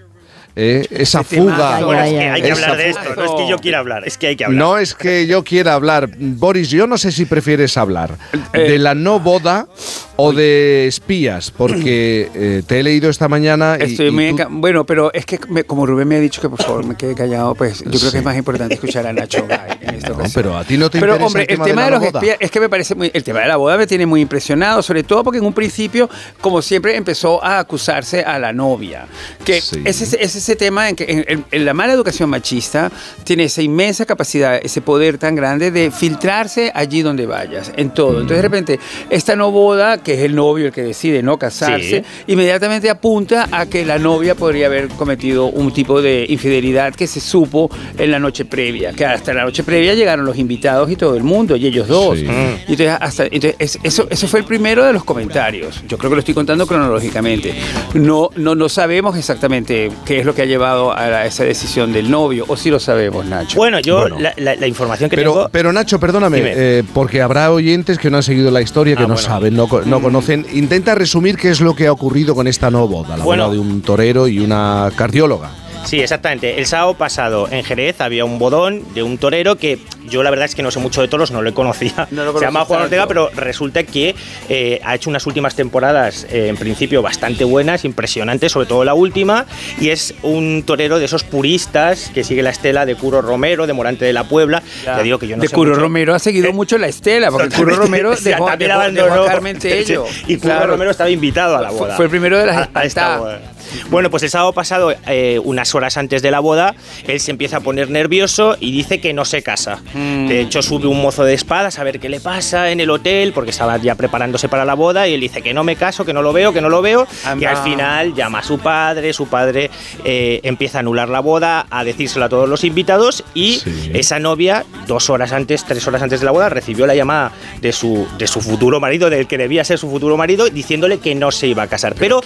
Speaker 1: eh, esa
Speaker 95: temazo.
Speaker 1: fuga.
Speaker 97: Bueno, es que hay que hablar de esto, no es que yo quiera hablar, es que hay que hablar.
Speaker 1: No es que yo quiera hablar. Boris, yo no sé si prefieres hablar
Speaker 95: Eh,
Speaker 1: de la no boda o de espías, porque eh, te he leído esta mañana y,
Speaker 95: Estoy
Speaker 1: y
Speaker 95: muy
Speaker 1: tú-
Speaker 95: Bueno, pero es que me- como Rubén me ha dicho que por favor me quede callado, pues yo creo que es más importante escuchar a Nacho Gay en esta
Speaker 1: No,
Speaker 95: ocasión.
Speaker 1: pero a ti no te
Speaker 95: Pero
Speaker 1: interesa
Speaker 95: hombre,
Speaker 1: el tema, de,
Speaker 95: los espías es que me parece muy, el tema de la boda me tiene muy impresionado, sobre todo porque en un principio, como siempre, empezó a acusarse a la novia. Que
Speaker 1: Sí.
Speaker 95: es, ese, es ese tema en que en, en- en la mala educación machista tiene esa inmensa capacidad, ese poder tan grande de filtrarse allí donde vayas, en todo. Entonces, de repente, esta no boda, que es el novio el que decide no casarse, inmediatamente apunta a que la novia podría haber cometido un tipo de infidelidad que se supo en la noche previa, que hasta la noche previa llegaron los invitados y todo el mundo, y ellos dos.
Speaker 1: Sí.
Speaker 95: Y entonces, hasta, entonces es- eso, eso fue el primero de los comentarios. Yo creo que lo estoy contando cronológicamente. No, no, no sabemos exactamente qué es lo que ha llevado a la- esa decisión del novio, o si lo sabemos, Nacho.
Speaker 97: Bueno, yo
Speaker 1: Bueno.
Speaker 97: La, la- la información que
Speaker 1: Pero,
Speaker 97: tengo...
Speaker 1: pero Nacho, perdóname, eh, porque habrá oyentes que no han seguido la historia, que
Speaker 97: Ah,
Speaker 1: no
Speaker 97: bueno.
Speaker 1: saben, no, no conocen. Intenta resumir qué es lo que ha ocurrido con esta no boda, la
Speaker 97: Bueno.
Speaker 1: boda de un torero y una cardióloga.
Speaker 97: Sí, exactamente. El sábado pasado en Jerez había un bodón de un torero que yo la verdad es que no sé mucho de toros, no lo conocía.
Speaker 95: No lo
Speaker 97: Se llama Juan Ortega, pero resulta que eh, ha hecho unas últimas temporadas eh, en principio bastante buenas, impresionantes, sobre todo la última, y es un torero de esos puristas que sigue la estela de Curo Romero, de Morante de la Puebla.
Speaker 95: Ya.
Speaker 97: Ya digo que yo no
Speaker 95: de
Speaker 97: sé mucho.
Speaker 95: Romero ha seguido mucho la estela, porque
Speaker 97: Totalmente.
Speaker 95: Romero
Speaker 97: O sea,
Speaker 95: dejó,
Speaker 97: también
Speaker 95: dejó- dejó
Speaker 97: abandonó.
Speaker 95: a Carmen Tello.
Speaker 97: Y
Speaker 95: Claro.
Speaker 97: Romero estaba invitado a la
Speaker 95: Fue-
Speaker 97: boda.
Speaker 95: fue el primero de las
Speaker 97: A- a esta
Speaker 95: espantadas.
Speaker 97: boda. Bueno, pues el sábado pasado, eh, unas horas antes de la boda, él se empieza a poner nervioso y dice que no se casa.
Speaker 95: Mm.
Speaker 97: De hecho, sube un mozo de espadas a ver qué le pasa en el hotel, porque estaba ya preparándose para la boda, y él dice que no me caso, que no lo veo, que no lo veo. Y al final llama a su padre, su padre eh, empieza a anular la boda, a decírselo a todos los invitados, y
Speaker 1: Sí.
Speaker 97: esa novia, dos horas antes, tres horas antes de la boda, recibió la llamada de su, de su futuro marido, del que debía ser su futuro marido, diciéndole que no se iba a casar. Pero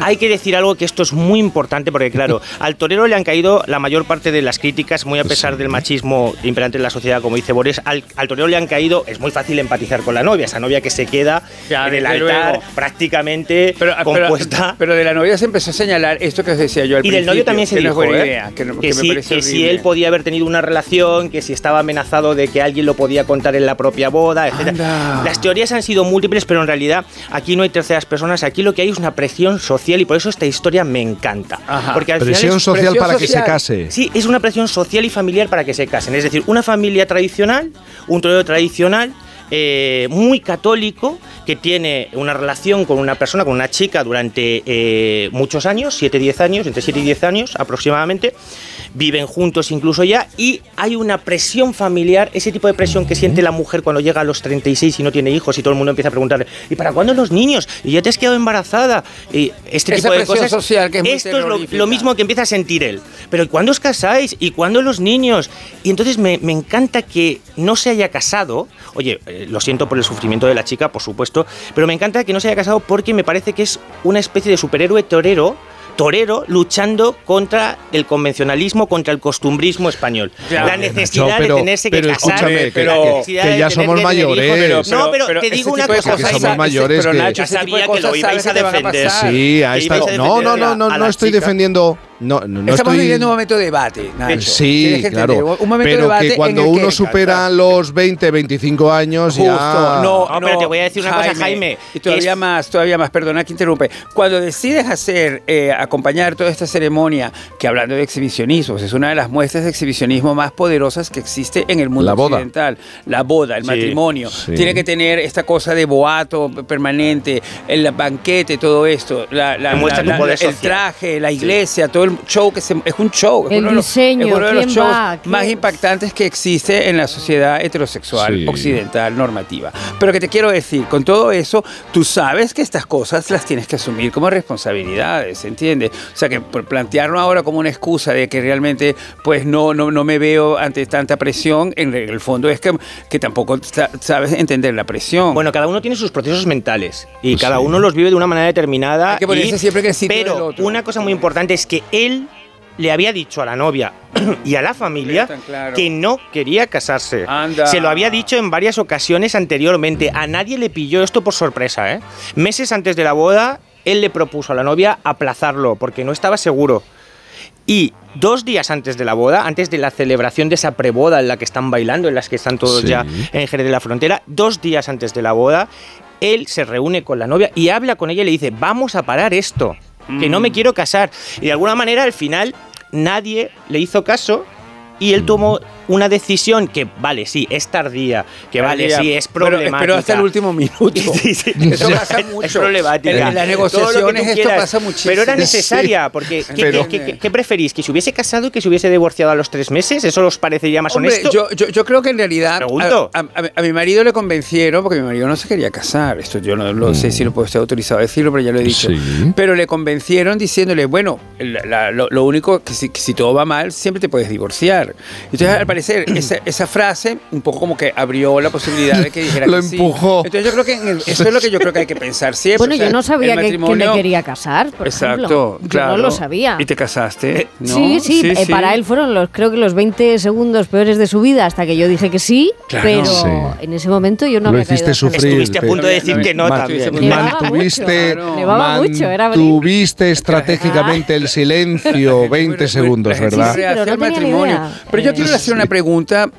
Speaker 97: hay que decir algo que esto es muy importante porque, claro, al torero le han caído la mayor parte de las críticas, muy a pesar del machismo imperante en la sociedad, como dice Boris, al, al torero le han caído, es muy fácil empatizar con la novia, esa novia que se queda
Speaker 95: Ya,
Speaker 97: en el altar
Speaker 95: luego.
Speaker 97: prácticamente
Speaker 95: Pero,
Speaker 97: compuesta.
Speaker 95: pero de la novia se empezó a señalar esto que os decía yo al
Speaker 97: y del novio también se
Speaker 95: que no
Speaker 97: dijo
Speaker 95: buena
Speaker 97: ¿eh?
Speaker 95: idea, que, no-
Speaker 97: que
Speaker 95: que parece
Speaker 97: que si él podía haber tenido una relación, que si estaba amenazado de que alguien lo podía contar en la propia boda, etc. Las teorías han sido múltiples, pero en realidad aquí no hay terceras personas, aquí lo que hay es una presión social y por eso esta historia me encanta. Porque al final
Speaker 1: Presión
Speaker 97: es-
Speaker 1: social para que se case.
Speaker 97: Sí, es una presión social y familiar para que se casen. Es decir, una familia tradicional, un torero tradicional, eh, muy católico, que tiene una relación con una persona, con una chica durante eh, muchos años, 7-10 años, entre 7 y 10 años aproximadamente, viven juntos incluso ya, y hay una presión familiar, ese tipo de presión que siente la mujer cuando llega a los 36 y no tiene hijos y todo el mundo empieza a preguntarle, ¿y para cuándo los niños? ¿Y ya te has quedado embarazada? Y este
Speaker 95: Esa
Speaker 97: tipo de cosas.
Speaker 95: social que es muy
Speaker 97: esto es lo, mismo que empieza a sentir él. Pero ¿y cuándo os casáis? ¿Y cuándo los niños? Y entonces me, me encanta que no se haya casado. Oye, eh, lo siento por el sufrimiento de la chica, por supuesto, pero me encanta que no se haya casado porque me parece que es una especie de superhéroe torero. Torero luchando contra el convencionalismo, contra el costumbrismo español. La necesidad
Speaker 1: pero-
Speaker 97: de tenerse que
Speaker 1: pero
Speaker 97: casar.
Speaker 1: que-
Speaker 97: la
Speaker 1: que- que ya somos
Speaker 97: que
Speaker 1: mayores.
Speaker 97: pero-
Speaker 1: Pero-
Speaker 97: no, pero,
Speaker 1: pero
Speaker 97: te digo una cosa. Isa,
Speaker 1: somos mayores
Speaker 97: pero
Speaker 1: que-
Speaker 97: Nacho, sabía que lo ibais a
Speaker 1: que
Speaker 97: defender.
Speaker 1: Sí,
Speaker 97: Que
Speaker 1: No, no, no, no, no estoy defendiendo. No, no, no
Speaker 95: Estamos
Speaker 1: estoy.
Speaker 95: viviendo un momento de debate, Nacho.
Speaker 1: Sí, claro.
Speaker 95: un momento de
Speaker 1: pero
Speaker 95: debate
Speaker 1: que cuando
Speaker 95: el que-
Speaker 1: uno supera los 20, 25 años
Speaker 95: Justo,
Speaker 1: ya.
Speaker 95: no,
Speaker 97: No, pero te voy a decir una cosa, Jaime,
Speaker 95: Y todavía más, todavía más, perdona que interrumpe. Cuando decides hacer, eh, acompañar toda esta ceremonia, que hablando de exhibicionismo, es una de las muestras de exhibicionismo más poderosas que existe en el mundo
Speaker 1: La boda.
Speaker 95: occidental. La boda, el
Speaker 1: Sí,
Speaker 95: matrimonio.
Speaker 1: sí.
Speaker 95: Tiene que tener esta cosa de boato permanente, el banquete, todo esto. La, la- la- el traje, la iglesia, todo el show que se, es un show. es
Speaker 98: El
Speaker 95: uno de los- es uno de los
Speaker 98: ¿quién
Speaker 95: shows más impactantes que existe en la sociedad heterosexual
Speaker 1: Sí.
Speaker 95: occidental normativa. Pero que te quiero decir, con todo eso, tú sabes que estas cosas las tienes que asumir como responsabilidades, ¿entiendes? O sea, que por plantearlo ahora como una excusa de que realmente pues no, no, no me veo ante tanta presión, en el fondo es que, que tampoco sa- sabes entender la presión.
Speaker 97: Bueno, cada uno tiene sus procesos mentales y cada uno los vive de una manera determinada.
Speaker 95: Hay que ponerse
Speaker 97: y-
Speaker 95: siempre en el sitio del
Speaker 97: Pero
Speaker 95: otro.
Speaker 97: una cosa muy importante es que él le había dicho a la novia y a la familia
Speaker 95: claro.
Speaker 97: que no quería casarse.
Speaker 95: Anda.
Speaker 97: Se lo había dicho en varias ocasiones anteriormente. A nadie le pilló esto por sorpresa. ¿eh? Meses antes de la boda, él le propuso a la novia aplazarlo porque no estaba seguro. Y dos días antes de la boda, antes de la celebración de esa preboda en la que están bailando, en las que están todos
Speaker 1: Sí.
Speaker 97: ya en Jerez de la Frontera, dos días antes de la boda, él se reúne con la novia y habla con ella y le dice, vamos a parar esto, que no me
Speaker 1: Mm.
Speaker 97: quiero casar. Y de alguna manera al final nadie le hizo caso y
Speaker 1: Mm.
Speaker 97: él tomó una decisión que, vale, sí, es tardía, que vale,
Speaker 95: Tardía,
Speaker 97: sí, es problemática.
Speaker 95: pero hasta el último minuto.
Speaker 97: Sí, sí,
Speaker 95: Eso
Speaker 97: es-
Speaker 95: pasa mucho.
Speaker 97: Es problemática.
Speaker 95: En- las negociaciones esto
Speaker 97: quieras.
Speaker 95: pasa muchísimo.
Speaker 97: Pero era necesaria,
Speaker 95: Sí.
Speaker 97: porque ¿qué,
Speaker 95: Pero-
Speaker 97: qué- qué- qué preferís? ¿Que se hubiese casado y que se hubiese divorciado a los tres meses? ¿Eso os parecería más
Speaker 95: Hombre,
Speaker 97: honesto?
Speaker 95: yo, yo, yo creo que en realidad
Speaker 97: Pregunto.
Speaker 95: a, a- a mi marido le convencieron, porque mi marido no se quería casar, esto yo no lo sé si lo puedo estar autorizado a decirlo, pero ya lo he dicho,
Speaker 1: Sí.
Speaker 95: pero le convencieron diciéndole, bueno, la- la- lo, lo único que si, que si todo va mal, siempre te puedes divorciar. Entonces, al parecer, esa, esa frase un poco como que abrió la posibilidad de que dijera
Speaker 1: Lo
Speaker 95: que sí.
Speaker 1: empujó.
Speaker 95: Entonces yo creo que en el- eso es lo que yo creo que hay que pensar siempre.
Speaker 98: Bueno,
Speaker 95: o sea,
Speaker 98: yo no sabía que, que me quería casar, por
Speaker 95: Exacto,
Speaker 98: ejemplo. Yo
Speaker 95: claro.
Speaker 98: no lo sabía.
Speaker 95: ¿Y te casaste? ¿no?
Speaker 98: Sí, sí, eh, para él fueron los creo que los 20 segundos peores de su vida hasta que yo dije que sí,
Speaker 95: Claro.
Speaker 98: pero
Speaker 1: Sí.
Speaker 98: en ese momento yo no
Speaker 1: Lo
Speaker 98: había caído
Speaker 1: hiciste
Speaker 98: hasta
Speaker 1: sufrir.
Speaker 97: Estuviste a punto de decir que no también.
Speaker 1: Mantuviste,
Speaker 98: mucho, nevaba mucho, era abril.
Speaker 1: mantuviste estratégicamente el silencio 20 segundos,
Speaker 95: gente
Speaker 1: ¿verdad?
Speaker 95: se rehace
Speaker 98: pero no tenía ni
Speaker 95: matrimonio.
Speaker 98: idea.
Speaker 95: Pero yo
Speaker 98: Eh,
Speaker 95: quiero hacer una pregunta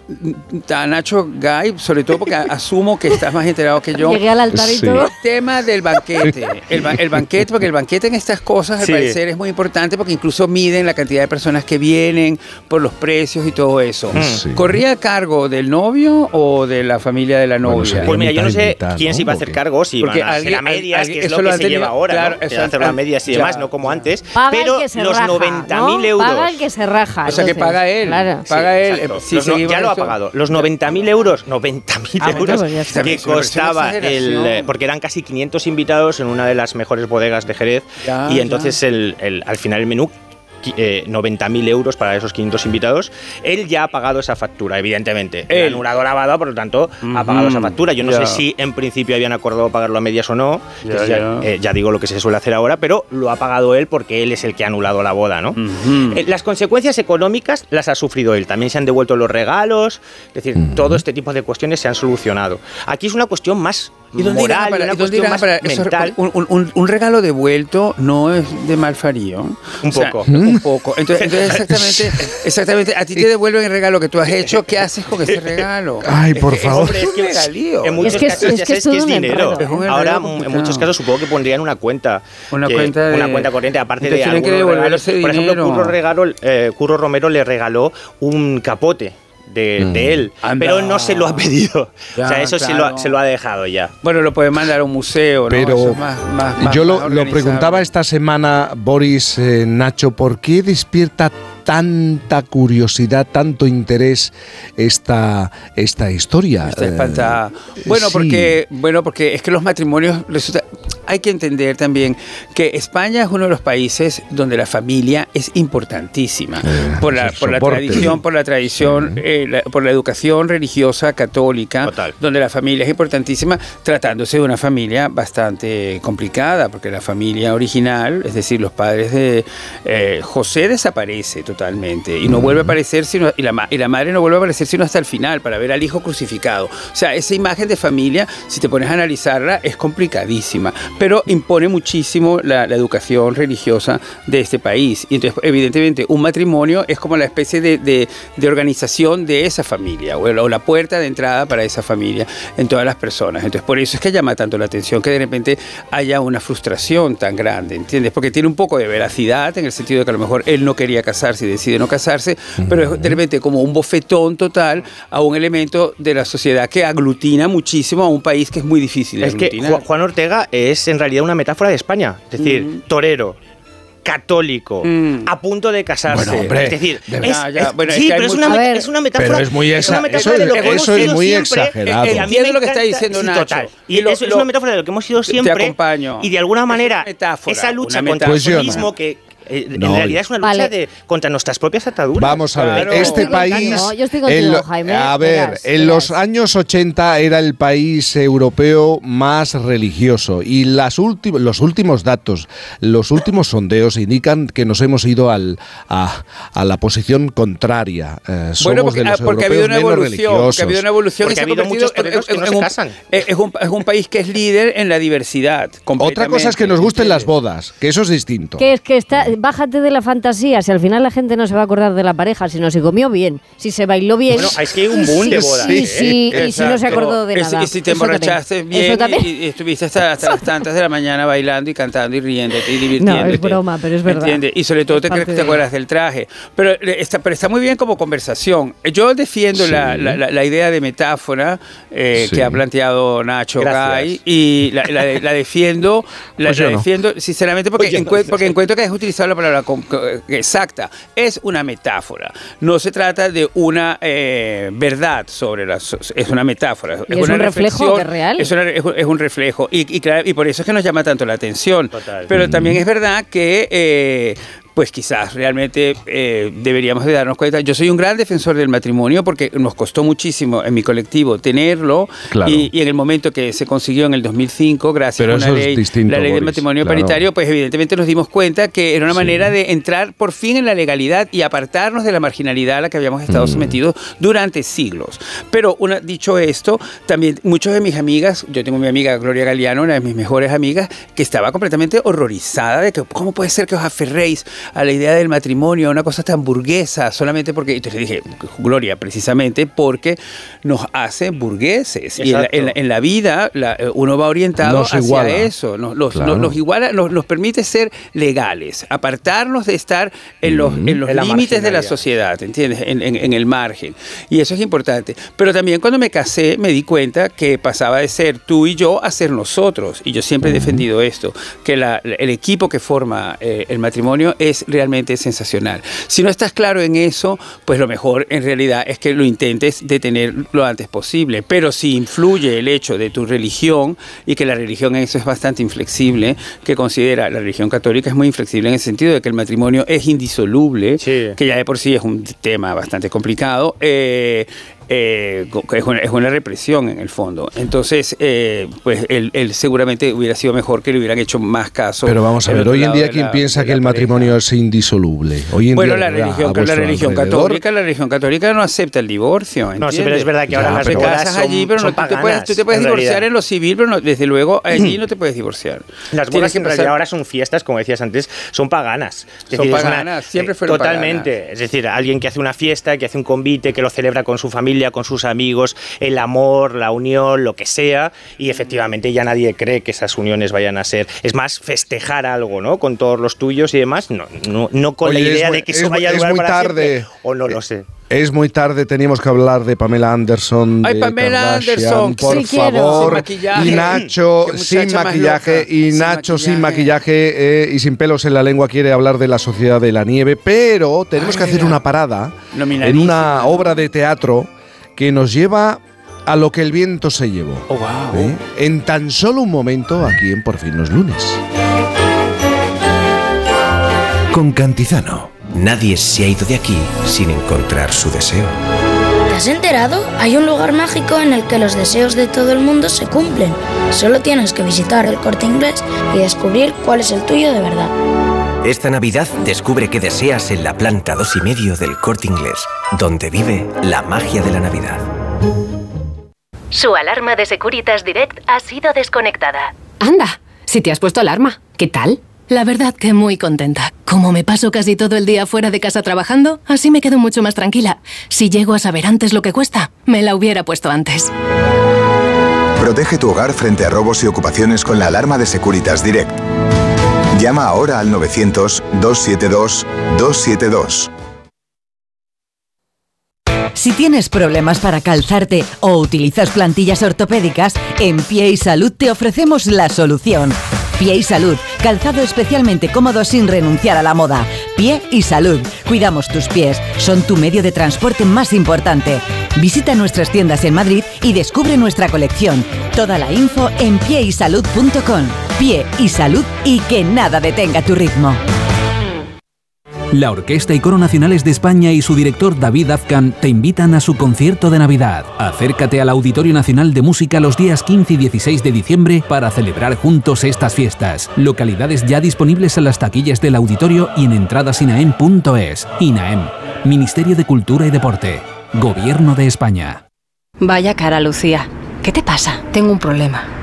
Speaker 95: a Nacho Gay, sobre todo porque asumo que estás más enterado que yo.
Speaker 98: Llegué al altar y
Speaker 1: Sí.
Speaker 98: todo.
Speaker 95: El tema del banquete. El, ba- el banquete, porque el banquete en estas cosas, al
Speaker 97: Sí.
Speaker 95: parecer, es muy importante porque incluso miden la cantidad de personas que vienen por los precios y todo eso.
Speaker 1: Sí.
Speaker 95: ¿Corría a cargo del novio o de la familia de la novia?
Speaker 97: Pues mira, yo no sé
Speaker 1: mitad,
Speaker 97: quién
Speaker 1: ¿no?
Speaker 97: se iba a
Speaker 1: ¿O
Speaker 97: hacer cargo, si
Speaker 95: Porque
Speaker 97: iban a hacer
Speaker 95: alguien-
Speaker 97: a medias,
Speaker 95: alguien-
Speaker 97: que es
Speaker 95: eso
Speaker 97: lo
Speaker 95: lo
Speaker 97: que se
Speaker 95: tenido-
Speaker 97: lleva ahora,
Speaker 95: claro,
Speaker 97: ¿no? Hacer las medias y
Speaker 95: ya,
Speaker 97: demás, no como antes.
Speaker 98: Paga
Speaker 97: pero
Speaker 98: el que se
Speaker 97: los
Speaker 98: raja,
Speaker 97: 90.000
Speaker 98: ¿no?
Speaker 97: euros...
Speaker 98: Paga el que se raja.
Speaker 95: O sea, que paga él.
Speaker 98: Claro.
Speaker 95: Paga él.
Speaker 97: exacto.
Speaker 95: Eh, si
Speaker 97: Los ya lo ha pagado. Los 90.000 euros, 90.000
Speaker 98: Ah,
Speaker 97: euros
Speaker 98: pues
Speaker 97: que costaba el... eh, Porque eran casi 500 invitados en una de las mejores bodegas de Jerez.
Speaker 95: Ya,
Speaker 97: y entonces el, el- al final el menú eh, 90.000 euros para esos 500 invitados, él ya ha pagado esa factura, evidentemente. Él ha anulado la boda, por lo tanto, ha pagado esa factura. Yo no sé si en principio habían acordado pagarlo a medias o no,
Speaker 95: ya,
Speaker 97: eh, ya digo lo que se suele hacer ahora, pero lo ha pagado él porque él es el que ha anulado la boda, ¿no? Eh, las consecuencias económicas las ha sufrido él. También se han devuelto los regalos, es decir, todo este tipo de cuestiones se han solucionado. Aquí es una cuestión más
Speaker 95: ¿Y dónde irán a
Speaker 97: moral,
Speaker 95: parar?
Speaker 97: una
Speaker 95: ¿Y dónde
Speaker 97: cuestión
Speaker 95: irán a
Speaker 97: más
Speaker 95: parar? Eso-
Speaker 97: mental.
Speaker 95: un, un- un- un regalo devuelto no es de malfarío.
Speaker 97: Un
Speaker 95: O sea,
Speaker 97: poco.
Speaker 95: Un poco. Entonces, entonces exactamente, exactamente, a ti te devuelven el regalo que tú has hecho, ¿qué haces con ese regalo?
Speaker 1: Ay, por
Speaker 95: Es que-
Speaker 1: favor.
Speaker 95: Es, un regalío.
Speaker 97: En muchos
Speaker 98: Es que es-
Speaker 97: casos
Speaker 98: es
Speaker 97: ya
Speaker 98: que es
Speaker 97: sabes que es
Speaker 98: un
Speaker 97: dinero.
Speaker 98: enredo.
Speaker 95: Es un
Speaker 97: Ahora, mm, en
Speaker 95: complicado.
Speaker 97: muchos casos supongo que pondrían una cuenta.
Speaker 95: Una
Speaker 97: que-
Speaker 95: cuenta de-
Speaker 97: una cuenta corriente, aparte de
Speaker 95: que
Speaker 97: algunos regalos. Por ejemplo. Curro, regalo, eh, Curro Romero le regaló un capote. De, de él,
Speaker 95: Anda.
Speaker 97: pero no se lo ha pedido.
Speaker 95: Ya,
Speaker 97: o sea, eso se, lo
Speaker 95: claro.
Speaker 97: ha, se lo ha dejado ya.
Speaker 95: Bueno, lo pueden mandar a un museo, ¿no?
Speaker 1: Pero
Speaker 95: Eso es más- más- más-
Speaker 1: yo lo,
Speaker 95: más
Speaker 1: lo
Speaker 95: organizable.
Speaker 1: preguntaba esta semana, Boris eh, Nacho, ¿por qué despierta tanta curiosidad, tanto interés esta, esta historia?
Speaker 95: Está
Speaker 1: Eh,
Speaker 95: espantada. Bueno,
Speaker 1: sí.
Speaker 95: porque, bueno, porque es que los matrimonios resulta. Hay que entender también que España es uno de los países donde la familia es importantísima. Por la, por la tradición, por la tradición, eh, la- por la educación religiosa católica, donde la familia es importantísima, tratándose de una familia bastante complicada, porque la familia original, es decir, los padres de eh, José desaparece totalmente y no vuelve a aparecer sino y la, y la madre no vuelve a aparecer sino hasta el final para ver al hijo crucificado. O sea, esa imagen de familia, si te pones a analizarla, es complicadísima, pero impone muchísimo la, la educación religiosa de este país. Y entonces, evidentemente, un matrimonio es como la especie de, de- de organización de esa familia o, el- o la puerta de entrada para esa familia en todas las personas. Entonces, por eso es que llama tanto la atención que de repente haya una frustración tan grande, ¿entiendes? Porque tiene un poco de veracidad en el sentido de que a lo mejor él no quería casarse y decide no casarse, pero es de repente como un bofetón total a un elemento de la sociedad que aglutina muchísimo a un país que es muy difícil de
Speaker 97: Es que
Speaker 95: aglutinar.
Speaker 97: Ju- Juan Ortega es en realidad una metáfora de España. Es decir, torero, católico, a punto de casarse.
Speaker 1: Bueno, hombre,
Speaker 97: es decir,
Speaker 1: de
Speaker 97: es-
Speaker 1: verdad.
Speaker 97: es-
Speaker 95: ya, bueno, es
Speaker 97: sí,
Speaker 95: que hay
Speaker 97: pero es
Speaker 95: mucho-
Speaker 97: una, es metáfora.
Speaker 1: Pero es muy
Speaker 97: una
Speaker 1: exa-
Speaker 97: metáfora
Speaker 1: eso-
Speaker 97: de lo que
Speaker 1: eso
Speaker 97: hemos
Speaker 1: es
Speaker 97: sido
Speaker 1: muy
Speaker 97: siempre.
Speaker 1: exagerado.
Speaker 97: Eh, eh, a mí
Speaker 95: Entiendo
Speaker 97: me
Speaker 95: lo que está diciendo
Speaker 97: sí,
Speaker 95: Nacho.
Speaker 97: total. Y
Speaker 95: Y lo-
Speaker 97: eso es
Speaker 95: lo-
Speaker 97: una metáfora de lo que hemos sido
Speaker 95: te
Speaker 97: siempre.
Speaker 95: acompaño.
Speaker 97: Y de alguna manera,
Speaker 95: metáfora,
Speaker 97: esa lucha contra
Speaker 1: Pues
Speaker 97: el
Speaker 1: no.
Speaker 97: socialismo que eh,
Speaker 1: No,
Speaker 97: en realidad es una lucha
Speaker 98: Vale.
Speaker 97: de, contra nuestras propias ataduras.
Speaker 1: Vamos a ver,
Speaker 97: Claro.
Speaker 1: este país.
Speaker 98: contigo, yo estoy
Speaker 1: en
Speaker 98: contigo,
Speaker 1: lo-
Speaker 98: Jaime,
Speaker 1: A ver,
Speaker 98: verás,
Speaker 1: en los años 80 era el país europeo más religioso y las los últimos datos, los últimos sondeos indican que nos hemos ido al, a, a la posición contraria. Eh, somos
Speaker 95: Bueno, porque,
Speaker 1: de los
Speaker 95: ah, porque ha habido una evolución, porque ha habido una evolución
Speaker 97: Porque
Speaker 95: y se
Speaker 97: ha habido muchos que no se
Speaker 95: un,
Speaker 97: casan.
Speaker 95: eh, es, un, es un país que es líder en la diversidad.
Speaker 1: Otra cosa es que nos gusten las bodas, que eso es distinto.
Speaker 98: Que es que está, bájate de la fantasía, si al final la gente no se va a acordar de la pareja, sino si comió bien, si se bailó bien.
Speaker 97: Bueno, es que hay un boom de
Speaker 98: Sí,
Speaker 97: bodas,
Speaker 98: sí,
Speaker 97: ¿eh?
Speaker 98: sí, y si no se acordó de
Speaker 95: Es-
Speaker 98: nada.
Speaker 95: Y si te
Speaker 98: Eso
Speaker 95: emborrachaste bien y, y estuviste hasta, hasta las tantas de la mañana bailando y cantando y riéndote y divirtiéndote.
Speaker 98: No, es broma, pero es verdad.
Speaker 95: ¿Entiendes? Y sobre todo te,
Speaker 98: parte
Speaker 95: te
Speaker 98: de-
Speaker 95: acuerdas del traje. Pero está, pero está muy bien como conversación. Yo defiendo
Speaker 1: Sí.
Speaker 95: la, la- la- la idea de metáfora eh,
Speaker 1: Sí.
Speaker 95: que ha planteado Nacho. Gay y la, la- la defiendo, la,
Speaker 1: Pues
Speaker 95: la
Speaker 1: no.
Speaker 95: defiendo sinceramente porque,
Speaker 97: Pues no.
Speaker 95: porque encuentro que has utilizado la palabra co- exacta. Es una metáfora. No se trata de una eh, verdad sobre la so- es una metáfora.
Speaker 98: Es
Speaker 95: una
Speaker 98: un reflejo de real.
Speaker 95: Es, una- es un- es un reflejo. Y, y claro, y por eso es que nos llama tanto la atención.
Speaker 97: Total.
Speaker 95: Pero también es verdad que eh, pues quizás realmente eh, deberíamos de darnos cuenta. Yo soy un gran defensor del matrimonio porque nos costó muchísimo en mi colectivo tenerlo
Speaker 1: Claro.
Speaker 95: y, y en el momento que se consiguió en el 2005, gracias
Speaker 1: Pero
Speaker 95: a una
Speaker 1: eso es
Speaker 95: ley,
Speaker 1: distinto,
Speaker 95: la ley del matrimonio
Speaker 1: claro.
Speaker 95: paritario, pues evidentemente nos dimos cuenta que era una manera de entrar por fin en la legalidad y apartarnos de la marginalidad a la que habíamos estado
Speaker 1: Mm.
Speaker 95: sometidos durante siglos. Pero una, dicho esto, también muchas de mis amigas, yo tengo mi amiga Gloria Galeano, una de mis mejores amigas, que estaba completamente horrorizada de que cómo puede ser que os aferréis a la idea del matrimonio, a una cosa tan burguesa, solamente porque, entonces le dije, Gloria, precisamente porque nos hace burgueses. Y en la,
Speaker 97: Exacto.
Speaker 95: en la- en la vida la- eh, uno va orientado
Speaker 1: Nos
Speaker 95: hacia
Speaker 1: iguala.
Speaker 95: eso, nos, los-
Speaker 1: Claro.
Speaker 95: nos- nos iguala, nos, nos permite ser legales, apartarnos de estar en los, en los
Speaker 97: En la
Speaker 95: límites de la sociedad, ¿entiendes? En, en- en el margen. Y eso es importante. Pero también cuando me casé me di cuenta que pasaba de ser tú y yo a ser nosotros. Y yo siempre he defendido esto, que la- el equipo que forma eh, el matrimonio es es realmente sensacional. Si no estás claro en eso, pues lo mejor en realidad es que lo intentes detener lo antes posible. Pero si influye el hecho de tu religión y que la religión en eso es bastante inflexible, que considera la religión católica es muy inflexible en el sentido de que el matrimonio es indisoluble, que ya de por sí es un tema bastante complicado. Eh, eh, es, una, es, una, represión en el fondo. Entonces, eh, pues él, él, seguramente hubiera sido mejor que le hubieran hecho más caso.
Speaker 1: Pero vamos a ver, hoy en día, ¿quién piensa que el matrimonio es indisoluble? Hoy en
Speaker 95: bueno,
Speaker 1: día,
Speaker 95: la religión, la religión católica, la religión católica no acepta el divorcio. ¿entiendes?
Speaker 97: No, sí, pero es verdad que ahora
Speaker 95: ya,
Speaker 97: las
Speaker 95: te casas
Speaker 97: son,
Speaker 95: allí, pero no,
Speaker 97: paganas,
Speaker 95: tú te puedes, tú te puedes
Speaker 97: en
Speaker 95: divorciar
Speaker 97: realidad.
Speaker 95: en lo civil, pero no, desde luego allí no te puedes divorciar.
Speaker 97: Las bodas que en realidad ahora son fiestas, como decías antes, son paganas. Es
Speaker 95: Son
Speaker 97: decir,
Speaker 95: paganas,
Speaker 97: una-
Speaker 95: siempre fueron
Speaker 97: Totalmente.
Speaker 95: paganas.
Speaker 97: Es decir, alguien que hace una fiesta, que hace un convite, que lo celebra con su familia, con sus amigos, el amor, la unión, lo que sea, y efectivamente ya nadie cree que esas uniones vayan a ser. Es más, festejar algo, ¿no? Con todos los tuyos y demás, no, no, no con
Speaker 1: Oye,
Speaker 97: la
Speaker 1: es
Speaker 97: idea
Speaker 1: muy-
Speaker 97: de que
Speaker 1: es
Speaker 97: eso vaya a
Speaker 1: es
Speaker 97: durar
Speaker 1: muy
Speaker 97: para
Speaker 1: tarde.
Speaker 97: siempre, o no lo sé.
Speaker 1: Es muy tarde, teníamos que hablar de Pamela Anderson.
Speaker 95: Ay,
Speaker 1: de
Speaker 95: Pamela
Speaker 1: Kardashian,
Speaker 95: Anderson,
Speaker 1: por
Speaker 95: sí
Speaker 1: favor. Y Nacho sin maquillaje, y
Speaker 95: Sin
Speaker 1: Nacho sin maquillaje eh, y sin pelos en la lengua quiere hablar de la sociedad de la nieve, pero tenemos que hacer una parada en una obra de teatro que nos lleva a lo que el viento se llevó.
Speaker 95: Oh, wow.
Speaker 1: ¿eh? En tan solo un momento aquí en Por fin los lunes.
Speaker 99: Con Cantizano, nadie se ha ido de aquí sin encontrar su deseo.
Speaker 68: ¿Te has enterado? Hay un lugar mágico en el que los deseos de todo el mundo se cumplen. Solo tienes que visitar el corte inglés y descubrir cuál es el tuyo de verdad.
Speaker 99: Esta Navidad descubre qué deseas en la planta 2 y medio del Corte Inglés, donde vive la magia de la Navidad.
Speaker 100: Su alarma de Securitas Direct ha sido desconectada.
Speaker 14: Anda, si te has puesto alarma, ¿qué tal? La verdad que muy contenta. Como me paso casi todo el día fuera de casa trabajando, así me quedo mucho más tranquila. Si llego a saber antes lo que cuesta, me la hubiera puesto antes.
Speaker 101: Protege tu hogar frente a robos y ocupaciones con la alarma de Securitas Direct. Llama ahora al 900-272-272.
Speaker 102: Si tienes problemas para calzarte o utilizas plantillas ortopédicas, en Pie y Salud te ofrecemos la solución. Pie y Salud, calzado especialmente cómodo sin renunciar a la moda. Pie y Salud, cuidamos tus pies, son tu medio de transporte más importante. Visita nuestras tiendas en Madrid y descubre nuestra colección. Toda la info en pieysalud.com. Pie y Salud y que nada detenga tu ritmo.
Speaker 103: La Orquesta y Coro Nacionales de España y su director David Afkan te invitan a su concierto de Navidad. Acércate al Auditorio Nacional de Música los días 15 y 16 de diciembre para celebrar juntos estas fiestas. Localidades ya disponibles en las taquillas del auditorio y en entradasinaem.es. INAEM, Ministerio de Cultura y Deporte. Gobierno de España.
Speaker 104: Vaya cara, Lucía. ¿Qué te pasa? Tengo un problema.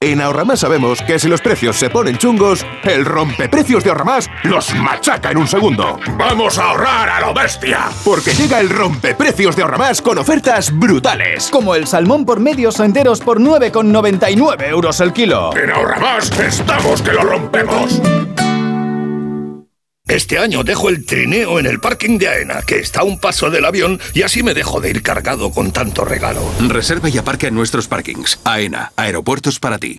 Speaker 105: En Ahorramás sabemos que si los precios se ponen chungos, el rompeprecios de Ahorramás los machaca en un segundo. ¡Vamos a ahorrar a lo bestia! Porque llega el rompeprecios de Ahorramás con ofertas brutales.
Speaker 106: Como el salmón por medios o enteros por 9,99 euros el kilo.
Speaker 105: En Ahorramás estamos que lo rompemos.
Speaker 107: Este año dejo el trineo en el parking de AENA, que está a un paso del avión, y así me dejo de ir cargado con tanto regalo.
Speaker 108: Reserva y aparca en nuestros parkings. AENA, aeropuertos para ti.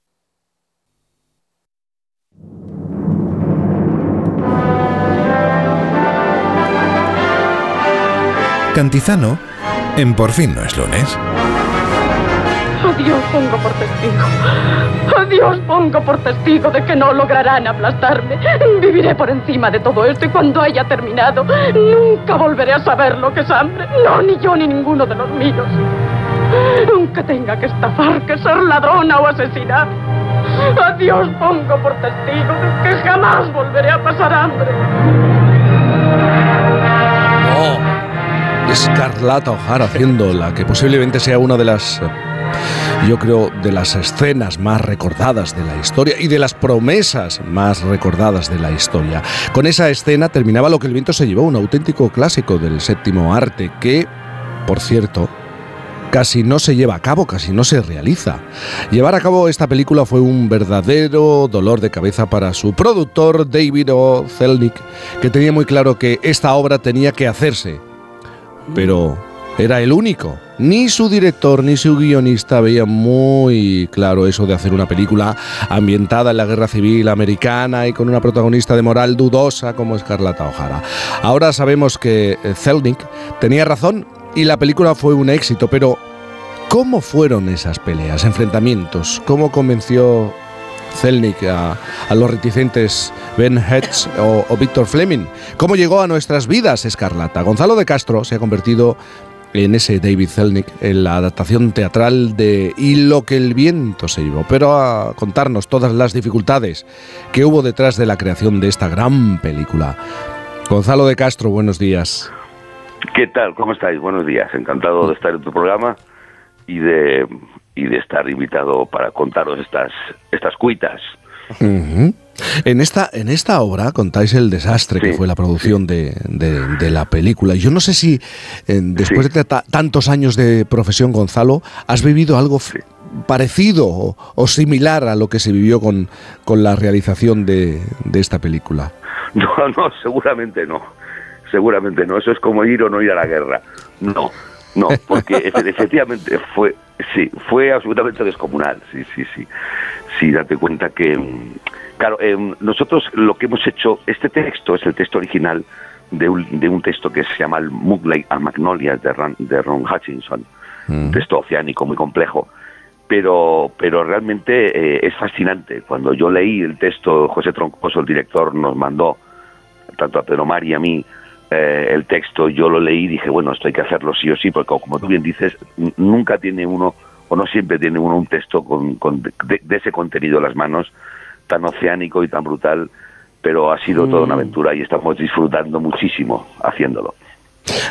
Speaker 109: Cantizano en Por fin no es lunes.
Speaker 110: Adiós pongo por testigo. Adiós pongo por testigo de que no lograrán aplastarme. Viviré por encima de todo esto y cuando haya terminado, nunca volveré a saber lo que es hambre. No, ni yo ni ninguno de los míos. Aunque tenga que estafar, que ser ladrona o asesinar. Adiós pongo por testigo de que jamás volveré a pasar hambre.
Speaker 1: Escarlata O'Hara haciendo la que posiblemente sea una de las yo creo, de las escenas más recordadas de la historia y de las promesas más recordadas de la historia. Con esa escena terminaba lo que el viento se llevó, un auténtico clásico del séptimo arte que, por cierto, casi no se lleva a cabo, casi no se realiza. Llevar a cabo esta película fue un verdadero dolor de cabeza para su productor David O. Zelnick, que tenía muy claro que esta obra tenía que hacerse. Pero era el único. Ni su director ni su guionista veían muy claro eso de hacer una película ambientada en la guerra civil americana y con una protagonista de moral dudosa como Escarlata O'Hara. Ahora sabemos que Zelnick tenía razón y la película fue un éxito, pero ¿cómo fueron esas peleas, enfrentamientos? ¿Cómo convenció Zelnick a, los reticentes Ben o, o Víctor Fleming? ¿Cómo llegó a nuestras vidas Escarlata? Gonzalo de Castro se ha convertido en ese David Zelnick, en la adaptación teatral de Y lo que el viento se llevó, pero a contarnos todas las dificultades que hubo detrás de la creación de esta gran película. Gonzalo de Castro, buenos días.
Speaker 111: ¿Qué tal? ¿Cómo estáis? Buenos días. Encantado de estar en tu programa y de, y de estar invitado para contaros estas, estas cuitas.
Speaker 1: En esta, en esta obra contáis el desastre que fue la producción de, la película. Yo no sé si después de tantos años de profesión, Gonzalo, has vivido algo parecido o, similar a lo que se vivió con, con la realización de, esta película.
Speaker 111: No, no, seguramente no. Seguramente no. Eso es como ir o no ir a la guerra. No, no, porque efectivamente fue, sí, fue absolutamente descomunal. Sí, sí, sí. Sí, date cuenta que Claro, eh, nosotros lo que hemos hecho, este texto es el texto original de un, texto que se llama el Mugley a Magnolia de, Ron, Hutchinson, un texto oceánico muy complejo, pero, pero realmente eh, es fascinante. Cuando yo leí el texto, José Troncoso, el director, nos mandó, tanto a Pedro Mar y a mí, eh, el texto, yo lo leí y dije, bueno, esto hay que hacerlo sí o sí, porque como tú bien dices, nunca tiene uno, o no siempre tiene uno un texto con, de, de, ese contenido en las manos, tan oceánico y tan brutal, pero ha sido toda una mm. aventura y estamos disfrutando muchísimo haciéndolo.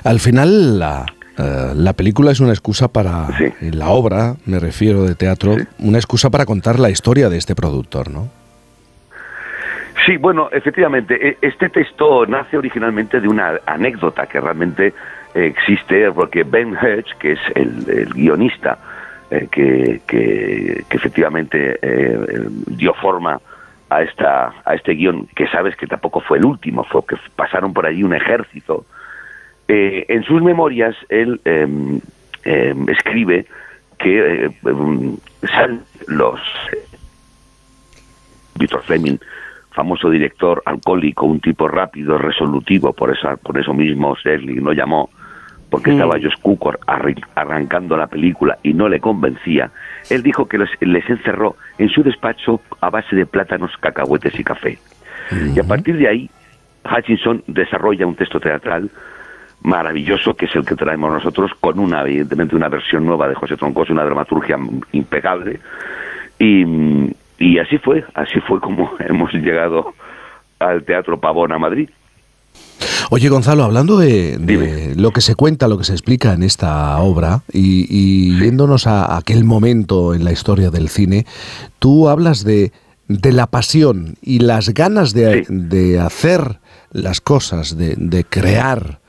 Speaker 1: Al final, la, eh, la película es una excusa para, la obra, me refiero de teatro, una excusa para contar la historia de este productor, ¿no?
Speaker 111: Sí, bueno, efectivamente, e, este texto nace originalmente de una anécdota que realmente existe, porque Ben Hedge, que es el, guionista eh, que, que, efectivamente eh, dio forma a, esta, a este guion, que sabes que tampoco fue el último, fue que pasaron por allí un ejército. Eh, en sus memorias él em, em, escribe que eh, em, los Víctor Fleming, famoso director alcohólico, un tipo rápido, resolutivo, por esa, por eso mismo Serling lo llamó, porque estaba Josh Cukor arrancando la película y no le convencía, él dijo que les, encerró en su despacho a base de plátanos, cacahuetes y café. Y a partir de ahí, Hutchinson desarrolla un texto teatral maravilloso, que es el que traemos nosotros, con una, evidentemente, una versión nueva de José Troncos, una dramaturgia impecable. Y, y así fue, así fue como hemos llegado al Teatro Pavón a Madrid.
Speaker 1: Oye, Gonzalo, hablando de, lo que se cuenta, lo que se explica en esta obra, y, yéndonos a aquel momento en la historia del cine, tú hablas de, de la pasión y las ganas de, de hacer las cosas, de, de crear,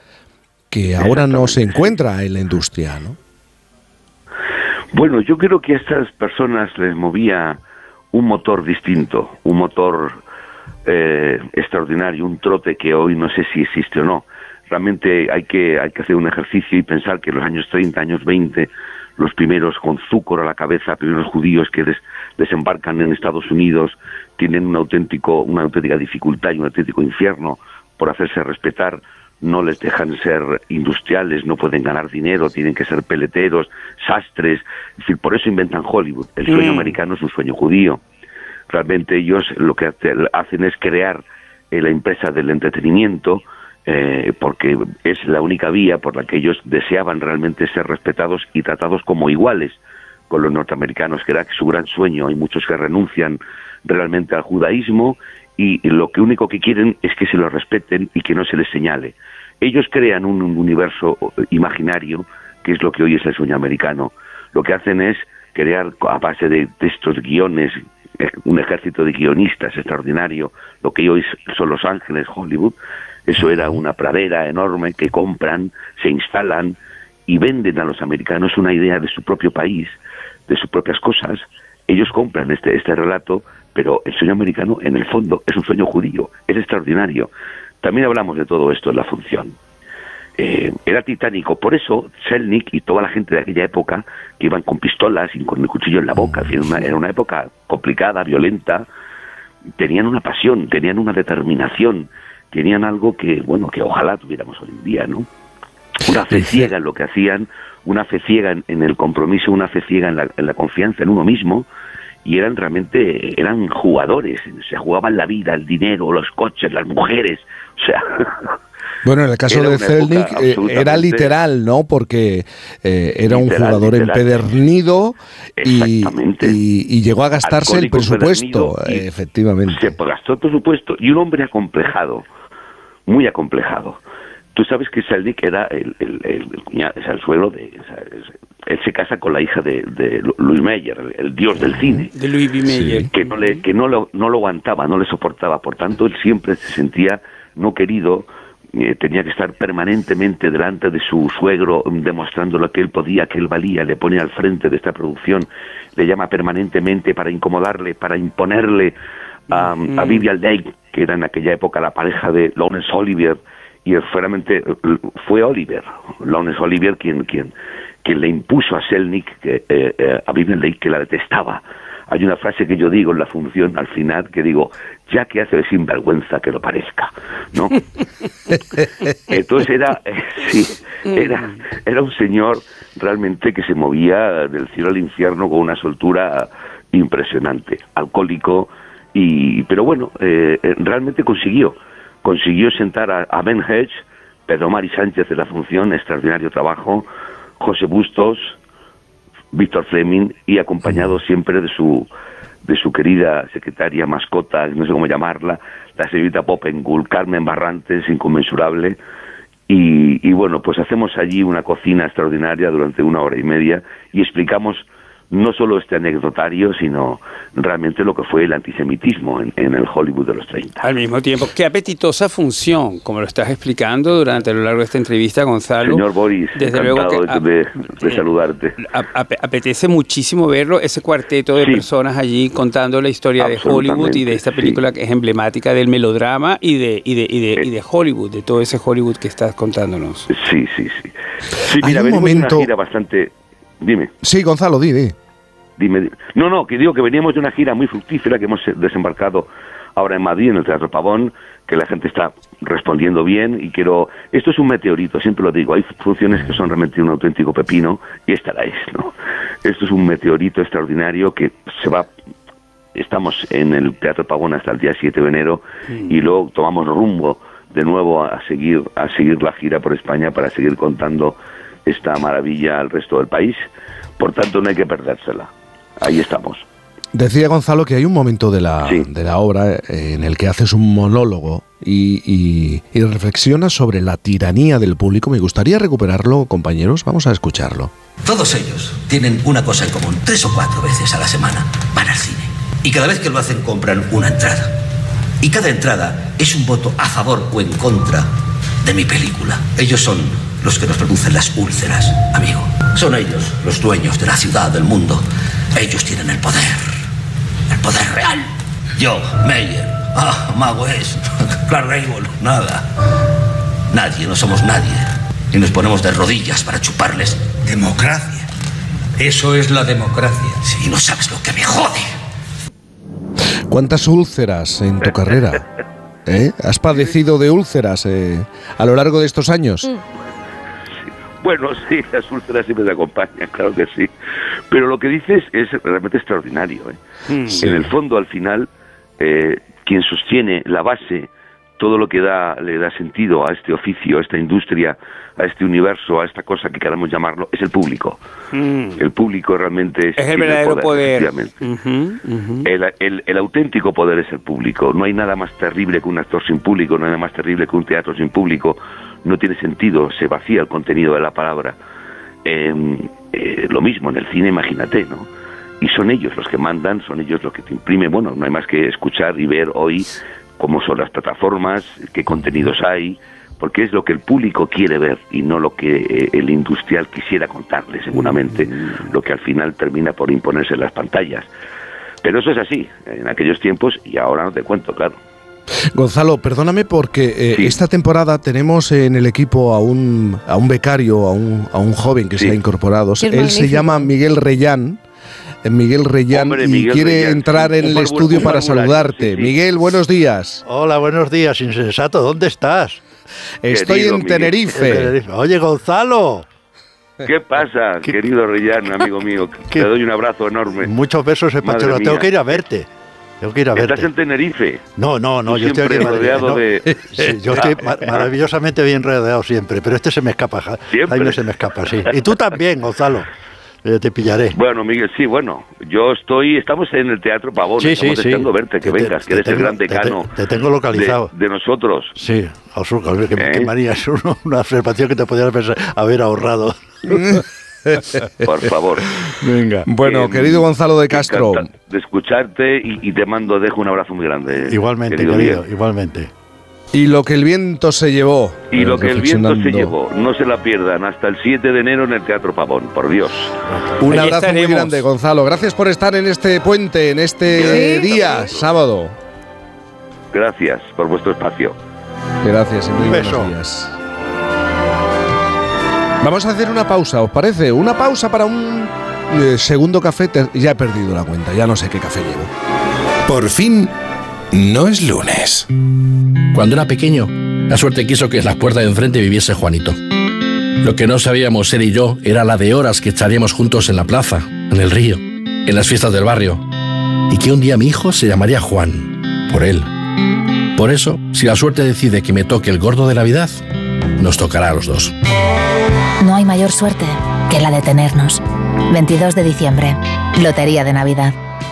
Speaker 1: que ahora no se encuentra en la industria, ¿no?
Speaker 111: Bueno, yo creo que a estas personas les movía un motor distinto, un motor eh, extraordinario, un trote que hoy no sé si existe o no. Realmente hay que, hay que hacer un ejercicio y pensar que en los años 30, años 20, los primeros con Zúcar a la cabeza, primeros judíos que desembarcan en Estados Unidos, tienen un auténtico, una auténtica dificultad y un auténtico infierno por hacerse respetar no les dejan ser industriales, no pueden ganar dinero, tienen que ser peleteros, sastres, es decir, por eso inventan Hollywood. El sueño
Speaker 101: Mm.
Speaker 111: americano es un sueño judío. Realmente ellos lo que hace- hacen es crear eh, la empresa del entretenimiento, eh, porque es la única vía por la que ellos deseaban realmente ser respetados y tratados como iguales con los norteamericanos, que era su gran sueño. Hay muchos que renuncian realmente al judaísmo y lo que único que quieren es que se los respeten y que no se les señale. Ellos crean un universo imaginario que es lo que hoy es el sueño americano. Lo que hacen es crear a base de, estos guiones un ejército de guionistas extraordinario, lo que hoy son Los Ángeles, Hollywood. Eso era una pradera enorme que compran, se instalan y venden a los americanos una idea de su propio país, de sus propias cosas. Ellos compran este, este relato, pero el sueño americano, en el fondo, es un sueño judío, es extraordinario. También hablamos de todo esto en la función. Eh, era titánico, por eso Selnik y toda la gente de aquella época que iban con pistolas y con el cuchillo en la boca, en fin, una- era una época complicada, violenta, tenían una pasión, tenían una determinación, tenían algo que, bueno, que ojalá tuviéramos hoy en día, ¿no? Una fe ciega en lo que hacían, una fe ciega en, en el compromiso, una fe ciega en la, en la confianza en uno mismo, y eran realmente, eran jugadores, se jugaban la vida, el dinero, los coches, las mujeres, o sea...
Speaker 1: Bueno, en el caso de Zelnik eh, era literal, ¿no? Porque eh, era un jugador
Speaker 111: literal.
Speaker 1: empedernido y, y- y llegó a gastarse el presupuesto, efectivamente.
Speaker 111: se gastó el presupuesto y un hombre acomplejado, muy acomplejado. Tú sabes que Selnik era el, el, el, el el suegro de... o sea, es- él se casa con la hija de, de Louis Meyer, el, el dios del cine.
Speaker 95: De Louis B. Mayer.
Speaker 111: Que no, le, que no, lo, no lo aguantaba, no le soportaba. Por tanto, él siempre se sentía no querido, eh, tenía que estar permanentemente delante de su suegro, mm, demostrando lo que él podía, que él valía, le pone al frente de esta producción, le llama permanentemente para incomodarle, para imponerle a, a Vivian Leigh, que era en aquella época la pareja de Lawrence Olivier, y él realmente eh, fue Oliver, Lawrence Olivier quien, quien, quien le impuso a Selnik, que, eh, eh, a Leigh, que la detestaba. Hay una frase que yo digo en la función al final que digo, ya que hace de sinvergüenza que lo parezca, ¿no? Entonces era, eh, sí, era, era un señor realmente que se movía del cielo al infierno con una soltura impresionante, alcohólico, y, pero bueno, eh, eh, realmente consiguió, consiguió sentar a, a Ben Hedge, Pedro Mari Sánchez de la función, extraordinario trabajo, José Bustos, Víctor Fleming y acompañado siempre de su de su querida secretaria mascota, no sé cómo llamarla, la señorita Popengul, Carmen Barrantes, inconmensurable. Y, y bueno, pues hacemos allí una cocina extraordinaria durante una hora y media y explicamos no solo este anecdotario, sino realmente lo que fue el antisemitismo en, en el Hollywood de los 30.
Speaker 95: Al mismo tiempo, qué apetitosa función, como lo estás explicando durante a lo largo de esta entrevista, Gonzalo.
Speaker 111: Señor Boris,
Speaker 95: desde luego que
Speaker 111: de, de- de saludarte.
Speaker 95: ap- ap- apetece muchísimo verlo, ese cuarteto de personas allí contando la historia de Hollywood y de esta película que es emblemática del melodrama y de, y de, y de, y de Hollywood, de todo ese Hollywood que estás contándonos.
Speaker 111: Sí, sí, sí. Sí,
Speaker 1: Hay
Speaker 111: mira,
Speaker 1: un momento-
Speaker 111: una gira bastante... Dime.
Speaker 1: Sí, Gonzalo, di, di.
Speaker 111: Dime, di- no, no, que digo que veníamos de una gira muy fructífera que hemos desembarcado ahora en Madrid, en el Teatro Pavón, que la gente está respondiendo bien y quiero... Esto es un meteorito, siempre lo digo, hay funciones que son realmente un auténtico pepino y esta la es, ¿no? Esto es un meteorito extraordinario que se va... Estamos en el Teatro Pavón hasta el día 7 de enero y luego tomamos rumbo de nuevo a seguir, a seguir la gira por España para seguir contando esta maravilla al resto del país. Por tanto, no hay que perdérsela. Ahí estamos.
Speaker 1: Decía Gonzalo que hay un momento de la, de la obra eh, en el que haces un monólogo y, y, y reflexionas sobre la tiranía del público. Me gustaría recuperarlo, compañeros. Vamos a escucharlo.
Speaker 101: Todos ellos tienen una cosa en común. Tres o cuatro veces a la semana van al cine. Y cada vez que lo hacen compran una entrada. Y cada entrada es un voto a favor o en contra de mi película. Ellos son los que nos producen las úlceras, amigo. Son ellos los dueños de la ciudad, del mundo. Ellos tienen el poder. El poder real. Yo, Meyer. Ah, Mago es. Clark Gable. Nada. Nadie, no somos nadie. Y nos ponemos de rodillas para chuparles. Democracia. Eso es la democracia. Sí, no sabes lo que me jode.
Speaker 1: ¿Cuántas úlceras en tu carrera? ¿Eh? ¿Has padecido de úlceras eh, a lo largo de estos años?
Speaker 111: Bueno, sí, las úlceras siempre te acompañan, claro que sí. Pero lo que dices es realmente extraordinario. ¿eh?
Speaker 1: Sí.
Speaker 111: En el fondo, al final, eh, quien sostiene la base, todo lo que da, le da sentido a este oficio, a esta industria, a este universo, a esta cosa que queramos llamarlo, es el público. El público realmente es,
Speaker 95: Es el verdadero poder.
Speaker 111: El, el- el auténtico poder es el público. No hay nada más terrible que un actor sin público, no hay nada más terrible que un teatro sin público. No tiene sentido, se vacía el contenido de la palabra. Eh, eh, lo mismo en el cine, imagínate, ¿no? Y son ellos los que mandan, son ellos los que te imprimen. Bueno, no hay más que escuchar y ver hoy cómo son las plataformas, qué contenidos hay, porque es lo que el público quiere ver y no lo que eh, el industrial quisiera contarle, seguramente, lo que al final termina por imponerse en las pantallas. Pero eso es así, en aquellos tiempos y ahora no te cuento, claro.
Speaker 1: Gonzalo, perdóname porque eh, esta temporada tenemos en el equipo a un, a un becario, a un, a un joven que se ha incorporado. Él se llama Miguel Reyán. Miguel Reyán
Speaker 112: Hombre,
Speaker 1: y quiere
Speaker 112: Reyán,
Speaker 1: entrar en
Speaker 112: Un
Speaker 1: el estudio para saludarte.
Speaker 112: sí, sí.
Speaker 1: Miguel, buenos días.
Speaker 112: Hola, buenos días, insensato. ¿Dónde estás?
Speaker 1: Estoy Querido en. Tenerife.
Speaker 112: En Tenerife. Oye, Gonzalo.
Speaker 111: ¿Qué pasa, querido Reyán, amigo mío? Te doy un abrazo enorme.
Speaker 112: Muchos besos
Speaker 111: mía.
Speaker 112: Tengo que ir a verte. Tengo que ir a verte.
Speaker 111: ¿Estás en Tenerife?
Speaker 112: No, no, no, yo estoy aquí
Speaker 111: siempre rodeado
Speaker 112: no.
Speaker 111: de-
Speaker 112: Sí, yo estoy ma- maravillosamente bien rodeado siempre, pero este se me escapa. Ja- Jaime se me escapa, sí. Y tú también, Gonzalo. Eh, te pillaré.
Speaker 111: Bueno, Miguel, sí, bueno, yo estoy, estamos en el Teatro Pavón,
Speaker 112: Sí,
Speaker 111: estamos
Speaker 112: sí.
Speaker 111: deseando verte, que
Speaker 112: Te- te-
Speaker 111: vengas, que eres el gran
Speaker 112: te-
Speaker 111: decano.
Speaker 112: te tengo localizado.
Speaker 111: De, de nosotros.
Speaker 112: Sí, Osurca, qué, qué
Speaker 111: ¿Eh?
Speaker 112: manía, es una, una observación que te podrías pensar- haber ahorrado.
Speaker 111: Por favor.
Speaker 112: Venga.
Speaker 1: Bueno,
Speaker 111: Eh,
Speaker 1: querido Gonzalo de Castro.
Speaker 111: encanta de escucharte y, y te mando, dejo un abrazo muy grande.
Speaker 112: Igualmente,
Speaker 111: querido
Speaker 112: igualmente.
Speaker 1: Y lo que el viento se llevó.
Speaker 111: Y lo que el viento se llevó, no se la pierdan, hasta el 7 de enero en el Teatro Pavón, por Dios.
Speaker 1: Un
Speaker 111: Ahí
Speaker 1: abrazo muy grande, Gonzalo. Gracias por estar en este puente, en este
Speaker 111: Sí.
Speaker 1: día, sábado.
Speaker 111: Gracias por vuestro espacio.
Speaker 1: Gracias y muy
Speaker 111: Un
Speaker 1: buenos
Speaker 111: beso.
Speaker 1: días. Vamos a hacer una pausa, ¿os parece? Una pausa para un eh, segundo café. Ya he perdido la cuenta, ya no sé qué café llevo.
Speaker 73: Por fin, no es lunes.
Speaker 113: Cuando era pequeño, la suerte quiso que en las puertas de enfrente viviese Juanito. Lo que no sabíamos él y yo era la de horas que echaríamos juntos en la plaza, en el río, en las fiestas del barrio. Y que un día mi hijo se llamaría Juan, por él. Por eso, si la suerte decide que me toque el gordo de Navidad, nos tocará a los dos.
Speaker 14: No hay mayor suerte que la de tenernos. 22 de diciembre, Lotería de Navidad.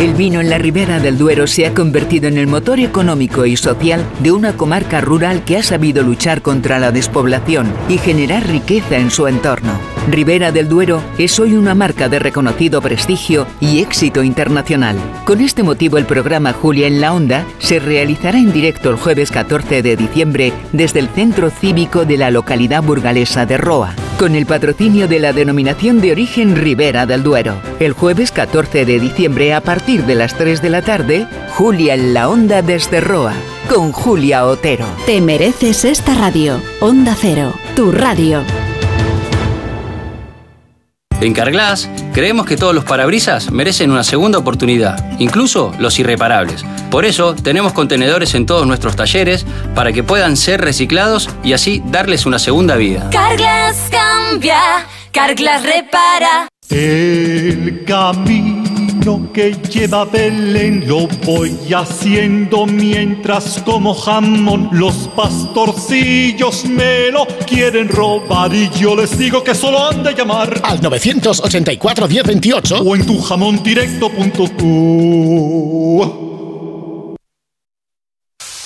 Speaker 32: El vino en la Ribera del Duero se ha convertido en el motor económico y social de una comarca rural que ha sabido luchar contra la despoblación y generar riqueza en su entorno. Ribera del Duero es hoy una marca de reconocido prestigio y éxito internacional. Con este motivo el programa Julia en la Onda se realizará en directo el jueves 14 de diciembre desde el Centro Cívico de la localidad burgalesa de Roa, con el patrocinio de la denominación de origen Ribera del Duero. El jueves 14 de diciembre a partir de las 3 de la tarde, Julia en la Onda desde Roa, con Julia Otero.
Speaker 65: Te mereces esta radio. Onda Cero, tu radio.
Speaker 114: En Carglass creemos que todos los parabrisas merecen una segunda oportunidad, incluso los irreparables. Por eso tenemos contenedores en todos nuestros talleres para que puedan ser reciclados y así darles una segunda vida.
Speaker 115: Carglass cambia, Carglass repara.
Speaker 116: El camino
Speaker 117: camino que lleva a Belén lo voy haciendo mientras como jamón. Los pastorcillos me lo quieren robar y yo les digo que solo han de llamar
Speaker 113: al 984 1028
Speaker 117: o en tu jamón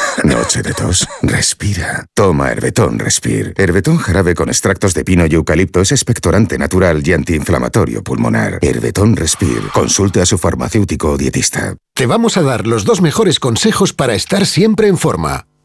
Speaker 92: Noche de tos. Respira. Toma Herbetón Respir. Herbetón jarabe con extractos de pino y eucalipto es expectorante natural y antiinflamatorio pulmonar. Herbetón Respir. Consulte a su farmacéutico o dietista.
Speaker 109: Te vamos a dar los dos mejores consejos para estar siempre en forma.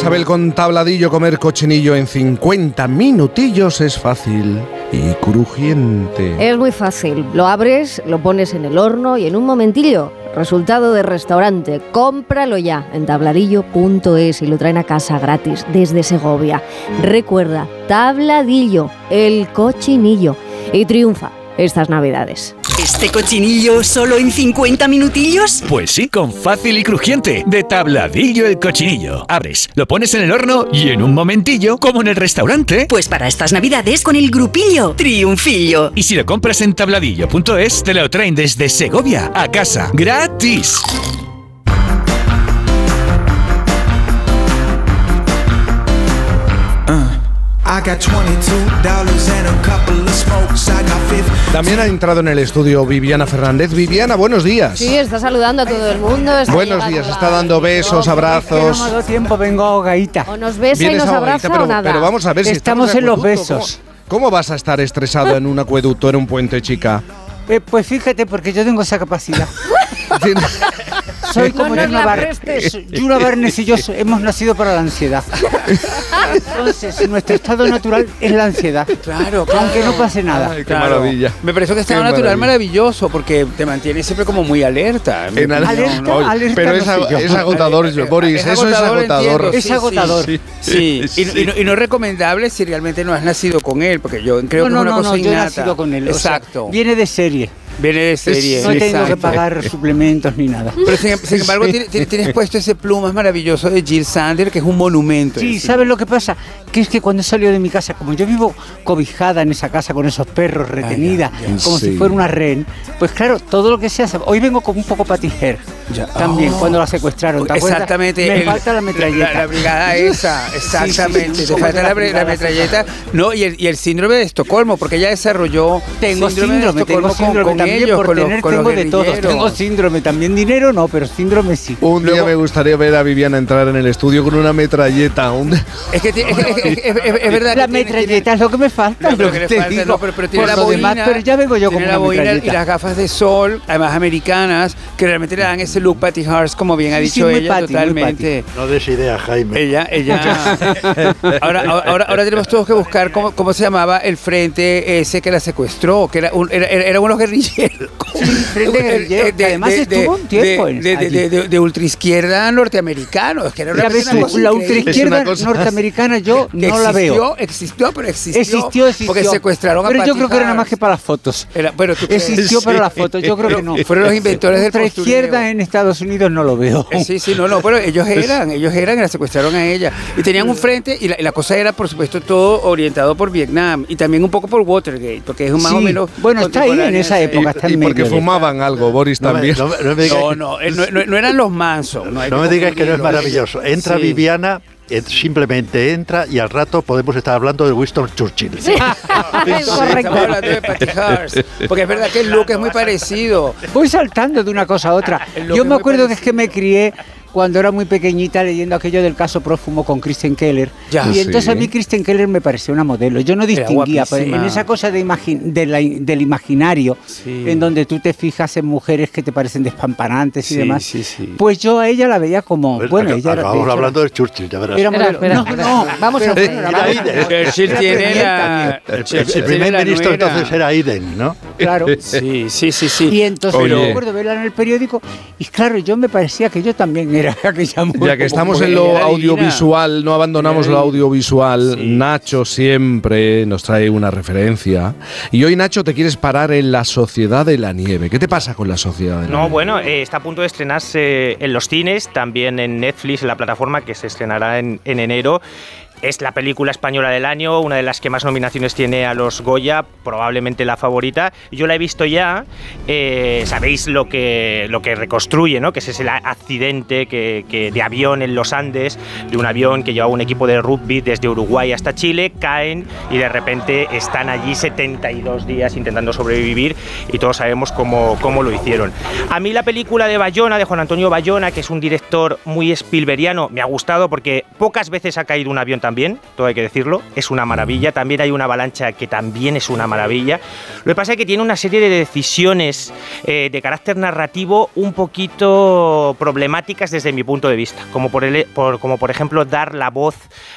Speaker 1: Isabel, con tabladillo comer cochinillo en 50 minutillos es fácil y crujiente.
Speaker 2: Es muy fácil. Lo abres, lo pones en el horno y en un momentillo, resultado de restaurante. Cómpralo ya en tabladillo.es y lo traen a casa gratis desde Segovia. Recuerda, tabladillo, el cochinillo. Y triunfa estas navidades.
Speaker 65: ¿Este cochinillo solo en 50 minutillos?
Speaker 73: Pues sí, con fácil y crujiente. De tabladillo el cochinillo. Abres, lo pones en el horno y en un momentillo, como en el restaurante.
Speaker 65: Pues para estas navidades con el grupillo Triunfillo.
Speaker 73: Y si lo compras en tabladillo.es, te lo traen desde Segovia a casa. ¡Gratis!
Speaker 1: También ha entrado en el estudio Viviana Fernández. Viviana, buenos días.
Speaker 2: Sí, está saludando a todo el mundo. está
Speaker 1: Buenos días, está dando besos, abrazos.
Speaker 118: No me dado tiempo, vengo ahogadita.
Speaker 2: O nos besa y
Speaker 1: Vienes
Speaker 2: nos abraza
Speaker 1: pero,
Speaker 2: o nada.
Speaker 1: pero vamos a ver si
Speaker 118: Estamos en los besos.
Speaker 1: ¿Cómo, cómo vas a estar estresado en un acueducto, en un puente, chica?
Speaker 118: Eh, pues fíjate, porque yo tengo esa capacidad. Soy
Speaker 2: No
Speaker 118: como Yuna
Speaker 2: la
Speaker 118: Barnes. Yuna Barnes y yo hemos nacido para la ansiedad. Entonces, nuestro estado natural es la ansiedad.
Speaker 95: Claro,
Speaker 118: Aunque no pase nada.
Speaker 1: Qué maravilla.
Speaker 95: Me parece que estado
Speaker 1: Qué
Speaker 95: natural
Speaker 1: maravilla.
Speaker 95: maravilloso porque te mantiene siempre como muy alerta. en mi
Speaker 1: En al-
Speaker 95: opinión, ¿no?
Speaker 1: Oye, pero es, ag- es agotador, Boris, eso es agotador.
Speaker 95: entiendo,
Speaker 118: Es
Speaker 95: sí,
Speaker 118: agotador.
Speaker 95: Sí, sí. Y, y no, y no es recomendable si realmente no has nacido con él, porque yo creo
Speaker 118: no,
Speaker 95: que es
Speaker 118: no,
Speaker 95: una
Speaker 118: no,
Speaker 95: cosa
Speaker 118: no, yo he
Speaker 95: innata.
Speaker 118: nacido con él. o sea,
Speaker 95: Exacto.
Speaker 118: viene de serie.
Speaker 95: Viene de serie.
Speaker 118: No tengo que pagar suplementos ni nada.
Speaker 95: Pero sin, sin embargo,
Speaker 118: Sí.
Speaker 95: tiene- tiene- tienes puesto ese plumas maravilloso de Jill Sander, que es un monumento.
Speaker 118: Sí, ¿sabes lo que pasa? Que es que cuando salió de mi casa, como yo vivo cobijada en esa casa con esos perros retenida,
Speaker 95: ya, ya.
Speaker 118: como
Speaker 95: Sí.
Speaker 118: si fuera una rehén, pues claro, todo lo que sea. Hoy vengo con un poco patijer. También,
Speaker 95: Oh.
Speaker 118: cuando la secuestraron. ¿te?
Speaker 95: Exactamente.
Speaker 118: Me
Speaker 95: el-
Speaker 118: falta la metralleta.
Speaker 95: La, la brigada esa, exactamente.
Speaker 118: sí, sí,
Speaker 95: Te falta
Speaker 118: la
Speaker 95: la, metralleta. No, y el, y el síndrome de Estocolmo, porque ella desarrolló
Speaker 118: Tengo síndrome,
Speaker 95: de
Speaker 118: tengo
Speaker 95: Estocolmo con-
Speaker 118: síndrome
Speaker 95: con,
Speaker 118: también
Speaker 95: ellos,
Speaker 118: por
Speaker 95: con los-
Speaker 118: tener,
Speaker 95: los
Speaker 118: tengo de todos. Tengo síndrome, también dinero no, pero síndrome sí.
Speaker 1: Un día me gustaría ver a Viviana entrar en el estudio con una metralleta. un-
Speaker 95: Es que tiene- es, es- es- es- verdad
Speaker 118: La
Speaker 95: que tiene-
Speaker 118: metralleta es lo que me falta.
Speaker 95: No, pero
Speaker 118: lo
Speaker 95: que
Speaker 118: que
Speaker 95: le
Speaker 118: te
Speaker 95: falta,
Speaker 118: digo.
Speaker 95: no, pero, pero tiene
Speaker 118: Por
Speaker 95: la
Speaker 118: lo
Speaker 95: boina,
Speaker 118: demás, pero ya vengo yo con
Speaker 95: la
Speaker 118: una
Speaker 95: boina y las gafas de sol, además americanas, que realmente le dan ese look Patty Hearts, como bien ha dicho
Speaker 118: sí,
Speaker 95: ella,
Speaker 118: Patty,
Speaker 95: totalmente.
Speaker 112: No des idea, Jaime.
Speaker 95: Ella, ella. ahora, ahora, ahora tenemos todos que buscar cómo, cómo se llamaba el frente ese que la secuestró, que era, un, era, era era unos guerrilleros.
Speaker 118: Guerrillero, además estuvo un tiempo
Speaker 95: de,
Speaker 118: en-
Speaker 95: de, de,
Speaker 118: allí.
Speaker 95: de, de- de ultraizquierda norteamericano. Es que era una
Speaker 118: la ultraizquierda norteamericana yo no la veo.
Speaker 95: existió, pero existió.
Speaker 118: Existió, existió.
Speaker 95: Porque secuestraron a
Speaker 118: Pero yo creo que era nada más que para las fotos.
Speaker 95: Era, pero tú crees-
Speaker 118: Existió para las fotos, yo creo que no.
Speaker 95: Fueron los inventores del postureo.
Speaker 118: izquierda en Estados Unidos no lo veo.
Speaker 95: Eh, Sí, sí, no, no, pero ellos eran, ellos eran y la secuestraron a ella. Y tenían un frente y la, y la cosa era, por supuesto, todo orientado por Vietnam y también un poco por Watergate, porque es más o menos.
Speaker 118: Bueno, está ahí en esa
Speaker 95: a
Speaker 118: época, está en
Speaker 1: y porque
Speaker 118: medio.
Speaker 1: fumaban algo, Boris
Speaker 112: No
Speaker 1: también.
Speaker 112: no me- no me digas
Speaker 95: No, no, no, no- no eran los mansos. No,
Speaker 112: me digas que no es maravilloso. Entra
Speaker 95: Sí.
Speaker 112: Viviana, eh, simplemente entra y al rato podemos estar hablando de Winston Churchill.
Speaker 95: De Patty Hearst, porque es verdad que el look es muy parecido.
Speaker 118: Voy saltando de una cosa a otra. Yo me acuerdo que es que me crié cuando era muy pequeñita leyendo aquello del caso prófumo con Kristen Keller.
Speaker 95: Ya.
Speaker 118: y entonces
Speaker 95: Sí.
Speaker 118: a mí Kristen Keller me pareció una modelo. Yo no distinguía pues, en esa cosa de imagi- de la- del imaginario, en donde tú te fijas en mujeres que te parecen despampanantes y
Speaker 95: Sí,
Speaker 118: demás.
Speaker 95: sí, sí.
Speaker 118: Pues yo a ella la veía como,
Speaker 112: Pues
Speaker 118: bueno,
Speaker 112: acá-
Speaker 118: ella era,
Speaker 112: acabamos hablando de Churchill, ya verás.
Speaker 118: era modelo.
Speaker 2: espera,
Speaker 118: no,
Speaker 2: espera.
Speaker 118: no,
Speaker 2: Vamos a ver.
Speaker 95: Churchill tiene la...
Speaker 112: El, primer ministro entonces era Iden, ¿no?
Speaker 118: Claro.
Speaker 95: Sí, sí, sí, sí.
Speaker 118: Y entonces
Speaker 1: Oye.
Speaker 118: yo recuerdo verla en el periódico y claro, yo me parecía que yo también
Speaker 1: Ya que estamos en lo audiovisual, no abandonamos lo audiovisual. Nacho siempre nos trae una referencia. Y hoy, Nacho, te quieres parar en la Sociedad de la Nieve. ¿Qué te pasa con la Sociedad de la
Speaker 97: No,
Speaker 1: Nieve?
Speaker 97: bueno, eh, está a punto de estrenarse en los cines, también en Netflix, en la plataforma que se estrenará en, en enero. Es la película española del año, una de las que más nominaciones tiene a los Goya, probablemente la favorita. Yo la he visto ya, eh, sabéis lo que, lo que reconstruye, ¿no? que es el accidente que, de avión en los Andes, de un avión que llevaba un equipo de rugby desde Uruguay hasta Chile, caen y de repente están allí 72 días intentando sobrevivir y todos sabemos cómo, cómo lo hicieron. A mí la película de Bayona, de Juan Antonio Bayona, que es un director muy Spielbergiano, me ha gustado porque pocas veces ha caído un avión también, todo hay que decirlo, es una maravilla. También hay una avalancha que también es una maravilla. Lo que pasa es que tiene una serie de decisiones eh, de carácter narrativo un poquito problemáticas desde mi punto de vista, como por, el- por- como por ejemplo dar la voz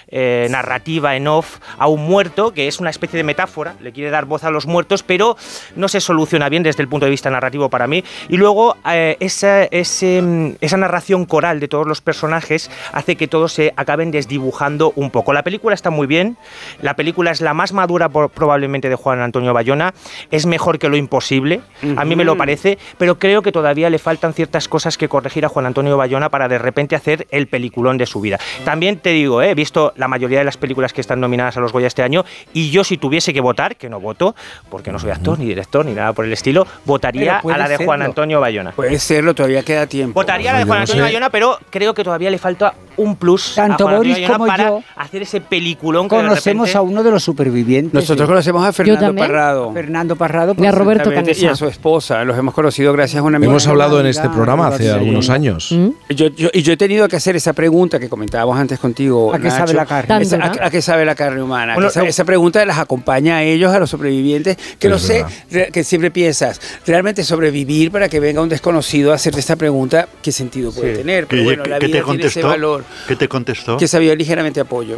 Speaker 97: eh, narrativa en off a un muerto, que es una especie de metáfora, le quiere dar voz a los muertos, pero no se soluciona bien desde el punto de vista narrativo para mí. Y luego eh, esa, ese, mm, esa narración coral de todos los personajes hace que todos se acaben desdibujando un poco. La película está muy bien, la película es la más madura por- probablemente de Juan Antonio Bayona, es mejor que lo imposible, a mí me lo parece, pero creo que todavía le faltan ciertas cosas que corregir a Juan Antonio Bayona para de repente hacer el peliculón de su vida. También te digo, eh, he visto la mayoría de las películas que están nominadas a los Goya este año y yo si tuviese que votar, que no voto, porque no soy actor ni director ni nada por el estilo, votaría a la de Juan. Antonio Bayona.
Speaker 95: Puede serlo, todavía queda tiempo.
Speaker 97: Votaría a la de Juan
Speaker 95: no
Speaker 97: Antonio
Speaker 95: sé.
Speaker 97: Bayona, pero creo que todavía le falta un plus
Speaker 118: Tanto
Speaker 97: a Juan Antonio
Speaker 118: Boris
Speaker 97: Bayona
Speaker 118: como
Speaker 97: para
Speaker 118: yo
Speaker 97: hacer ese peliculón que de
Speaker 118: Conocemos
Speaker 97: repente-
Speaker 118: a uno de los supervivientes.
Speaker 95: Nosotros
Speaker 118: sí.
Speaker 95: conocemos a Fernando. Parrado.
Speaker 118: Fernando Parrado.
Speaker 2: Y a Roberto
Speaker 95: Exactamente, Y a su esposa. Los hemos conocido gracias a una amiga.
Speaker 1: Hemos hablado en este programa hace algunos años.
Speaker 2: ¿Mm?
Speaker 95: Yo, yo- y yo he tenido que hacer esa pregunta que comentábamos antes contigo.
Speaker 118: ¿A qué sabe la carne?
Speaker 95: Esa-
Speaker 2: Tanto, ¿no?
Speaker 95: a, a qué sabe la carne humana?
Speaker 97: Bueno,
Speaker 95: esa, pregunta las acompaña a ellos, a los sobrevivientes, que no
Speaker 1: Es
Speaker 95: sé, que siempre piensas, realmente sobrevivir para que venga un desconocido a hacerte esta pregunta, ¿qué sentido puede
Speaker 112: Sí.
Speaker 95: tener? Pero
Speaker 112: ¿Qué-
Speaker 95: bueno, la
Speaker 112: qué
Speaker 95: vida
Speaker 112: te
Speaker 95: tiene ese
Speaker 112: contestó?
Speaker 95: valor.
Speaker 112: ¿Qué te contestó?
Speaker 95: Que sabía ligeramente apoyo.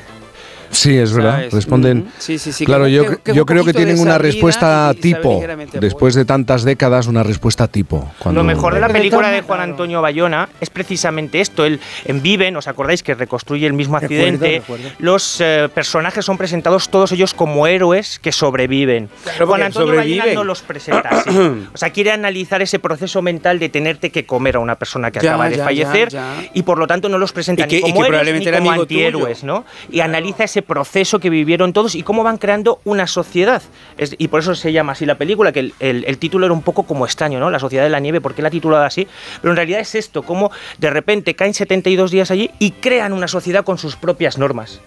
Speaker 1: Sí, es verdad.
Speaker 95: ¿Sabes?
Speaker 1: Responden.
Speaker 95: Sí, sí, sí,
Speaker 1: claro,
Speaker 95: que-
Speaker 1: yo,
Speaker 95: que-
Speaker 1: yo creo que tienen una respuesta tipo.
Speaker 95: apoyo.
Speaker 1: Después de tantas décadas, una respuesta tipo. Cuando-
Speaker 97: Lo mejor de la
Speaker 118: de
Speaker 97: película de Juan Antonio Bayona es precisamente esto. Él en Viven, ¿os acordáis que reconstruye el mismo accidente?
Speaker 118: recuerdo.
Speaker 97: Los eh, personajes son presentados todos ellos como héroes que sobreviven.
Speaker 95: Claro,
Speaker 97: Juan Antonio Bayona no los presenta así. O sea, quiere analizar ese proceso mental de tenerte que comer a una persona que
Speaker 95: Ya,
Speaker 97: acaba de
Speaker 95: ya,
Speaker 97: fallecer
Speaker 95: ya, ya.
Speaker 97: y por lo tanto no los presenta
Speaker 95: Y que-
Speaker 97: ni
Speaker 95: y
Speaker 97: como
Speaker 95: que
Speaker 97: héroes
Speaker 95: probablemente
Speaker 97: ni como antihéroes, ¿no? Y analiza ese proceso que vivieron todos y cómo van creando una sociedad. Y por eso se llama así la película, que el, título era un poco como extraño, ¿no? La Sociedad de la Nieve, ¿por qué la ha titulado así? Pero en realidad es esto, cómo de repente caen 72 días allí y crean una sociedad con sus propias normas.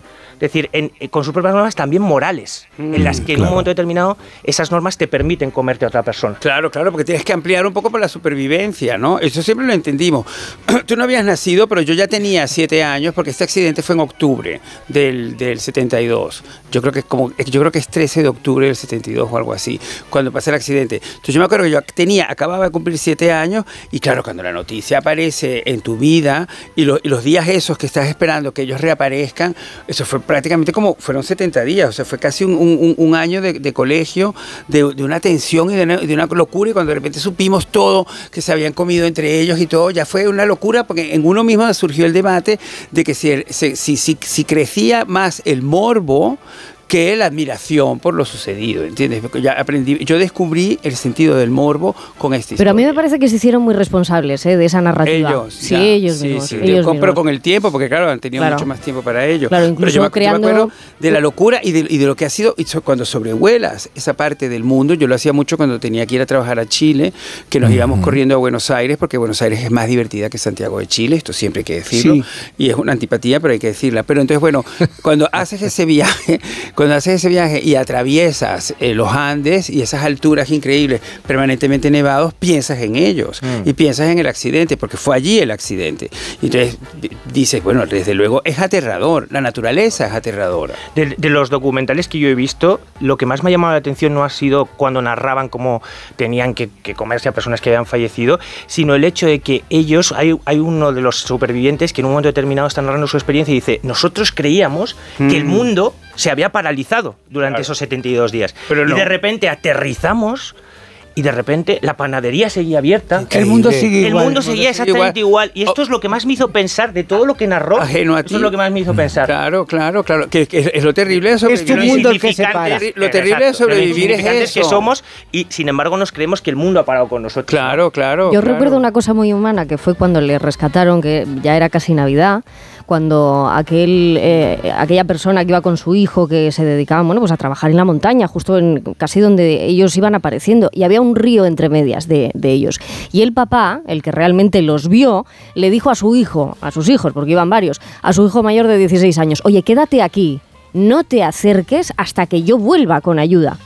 Speaker 97: Es decir, en- eh, con sus propias normas también morales, en las que en un
Speaker 1: claro.
Speaker 97: momento determinado esas normas te permiten comerte a otra persona.
Speaker 95: Claro, claro, porque tienes que ampliar un poco por la supervivencia, ¿no? Eso siempre lo entendimos. Tú no habías nacido, pero yo ya tenía siete años porque este accidente fue en octubre del, del 72. Yo creo que es como, yo creo que es 13 de octubre del 72 o algo así, cuando pasó el accidente. Entonces yo me acuerdo que yo tenía, acababa de cumplir siete años y claro, cuando la noticia aparece en tu vida y, lo- y los días esos que estás esperando que ellos reaparezcan, eso fue prácticamente como, fueron 70 días, o sea, fue casi un, año de, colegio, de, una tensión y de una, de una locura y cuando de repente supimos todo, que se habían comido entre ellos y todo, ya fue una locura porque en uno mismo surgió el debate de que si, si, si- si crecía más el morbo, que la admiración por lo sucedido, ¿entiendes? Ya aprendí, yo descubrí el sentido del morbo con este
Speaker 2: Pero a mí me parece que se hicieron muy responsables ¿eh? de esa narrativa.
Speaker 95: ellos,
Speaker 2: sí,
Speaker 95: ya,
Speaker 2: ellos
Speaker 95: sí,
Speaker 2: mismos.
Speaker 95: sí,
Speaker 2: ellos
Speaker 95: con- pero
Speaker 2: mismos.
Speaker 95: con el tiempo, porque claro, han tenido
Speaker 2: Claro.
Speaker 95: mucho más tiempo para ello.
Speaker 2: Claro,
Speaker 95: Pero
Speaker 2: incluso
Speaker 95: yo me, yo me
Speaker 2: creando-
Speaker 95: acuerdo de la locura y de, y de lo que ha sido cuando sobrevuelas esa parte del mundo. Yo lo hacía mucho cuando tenía que ir a trabajar a Chile, que nos íbamos corriendo a Buenos Aires, porque Buenos Aires es más divertida que Santiago de Chile, esto siempre hay que decirlo.
Speaker 118: Sí.
Speaker 95: Y es una antipatía, pero hay que decirla. Pero entonces, bueno, cuando haces ese viaje, cuando haces ese viaje y atraviesas eh, los Andes y esas alturas increíbles, permanentemente nevados, piensas en ellos
Speaker 97: Mm.
Speaker 95: y piensas en el accidente, porque fue allí el accidente. Y entonces di- dices, bueno, desde luego es aterrador, la naturaleza es aterradora.
Speaker 97: De, de los documentales que yo he visto, lo que más me ha llamado la atención no ha sido cuando narraban cómo tenían que, que comerse a personas que habían fallecido, sino el hecho de que ellos, hay, hay uno de los supervivientes que en un momento determinado está narrando su experiencia y dice, nosotros creíamos que el
Speaker 95: Mm.
Speaker 97: mundo se había paralizado durante esos 72 días.
Speaker 95: Pero
Speaker 97: y
Speaker 95: no.
Speaker 97: de repente aterrizamos y de repente la panadería seguía abierta.
Speaker 118: El mundo sigue
Speaker 97: El
Speaker 118: igual.
Speaker 97: mundo
Speaker 118: El mundo
Speaker 97: seguía exactamente igual. Y esto es lo que más me hizo pensar de todo lo que narró.
Speaker 95: Ajeno a
Speaker 97: Eso
Speaker 95: ti.
Speaker 97: es lo que más me hizo pensar.
Speaker 95: Claro, claro, claro. Que, que es, es lo terrible de sobrevivir.
Speaker 97: Lo insignificantes-
Speaker 95: Lo terrible de
Speaker 97: exacto, lo
Speaker 95: sobrevivir es eso.
Speaker 97: que somos y sin embargo nos creemos que el mundo ha parado con nosotros.
Speaker 95: Claro, claro.
Speaker 2: Yo recuerdo una cosa muy humana que fue cuando le rescataron, que ya era casi Navidad, cuando aquel, eh, aquella persona que iba con su hijo que se dedicaba bueno, pues a trabajar en la montaña, justo en casi donde ellos iban apareciendo, y había un río entre medias de, de ellos. Y el papá, el que realmente los vio, le dijo a su hijo, a sus hijos, porque iban varios, a su hijo mayor de 16 años, oye, quédate aquí, no te acerques hasta que yo vuelva con ayuda.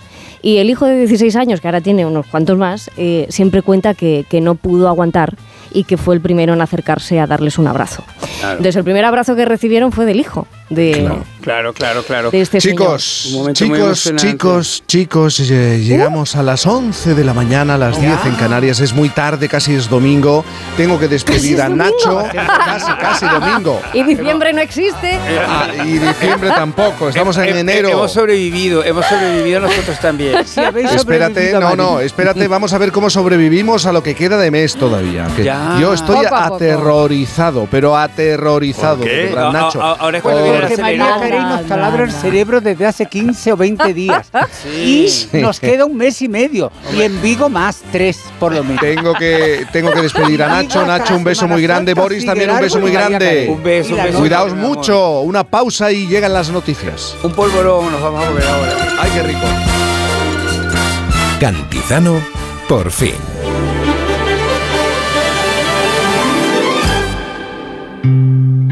Speaker 2: Y el hijo de 16 años, que ahora tiene unos cuantos más, eh, siempre cuenta que, que no pudo aguantar y que fue el primero en acercarse a darles un abrazo. Entonces el primer abrazo que recibieron fue del hijo. De,
Speaker 95: Claro, claro, claro.
Speaker 2: De este
Speaker 1: Chicos,
Speaker 95: Un momento muy
Speaker 1: chicos, chicos, chicos, eh, llegamos a las 11 de la mañana, a las 10 en Canarias. Es muy tarde, casi es domingo. Tengo que despedir a Nacho. Casi, casi domingo.
Speaker 2: Y diciembre no existe.
Speaker 1: Ah, y diciembre tampoco. Estamos en enero.
Speaker 95: Hemos sobrevivido, hemos sobrevivido nosotros también.
Speaker 1: Espérate, no, no, espérate, vamos a ver cómo sobrevivimos a lo que queda de mes todavía. que
Speaker 95: Ya.
Speaker 1: Yo estoy
Speaker 95: Poco a poco.
Speaker 1: aterrorizado, pero aterrorizado.
Speaker 95: ¿Por qué?
Speaker 1: Nacho.
Speaker 95: ahora es cuando viene
Speaker 118: Porque María Carey nos taladra el cerebro desde hace 15 o 20 días. Y nos queda un mes y medio. Y en Vigo más, tres por lo menos.
Speaker 1: Tengo que, tengo que despedir a Nacho. Nacho, un beso muy grande. Boris, también un beso muy grande.
Speaker 95: Un beso, un beso.
Speaker 1: Cuidaos mucho. Una pausa y llegan las noticias.
Speaker 95: Un polvorón, nos vamos a volver ahora.
Speaker 1: Ay, qué rico.
Speaker 119: Cantizano, por fin.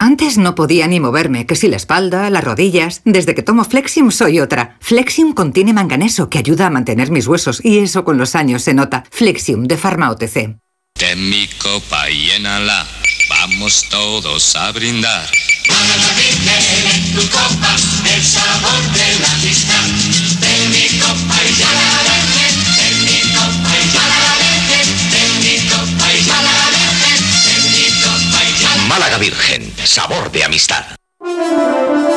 Speaker 120: Antes no podía ni moverme, que si la espalda, las rodillas. Desde que tomo Flexium soy otra. Flexium contiene manganeso que ayuda a mantener mis huesos y eso con los años se nota. Flexium de Pharma OTC.
Speaker 121: Ten mi copa y llénala, vamos todos a brindar. en tu copa el sabor de la amistad. Ten mi copa y ya la dejen, ten mi copa y ya la ten mi copa y ya la dejen, ten mi copa y ya la
Speaker 122: Málaga Virgen, sabor de amistad.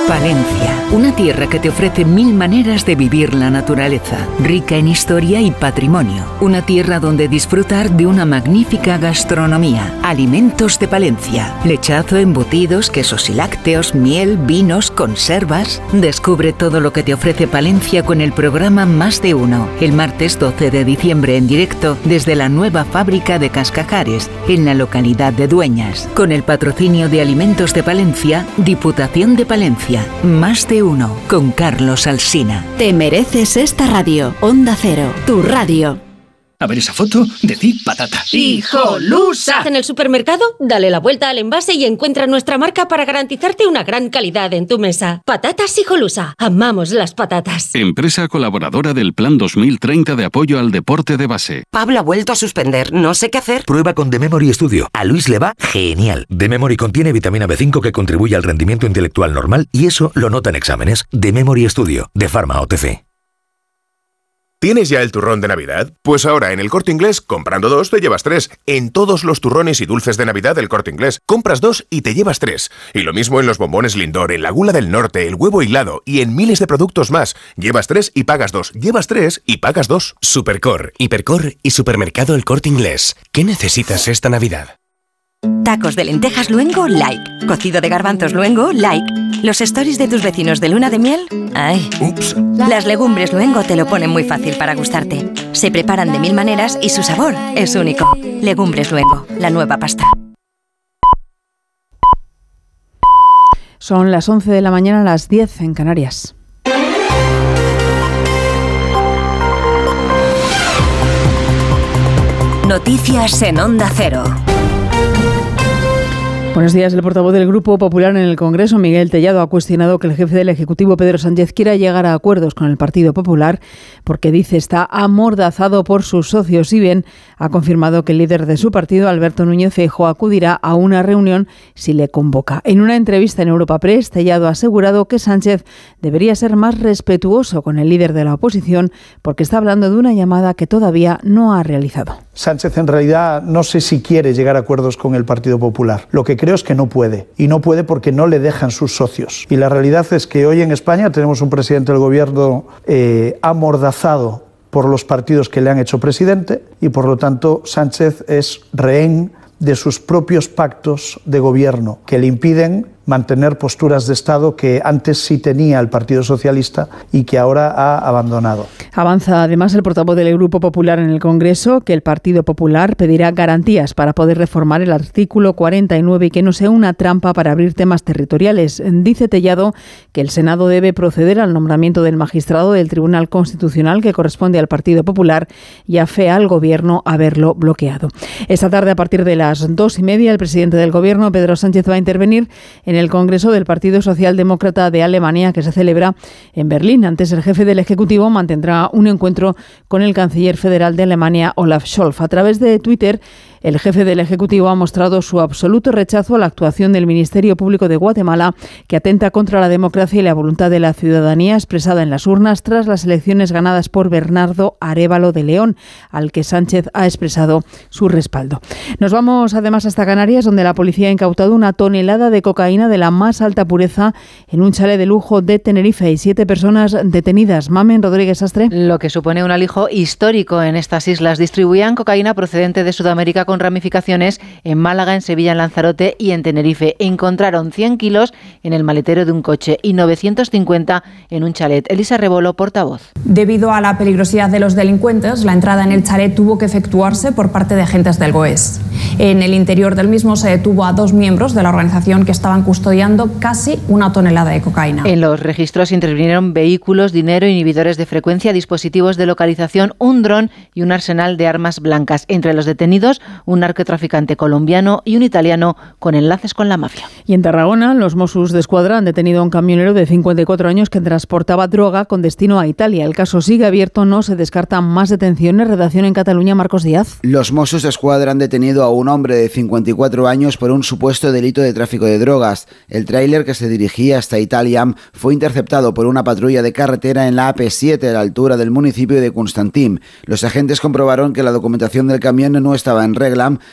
Speaker 32: Palencia, una tierra que te ofrece mil maneras de vivir la naturaleza, rica en historia y patrimonio. Una tierra donde disfrutar de una magnífica gastronomía. Alimentos de Palencia. Lechazo, embutidos, quesos y lácteos, miel, vinos, conservas. Descubre todo lo que te ofrece Palencia con el programa Más de Uno. El martes 12 de diciembre en directo desde la nueva fábrica de Cascajares, en la localidad de Dueñas. Con el patrocinio de Alimentos de Palencia, Diputación de Palencia. Más de uno con Carlos Alsina.
Speaker 65: Te mereces esta radio. Onda Cero, tu radio.
Speaker 123: A ver esa foto, decir patata.
Speaker 124: ¡Hijolusa! En el supermercado, dale la vuelta al envase y encuentra nuestra marca para garantizarte una gran calidad en tu mesa. Patatas Hijolusa. Amamos las patatas.
Speaker 125: Empresa colaboradora del Plan 2030 de apoyo al deporte de base.
Speaker 126: Pablo ha vuelto a suspender. No sé qué hacer. Prueba con The Memory Studio. A Luis le va genial. The Memory contiene vitamina B5 que contribuye al rendimiento intelectual normal y eso lo nota en exámenes. The Memory Studio, de Pharma OTC.
Speaker 73: ¿Tienes ya el turrón de Navidad? Pues ahora en el corte inglés, comprando dos, te llevas tres. En todos los turrones y dulces de Navidad del corte inglés, compras dos y te llevas tres. Y lo mismo en los bombones Lindor, en la gula del norte, el huevo hilado y en miles de productos más. Llevas tres y pagas dos. Llevas tres y pagas dos.
Speaker 127: Supercor, Hipercor y Supermercado El Corte Inglés. ¿Qué necesitas esta Navidad?
Speaker 65: Tacos de lentejas luengo, like. Cocido de garbanzos luengo, like. Los stories de tus vecinos de luna de miel, ay.
Speaker 128: Ups.
Speaker 65: Las legumbres luengo te lo ponen muy fácil para gustarte. Se preparan de mil maneras y su sabor es único. Legumbres luengo, la nueva pasta.
Speaker 36: Son las 11 de la mañana, las 10 en Canarias.
Speaker 24: Noticias en Onda Cero.
Speaker 36: Buenos días. El portavoz del Grupo Popular en el Congreso, Miguel Tellado, ha cuestionado que el jefe del Ejecutivo, Pedro Sánchez, quiera llegar a acuerdos con el Partido Popular porque dice está amordazado por sus socios. Y bien, ha confirmado que el líder de su partido, Alberto Núñez Feijóo, acudirá a una reunión si le convoca. En una entrevista en Europa Press, Tellado ha asegurado que Sánchez debería ser más respetuoso con el líder de la oposición porque está hablando de una llamada que todavía no ha realizado.
Speaker 129: Sánchez en realidad no sé si quiere llegar a acuerdos con el Partido Popular. Lo que creo es que no puede. Y no puede porque no le dejan sus socios. Y la realidad es que hoy en España tenemos un presidente del gobierno eh, amordazado por los partidos que le han hecho presidente y por lo tanto Sánchez es rehén de sus propios pactos de gobierno que le impiden mantener posturas de Estado que antes sí tenía el Partido Socialista y que ahora ha abandonado.
Speaker 36: Avanza además el portavoz del Grupo Popular en el Congreso que el Partido Popular pedirá garantías para poder reformar el artículo 49 y que no sea una trampa para abrir temas territoriales. Dice Tellado que el Senado debe proceder al nombramiento del magistrado del Tribunal Constitucional que corresponde al Partido Popular y afea al Gobierno haberlo bloqueado. Esta tarde, a partir de las dos y media, el presidente del Gobierno, Pedro Sánchez, va a intervenir en el Congreso del Partido Socialdemócrata de Alemania que se celebra en Berlín. Antes, el jefe del Ejecutivo mantendrá un encuentro con el canciller federal de Alemania, Olaf Scholz. A través de Twitter, el jefe del Ejecutivo ha mostrado su absoluto rechazo a la actuación del Ministerio Público de Guatemala, que atenta contra la democracia y la voluntad de la ciudadanía expresada en las urnas tras las elecciones ganadas por Bernardo Arevalo de León, al que Sánchez ha expresado su respaldo. Nos vamos además hasta Canarias, donde la policía ha incautado una tonelada de cocaína de la más alta pureza en un chalet de lujo de Tenerife y siete personas detenidas. Mamen Rodríguez Astre.
Speaker 85: Lo que supone un alijo histórico en estas islas. Distribuían cocaína procedente de Sudamérica con ramificaciones en Málaga, en Sevilla, en Lanzarote y en Tenerife. Encontraron 100 kilos en el maletero de un coche y 950 en un chalet. Elisa Rebolo, portavoz.
Speaker 130: Debido a la peligrosidad de los delincuentes, la entrada en el chalet tuvo que efectuarse por parte de agentes del GOES. En el interior del mismo se detuvo a dos miembros de la organización que estaban custodiando casi una tonelada de cocaína.
Speaker 85: En los registros intervinieron vehículos, dinero, inhibidores de frecuencia, dispositivos de localización, un dron y un arsenal de armas blancas. Entre los detenidos, un narcotraficante colombiano y un italiano con enlaces con la mafia.
Speaker 36: Y en Tarragona, los Mossos de Escuadra han detenido a un camionero de 54 años que transportaba droga con destino a Italia. El caso sigue abierto, no se descartan más detenciones. Redacción en Cataluña, Marcos Díaz.
Speaker 131: Los Mossos de Escuadra han detenido a un hombre de 54 años por un supuesto delito de tráfico de drogas. El tráiler que se dirigía hasta Italia fue interceptado por una patrulla de carretera en la AP7 a la altura del municipio de Constantín. Los agentes comprobaron que la documentación del camión no estaba en regla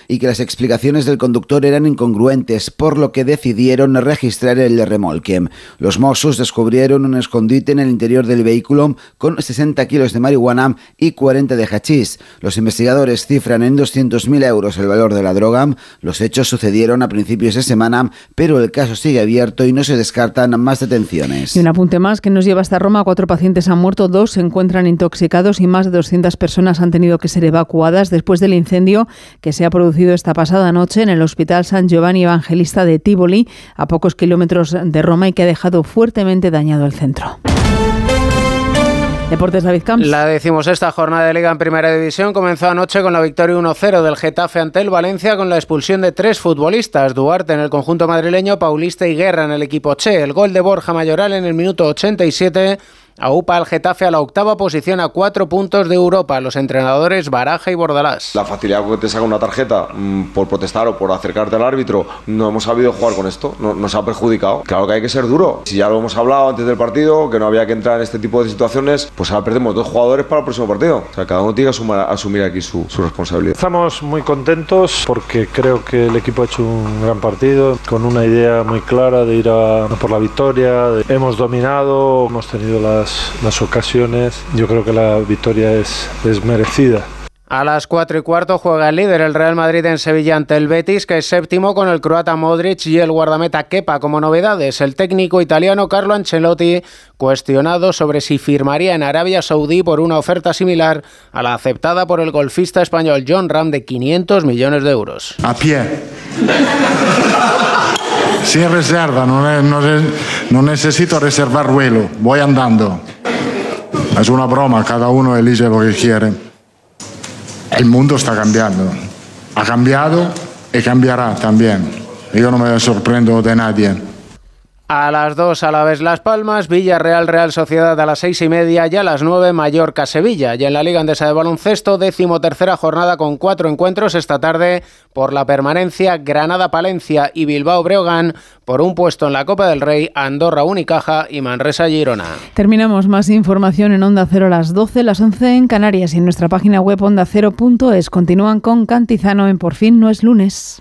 Speaker 131: y que las explicaciones del conductor eran incongruentes, por lo que decidieron registrar el remolque. Los Mossos descubrieron un escondite en el interior del vehículo con 60 kilos de marihuana y 40 de hachís. Los investigadores cifran en 200.000 euros el valor de la droga. Los hechos sucedieron a principios de semana, pero el caso sigue abierto y no se descartan más detenciones.
Speaker 36: Y un apunte más que nos lleva hasta Roma. Cuatro pacientes han muerto, dos se encuentran intoxicados y más de 200 personas han tenido que ser evacuadas después del incendio que se ha producido esta pasada noche en el Hospital San Giovanni Evangelista de Tivoli, a pocos kilómetros de Roma, y que ha dejado fuertemente dañado el centro. Deportes David Camps.
Speaker 90: La decimosexta jornada de Liga en Primera División comenzó anoche con la victoria 1-0 del Getafe ante el Valencia con la expulsión de tres futbolistas, Duarte en el conjunto madrileño, Paulista y Guerra en el equipo Che. El gol de Borja Mayoral en el minuto 87 Aupa al Getafe a la octava posición a cuatro puntos de Europa. Los entrenadores Baraja y Bordalás.
Speaker 92: La facilidad con que te saca una tarjeta mm, por protestar o por acercarte al árbitro, no hemos sabido jugar con esto, no, nos ha perjudicado. Claro que hay que ser duro. Si ya lo hemos hablado antes del partido, que no había que entrar en este tipo de situaciones, pues ahora perdemos dos jugadores para el próximo partido. O sea, cada uno tiene que asumir, asumir aquí su, su responsabilidad.
Speaker 132: Estamos muy contentos porque creo que el equipo ha hecho un gran partido, con una idea muy clara de ir a por la victoria. Hemos dominado, hemos tenido las las, ocasiones, yo creo que la victoria es, es merecida.
Speaker 90: A las 4 y cuarto juega el líder, el Real Madrid en Sevilla ante el Betis, que es séptimo con el croata Modric y el guardameta Kepa como novedades. El técnico italiano Carlo Ancelotti cuestionado sobre si firmaría en Arabia Saudí por una oferta similar a la aceptada por el golfista español John Ram de 500 millones de euros.
Speaker 113: A pie. Sin reserva, no, no, no necesito reservar vuelo, voy andando. Es una broma, cada uno elige lo que quiere. El mundo está cambiando. Ha cambiado y cambiará también. Yo no me sorprendo de nadie.
Speaker 90: A las 2 a la vez Las Palmas, Villarreal Real Sociedad a las seis y media y a las 9 Mallorca Sevilla. Y en la Liga Andesa de Baloncesto, décimo tercera jornada con cuatro encuentros esta tarde por la permanencia Granada Palencia y Bilbao Breogán por un puesto en la Copa del Rey, Andorra Unicaja y Manresa Girona.
Speaker 36: Terminamos más información en Onda Cero a las 12, las 11 en Canarias y en nuestra página web ondacero.es. Continúan con Cantizano en Por fin no es lunes.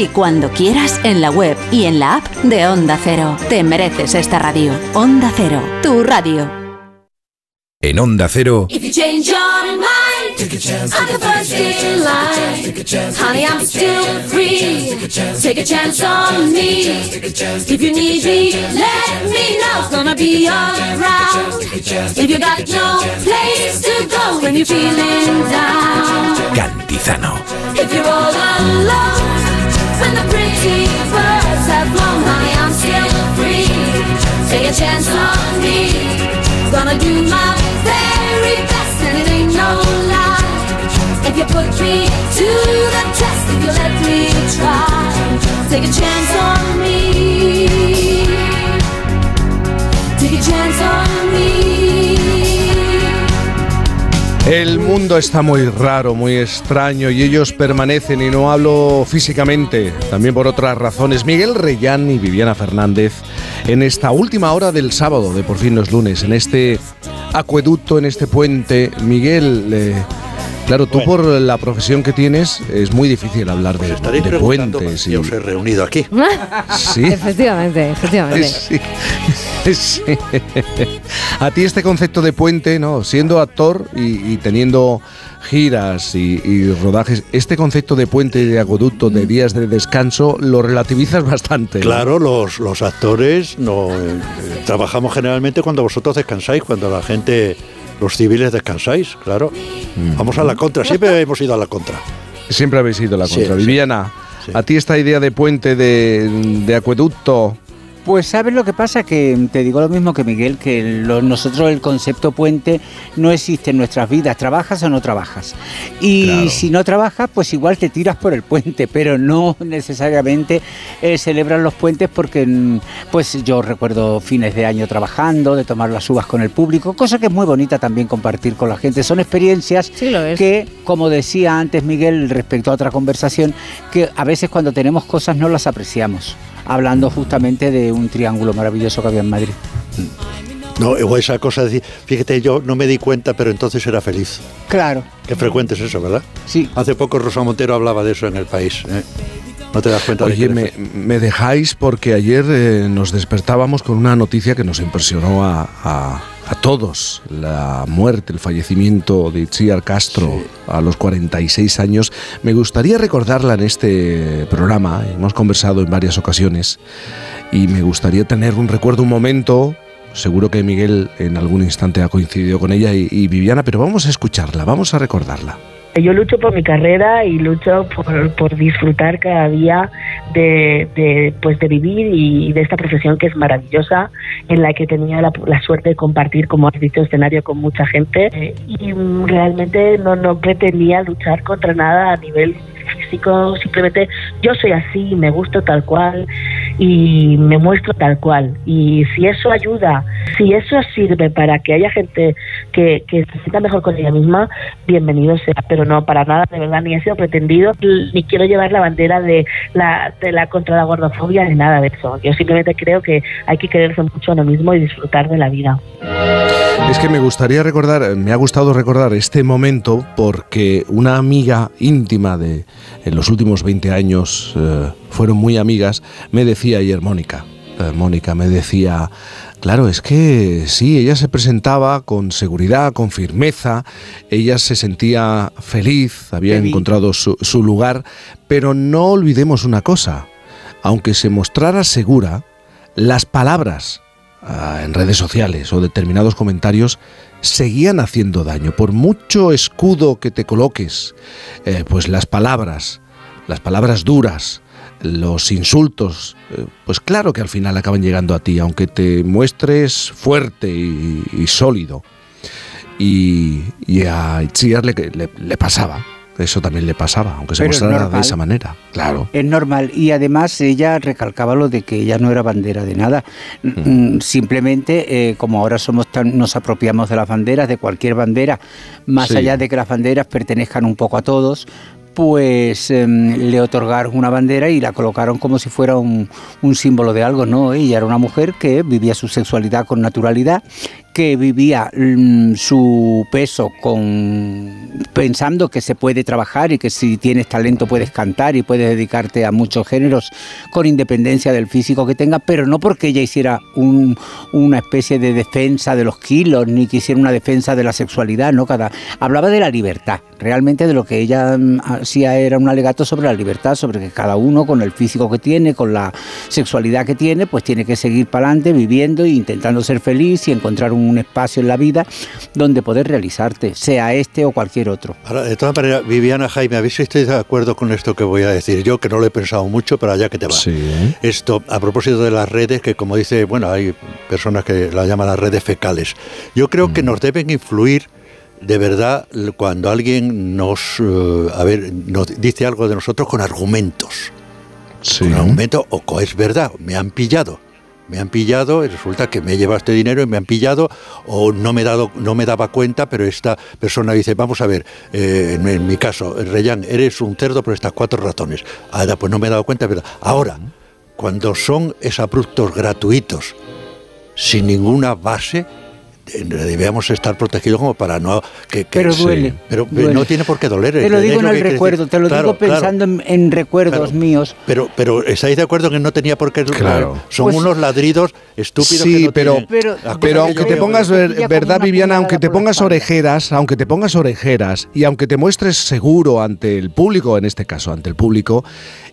Speaker 65: Y cuando quieras en la web y en la app de Onda Cero. Te mereces esta radio. Onda Cero, tu radio.
Speaker 73: En Onda Cero.
Speaker 124: If you change your mind, take a chance, I'm the first in line. Honey, I'm still free. Take a chance on me. If you need me, let me know. It's gonna be around. If you got no place to go when you're feeling down.
Speaker 73: Cantizano.
Speaker 124: If you're all alone. Birds have flown, I'm still free. Take a chance on me. Gonna do my very best, and it ain't no lie. If you put me to the test, if you let me try, take a chance on me. Take a chance on me.
Speaker 1: El mundo está muy raro, muy extraño y ellos permanecen y no hablo físicamente, también por otras razones. Miguel Reyán y Viviana Fernández en esta última hora del sábado de Por fin los lunes, en este acueducto, en este puente. Miguel, eh, claro, tú por la profesión que tienes es muy difícil hablar de,
Speaker 112: Estaréis
Speaker 1: de puentes.
Speaker 112: si os he reunido aquí.
Speaker 1: Sí.
Speaker 2: Efectivamente, efectivamente.
Speaker 1: Sí. Sí. A ti este concepto de puente, ¿no? Siendo actor y, y teniendo giras y, y rodajes, este concepto de puente de acueducto, de días de descanso, lo relativizas bastante. ¿no?
Speaker 112: Claro, los, los actores no eh, trabajamos generalmente cuando vosotros descansáis, cuando la gente, los civiles descansáis, claro. Vamos a la contra, siempre hemos ido a la contra.
Speaker 1: Siempre habéis ido a la contra.
Speaker 112: sí.
Speaker 1: Viviana, a ti esta idea de puente, de, de acueducto,
Speaker 118: Pues sabes lo que pasa, que te digo lo mismo que Miguel, que lo- nosotros el concepto puente no existe en nuestras vidas, trabajas o no trabajas. Y si no trabajas, pues igual te tiras por el puente, pero no necesariamente eh, celebran los puentes porque mm, pues yo recuerdo fines de año trabajando, de tomar las uvas con el público, cosa que es muy bonita también compartir con la gente. Son experiencias que, como decía antes Miguel respecto a otra conversación, que a veces cuando tenemos cosas no las apreciamos hablando justamente de un triángulo maravilloso que había en Madrid.
Speaker 112: No, o esa cosa de decir, fíjate, yo no me di cuenta, pero entonces era feliz.
Speaker 118: Claro.
Speaker 112: Qué frecuente es eso, ¿verdad?
Speaker 118: Sí.
Speaker 112: Hace poco Rosa Montero hablaba de eso en el país. ¿eh? No te das cuenta de
Speaker 1: Oye, me, me dejáis porque ayer eh, nos despertábamos con una noticia que nos impresionó a, a- a todos. La muerte, el fallecimiento de Itziar Castro a los 46 años. Me gustaría recordarla en este programa. Hemos conversado en varias ocasiones y me gustaría tener un recuerdo, un momento. Seguro que Miguel en algún instante ha coincidido con ella y, y Viviana, pero vamos a escucharla, vamos a recordarla.
Speaker 131: Yo lucho por mi carrera y lucho por, por disfrutar cada día de, de, pues de vivir y de esta profesión que es maravillosa, en la que tenía la, la suerte de compartir, como has dicho, escenario con mucha gente. Eh, Y realmente no, no pretendía luchar contra nada a nivel físico, simplemente yo soy así, me gusto tal cual y me muestro tal cual. Y si eso ayuda, si eso sirve para que haya gente que, que se sienta mejor con ella misma, bienvenido sea, pero no para nada, de verdad, ni he sido pretendido, ni quiero llevar la bandera de la, de la contra la gordofobia ni nada de eso. Yo simplemente creo que hay que quererse mucho a uno mismo y disfrutar de la vida.
Speaker 1: Es que me gustaría recordar, me ha gustado recordar este momento porque una amiga íntima de en los últimos 20 años eh, fueron muy amigas, me decía ayer Mónica, eh, Mónica me decía, claro, es que sí, ella se presentaba con seguridad, con firmeza, ella se sentía feliz, había
Speaker 118: Feliz.
Speaker 1: encontrado su, su lugar, pero no olvidemos una cosa, aunque se mostrara segura, las palabras ah, en redes sociales o determinados comentarios seguían haciendo daño. Por mucho escudo que te coloques, eh, pues las palabras, las palabras duras, los insultos, eh, pues claro que al final acaban llegando a ti, aunque te muestres fuerte y, sólido. Y, a Itziar le pasaba, eso también le pasaba, aunque se
Speaker 118: Pero es
Speaker 1: mostrara de esa manera, claro.
Speaker 118: Es normal y además ella recalcaba lo de que ella no era bandera de nada. Mm, Simplemente, eh, como ahora somos tan, nos apropiamos de las banderas, de cualquier bandera, más
Speaker 1: Sí.
Speaker 118: allá de que las banderas pertenezcan un poco a todos, pues em, le otorgaron una bandera y la colocaron como si fuera un, un símbolo de algo. No, ella era una mujer que vivía su sexualidad con naturalidad, que vivía mm, su peso con pensando que se puede trabajar y que si tienes talento puedes cantar y puedes dedicarte a muchos géneros con independencia del físico que tenga, pero no porque ella hiciera un- una especie de defensa de los kilos ni que hiciera una defensa de la sexualidad, no cada hablaba de la libertad, realmente de lo que ella mm, hacía era un alegato sobre la libertad, sobre que cada uno con el físico que tiene, con la sexualidad que tiene, pues tiene que seguir para adelante viviendo e intentando ser feliz y encontrar un espacio en la vida donde poder realizarte, sea este o cualquier otro.
Speaker 112: Ahora, de todas maneras, Viviana, Jaime, a ver si estáis de acuerdo con esto que voy a decir yo, que no lo he pensado mucho, pero allá que te va. Esto, a propósito de las redes, que como dice, bueno, hay personas que las llaman las redes fecales. Yo creo que nos deben influir de verdad cuando alguien nos, eh, a ver, nos dice algo de nosotros con argumentos. Con argumentos, o es verdad, me han pillado. Me han pillado y resulta que me he llevado este dinero y me han pillado o no me, dado, no me daba cuenta, pero esta persona dice, vamos a ver, eh, en, mi caso, Reyán, eres un cerdo por estas cuatro ratones. Ahora, pues no me he dado cuenta, pero ahora, cuando son exabruptos gratuitos, sin ninguna base, debemos estar protegidos como para no... Que, que-
Speaker 118: Pero duele,
Speaker 112: Pero
Speaker 118: duele.
Speaker 112: no tiene por qué doler.
Speaker 118: Te lo digo en el recuerdo,
Speaker 112: decir.
Speaker 118: te lo
Speaker 112: Claro,
Speaker 118: digo
Speaker 112: claro.
Speaker 118: pensando en, en recuerdos míos.
Speaker 112: Pero, pero ¿estáis de acuerdo que no tenía por qué?
Speaker 1: Claro.
Speaker 112: Son
Speaker 118: Pues-
Speaker 112: unos ladridos estúpidos
Speaker 1: Sí,
Speaker 112: que no
Speaker 1: pero, pero,
Speaker 112: cosas que
Speaker 1: aunque te pongas, ver- verdad, Viviana, aunque te pongas orejeras, aunque te pongas orejeras y aunque te muestres seguro ante el público, en este caso, ante el público,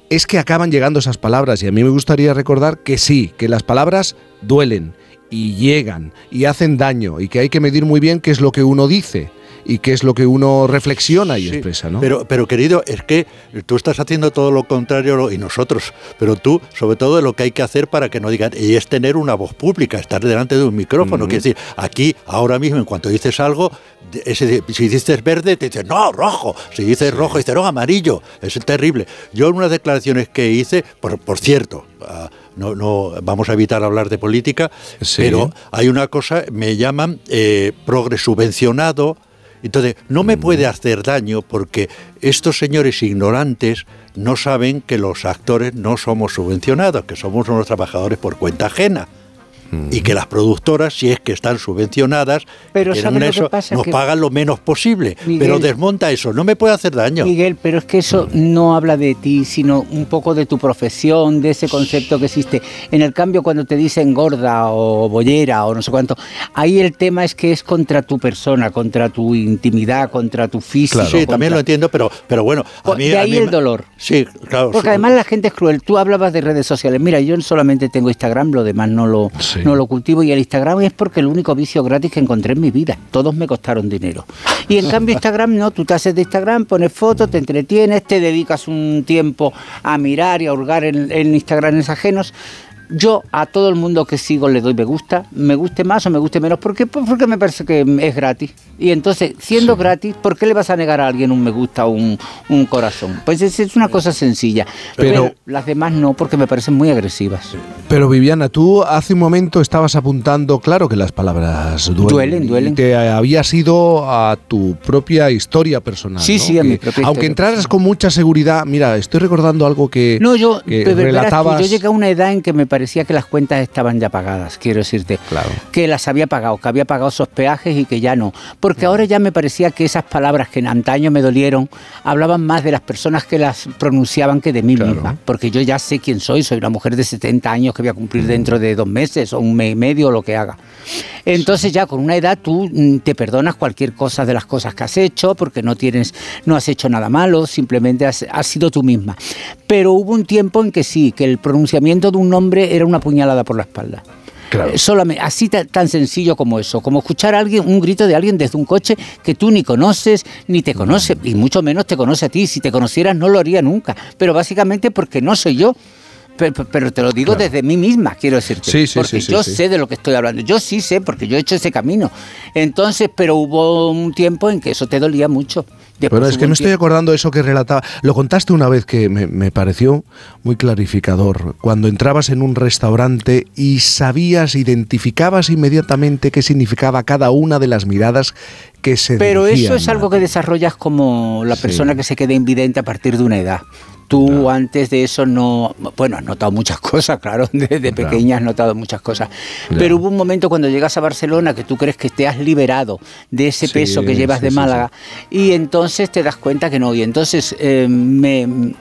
Speaker 1: es que acaban llegando esas palabras. Y a mí me gustaría recordar que sí, que las palabras duelen y llegan y hacen daño y que hay que medir muy bien qué es lo que uno dice y qué es lo que uno reflexiona y
Speaker 112: Sí,
Speaker 1: expresa, ¿no?
Speaker 112: Pero, pero querido, es que tú estás haciendo todo lo contrario y nosotros, pero tú, sobre todo, lo que hay que hacer para que no digan, y es tener una voz pública, estar delante de un micrófono.
Speaker 1: Ujú.
Speaker 112: Quiero decir, aquí, ahora mismo, en cuanto dices algo, ese- si dices verde, te dicen, no, rojo. Si dices rojo, dices, no, amarillo. Es terrible. Yo en unas declaraciones que hice, por, por cierto, no, no vamos a evitar hablar de política, pero hay una cosa, me llaman eh, progres subvencionado. Entonces, no me puede hacer daño porque estos señores ignorantes no saben que los actores no somos subvencionados, que somos unos trabajadores por cuenta ajena. Y que las productoras, si es que están subvencionadas,
Speaker 118: Pero
Speaker 112: tienen
Speaker 118: ¿sabe lo que
Speaker 112: eso,
Speaker 118: pasa?
Speaker 112: nos
Speaker 118: Que-
Speaker 112: pagan lo menos posible.
Speaker 118: Miguel-
Speaker 112: pero desmonta eso, no me puede hacer daño.
Speaker 118: Miguel, pero es que eso no habla de ti, sino un poco de tu profesión, de ese concepto que existe. En el cambio, cuando te dicen gorda o bollera o no sé cuánto, ahí el tema es que es contra tu persona, contra tu intimidad, contra tu físico.
Speaker 112: sí, también lo entiendo, pero, pero bueno, a
Speaker 118: Por-
Speaker 112: mí,
Speaker 118: de
Speaker 112: a
Speaker 118: ahí
Speaker 112: mí
Speaker 118: el dolor.
Speaker 112: Sí, claro.
Speaker 118: Porque
Speaker 112: sí.
Speaker 118: además la gente es cruel. Tú hablabas de redes sociales. Mira, yo solamente tengo Instagram, lo demás no lo, no lo cultivo. Y el Instagram es porque el único vicio gratis que encontré en mi vida. Todos me costaron dinero. Y en cambio Instagram no, tú te haces de Instagram, pones fotos, te entretienes, te dedicas un tiempo a mirar y a hurgar en, en Instagrames ajenos. Yo a todo el mundo que sigo le doy me gusta, me guste más o me guste menos, ¿por qué? Porque me parece que es gratis. Y entonces, siendo gratis, ¿por qué le vas a negar a alguien un me gusta o un, un corazón? Pues es, es una cosa sencilla. Pero,
Speaker 1: Pero-
Speaker 118: las demás no, porque me parecen muy agresivas.
Speaker 1: Pero Viviana, tú hace un momento estabas apuntando, claro que las palabras duelen.
Speaker 118: Duelen,
Speaker 1: y
Speaker 118: duelen.
Speaker 1: te habías ido a tu propia historia personal.
Speaker 118: Sí,
Speaker 1: ¿no?
Speaker 118: sí, a
Speaker 1: Que
Speaker 118: mi propia
Speaker 1: Aunque
Speaker 118: historia
Speaker 1: entraras con mucha seguridad, mira, estoy recordando algo que,
Speaker 118: No, yo,
Speaker 1: que relatabas.
Speaker 118: yo llegué a una edad en que me parecía que las cuentas estaban ya pagadas, quiero decirte. Que las había pagado, que había pagado esos peajes y que ya no. Porque ahora ya me parecía que esas palabras que en antaño me dolieron hablaban más de las personas que las pronunciaban que de mí misma. Porque yo ya sé quién soy, soy una mujer de 70 años que voy a cumplir dentro de dos meses o un mes y medio o lo que haga. Entonces ya con una edad tú mm, te perdonas cualquier cosa de las cosas que has hecho porque no tienes, no has hecho nada malo, simplemente has, has sido tú misma. Pero hubo un tiempo en que sí, que el pronunciamiento de un nombre era una puñalada por la espalda. Eh, Solamente, así ta- tan sencillo como eso, como escuchar a alguien, un grito de alguien desde un coche que tú ni conoces, ni te conoce, y mucho menos te conoce a ti. Si te conocieras no lo haría nunca, pero básicamente porque no soy yo. Pe- pe- Pero, te lo digo desde mí misma, quiero decirte.
Speaker 1: Sí, sí,
Speaker 118: porque
Speaker 1: sí,
Speaker 118: yo sé de lo que estoy hablando. Yo sí sé, porque yo he hecho ese camino. Entonces, pero hubo un tiempo en que eso te dolía mucho. Después
Speaker 1: Pero es que me estoy acordando de eso que relataba. Lo contaste una vez que me, me pareció muy clarificador. Cuando entrabas en un restaurante y sabías, identificabas inmediatamente qué significaba cada una de las miradas que se
Speaker 118: Pero eso es algo que desarrollas como la persona que se queda invidente a partir de una edad. Tú antes de eso no, bueno, has notado muchas cosas, claro, desde pequeña has notado muchas cosas. Pero hubo un momento cuando llegas a Barcelona que tú crees que te has liberado de ese
Speaker 1: Sí,
Speaker 118: peso que llevas
Speaker 1: sí,
Speaker 118: de
Speaker 1: sí,
Speaker 118: Málaga y entonces te das cuenta que no. Y entonces eh, me,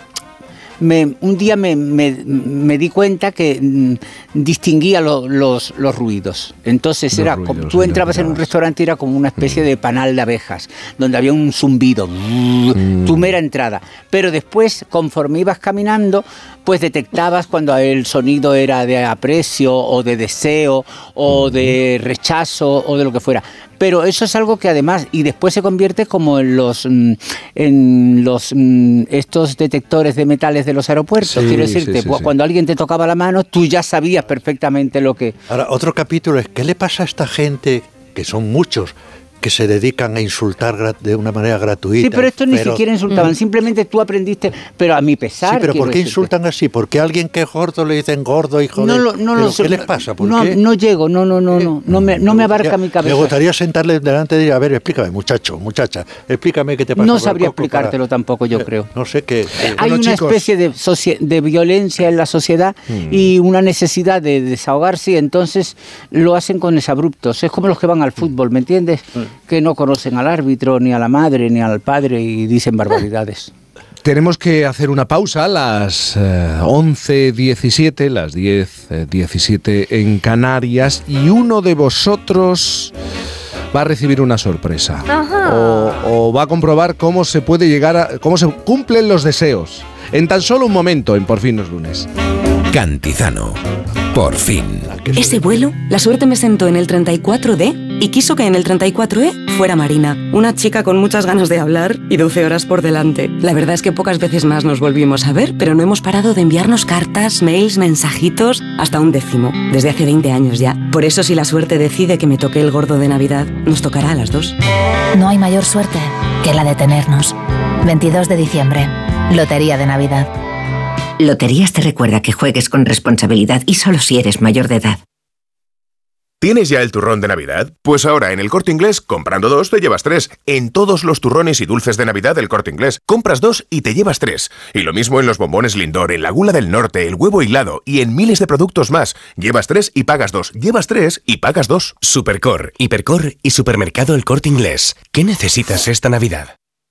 Speaker 118: me- un día me, me- me di cuenta que mm, distinguía lo- los, los ruidos. Entonces
Speaker 1: Los
Speaker 118: era
Speaker 1: ruidos,
Speaker 118: como tú entrabas en un restaurante y era como una especie de panal de abejas, donde había un zumbido, tu mera entrada. Pero después, conforme ibas caminando, pues detectabas cuando el sonido era de aprecio o de deseo o de rechazo o de lo que fuera. Pero eso es algo que además, y después se convierte como en los mm, en los mm, estos detectores de metales de los aeropuertos.
Speaker 112: Sí,
Speaker 118: Quiero decirte,
Speaker 112: sí,
Speaker 118: cu-
Speaker 112: sí.
Speaker 118: cuando alguien te tocaba la mano, tú ya sabías perfectamente lo que.
Speaker 112: Ahora, otro capítulo es, ¿qué le pasa a esta gente, que son muchos, que se dedican a insultar de una manera gratuita?
Speaker 118: Sí, pero estos ni siquiera insultaban, simplemente tú aprendiste, pero a mi pesar.
Speaker 112: Sí, pero ¿por qué
Speaker 118: decirte.
Speaker 112: insultan así? ¿Por qué a alguien que es gordo le dicen gordo, hijo
Speaker 118: No
Speaker 112: de...?
Speaker 118: no
Speaker 112: ¿Pero
Speaker 118: lo sé.
Speaker 112: ¿Qué les pasa? ¿Por
Speaker 118: no,
Speaker 112: qué?
Speaker 118: no llego, no, no, no, no, no me, no me abarca mi
Speaker 112: Me
Speaker 118: cabeza.
Speaker 112: gustaría sentarle delante y decir, a ver, explícame, muchacho, muchacha, explícame qué te pasa.
Speaker 118: No sabría
Speaker 112: para-
Speaker 118: explicártelo tampoco, yo creo.
Speaker 112: No sé qué.
Speaker 118: Hay una especie de, de violencia en la sociedad
Speaker 112: Hmm.
Speaker 118: y una necesidad de desahogarse y entonces lo hacen con exabruptos. Es como los que van al fútbol, ¿me entiendes? Que no conocen al árbitro, ni a la madre, ni al padre y dicen barbaridades.
Speaker 1: Tenemos que hacer una pausa a las eh, 11.17, las 10.17 en Canarias, y uno de vosotros va a recibir una sorpresa. O, o va a comprobar cómo se puede llegar a. cómo se cumplen los deseos. En tan solo un momento, en Por fin los lunes.
Speaker 133: Cantizano. Por fin.
Speaker 134: Ese vuelo, la suerte me sentó en el 34D y quiso que en el 34E fuera Marina, una chica con muchas ganas de hablar y 12 horas por delante. La verdad es que pocas veces más nos volvimos a ver, pero no hemos parado de enviarnos cartas, mails, mensajitos, hasta un décimo, desde hace 20 años ya. Por eso si la suerte decide que me toque el gordo de Navidad, nos tocará a las dos.
Speaker 24: No hay mayor suerte que la de tenernos. 22 de diciembre. Lotería de Navidad.
Speaker 135: Loterías te recuerda que juegues con responsabilidad y solo si eres mayor de edad.
Speaker 73: ¿Tienes ya el turrón de Navidad? Pues ahora en el corte inglés, comprando dos, te llevas tres. En todos los turrones y dulces de Navidad del corte inglés, compras dos y te llevas tres. Y lo mismo en los bombones Lindor, en la gula del norte, el huevo hilado y en miles de productos más. Llevas tres y pagas dos. Llevas tres y pagas dos.
Speaker 32: Supercor, Hipercor y Supermercado El Corte Inglés. ¿Qué necesitas esta Navidad?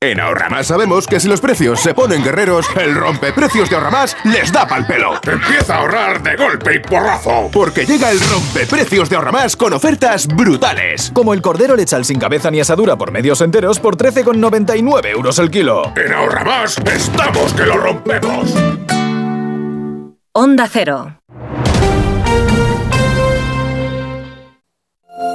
Speaker 73: En Ahorramás sabemos que si los precios se ponen guerreros, el rompeprecios de Ahorramás les da pal pelo. Empieza a ahorrar de golpe y porrazo. Porque llega el rompeprecios de Ahorramás con ofertas brutales.
Speaker 136: Como el cordero lechal sin cabeza ni asadura por medios enteros por 13,99 euros el kilo.
Speaker 73: En Ahorramás estamos que lo rompemos.
Speaker 137: Onda Cero.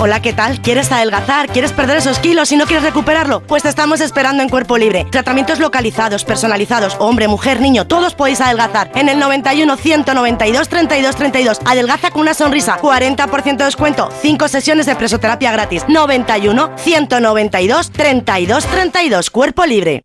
Speaker 138: Hola, ¿qué tal? ¿Quieres adelgazar? ¿Quieres perder esos kilos y no quieres recuperarlo? Pues te estamos esperando en Cuerpo Libre. Tratamientos localizados, personalizados, hombre, mujer, niño, todos podéis adelgazar. En el 91 192 32 32. Adelgaza con una sonrisa. 40% de descuento. 5 sesiones de presoterapia gratis. 91 192 32 32. Cuerpo Libre.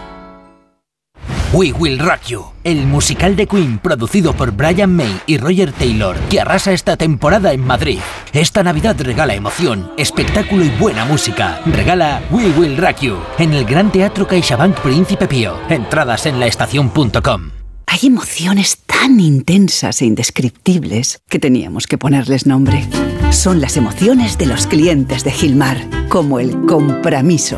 Speaker 139: We Will Rock You, el musical de Queen producido por Brian May y Roger Taylor, que arrasa esta temporada en Madrid. Esta Navidad regala emoción, espectáculo y buena música. Regala We Will Rock You en el Gran Teatro CaixaBank Príncipe Pío. Entradas en laestacion.com.
Speaker 32: Hay emociones tan intensas e indescriptibles que teníamos que ponerles nombre. Son las emociones de los clientes de Gilmar, como el compromiso.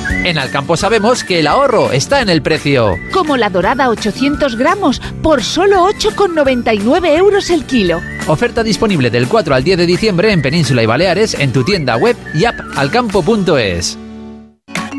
Speaker 140: En Alcampo sabemos que el ahorro está en el precio.
Speaker 141: Como la dorada 800 gramos por solo 8,99 euros el kilo.
Speaker 140: Oferta disponible del 4 al 10 de diciembre en Península y Baleares en tu tienda web y app alcampo.es.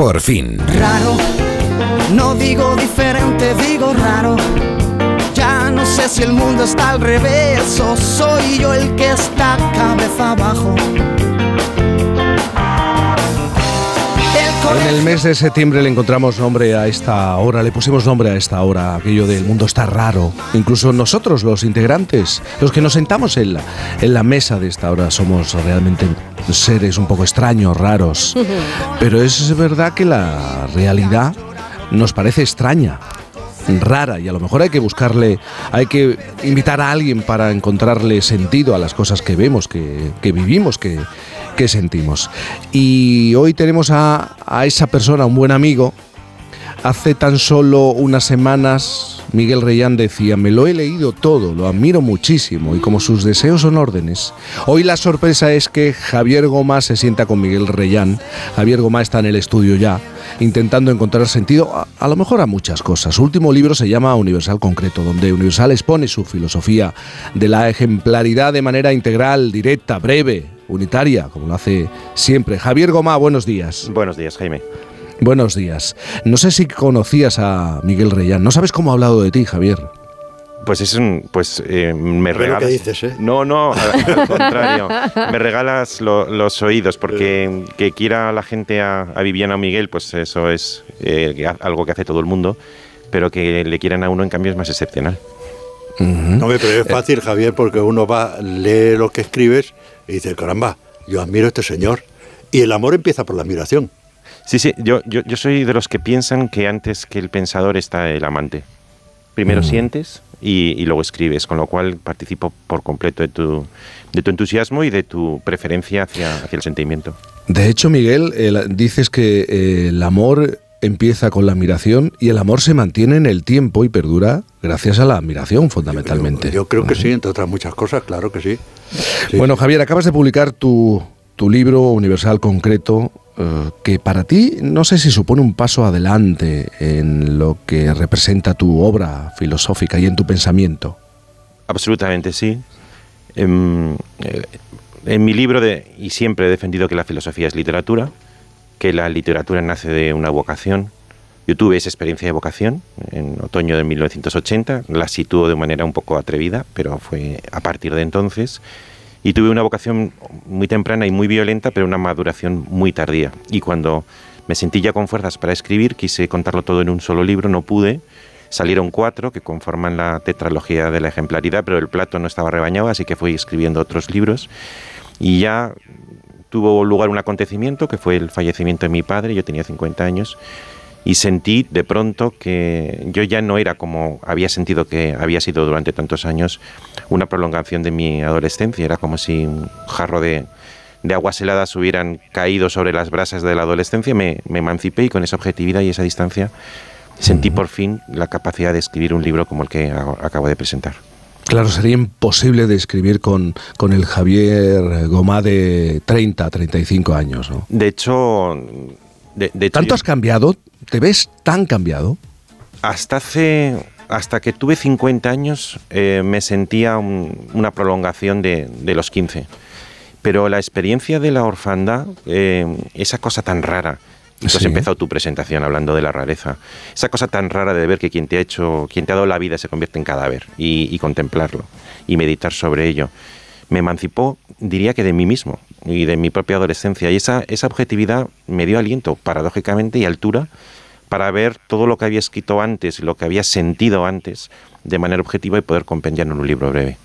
Speaker 142: Por fin.
Speaker 143: Raro, no digo diferente, digo raro. Ya no sé si el mundo está al revés o soy yo el que está cabeza abajo.
Speaker 1: En el mes de septiembre le encontramos nombre a esta hora, le pusimos nombre a esta hora, aquello del mundo está raro. Incluso nosotros, los integrantes, los que nos sentamos en la, en la mesa de esta hora, somos realmente seres un poco extraños, raros. Pero es verdad que la realidad nos parece extraña rara y a lo mejor hay que buscarle, hay que invitar a alguien para encontrarle sentido a las cosas que vemos, que, que vivimos, que, sentimos. Y hoy tenemos a, esa persona, un buen amigo. Hace tan solo unas semanas Miguel Reyán decía, me lo he leído todo, lo admiro muchísimo y como sus deseos son órdenes. Hoy la sorpresa es que Javier Goma se sienta con Miguel Reyán. Javier Goma está en el estudio ya, intentando encontrar sentido a lo mejor a muchas cosas. Su último libro se llama Universal Concreto, donde Universal expone su filosofía de la ejemplaridad de manera integral, directa, breve, unitaria, como lo hace siempre. Javier Goma, buenos días.
Speaker 144: Buenos días, Jaime.
Speaker 1: Buenos días. No sé si conocías a Miguel Reyán. No sabes cómo ha hablado de ti, Javier.
Speaker 144: Pues es un, pues eh, me regalas.
Speaker 112: que dices, ¿eh?
Speaker 144: No, no, al, al contrario. Me regalas lo- los oídos porque que quiera la gente a, a Viviana o Miguel, pues eso es eh, algo que hace todo el mundo, pero que le quieran a uno en cambio es más excepcional.
Speaker 112: No, hombre, pero es fácil, Javier, porque uno va, lee lo que escribes y dice, caramba, yo admiro a este señor. Y el amor empieza por la admiración.
Speaker 144: Sí, sí, yo, yo, yo soy de los que piensan que antes que el pensador está el amante. Primero sientes y, y luego escribes, con lo cual participo por completo de tu, de tu entusiasmo y de tu preferencia hacia, hacia el sentimiento.
Speaker 1: De hecho, Miguel, el- dices que eh, el amor empieza con la admiración y el amor se mantiene en el tiempo y perdura gracias a la admiración, fundamentalmente.
Speaker 112: Yo creo que sí, entre otras muchas cosas, claro que sí.
Speaker 1: Bueno, Javier, acabas de publicar tu, tu libro Universal Concreto, eh, que para ti no sé si supone un paso adelante en lo que representa tu obra filosófica y en tu pensamiento.
Speaker 144: Absolutamente sí. En, eh, en mi libro, de, y siempre he defendido que la filosofía es literatura, que la literatura nace de una vocación. Yo tuve esa experiencia de vocación en otoño de 1980, la sitúo de manera un poco atrevida, pero fue a partir de entonces. Y tuve una vocación muy temprana y muy violenta, pero una maduración muy tardía. Y cuando me sentí ya con fuerzas para escribir, quise contarlo todo en un solo libro, no pude. Salieron cuatro que conforman la tetralogía de la ejemplaridad, pero el plato no estaba rebañado, así que fui escribiendo otros libros. Y ya tuvo lugar un acontecimiento que fue el fallecimiento de mi padre, yo tenía 50 años, y sentí de pronto que yo ya no era como había sentido que había sido durante tantos años una prolongación de mi adolescencia, era como si un jarro de, de aguas heladas hubieran caído sobre las brasas de la adolescencia, me, me emancipé y con esa objetividad y esa distancia sentí por fin la capacidad de escribir un libro como el que acabo de presentar.
Speaker 1: Claro, sería imposible de escribir con, con el Javier Gomá de 30, 35 años, ¿no?
Speaker 144: De hecho, de, de hecho,
Speaker 1: ¿Tanto
Speaker 144: yo-
Speaker 1: has cambiado? ¿Te ves tan cambiado?
Speaker 144: hasta hace hasta que tuve 50 años eh, me sentía un- una prolongación de, de los 15 pero la experiencia de la orfandad eh, esa cosa tan rara tú has
Speaker 1: Sí.
Speaker 144: empezado tu presentación hablando de la rareza esa cosa tan rara de ver que quien te ha hecho quien te ha dado la vida se convierte en cadáver y, y contemplarlo y meditar sobre ello me emancipó, diría que de mí mismo y de mi propia adolescencia. Y esa, esa objetividad me dio aliento, paradójicamente, y altura para ver todo lo que había escrito antes y lo que había sentido antes de manera objetiva y poder compendiarlo en un libro breve.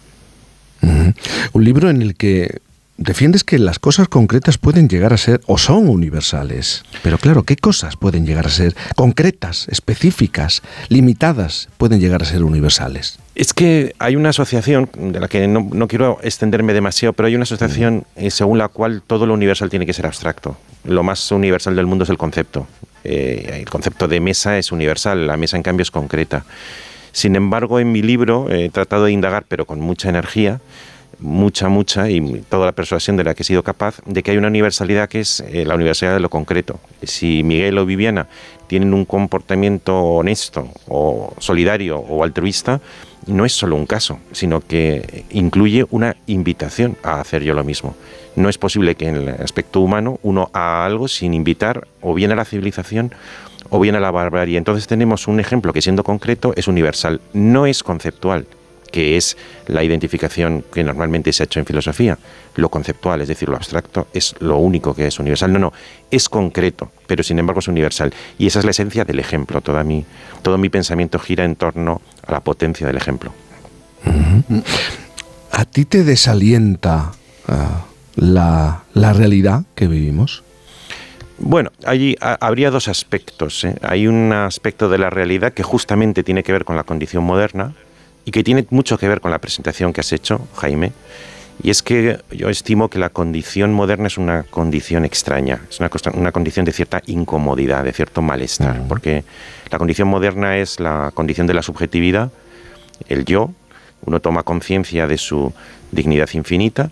Speaker 1: Un libro en el que defiendes que las cosas concretas pueden llegar a ser o son universales. Pero claro, ¿qué cosas pueden llegar a ser concretas, específicas, limitadas, pueden llegar a ser universales?
Speaker 144: Es que hay una asociación, de la que no, no quiero extenderme demasiado, pero hay una asociación eh, según la cual todo lo universal tiene que ser abstracto. Lo más universal del mundo es el concepto. Eh, el concepto de mesa es universal, la mesa en cambio es concreta. Sin embargo, en mi libro he tratado de indagar, pero con mucha energía, mucha, mucha, y toda la persuasión de la que he sido capaz, de que hay una universalidad que es eh, la universalidad de lo concreto. Si Miguel o Viviana tienen un comportamiento honesto o solidario o altruista, no es solo un caso, sino que incluye una invitación a hacer yo lo mismo. No es posible que en el aspecto humano uno haga algo sin invitar o bien a la civilización o bien a la barbarie. Entonces tenemos un ejemplo que siendo concreto es universal, no es conceptual, que es la identificación que normalmente se ha hecho en filosofía. Lo conceptual, es decir, lo abstracto, es lo único que es universal. No, no, es concreto, pero sin embargo es universal. Y esa es la esencia del ejemplo. Toda mi, todo mi pensamiento gira en torno a la potencia del ejemplo.
Speaker 1: ¿A ti te desalienta ah, la, la realidad que vivimos?
Speaker 144: Bueno, allí ha- habría dos aspectos. ¿eh? Hay un aspecto de la realidad que justamente tiene que ver con la condición moderna y que tiene mucho que ver con la presentación que has hecho, Jaime, Y es que yo estimo que la condición moderna es una condición extraña, es una, una condición de cierta incomodidad, de cierto malestar, porque la condición moderna es la condición de la subjetividad, el yo, uno toma conciencia de su dignidad infinita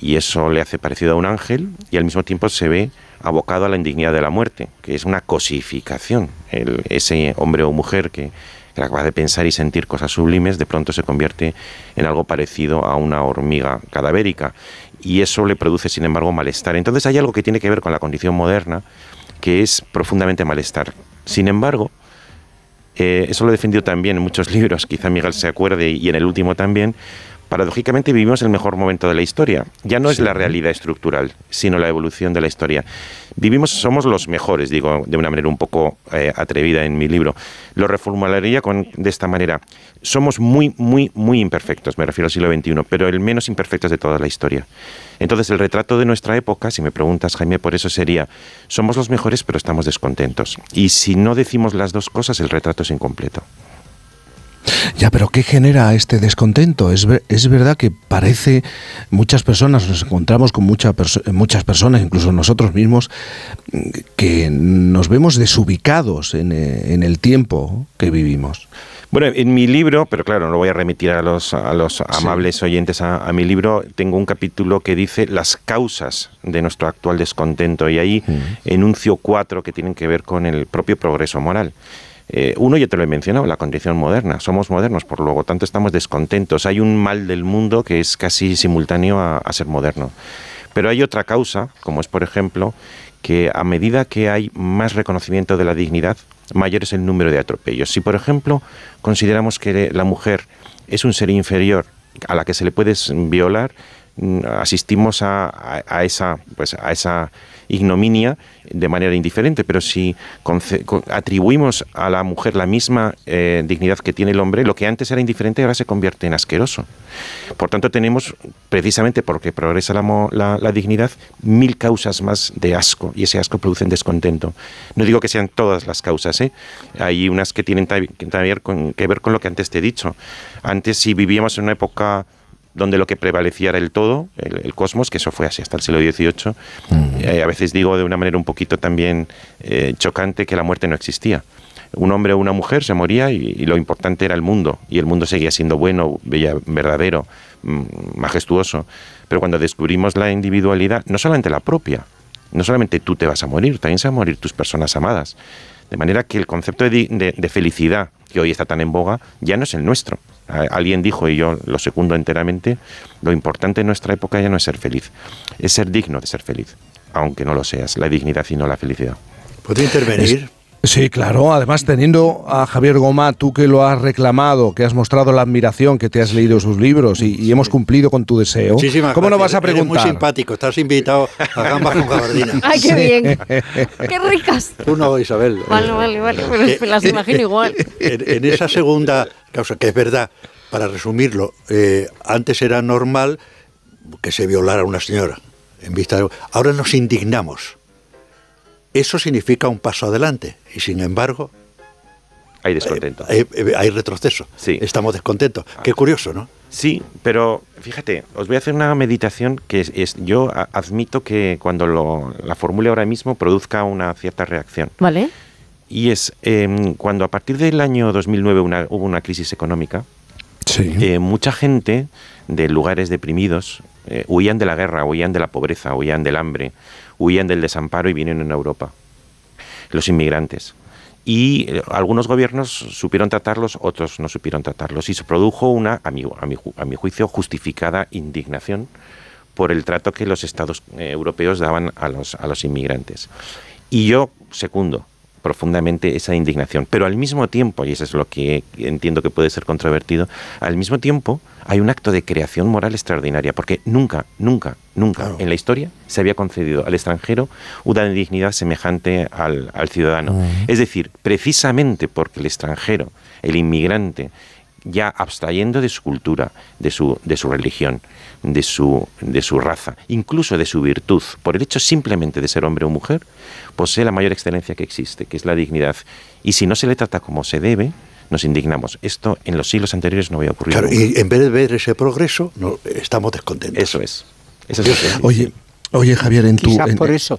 Speaker 144: y eso le hace parecido a un ángel y al mismo tiempo se ve abocado a la indignidad de la muerte, que es una cosificación. ese hombre o mujer que, que acaba de pensar y sentir cosas sublimes, de pronto se convierte en algo parecido a una hormiga cadavérica. Y eso le produce, sin embargo, malestar. Entonces hay algo que tiene que ver con la condición moderna, que es profundamente malestar. Sin embargo, eh, eso lo he defendido también en muchos libros, quizá Miguel se acuerde, y en el último también, paradójicamente vivimos el mejor momento de la historia. Ya no es la realidad estructural, sino la evolución de la historia. Vivimos, somos los mejores, digo de una manera un poco eh, atrevida en mi libro. Lo reformularía con, de esta manera. Somos muy, muy, muy imperfectos, me refiero al siglo XXI, pero el menos imperfectos de toda la historia. Entonces, el retrato de nuestra época, si me preguntas, Jaime, por eso sería, somos los mejores, pero estamos descontentos. Y si no decimos las dos cosas, el retrato es incompleto.
Speaker 1: Ya, pero ¿qué genera este descontento? Es, es verdad que parece, muchas personas, nos encontramos con mucha muchas personas, incluso nosotros mismos, que nos vemos desubicados en, eh, en el tiempo que vivimos.
Speaker 144: Bueno, en mi libro, pero claro, no voy a remitir a los, a los amables oyentes a, mi libro, tengo un capítulo que dice las causas de nuestro actual descontento y ahí mm. enuncio cuatro que tienen que ver con el propio progreso moral. Eh, uno ya te lo he mencionado, la condición moderna. Somos modernos, por lo tanto estamos descontentos. Hay un mal del mundo que es casi simultáneo a, ser moderno. Pero hay otra causa, como es por ejemplo que a medida que hay más reconocimiento de la dignidad, mayor es el número de atropellos. Si por ejemplo consideramos que la mujer es un ser inferior a la que se le puede violar, asistimos a, esa, pues, a esa ignominia de manera indiferente, pero si atribuimos a la mujer la misma eh, dignidad que tiene el hombre, lo que antes era indiferente ahora se convierte en asqueroso. Por tanto, tenemos, precisamente porque progresa la, la, dignidad, mil causas más de asco, y ese asco produce descontento. No digo que sean todas las causas, ¿eh? hay unas que tienen que ver con lo que antes te he dicho. Antes, si vivíamos en una época donde lo que prevalecía era el todo, el, cosmos, que eso fue así hasta el siglo XVIII. Eh, a veces digo de una manera un poquito también eh, chocante que la muerte no existía. Un hombre o una mujer se moría y, lo importante era el mundo, y el mundo seguía siendo bueno, verdadero, mm, majestuoso. Pero cuando descubrimos la individualidad, no solamente la propia, no solamente tú te vas a morir, también se van a morir tus personas amadas. De manera que el concepto de felicidad, que hoy está tan en boga, ya no es el nuestro Alguien dijo, y yo lo secundo enteramente, lo importante en nuestra época ya no es ser feliz, es ser digno de ser feliz, aunque no lo seas, la dignidad y no la felicidad.
Speaker 112: ¿Puede intervenir?
Speaker 1: Sí, claro. Además, teniendo a Javier Goma, tú que lo has reclamado, que has mostrado la admiración, que te has leído sus libros y, hemos cumplido con tu deseo. ¿Cómo no vas a preguntar?
Speaker 112: muy simpático. Estás invitado a gambas con gabardina.
Speaker 2: ¡Ay, qué bien! ¡Qué ricas!
Speaker 112: Tú no, Isabel.
Speaker 2: Vale, vale, vale. Pero las imagino igual.
Speaker 112: En, esa segunda causa, que es verdad, para resumirlo, eh, antes era normal que se violara a una señora. En vista ahora nos indignamos eso significa un paso adelante y sin embargo...
Speaker 144: Hay descontento.
Speaker 112: Eh, eh, hay, retroceso. Sí. Estamos descontentos. Qué curioso, ¿no?
Speaker 144: Sí, pero fíjate, os voy a hacer una meditación que es, yo admito que cuando lo, la formule ahora mismo produzca una cierta reacción.
Speaker 2: Vale.
Speaker 144: Y es em, cuando a partir del año 2009 hubo una crisis económica, eh, mucha gente de lugares deprimidos huían de la guerra, huían de la pobreza, huían del hambre, huían del desamparo y vienen a Europa, los inmigrantes. Y eh, algunos gobiernos supieron tratarlos, otros no supieron tratarlos. Y se produjo una, a mi, juicio, justificada indignación por el trato que los estados eh, europeos daban a los, a los inmigrantes. Y yo, segundo, profundamente esa indignación. Pero al mismo tiempo, y eso es lo que entiendo que puede ser controvertido, al mismo tiempo hay un acto de creación moral extraordinaria, porque nunca, nunca, nunca en la historia se había concedido al extranjero una dignidad semejante al, ciudadano. Es decir, precisamente porque el extranjero, el inmigrante, ya abstrayendo de su cultura, de su, de su religión, de su, de su raza, incluso de su virtud, por el hecho simplemente de ser hombre o mujer, posee la mayor excelencia que existe, que es la dignidad. Y si no se le trata como se debe, nos indignamos. Esto en los siglos anteriores no había ocurrido.
Speaker 112: Claro, y en vez de ver ese progreso, no, estamos descontentos.
Speaker 144: Eso es. Eso es
Speaker 1: oye, oye, Javier, en tu.
Speaker 118: Quizás
Speaker 1: en-
Speaker 118: por eso.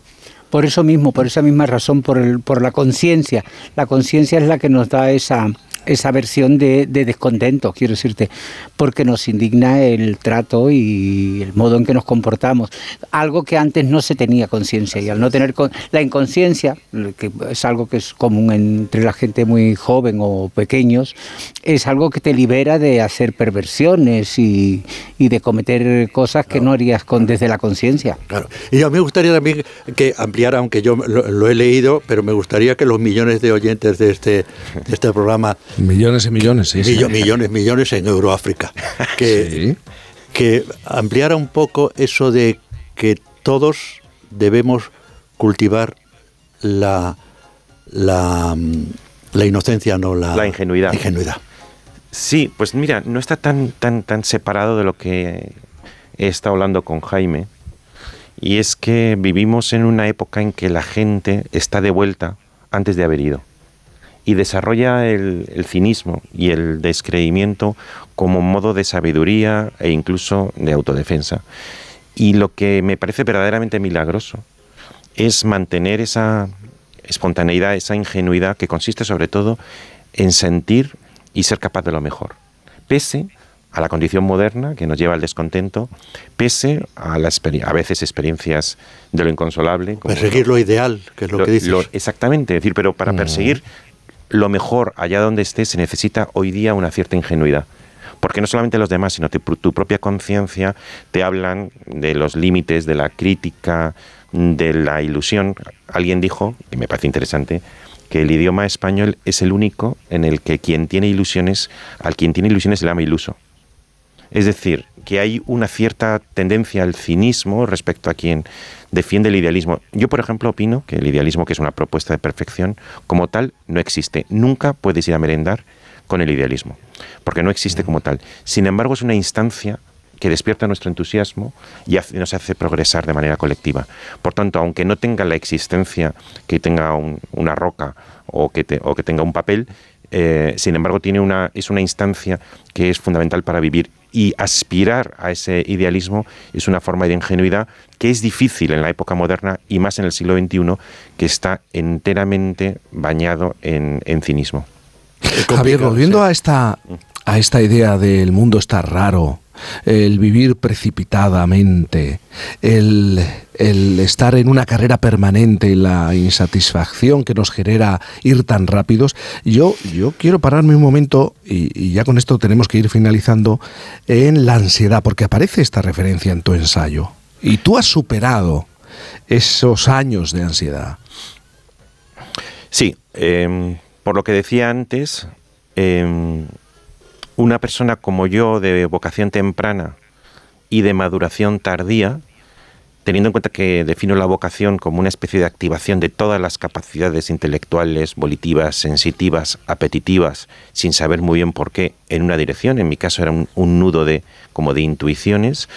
Speaker 118: Por eso mismo, por esa misma razón, por, el, por la conciencia. La conciencia es la que nos da esa, esa versión de, de descontento, quiero decirte, porque nos indigna el trato y el modo en que nos comportamos. Algo que antes no se tenía conciencia y al no tener con- la inconsciencia, que es algo que es común entre la gente muy joven o pequeños, es algo que te libera de hacer perversiones y, y de cometer cosas que no harías con, desde la conciencia.
Speaker 112: Claro. Y a mí me gustaría también que ampliara, aunque yo lo, lo he leído, pero me gustaría que los millones de oyentes de este, de este programa,
Speaker 1: Millones y millones, sí. sí.
Speaker 112: millo- millones, millones en Euroáfrica, que, que ampliara un poco eso de que todos debemos cultivar la, la, la inocencia, no la,
Speaker 144: La ingenuidad.
Speaker 112: ingenuidad.
Speaker 144: Sí, pues mira, no está tan, tan, tan separado de lo que he estado hablando con Jaime. Y es que vivimos en una época en que la gente está de vuelta antes de haber ido. Y desarrolla el, el cinismo y el descreimiento como modo de sabiduría e incluso de autodefensa. Y lo que me parece verdaderamente milagroso es mantener esa espontaneidad, esa ingenuidad que consiste sobre todo en sentir y ser capaz de lo mejor, pese a la condición moderna que nos lleva al descontento, pese a, la a veces experiencias de lo inconsolable. como
Speaker 112: Perseguir lo ideal, que es lo, que dices.
Speaker 144: lo- exactamente, es decir, pero para perseguir lo mejor allá donde estés se necesita hoy día una cierta ingenuidad. Porque no solamente los demás, sino tu propia conciencia te hablan de los límites, de la crítica, de la ilusión. Alguien dijo, y me parece interesante, que el idioma español es el único en el que quien tiene ilusiones, al quien tiene ilusiones se le llama iluso. Es decir, que hay una cierta tendencia al cinismo respecto a quien defiende el idealismo. Yo, por ejemplo, opino que el idealismo, que es una propuesta de perfección, como tal, no existe. Nunca puedes ir a merendar con el idealismo, porque no existe como tal. Sin embargo, es una instancia que despierta nuestro entusiasmo y nos hace progresar de manera colectiva. Por tanto, aunque no tenga la existencia que tenga un- una roca o que, te- tenga un papel, eh, sin embargo, tiene una, es una instancia que es fundamental para vivir y aspirar a ese idealismo es una forma de ingenuidad que es difícil en la época moderna y más en el siglo XXI, que está enteramente bañado en, en cinismo.
Speaker 1: Javier, volviendo a esta a esta idea del mundo está raro, el vivir precipitadamente, el, el estar en una carrera permanente y la insatisfacción que nos genera ir tan rápidos, yo, yo quiero pararme un momento, y, ya con esto tenemos que ir finalizando, en la ansiedad, porque aparece esta referencia en tu ensayo. Y tú has superado esos años de ansiedad.
Speaker 144: Sí, em, por lo que decía antes, em, una persona como yo de vocación temprana y de maduración tardía, teniendo en cuenta que defino la vocación como una especie de activación de todas las capacidades intelectuales, volitivas, sensitivas, apetitivas, sin saber muy bien por qué, en una dirección, en mi caso era un, nudo de como de intuiciones,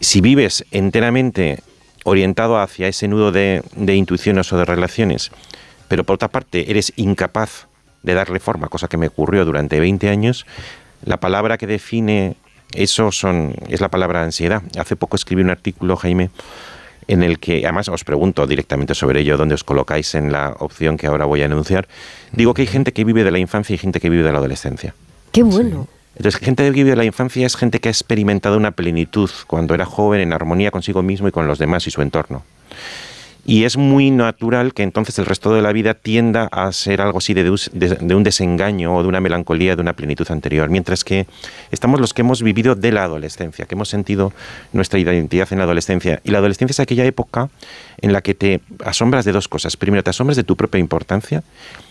Speaker 144: si vives enteramente orientado hacia ese nudo de, de intuiciones o de relaciones, pero por otra parte eres incapaz de darle forma, cosa que me ocurrió durante 20 años, la palabra que define eso son, es la palabra ansiedad. Hace poco escribí un artículo, Jaime, en el que, además os pregunto directamente sobre ello, dónde os colocáis en la opción que ahora voy a enunciar. Digo que hay gente que vive de la infancia y gente que vive de la adolescencia.
Speaker 2: Qué bueno.
Speaker 144: Entonces, gente que vive de la infancia es gente que ha experimentado una plenitud cuando era joven en armonía consigo mismo y con los demás y su entorno. Y es muy natural que entonces el resto de la vida tienda a ser algo así de, us- de- de un desengaño o de una melancolía de una plenitud anterior, mientras que estamos los que hemos vivido de la adolescencia, que hemos sentido nuestra identidad en la adolescencia. Y la adolescencia es aquella época en la que te asombras de dos cosas. Primero, te asombras de tu propia importancia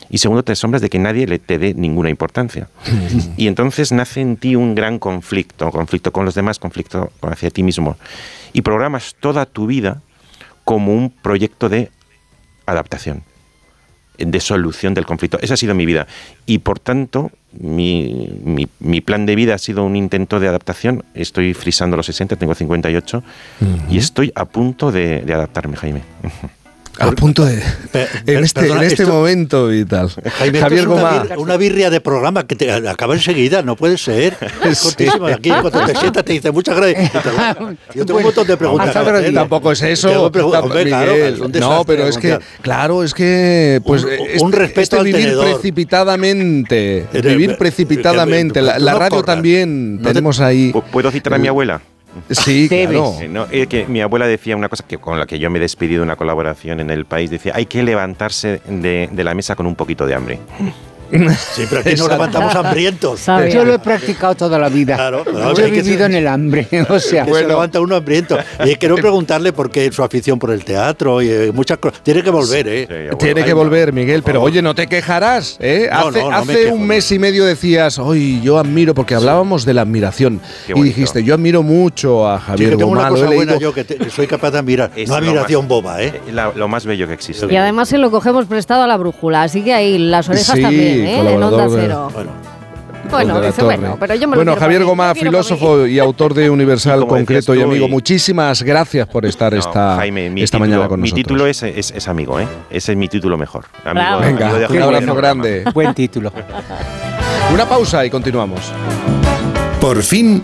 Speaker 144: y segundo, te asombras de que nadie le te dé ninguna importancia. Y entonces nace en ti un gran conflicto, conflicto con los demás, conflicto hacia ti mismo. Y programas toda tu vida como un proyecto de adaptación, de solución del conflicto. Esa ha sido mi vida. Y por tanto, mi, mi- mi plan de vida ha sido un intento de adaptación. Estoy frisando los 60, tengo 58 y estoy a punto de, de adaptarme, Jaime.
Speaker 1: A punto de. En este,
Speaker 112: perdona,
Speaker 1: en este
Speaker 112: esto-
Speaker 1: momento y tal.
Speaker 112: Jaime,
Speaker 1: Javier
Speaker 112: es una,
Speaker 1: Goma.
Speaker 112: bir- una birria de programa que te acaba enseguida, no puede ser. Es cortísimo. Aquí cuando te sientas te dice muchas gracias. Yo tengo un montón de preguntas. Hacer.
Speaker 1: Tampoco es eso.
Speaker 112: Hombre, claro, es un
Speaker 1: no, pero es que,
Speaker 112: mundial.
Speaker 1: claro, es que. Pues,
Speaker 112: Un-
Speaker 1: este-
Speaker 112: un respeto
Speaker 1: este
Speaker 112: al
Speaker 1: vivir
Speaker 112: tenedor.
Speaker 1: precipitadamente.
Speaker 112: Eh,
Speaker 1: vivir
Speaker 112: eh,
Speaker 1: precipitadamente.
Speaker 112: que-
Speaker 1: La, radio
Speaker 112: corras.
Speaker 1: también tenemos ahí.
Speaker 144: ¿Puedo citar a mi abuela?
Speaker 1: Sí, claro.
Speaker 144: Eh, no, eh, que mi abuela decía una cosa que con la que yo me he despedido de una colaboración en el país. Decía, hay que levantarse de, de la mesa con un poquito de hambre.
Speaker 112: Sí, pero aquí nos levantamos hambrientos.
Speaker 118: Yo lo he practicado toda la vida.
Speaker 112: Claro,
Speaker 118: Yo he
Speaker 112: que
Speaker 118: vivido en el hambre. O sea,
Speaker 112: se levanta uno hambriento. Y quiero preguntarle por qué su afición por el teatro y eh, muchas cosas. Tiene que volver, ¿eh?
Speaker 1: Tiene que volver, Miguel, pero oye, no te quejarás, ¿eh?
Speaker 112: No,
Speaker 1: hace
Speaker 112: no, no me
Speaker 1: hace
Speaker 112: quejo,
Speaker 1: un mes y medio decías, hoy yo admiro, porque hablábamos de la admiración, y dijiste, yo admiro mucho a
Speaker 112: Sí,
Speaker 1: Javier
Speaker 112: que tengo una
Speaker 1: Gomá,
Speaker 112: cosa buena
Speaker 1: leído".
Speaker 112: yo que, te- que soy capaz de admirar.
Speaker 144: Es
Speaker 112: no admiración
Speaker 144: más-
Speaker 112: boba, ¿eh?
Speaker 144: la- lo más bello que existe.
Speaker 2: Y además se lo cogemos prestado a la brújula, así que ahí las orejas
Speaker 1: Sí,
Speaker 2: también, ¿eh? En
Speaker 1: colaborador
Speaker 2: onda
Speaker 1: de-
Speaker 2: cero.
Speaker 112: Bueno,
Speaker 2: Bueno, bueno, pero yo me lo
Speaker 1: Bueno, Javier
Speaker 2: mí,
Speaker 1: Gomá, filósofo y autor de Universal Concreto y amigo,
Speaker 144: y-
Speaker 1: muchísimas gracias por estar
Speaker 144: No,
Speaker 1: esta,
Speaker 144: Jaime, mi
Speaker 1: esta
Speaker 144: título,
Speaker 1: mañana con
Speaker 144: mi
Speaker 1: nosotros.
Speaker 144: título es, es, es amigo, ¿eh? Ese es mi título mejor. Amigo,
Speaker 2: Bravo.
Speaker 144: amigo
Speaker 1: Venga,
Speaker 144: de
Speaker 1: un abrazo grande.
Speaker 118: buen título.
Speaker 1: Una pausa y continuamos.
Speaker 73: Por fin,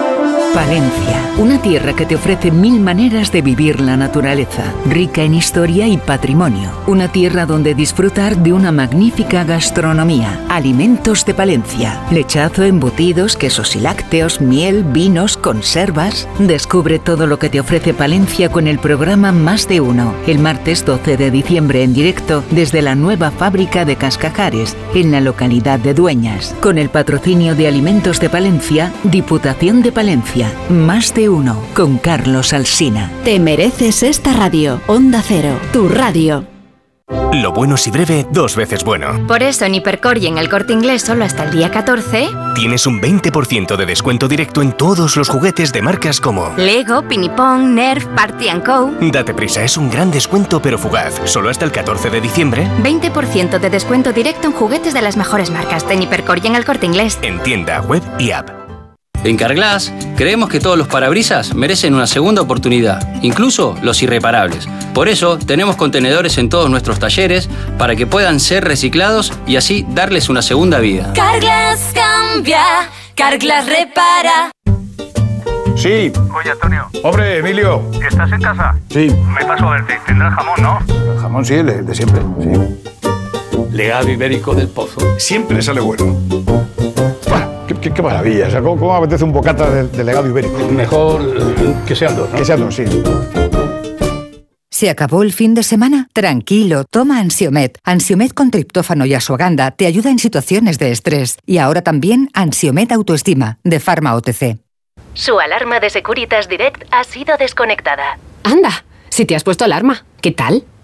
Speaker 32: Palencia, una tierra que te ofrece mil maneras de vivir la naturaleza, rica en historia y patrimonio. Una tierra donde disfrutar de una magnífica gastronomía. Alimentos de Palencia, lechazo, embutidos, quesos y lácteos, miel, vinos, conservas. Descubre todo lo que te ofrece Palencia con el programa Más de Uno, el martes 12 de diciembre en directo desde la nueva fábrica de Cascajares, en la localidad de Dueñas, con el patrocinio de Alimentos de Palencia, Diputación de Palencia, Más de Uno, con Carlos Alsina.
Speaker 145: Te mereces esta radio. Onda Cero, tu radio.
Speaker 62: Lo bueno si breve, dos veces bueno.
Speaker 146: Por eso en Hipercor y en el Corte Inglés solo hasta el día 14,
Speaker 62: Tienes un 20% de descuento directo en todos los juguetes de marcas como...
Speaker 146: Lego, Pinipong, Nerf, Party Co.
Speaker 62: Date prisa, es un gran descuento pero fugaz. Solo hasta el 14 de diciembre
Speaker 146: 20% de descuento directo en juguetes de las mejores marcas de Hipercor y en el Corte Inglés.
Speaker 62: en tienda, web y app.
Speaker 147: En Carglass creemos que todos los parabrisas merecen una segunda oportunidad, incluso los irreparables. Por eso tenemos contenedores en todos nuestros talleres para que puedan ser reciclados y así darles una segunda vida.
Speaker 148: Carglass cambia, Carglass repara.
Speaker 149: Sí.
Speaker 150: Oye, Antonio.
Speaker 149: Hombre, Emilio.
Speaker 150: ¿Estás en casa?
Speaker 149: Sí.
Speaker 150: Me paso a verte. Tendrás jamón, ¿no?
Speaker 149: El jamón sí, el de, siempre. Sí.
Speaker 150: Legado ibérico del pozo.
Speaker 149: Siempre sale bueno. Qué, maravilla. O sea, ¿cómo, cómo apetece un bocata de, de legado ibérico?
Speaker 150: Mejor que sean dos, ¿no?
Speaker 149: Que sean dos, sí.
Speaker 151: ¿Se acabó el fin de semana? Tranquilo, toma Ansiomet. Ansiomet con triptófano y asuaganda te ayuda en situaciones de estrés. Y ahora también Ansiomet Autoestima, de Pharma OTC.
Speaker 146: Su alarma de Securitas Direct ha sido desconectada.
Speaker 14: Anda, si te has puesto alarma, ¿qué tal?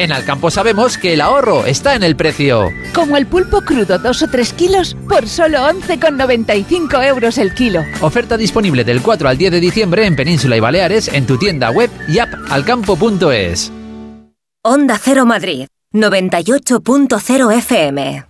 Speaker 152: En Alcampo sabemos que el ahorro está en el precio.
Speaker 153: Como el pulpo crudo 2 o 3 kilos por solo 11,95 euros el kilo.
Speaker 152: Oferta disponible del 4 al 10 de diciembre en Península y Baleares en tu tienda web y app alcampo.es.
Speaker 65: Onda Cero Madrid, 98.0 FM.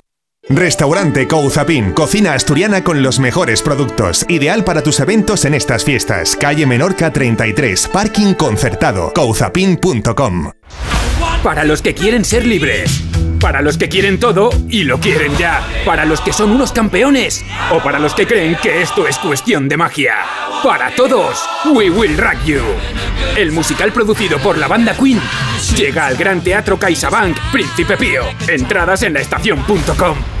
Speaker 154: Restaurante Couzapin, cocina asturiana con los mejores productos, ideal para tus eventos en estas fiestas. Calle Menorca 33, parking concertado, couzapin.com.
Speaker 155: Para los que quieren ser libres.
Speaker 156: Para los que quieren todo y lo quieren ya. Para los que son unos campeones. O para los que creen que esto es cuestión de magia. Para todos, We Will Rock You. El musical producido por la banda Queen llega al Gran Teatro CaixaBank Príncipe Pío. Entradas en laestacion.com.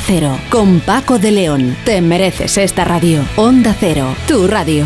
Speaker 14: Cero. Con Paco de León. Te mereces esta radio. Onda Cero, tu radio.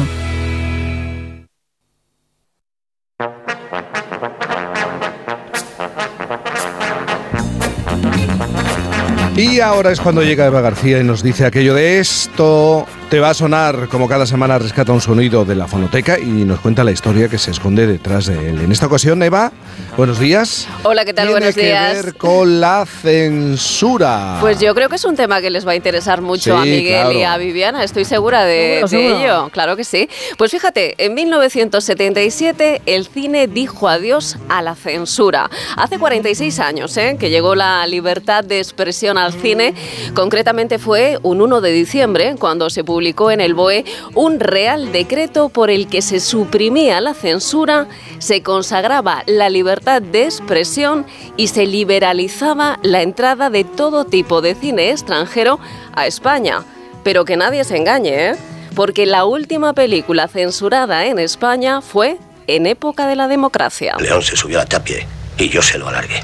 Speaker 1: Y ahora es cuando llega Eva García y nos dice aquello de esto te va a sonar, como cada semana rescata un sonido de la fonoteca y nos cuenta la historia que se esconde detrás de él. En esta ocasión, Eva, buenos días.
Speaker 40: Hola, ¿qué tal?
Speaker 1: Tiene
Speaker 40: Buenos
Speaker 1: que
Speaker 40: días.
Speaker 1: ver con la censura.
Speaker 40: Pues yo creo que es un tema que les va a interesar mucho a Miguel y
Speaker 1: claro.
Speaker 40: a Viviana, estoy segura de,
Speaker 1: Seguro,
Speaker 40: de
Speaker 1: seguro.
Speaker 40: ello. Claro que sí. Pues fíjate, en 1977 el cine dijo adiós a la censura. Hace 46 años ¿eh? que llegó la libertad de expresión al cine. Concretamente fue un 1 de diciembre cuando se publicó en el BOE un real decreto por el que se suprimía la censura, se consagraba la libertad de expresión y se liberalizaba la entrada de todo tipo de cine extranjero a España. Pero que nadie se engañe, ¿eh? porque la última película censurada en España fue en época de la democracia.
Speaker 154: León se subió a tapie y yo se lo alargué.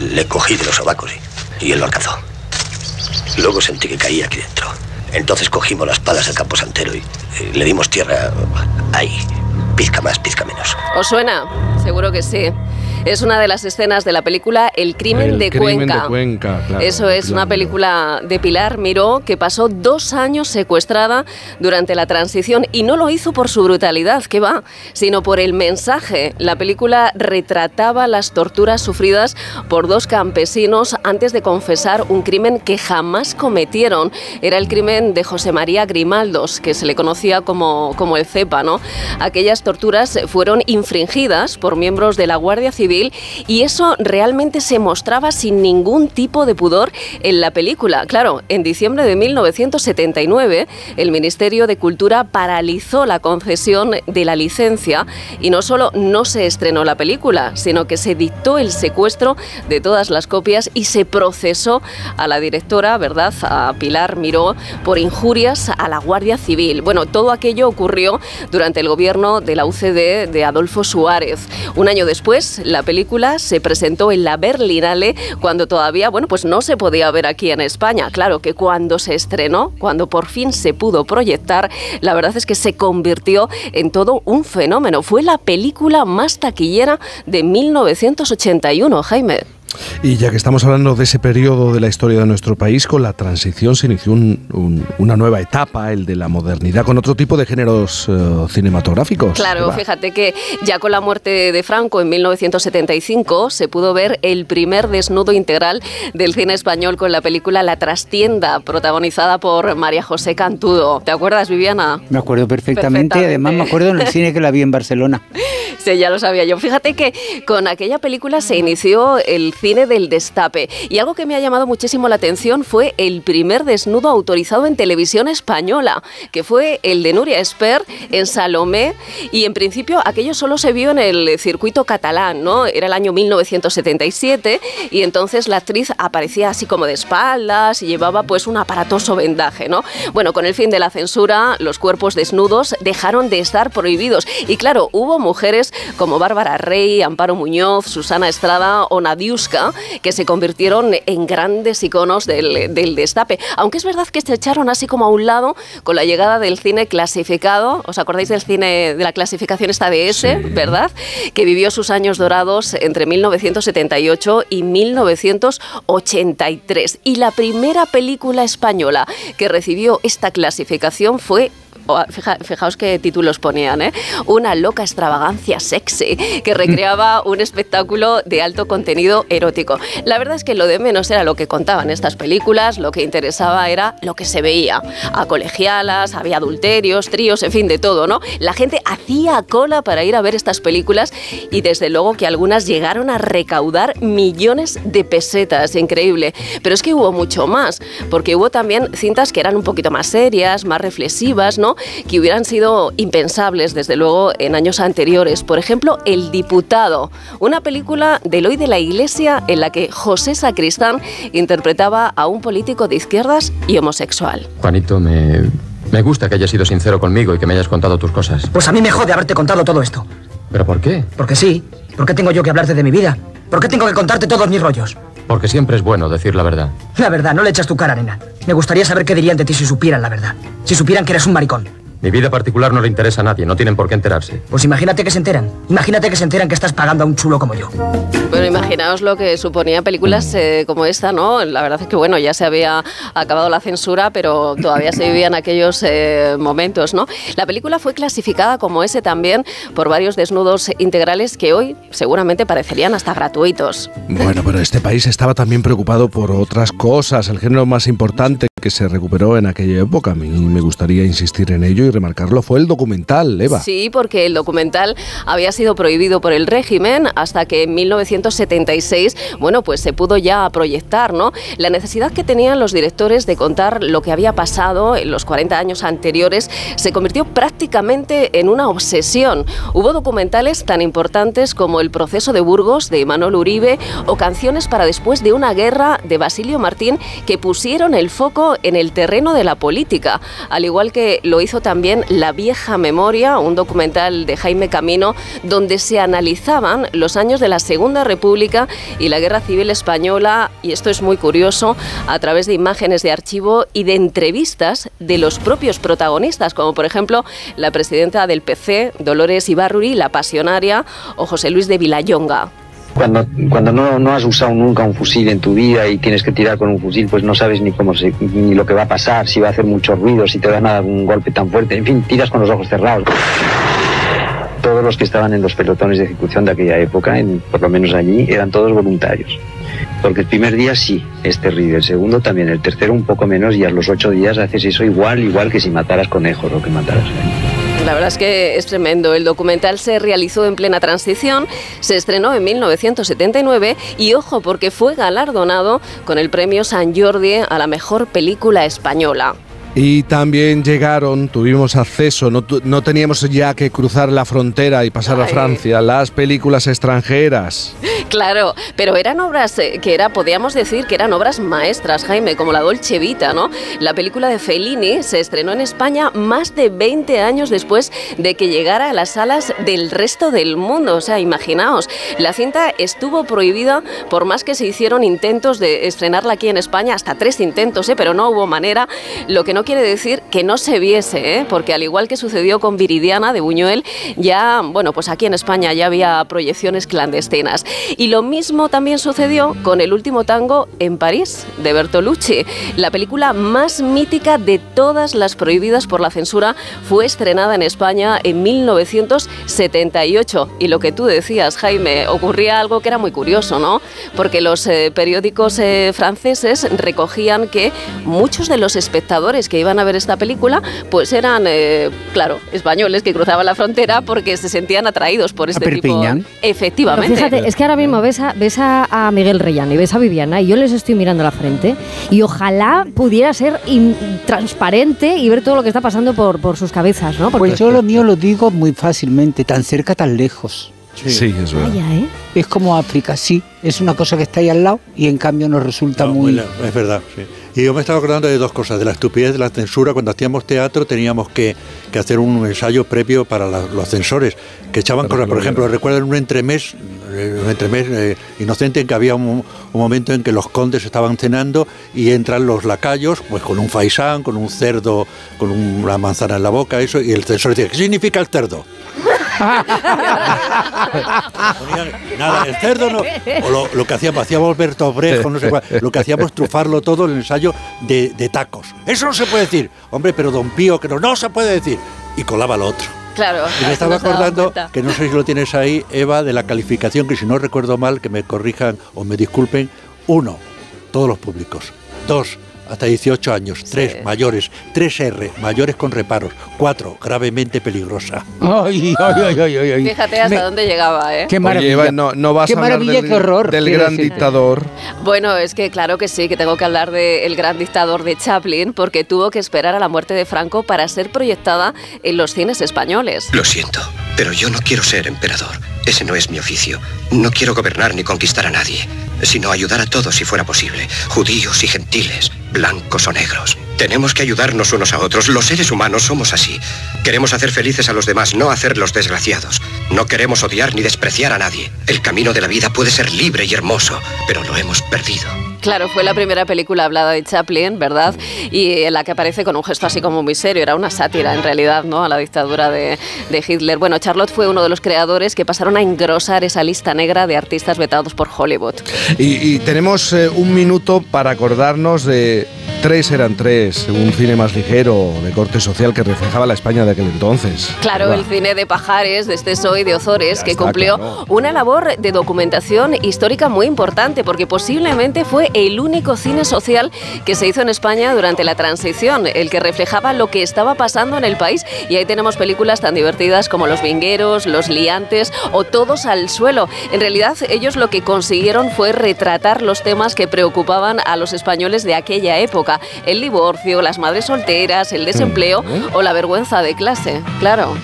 Speaker 154: Le, cogí de los sobacos y, y él lo alcanzó. Luego sentí que caía aquí dentro. Entonces cogimos las palas del campo santero y, y le dimos tierra ahí. Pizca más, pizca menos.
Speaker 40: ¿Os suena? Seguro que sí. Es una de las escenas de la película El crimen,
Speaker 1: El
Speaker 40: de,
Speaker 1: crimen
Speaker 40: Cuenca.
Speaker 1: de Cuenca, claro,
Speaker 40: Eso es
Speaker 1: Pilar
Speaker 40: una película de Pilar Miró que pasó dos años secuestrada durante la transición y no lo hizo por su brutalidad, que va, sino por el mensaje. La película retrataba las torturas sufridas por dos campesinos antes de confesar un crimen que jamás cometieron. Era el crimen de José María Grimaldos, que se le conocía como, como el cepa, ¿no? Aquellas torturas fueron infringidas por miembros de la Guardia Civil y eso realmente se mostraba sin ningún tipo de pudor en la película. Claro, en diciembre de 1979 el Ministerio de Cultura paralizó la concesión de la licencia y no solo no se estrenó la película, sino que se dictó el secuestro de todas las copias y se procesó a la directora, ¿verdad?, a Pilar Miró, por injurias a la Guardia Civil. Bueno, todo aquello ocurrió durante el gobierno de la UCD de Adolfo Suárez. Un año después, la película se presentó en la Berlinale cuando todavía, bueno, pues no se podía ver aquí en España. Claro que cuando se estrenó, cuando por fin se pudo proyectar, la verdad es que se convirtió en todo un fenómeno. Fue la película más taquillera de 1981, Jaime.
Speaker 157: Y ya que estamos hablando de ese periodo de la historia de nuestro país, con la transición se inició una nueva etapa, el de la modernidad, con otro tipo de géneros eh, cinematográficos.
Speaker 40: Claro, fíjate que ya con la muerte de Franco en 1975 se pudo ver el primer desnudo integral del cine español con la película La Trastienda, protagonizada por María José Cantudo. ¿Te acuerdas, Viviana?
Speaker 158: Me acuerdo perfectamente, además me acuerdo en el cine que la vi en Barcelona.
Speaker 40: sí, ya lo sabía yo. Fíjate que con aquella película se inició el cine del destape. Y algo que me ha llamado muchísimo la atención fue el primer desnudo autorizado en televisión española, que fue el de Nuria Esper en Salomé. Y en principio aquello solo se vio en el circuito catalán, ¿no? Era el año 1977 y entonces la actriz aparecía así como de espaldas y llevaba pues un aparatoso vendaje, ¿no? Bueno, con el fin de la censura, los cuerpos desnudos dejaron de estar prohibidos. Y claro, hubo mujeres como Bárbara Rey, Amparo Muñoz, Susana Estrada o Nadiuska que se convirtieron en grandes iconos del, destape. Aunque es verdad que se echaron así como a un lado con la llegada del cine clasificado. ¿Os acordáis del cine de la clasificación esta de S, verdad? Que vivió sus años dorados entre 1978 y 1983. Y la primera película española que recibió esta clasificación fue fijaos qué títulos ponían, ¿eh? Una loca extravagancia sexy que recreaba un espectáculo de alto contenido erótico. La verdad es que lo de menos era lo que contaban estas películas, lo que interesaba era lo que se veía. A colegialas, había adulterios, tríos, en fin, de todo, ¿no? La gente hacía cola para ir a ver estas películas y desde luego que algunas llegaron a recaudar millones de pesetas, increíble. Pero es que hubo mucho más, porque hubo también cintas que eran un poquito más serias, más reflexivas, ¿no? Que hubieran sido impensables, desde luego, en años anteriores. Por ejemplo, El Diputado, una película de Eloy de la Iglesia en la que José Sacristán interpretaba a un político de izquierdas y homosexual.
Speaker 159: Juanito, me, me gusta que hayas sido sincero conmigo y que me hayas contado tus cosas.
Speaker 160: Pues a mí me jode haberte contado todo esto.
Speaker 159: ¿Pero por qué?
Speaker 160: Porque sí. ¿Por qué tengo yo que hablarte de mi vida? ¿Por qué tengo que contarte todos mis rollos?
Speaker 159: Porque siempre es bueno decir la verdad.
Speaker 160: La verdad, no le echas tu cara, nena. Me gustaría saber qué dirían de ti si supieran la verdad. Si supieran que eres un maricón.
Speaker 159: Mi vida particular no le interesa a nadie, no tienen por qué enterarse.
Speaker 160: Pues imagínate que se enteran. Imagínate que se enteran que estás pagando a un chulo como yo.
Speaker 40: Bueno, imaginaos lo que suponía películas eh, como esta, ¿no? La verdad es que, bueno, ya se había acabado la censura, pero todavía se vivían aquellos eh, momentos, ¿no? La película fue clasificada como ese también por varios desnudos integrales que hoy seguramente parecerían hasta gratuitos.
Speaker 157: Bueno, pero este país estaba también preocupado por otras cosas. El género más importante que se recuperó en aquella época, a mí me gustaría insistir en ello y remarcarlo, fue el documental, Eva.
Speaker 40: Sí, porque el documental había sido prohibido por el régimen hasta que en 1976, bueno, pues se pudo ya proyectar, ¿no? La necesidad que tenían los directores de contar lo que había pasado en los 40 años anteriores se convirtió prácticamente en una obsesión. Hubo documentales tan importantes como El proceso de Burgos de Manuel Uribe o Canciones para después de una guerra de Basilio Martín que pusieron el foco en el terreno de la política, al igual que lo hizo también también La vieja memoria, un documental de Jaime Camino, donde se analizaban los años de la Segunda República y la Guerra Civil Española, y esto es muy curioso, a través de imágenes de archivo y de entrevistas de los propios protagonistas, como por ejemplo la presidenta del PC, Dolores Ibarruri, la pasionaria, o José Luis de Vilayonga.
Speaker 161: Cuando, cuando no, no, has usado nunca un fusil en tu vida y tienes que tirar con un fusil, pues no sabes ni cómo se, ni lo que va a pasar, si va a hacer mucho ruido, si te van a dar un golpe tan fuerte. En fin, tiras con los ojos cerrados. Todos los que estaban en los pelotones de ejecución de aquella época, en, por lo menos allí, eran todos voluntarios. Porque el primer día sí, es terrible. El segundo también. El tercero un poco menos y a los ocho días haces eso igual, igual que si mataras conejos o que mataras.
Speaker 40: La verdad es que es tremendo. El documental se realizó en plena transición, se estrenó en 1979 y ojo porque fue galardonado con el premio San Jordi a la mejor película española.
Speaker 157: Y también llegaron, tuvimos acceso, no, no teníamos ya que cruzar la frontera y pasar a Francia, las películas extranjeras.
Speaker 40: Claro, pero eran obras eh, que era, podíamos decir que eran obras maestras, Jaime, como la Dolce Vita, ¿no? La película de Fellini se estrenó en España más de 20 años después de que llegara a las salas del resto del mundo. O sea, imaginaos, la cinta estuvo prohibida por más que se hicieron intentos de estrenarla aquí en España, hasta tres intentos, ¿eh? pero no hubo manera. Lo que no quiere decir que no se viese, ¿eh? porque al igual que sucedió con Viridiana de Buñuel, ya, bueno, pues aquí en España ya había proyecciones clandestinas. Y lo mismo también sucedió con El último tango en París, de Bertolucci. La película más mítica de todas las prohibidas por la censura fue estrenada en España en 1978. Y lo que tú decías, Jaime, ocurría algo que era muy curioso, ¿no? Porque los eh, periódicos eh, franceses recogían que muchos de los espectadores que iban a ver esta película, pues eran, eh, claro, españoles que cruzaban la frontera porque se sentían atraídos por este tipo. Efectivamente.
Speaker 2: Pero fíjate, es que ahora mismo ves a, ves a, a Miguel Reyán y ves a Viviana y yo les estoy mirando la frente y ojalá pudiera ser in- transparente y ver todo lo que está pasando por, por sus cabezas, ¿no? Porque
Speaker 118: Pues yo lo mío lo digo muy fácilmente, tan cerca, tan lejos.
Speaker 1: Sí, es verdad.
Speaker 2: Vaya, ¿eh?
Speaker 118: Es como África, sí, es una cosa que está ahí al lado y en cambio nos resulta muy...
Speaker 112: Bueno, es verdad, sí. Y yo me estaba acordando de dos cosas, de la estupidez de la censura. Cuando hacíamos teatro teníamos que, que hacer un ensayo previo para la- los censores, que echaban cosas. Por ejemplo, recuerdo en un entremés, entremés eh, inocente en que había un, un momento en que los condes estaban cenando y entran los lacayos, pues con un faisán, con un cerdo, con una manzana en la boca, eso, y el censor decía, ¿qué significa el cerdo? Nada, el cerdo no. O lo, lo que hacíamos, hacíamos Bertolt Brecht, o no sé cuál, lo que hacíamos trufarlo todo el ensayo de, de tacos. Eso no se puede decir. Hombre, pero don Pío, que no, no se puede decir. Y colaba lo otro.
Speaker 40: Claro.
Speaker 112: Y me estaba acordando, que no sé si lo tienes ahí, Eva, de la calificación, que si no recuerdo mal, que me corrijan o me disculpen. Uno, todos los públicos. Dos, hasta 18 años. Tres, mayores. Tres R, mayores con reparos. Cuatro, gravemente peligrosa.
Speaker 118: Ay, ay, ay, ay, ay, ay.
Speaker 40: Fíjate hasta
Speaker 118: Me-
Speaker 40: dónde llegaba, ¿eh?
Speaker 118: Qué
Speaker 1: Oye,
Speaker 118: maravilla.
Speaker 1: Eva, no, no vas
Speaker 118: Qué
Speaker 1: a hablar
Speaker 118: maravilla,
Speaker 1: del,
Speaker 118: qué horror,
Speaker 1: del gran
Speaker 118: decirte.
Speaker 1: dictador.
Speaker 40: Bueno, es que claro que sí, que tengo que hablar del gran dictador de Chaplin, porque tuvo que esperar a la muerte de Franco para ser proyectada en los cines españoles.
Speaker 162: Lo siento, pero yo no quiero ser emperador. Ese no es mi oficio. No quiero gobernar ni conquistar a nadie, sino ayudar a todos si fuera posible, judíos y gentiles, blancos o negros. Tenemos que ayudarnos unos a otros. Los seres humanos somos así. Queremos hacer felices a los demás, no hacerlos desgraciados. No queremos odiar ni despreciar a nadie. El camino de la vida puede ser libre y hermoso, pero lo hemos perdido.
Speaker 40: Claro, fue la primera película hablada de Chaplin, ¿verdad? Y en la que aparece con un gesto así como muy serio. Era una sátira, en realidad, ¿no? A la dictadura de, Hitler. Bueno, Charlotte fue uno de los creadores que pasaron a engrosar esa lista negra de artistas vetados por Hollywood.
Speaker 1: Y, y tenemos eh, un minuto para acordarnos de Tres eran tres, un cine más ligero, de corte social que reflejaba la España de aquel entonces.
Speaker 40: Claro,
Speaker 1: ¿verdad?
Speaker 40: el cine de Pajares, de Esteso y de Ozores, que
Speaker 1: está,
Speaker 40: cumplió
Speaker 1: claro.
Speaker 40: una labor de documentación histórica muy importante, porque posiblemente fue el único cine social que se hizo en España durante la transición, el que reflejaba lo que estaba pasando en el país. Y ahí tenemos películas tan divertidas como Los Vingueros, Los Liantes o Todos al Suelo. En realidad, ellos lo que consiguieron fue retratar los temas que preocupaban a los españoles de aquella época: el divorcio, las madres solteras, el desempleo o la vergüenza de clase. Claro.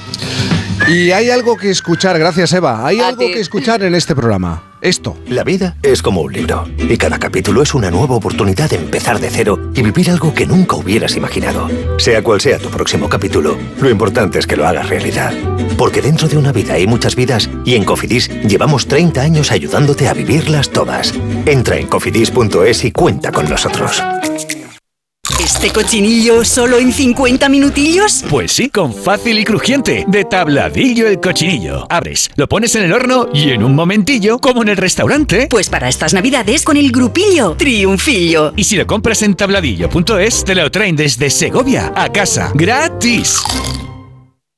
Speaker 1: Y hay algo que escuchar, gracias Eva, hay
Speaker 40: A
Speaker 1: algo
Speaker 40: ti.
Speaker 1: que escuchar en este programa. Esto.
Speaker 62: La vida es como un libro y cada capítulo es una nueva oportunidad de empezar de cero y vivir algo que nunca hubieras imaginado. Sea cual sea tu próximo capítulo, lo importante es que lo hagas realidad. Porque dentro de una vida hay muchas vidas y en Cofidis llevamos 30 años ayudándote a vivirlas todas. Entra en cofidis.es y cuenta con nosotros.
Speaker 65: ¿Este cochinillo solo en 50 minutillos?
Speaker 163: Pues sí, con fácil y crujiente, de tabladillo el cochinillo. Abres, lo pones en el horno y en un momentillo, como en el restaurante.
Speaker 65: Pues para estas navidades con el grupillo Triunfillo.
Speaker 163: Y si lo compras en tabladillo.es, te lo traen desde Segovia a casa, gratis.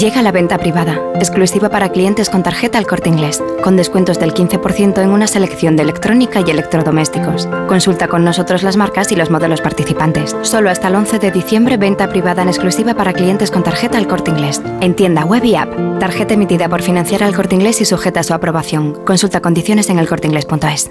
Speaker 12: Llega la venta privada, exclusiva para clientes con tarjeta al corte inglés, con descuentos del 15% en una selección de electrónica y electrodomésticos. Consulta con nosotros las marcas y los modelos participantes. Solo hasta el 11 de diciembre, venta privada en exclusiva para clientes con tarjeta al corte inglés. En tienda web y app. Tarjeta emitida por financiar al corte inglés y sujeta a su aprobación. Consulta condiciones en elcorteinglés.es.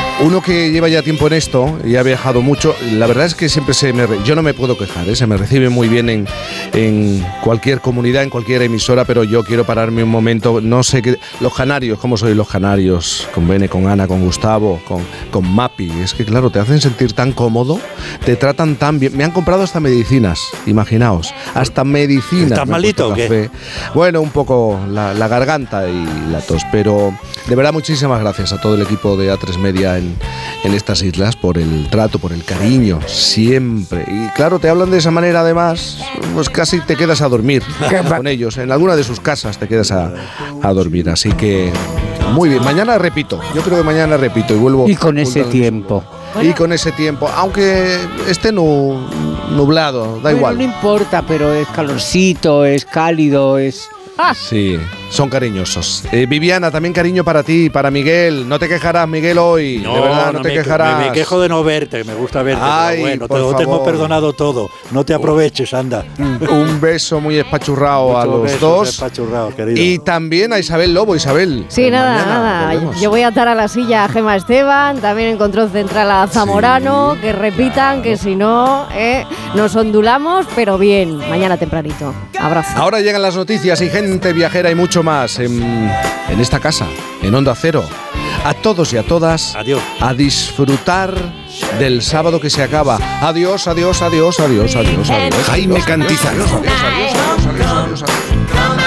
Speaker 1: Uno que lleva ya tiempo en esto y ha viajado mucho, la verdad es que siempre se me... Yo no me puedo quejar, ¿eh? se me recibe muy bien en, en cualquier comunidad, en cualquier emisora, pero yo quiero pararme un momento, no sé qué... Los canarios, ¿cómo soy los canarios? Con Bene, con Ana, con Gustavo, con, con Mapi. Es que claro, te hacen sentir tan cómodo, te tratan tan bien. Me han comprado hasta medicinas, imaginaos. Hasta medicinas.
Speaker 112: ¿Estás malito o qué?
Speaker 1: Bueno, un poco la, la garganta y la tos, pero de verdad muchísimas gracias a todo el equipo de A3 Media en, en estas islas por el trato, por el cariño, siempre. Y claro, te hablan de esa manera además, pues casi te quedas a dormir con ellos. En alguna de sus casas te quedas a, a dormir. Así que muy bien, mañana repito, yo creo que mañana repito y vuelvo.
Speaker 118: Y con ese tiempo.
Speaker 1: Y con ese tiempo, aunque esté nu- nublado, da
Speaker 118: Bueno,
Speaker 1: igual.
Speaker 118: No importa, pero es calorcito, es cálido, es...
Speaker 1: Sí, son cariñosos. Eh, Viviana, también cariño para ti, para Miguel. No te quejarás, Miguel, hoy. de verdad, no, te
Speaker 112: me,
Speaker 1: quejarás.
Speaker 112: Me, me quejo de no verte, me gusta verte. pero
Speaker 1: Ay,
Speaker 112: bueno,
Speaker 1: por
Speaker 112: te lo tengo perdonado todo. No te aproveches, anda.
Speaker 1: Un beso muy espachurrado a los
Speaker 112: besos,
Speaker 1: dos.
Speaker 112: espachurrado, querido.
Speaker 1: Y también a Isabel Lobo, Isabel.
Speaker 2: Sí, nada,
Speaker 1: mañana
Speaker 2: nada.
Speaker 1: volvemos.
Speaker 2: Yo voy a atar a la silla a Gema Esteban, también en control central a Zamorano, que repitan que si no, eh, nos ondulamos, pero bien, mañana tempranito. Abrazo.
Speaker 1: Ahora llegan las noticias y gente viajera y mucho más en, en esta casa, en Onda Cero. A todos y a todas, a disfrutar del sábado que se acaba. Adiós, adiós, adiós, adiós, adiós, adiós.
Speaker 73: Jaime
Speaker 1: adiós,
Speaker 73: Cantizano.
Speaker 1: adiós, adiós, adiós, adiós, adiós, adiós, adiós.